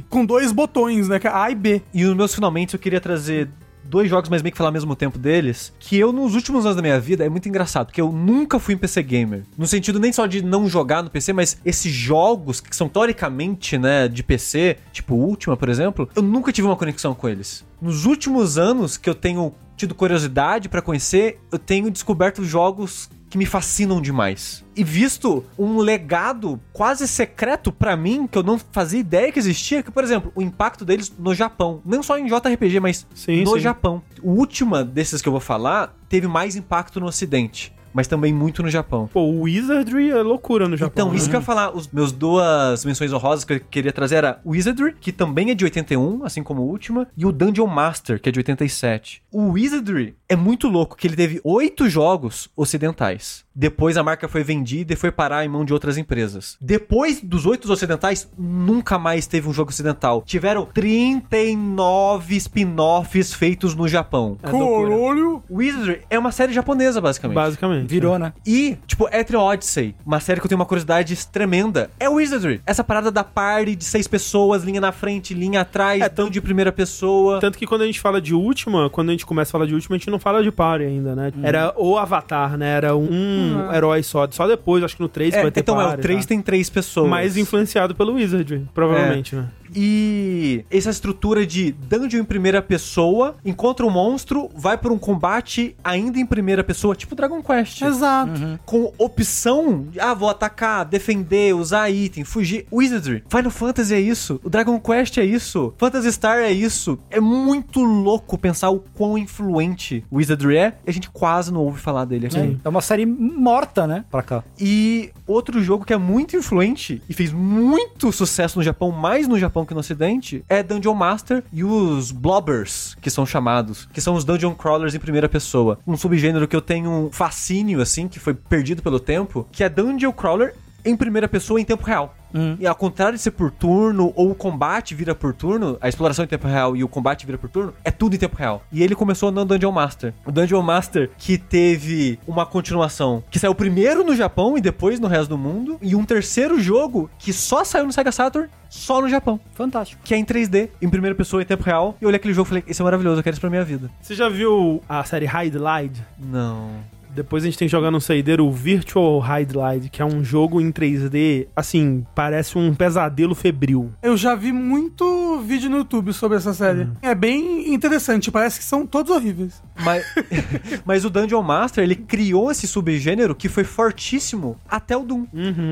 com dois botões, né? É A e B. E nos meus finalmente eu queria trazer dois jogos, mas meio que falar ao mesmo tempo deles, que eu nos últimos anos da minha vida é muito engraçado, porque eu nunca fui um PC gamer. No sentido nem só de não jogar no PC, mas esses jogos que são teoricamente, né, de PC, tipo Ultima, por exemplo, eu nunca tive uma conexão com eles. Nos últimos anos que eu tenho tido curiosidade pra conhecer, eu tenho descoberto jogos que me fascinam demais. E visto um legado quase secreto pra mim, que eu não fazia ideia que existia, que, por exemplo, o impacto deles no Japão. Não só em JRPG, mas Sim, no sim. Japão. O última desses que eu vou falar teve mais impacto no ocidente. Mas também muito no Japão. Pô, o Wizardry é loucura no Japão. Então, isso né? que eu ia falar, os meus duas menções honrosas que eu queria trazer era Wizardry, que também é de 81, assim como o última, e o Dungeon Master, que é de 87. O Wizardry é muito louco, que ele teve oito jogos ocidentais. Depois a marca foi vendida e foi parar em mão de outras empresas. Depois dos oito ocidentais, nunca mais teve um jogo ocidental. Tiveram 39 spin-offs feitos no Japão. É loucura. Caralho. Wizardry é uma série japonesa, basicamente. Basicamente. Virou, né? E, tipo, Etrian Odyssey, uma série que eu tenho uma curiosidade tremenda, é Wizardry. Essa parada da party de seis pessoas, linha na frente, linha atrás, É, tão de primeira pessoa. Tanto que quando a gente fala de última, quando a gente começa a falar de última, a gente não fala de party ainda, né? Era o Avatar, né? Era um herói só. Só depois, acho que no 3 É, vai ter então, é, party. o 3 tá? tem três pessoas. Mais influenciado pelo Wizard, provavelmente, né? E essa estrutura de dungeon em primeira pessoa, encontra um monstro, vai por um combate ainda em primeira pessoa, tipo Dragon Quest. Exato. com opção de, ah, vou atacar, defender, usar item, fugir. Wizardry, Final Fantasy é isso, o Dragon Quest é isso, Phantasy Star é isso. É muito louco pensar o quão influente o Wizardry é e a gente quase não ouve falar dele aqui. É uma série morta, né? Pra cá. E outro jogo que é muito influente e fez muito sucesso no Japão, mais no Japão que no Ocidente, é Dungeon Master e os Blobbers, que são chamados, que são os Dungeon Crawlers em primeira pessoa. Um subgênero que eu tenho um fascínio, assim, que foi perdido pelo tempo, que é Dungeon Crawler em primeira pessoa em tempo real. E ao contrário de ser por turno, ou o combate vira por turno, a exploração em tempo real e o combate vira por turno, é tudo em tempo real. E ele começou no Dungeon Master. O Dungeon Master que teve uma continuação que saiu primeiro no Japão e depois no resto do mundo, e um terceiro jogo que só saiu no Sega Saturn, só no Japão. Fantástico. Que é em 3D, em primeira pessoa em tempo real. E eu olhei aquele jogo e falei, isso é maravilhoso, eu quero isso pra minha vida. Você já viu a série Hide Light? Não. Depois a gente tem que jogar no saideiro o Virtual Hide Light, que é um jogo em 3D, assim, parece um pesadelo febril. Eu já vi muito vídeo no YouTube sobre essa série. É bem interessante, parece que são todos horríveis. Mas, mas o Dungeon Master, ele criou esse subgênero que foi fortíssimo até o Doom.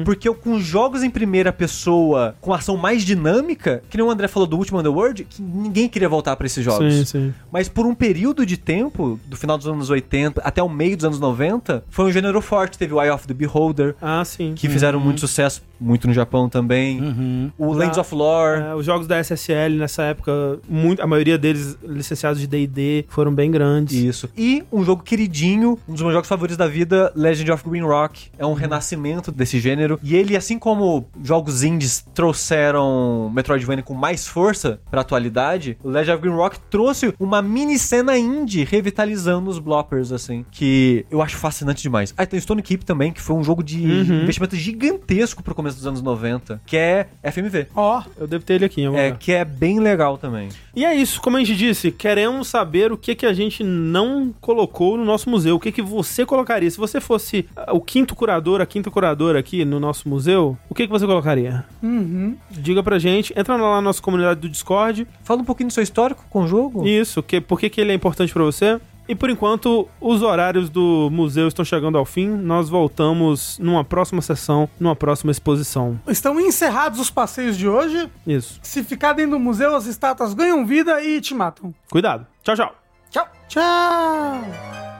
Porque eu, com jogos em primeira pessoa, com ação mais dinâmica, que nem o André falou do último Underworld, que ninguém queria voltar pra esses jogos. Sim, sim. Mas por um período de tempo, do final dos anos 80 até o meio dos anos 90, foi um gênero forte. Teve o Eye of the Beholder, Ah, sim. que fizeram muito sucesso, muito no Japão também. O Lands Ah, of Lore. É, os jogos da SSL nessa época, muito, a maioria deles licenciados de D&D, foram bem grandes. Isso. E um jogo queridinho, um dos meus jogos favoritos da vida, Legend of Green Rock. É um renascimento desse gênero. E ele, assim como jogos indies trouxeram Metroidvania com mais força pra atualidade, o Legend of Green Rock trouxe uma mini cena indie revitalizando os bloppers, assim. Que eu acho fascinante demais. Ah, tem o Stone Keep também, que foi um jogo de investimento gigantesco pro começo dos anos 90, que é FMV. Ó, Eu devo ter ele aqui em É, que é bem legal também. E é isso, como a gente disse, queremos saber o que, que a gente não colocou no nosso museu. O que, que você colocaria? Se você fosse ah, o quinto curador, a quinta curadora aqui no nosso museu, o que, que você colocaria? uhum. Diga pra gente, entra lá na nossa comunidade do Discord. Fala um pouquinho do seu histórico com o jogo. Isso, que, por que, que ele é importante pra você? E por enquanto, os horários do museu estão chegando ao fim. Nós voltamos numa próxima sessão, numa próxima exposição. Estão encerrados os passeios de hoje. Isso. Se ficar dentro do museu, as estátuas ganham vida e te matam. Cuidado. Tchau, tchau. Tchau. Tchau.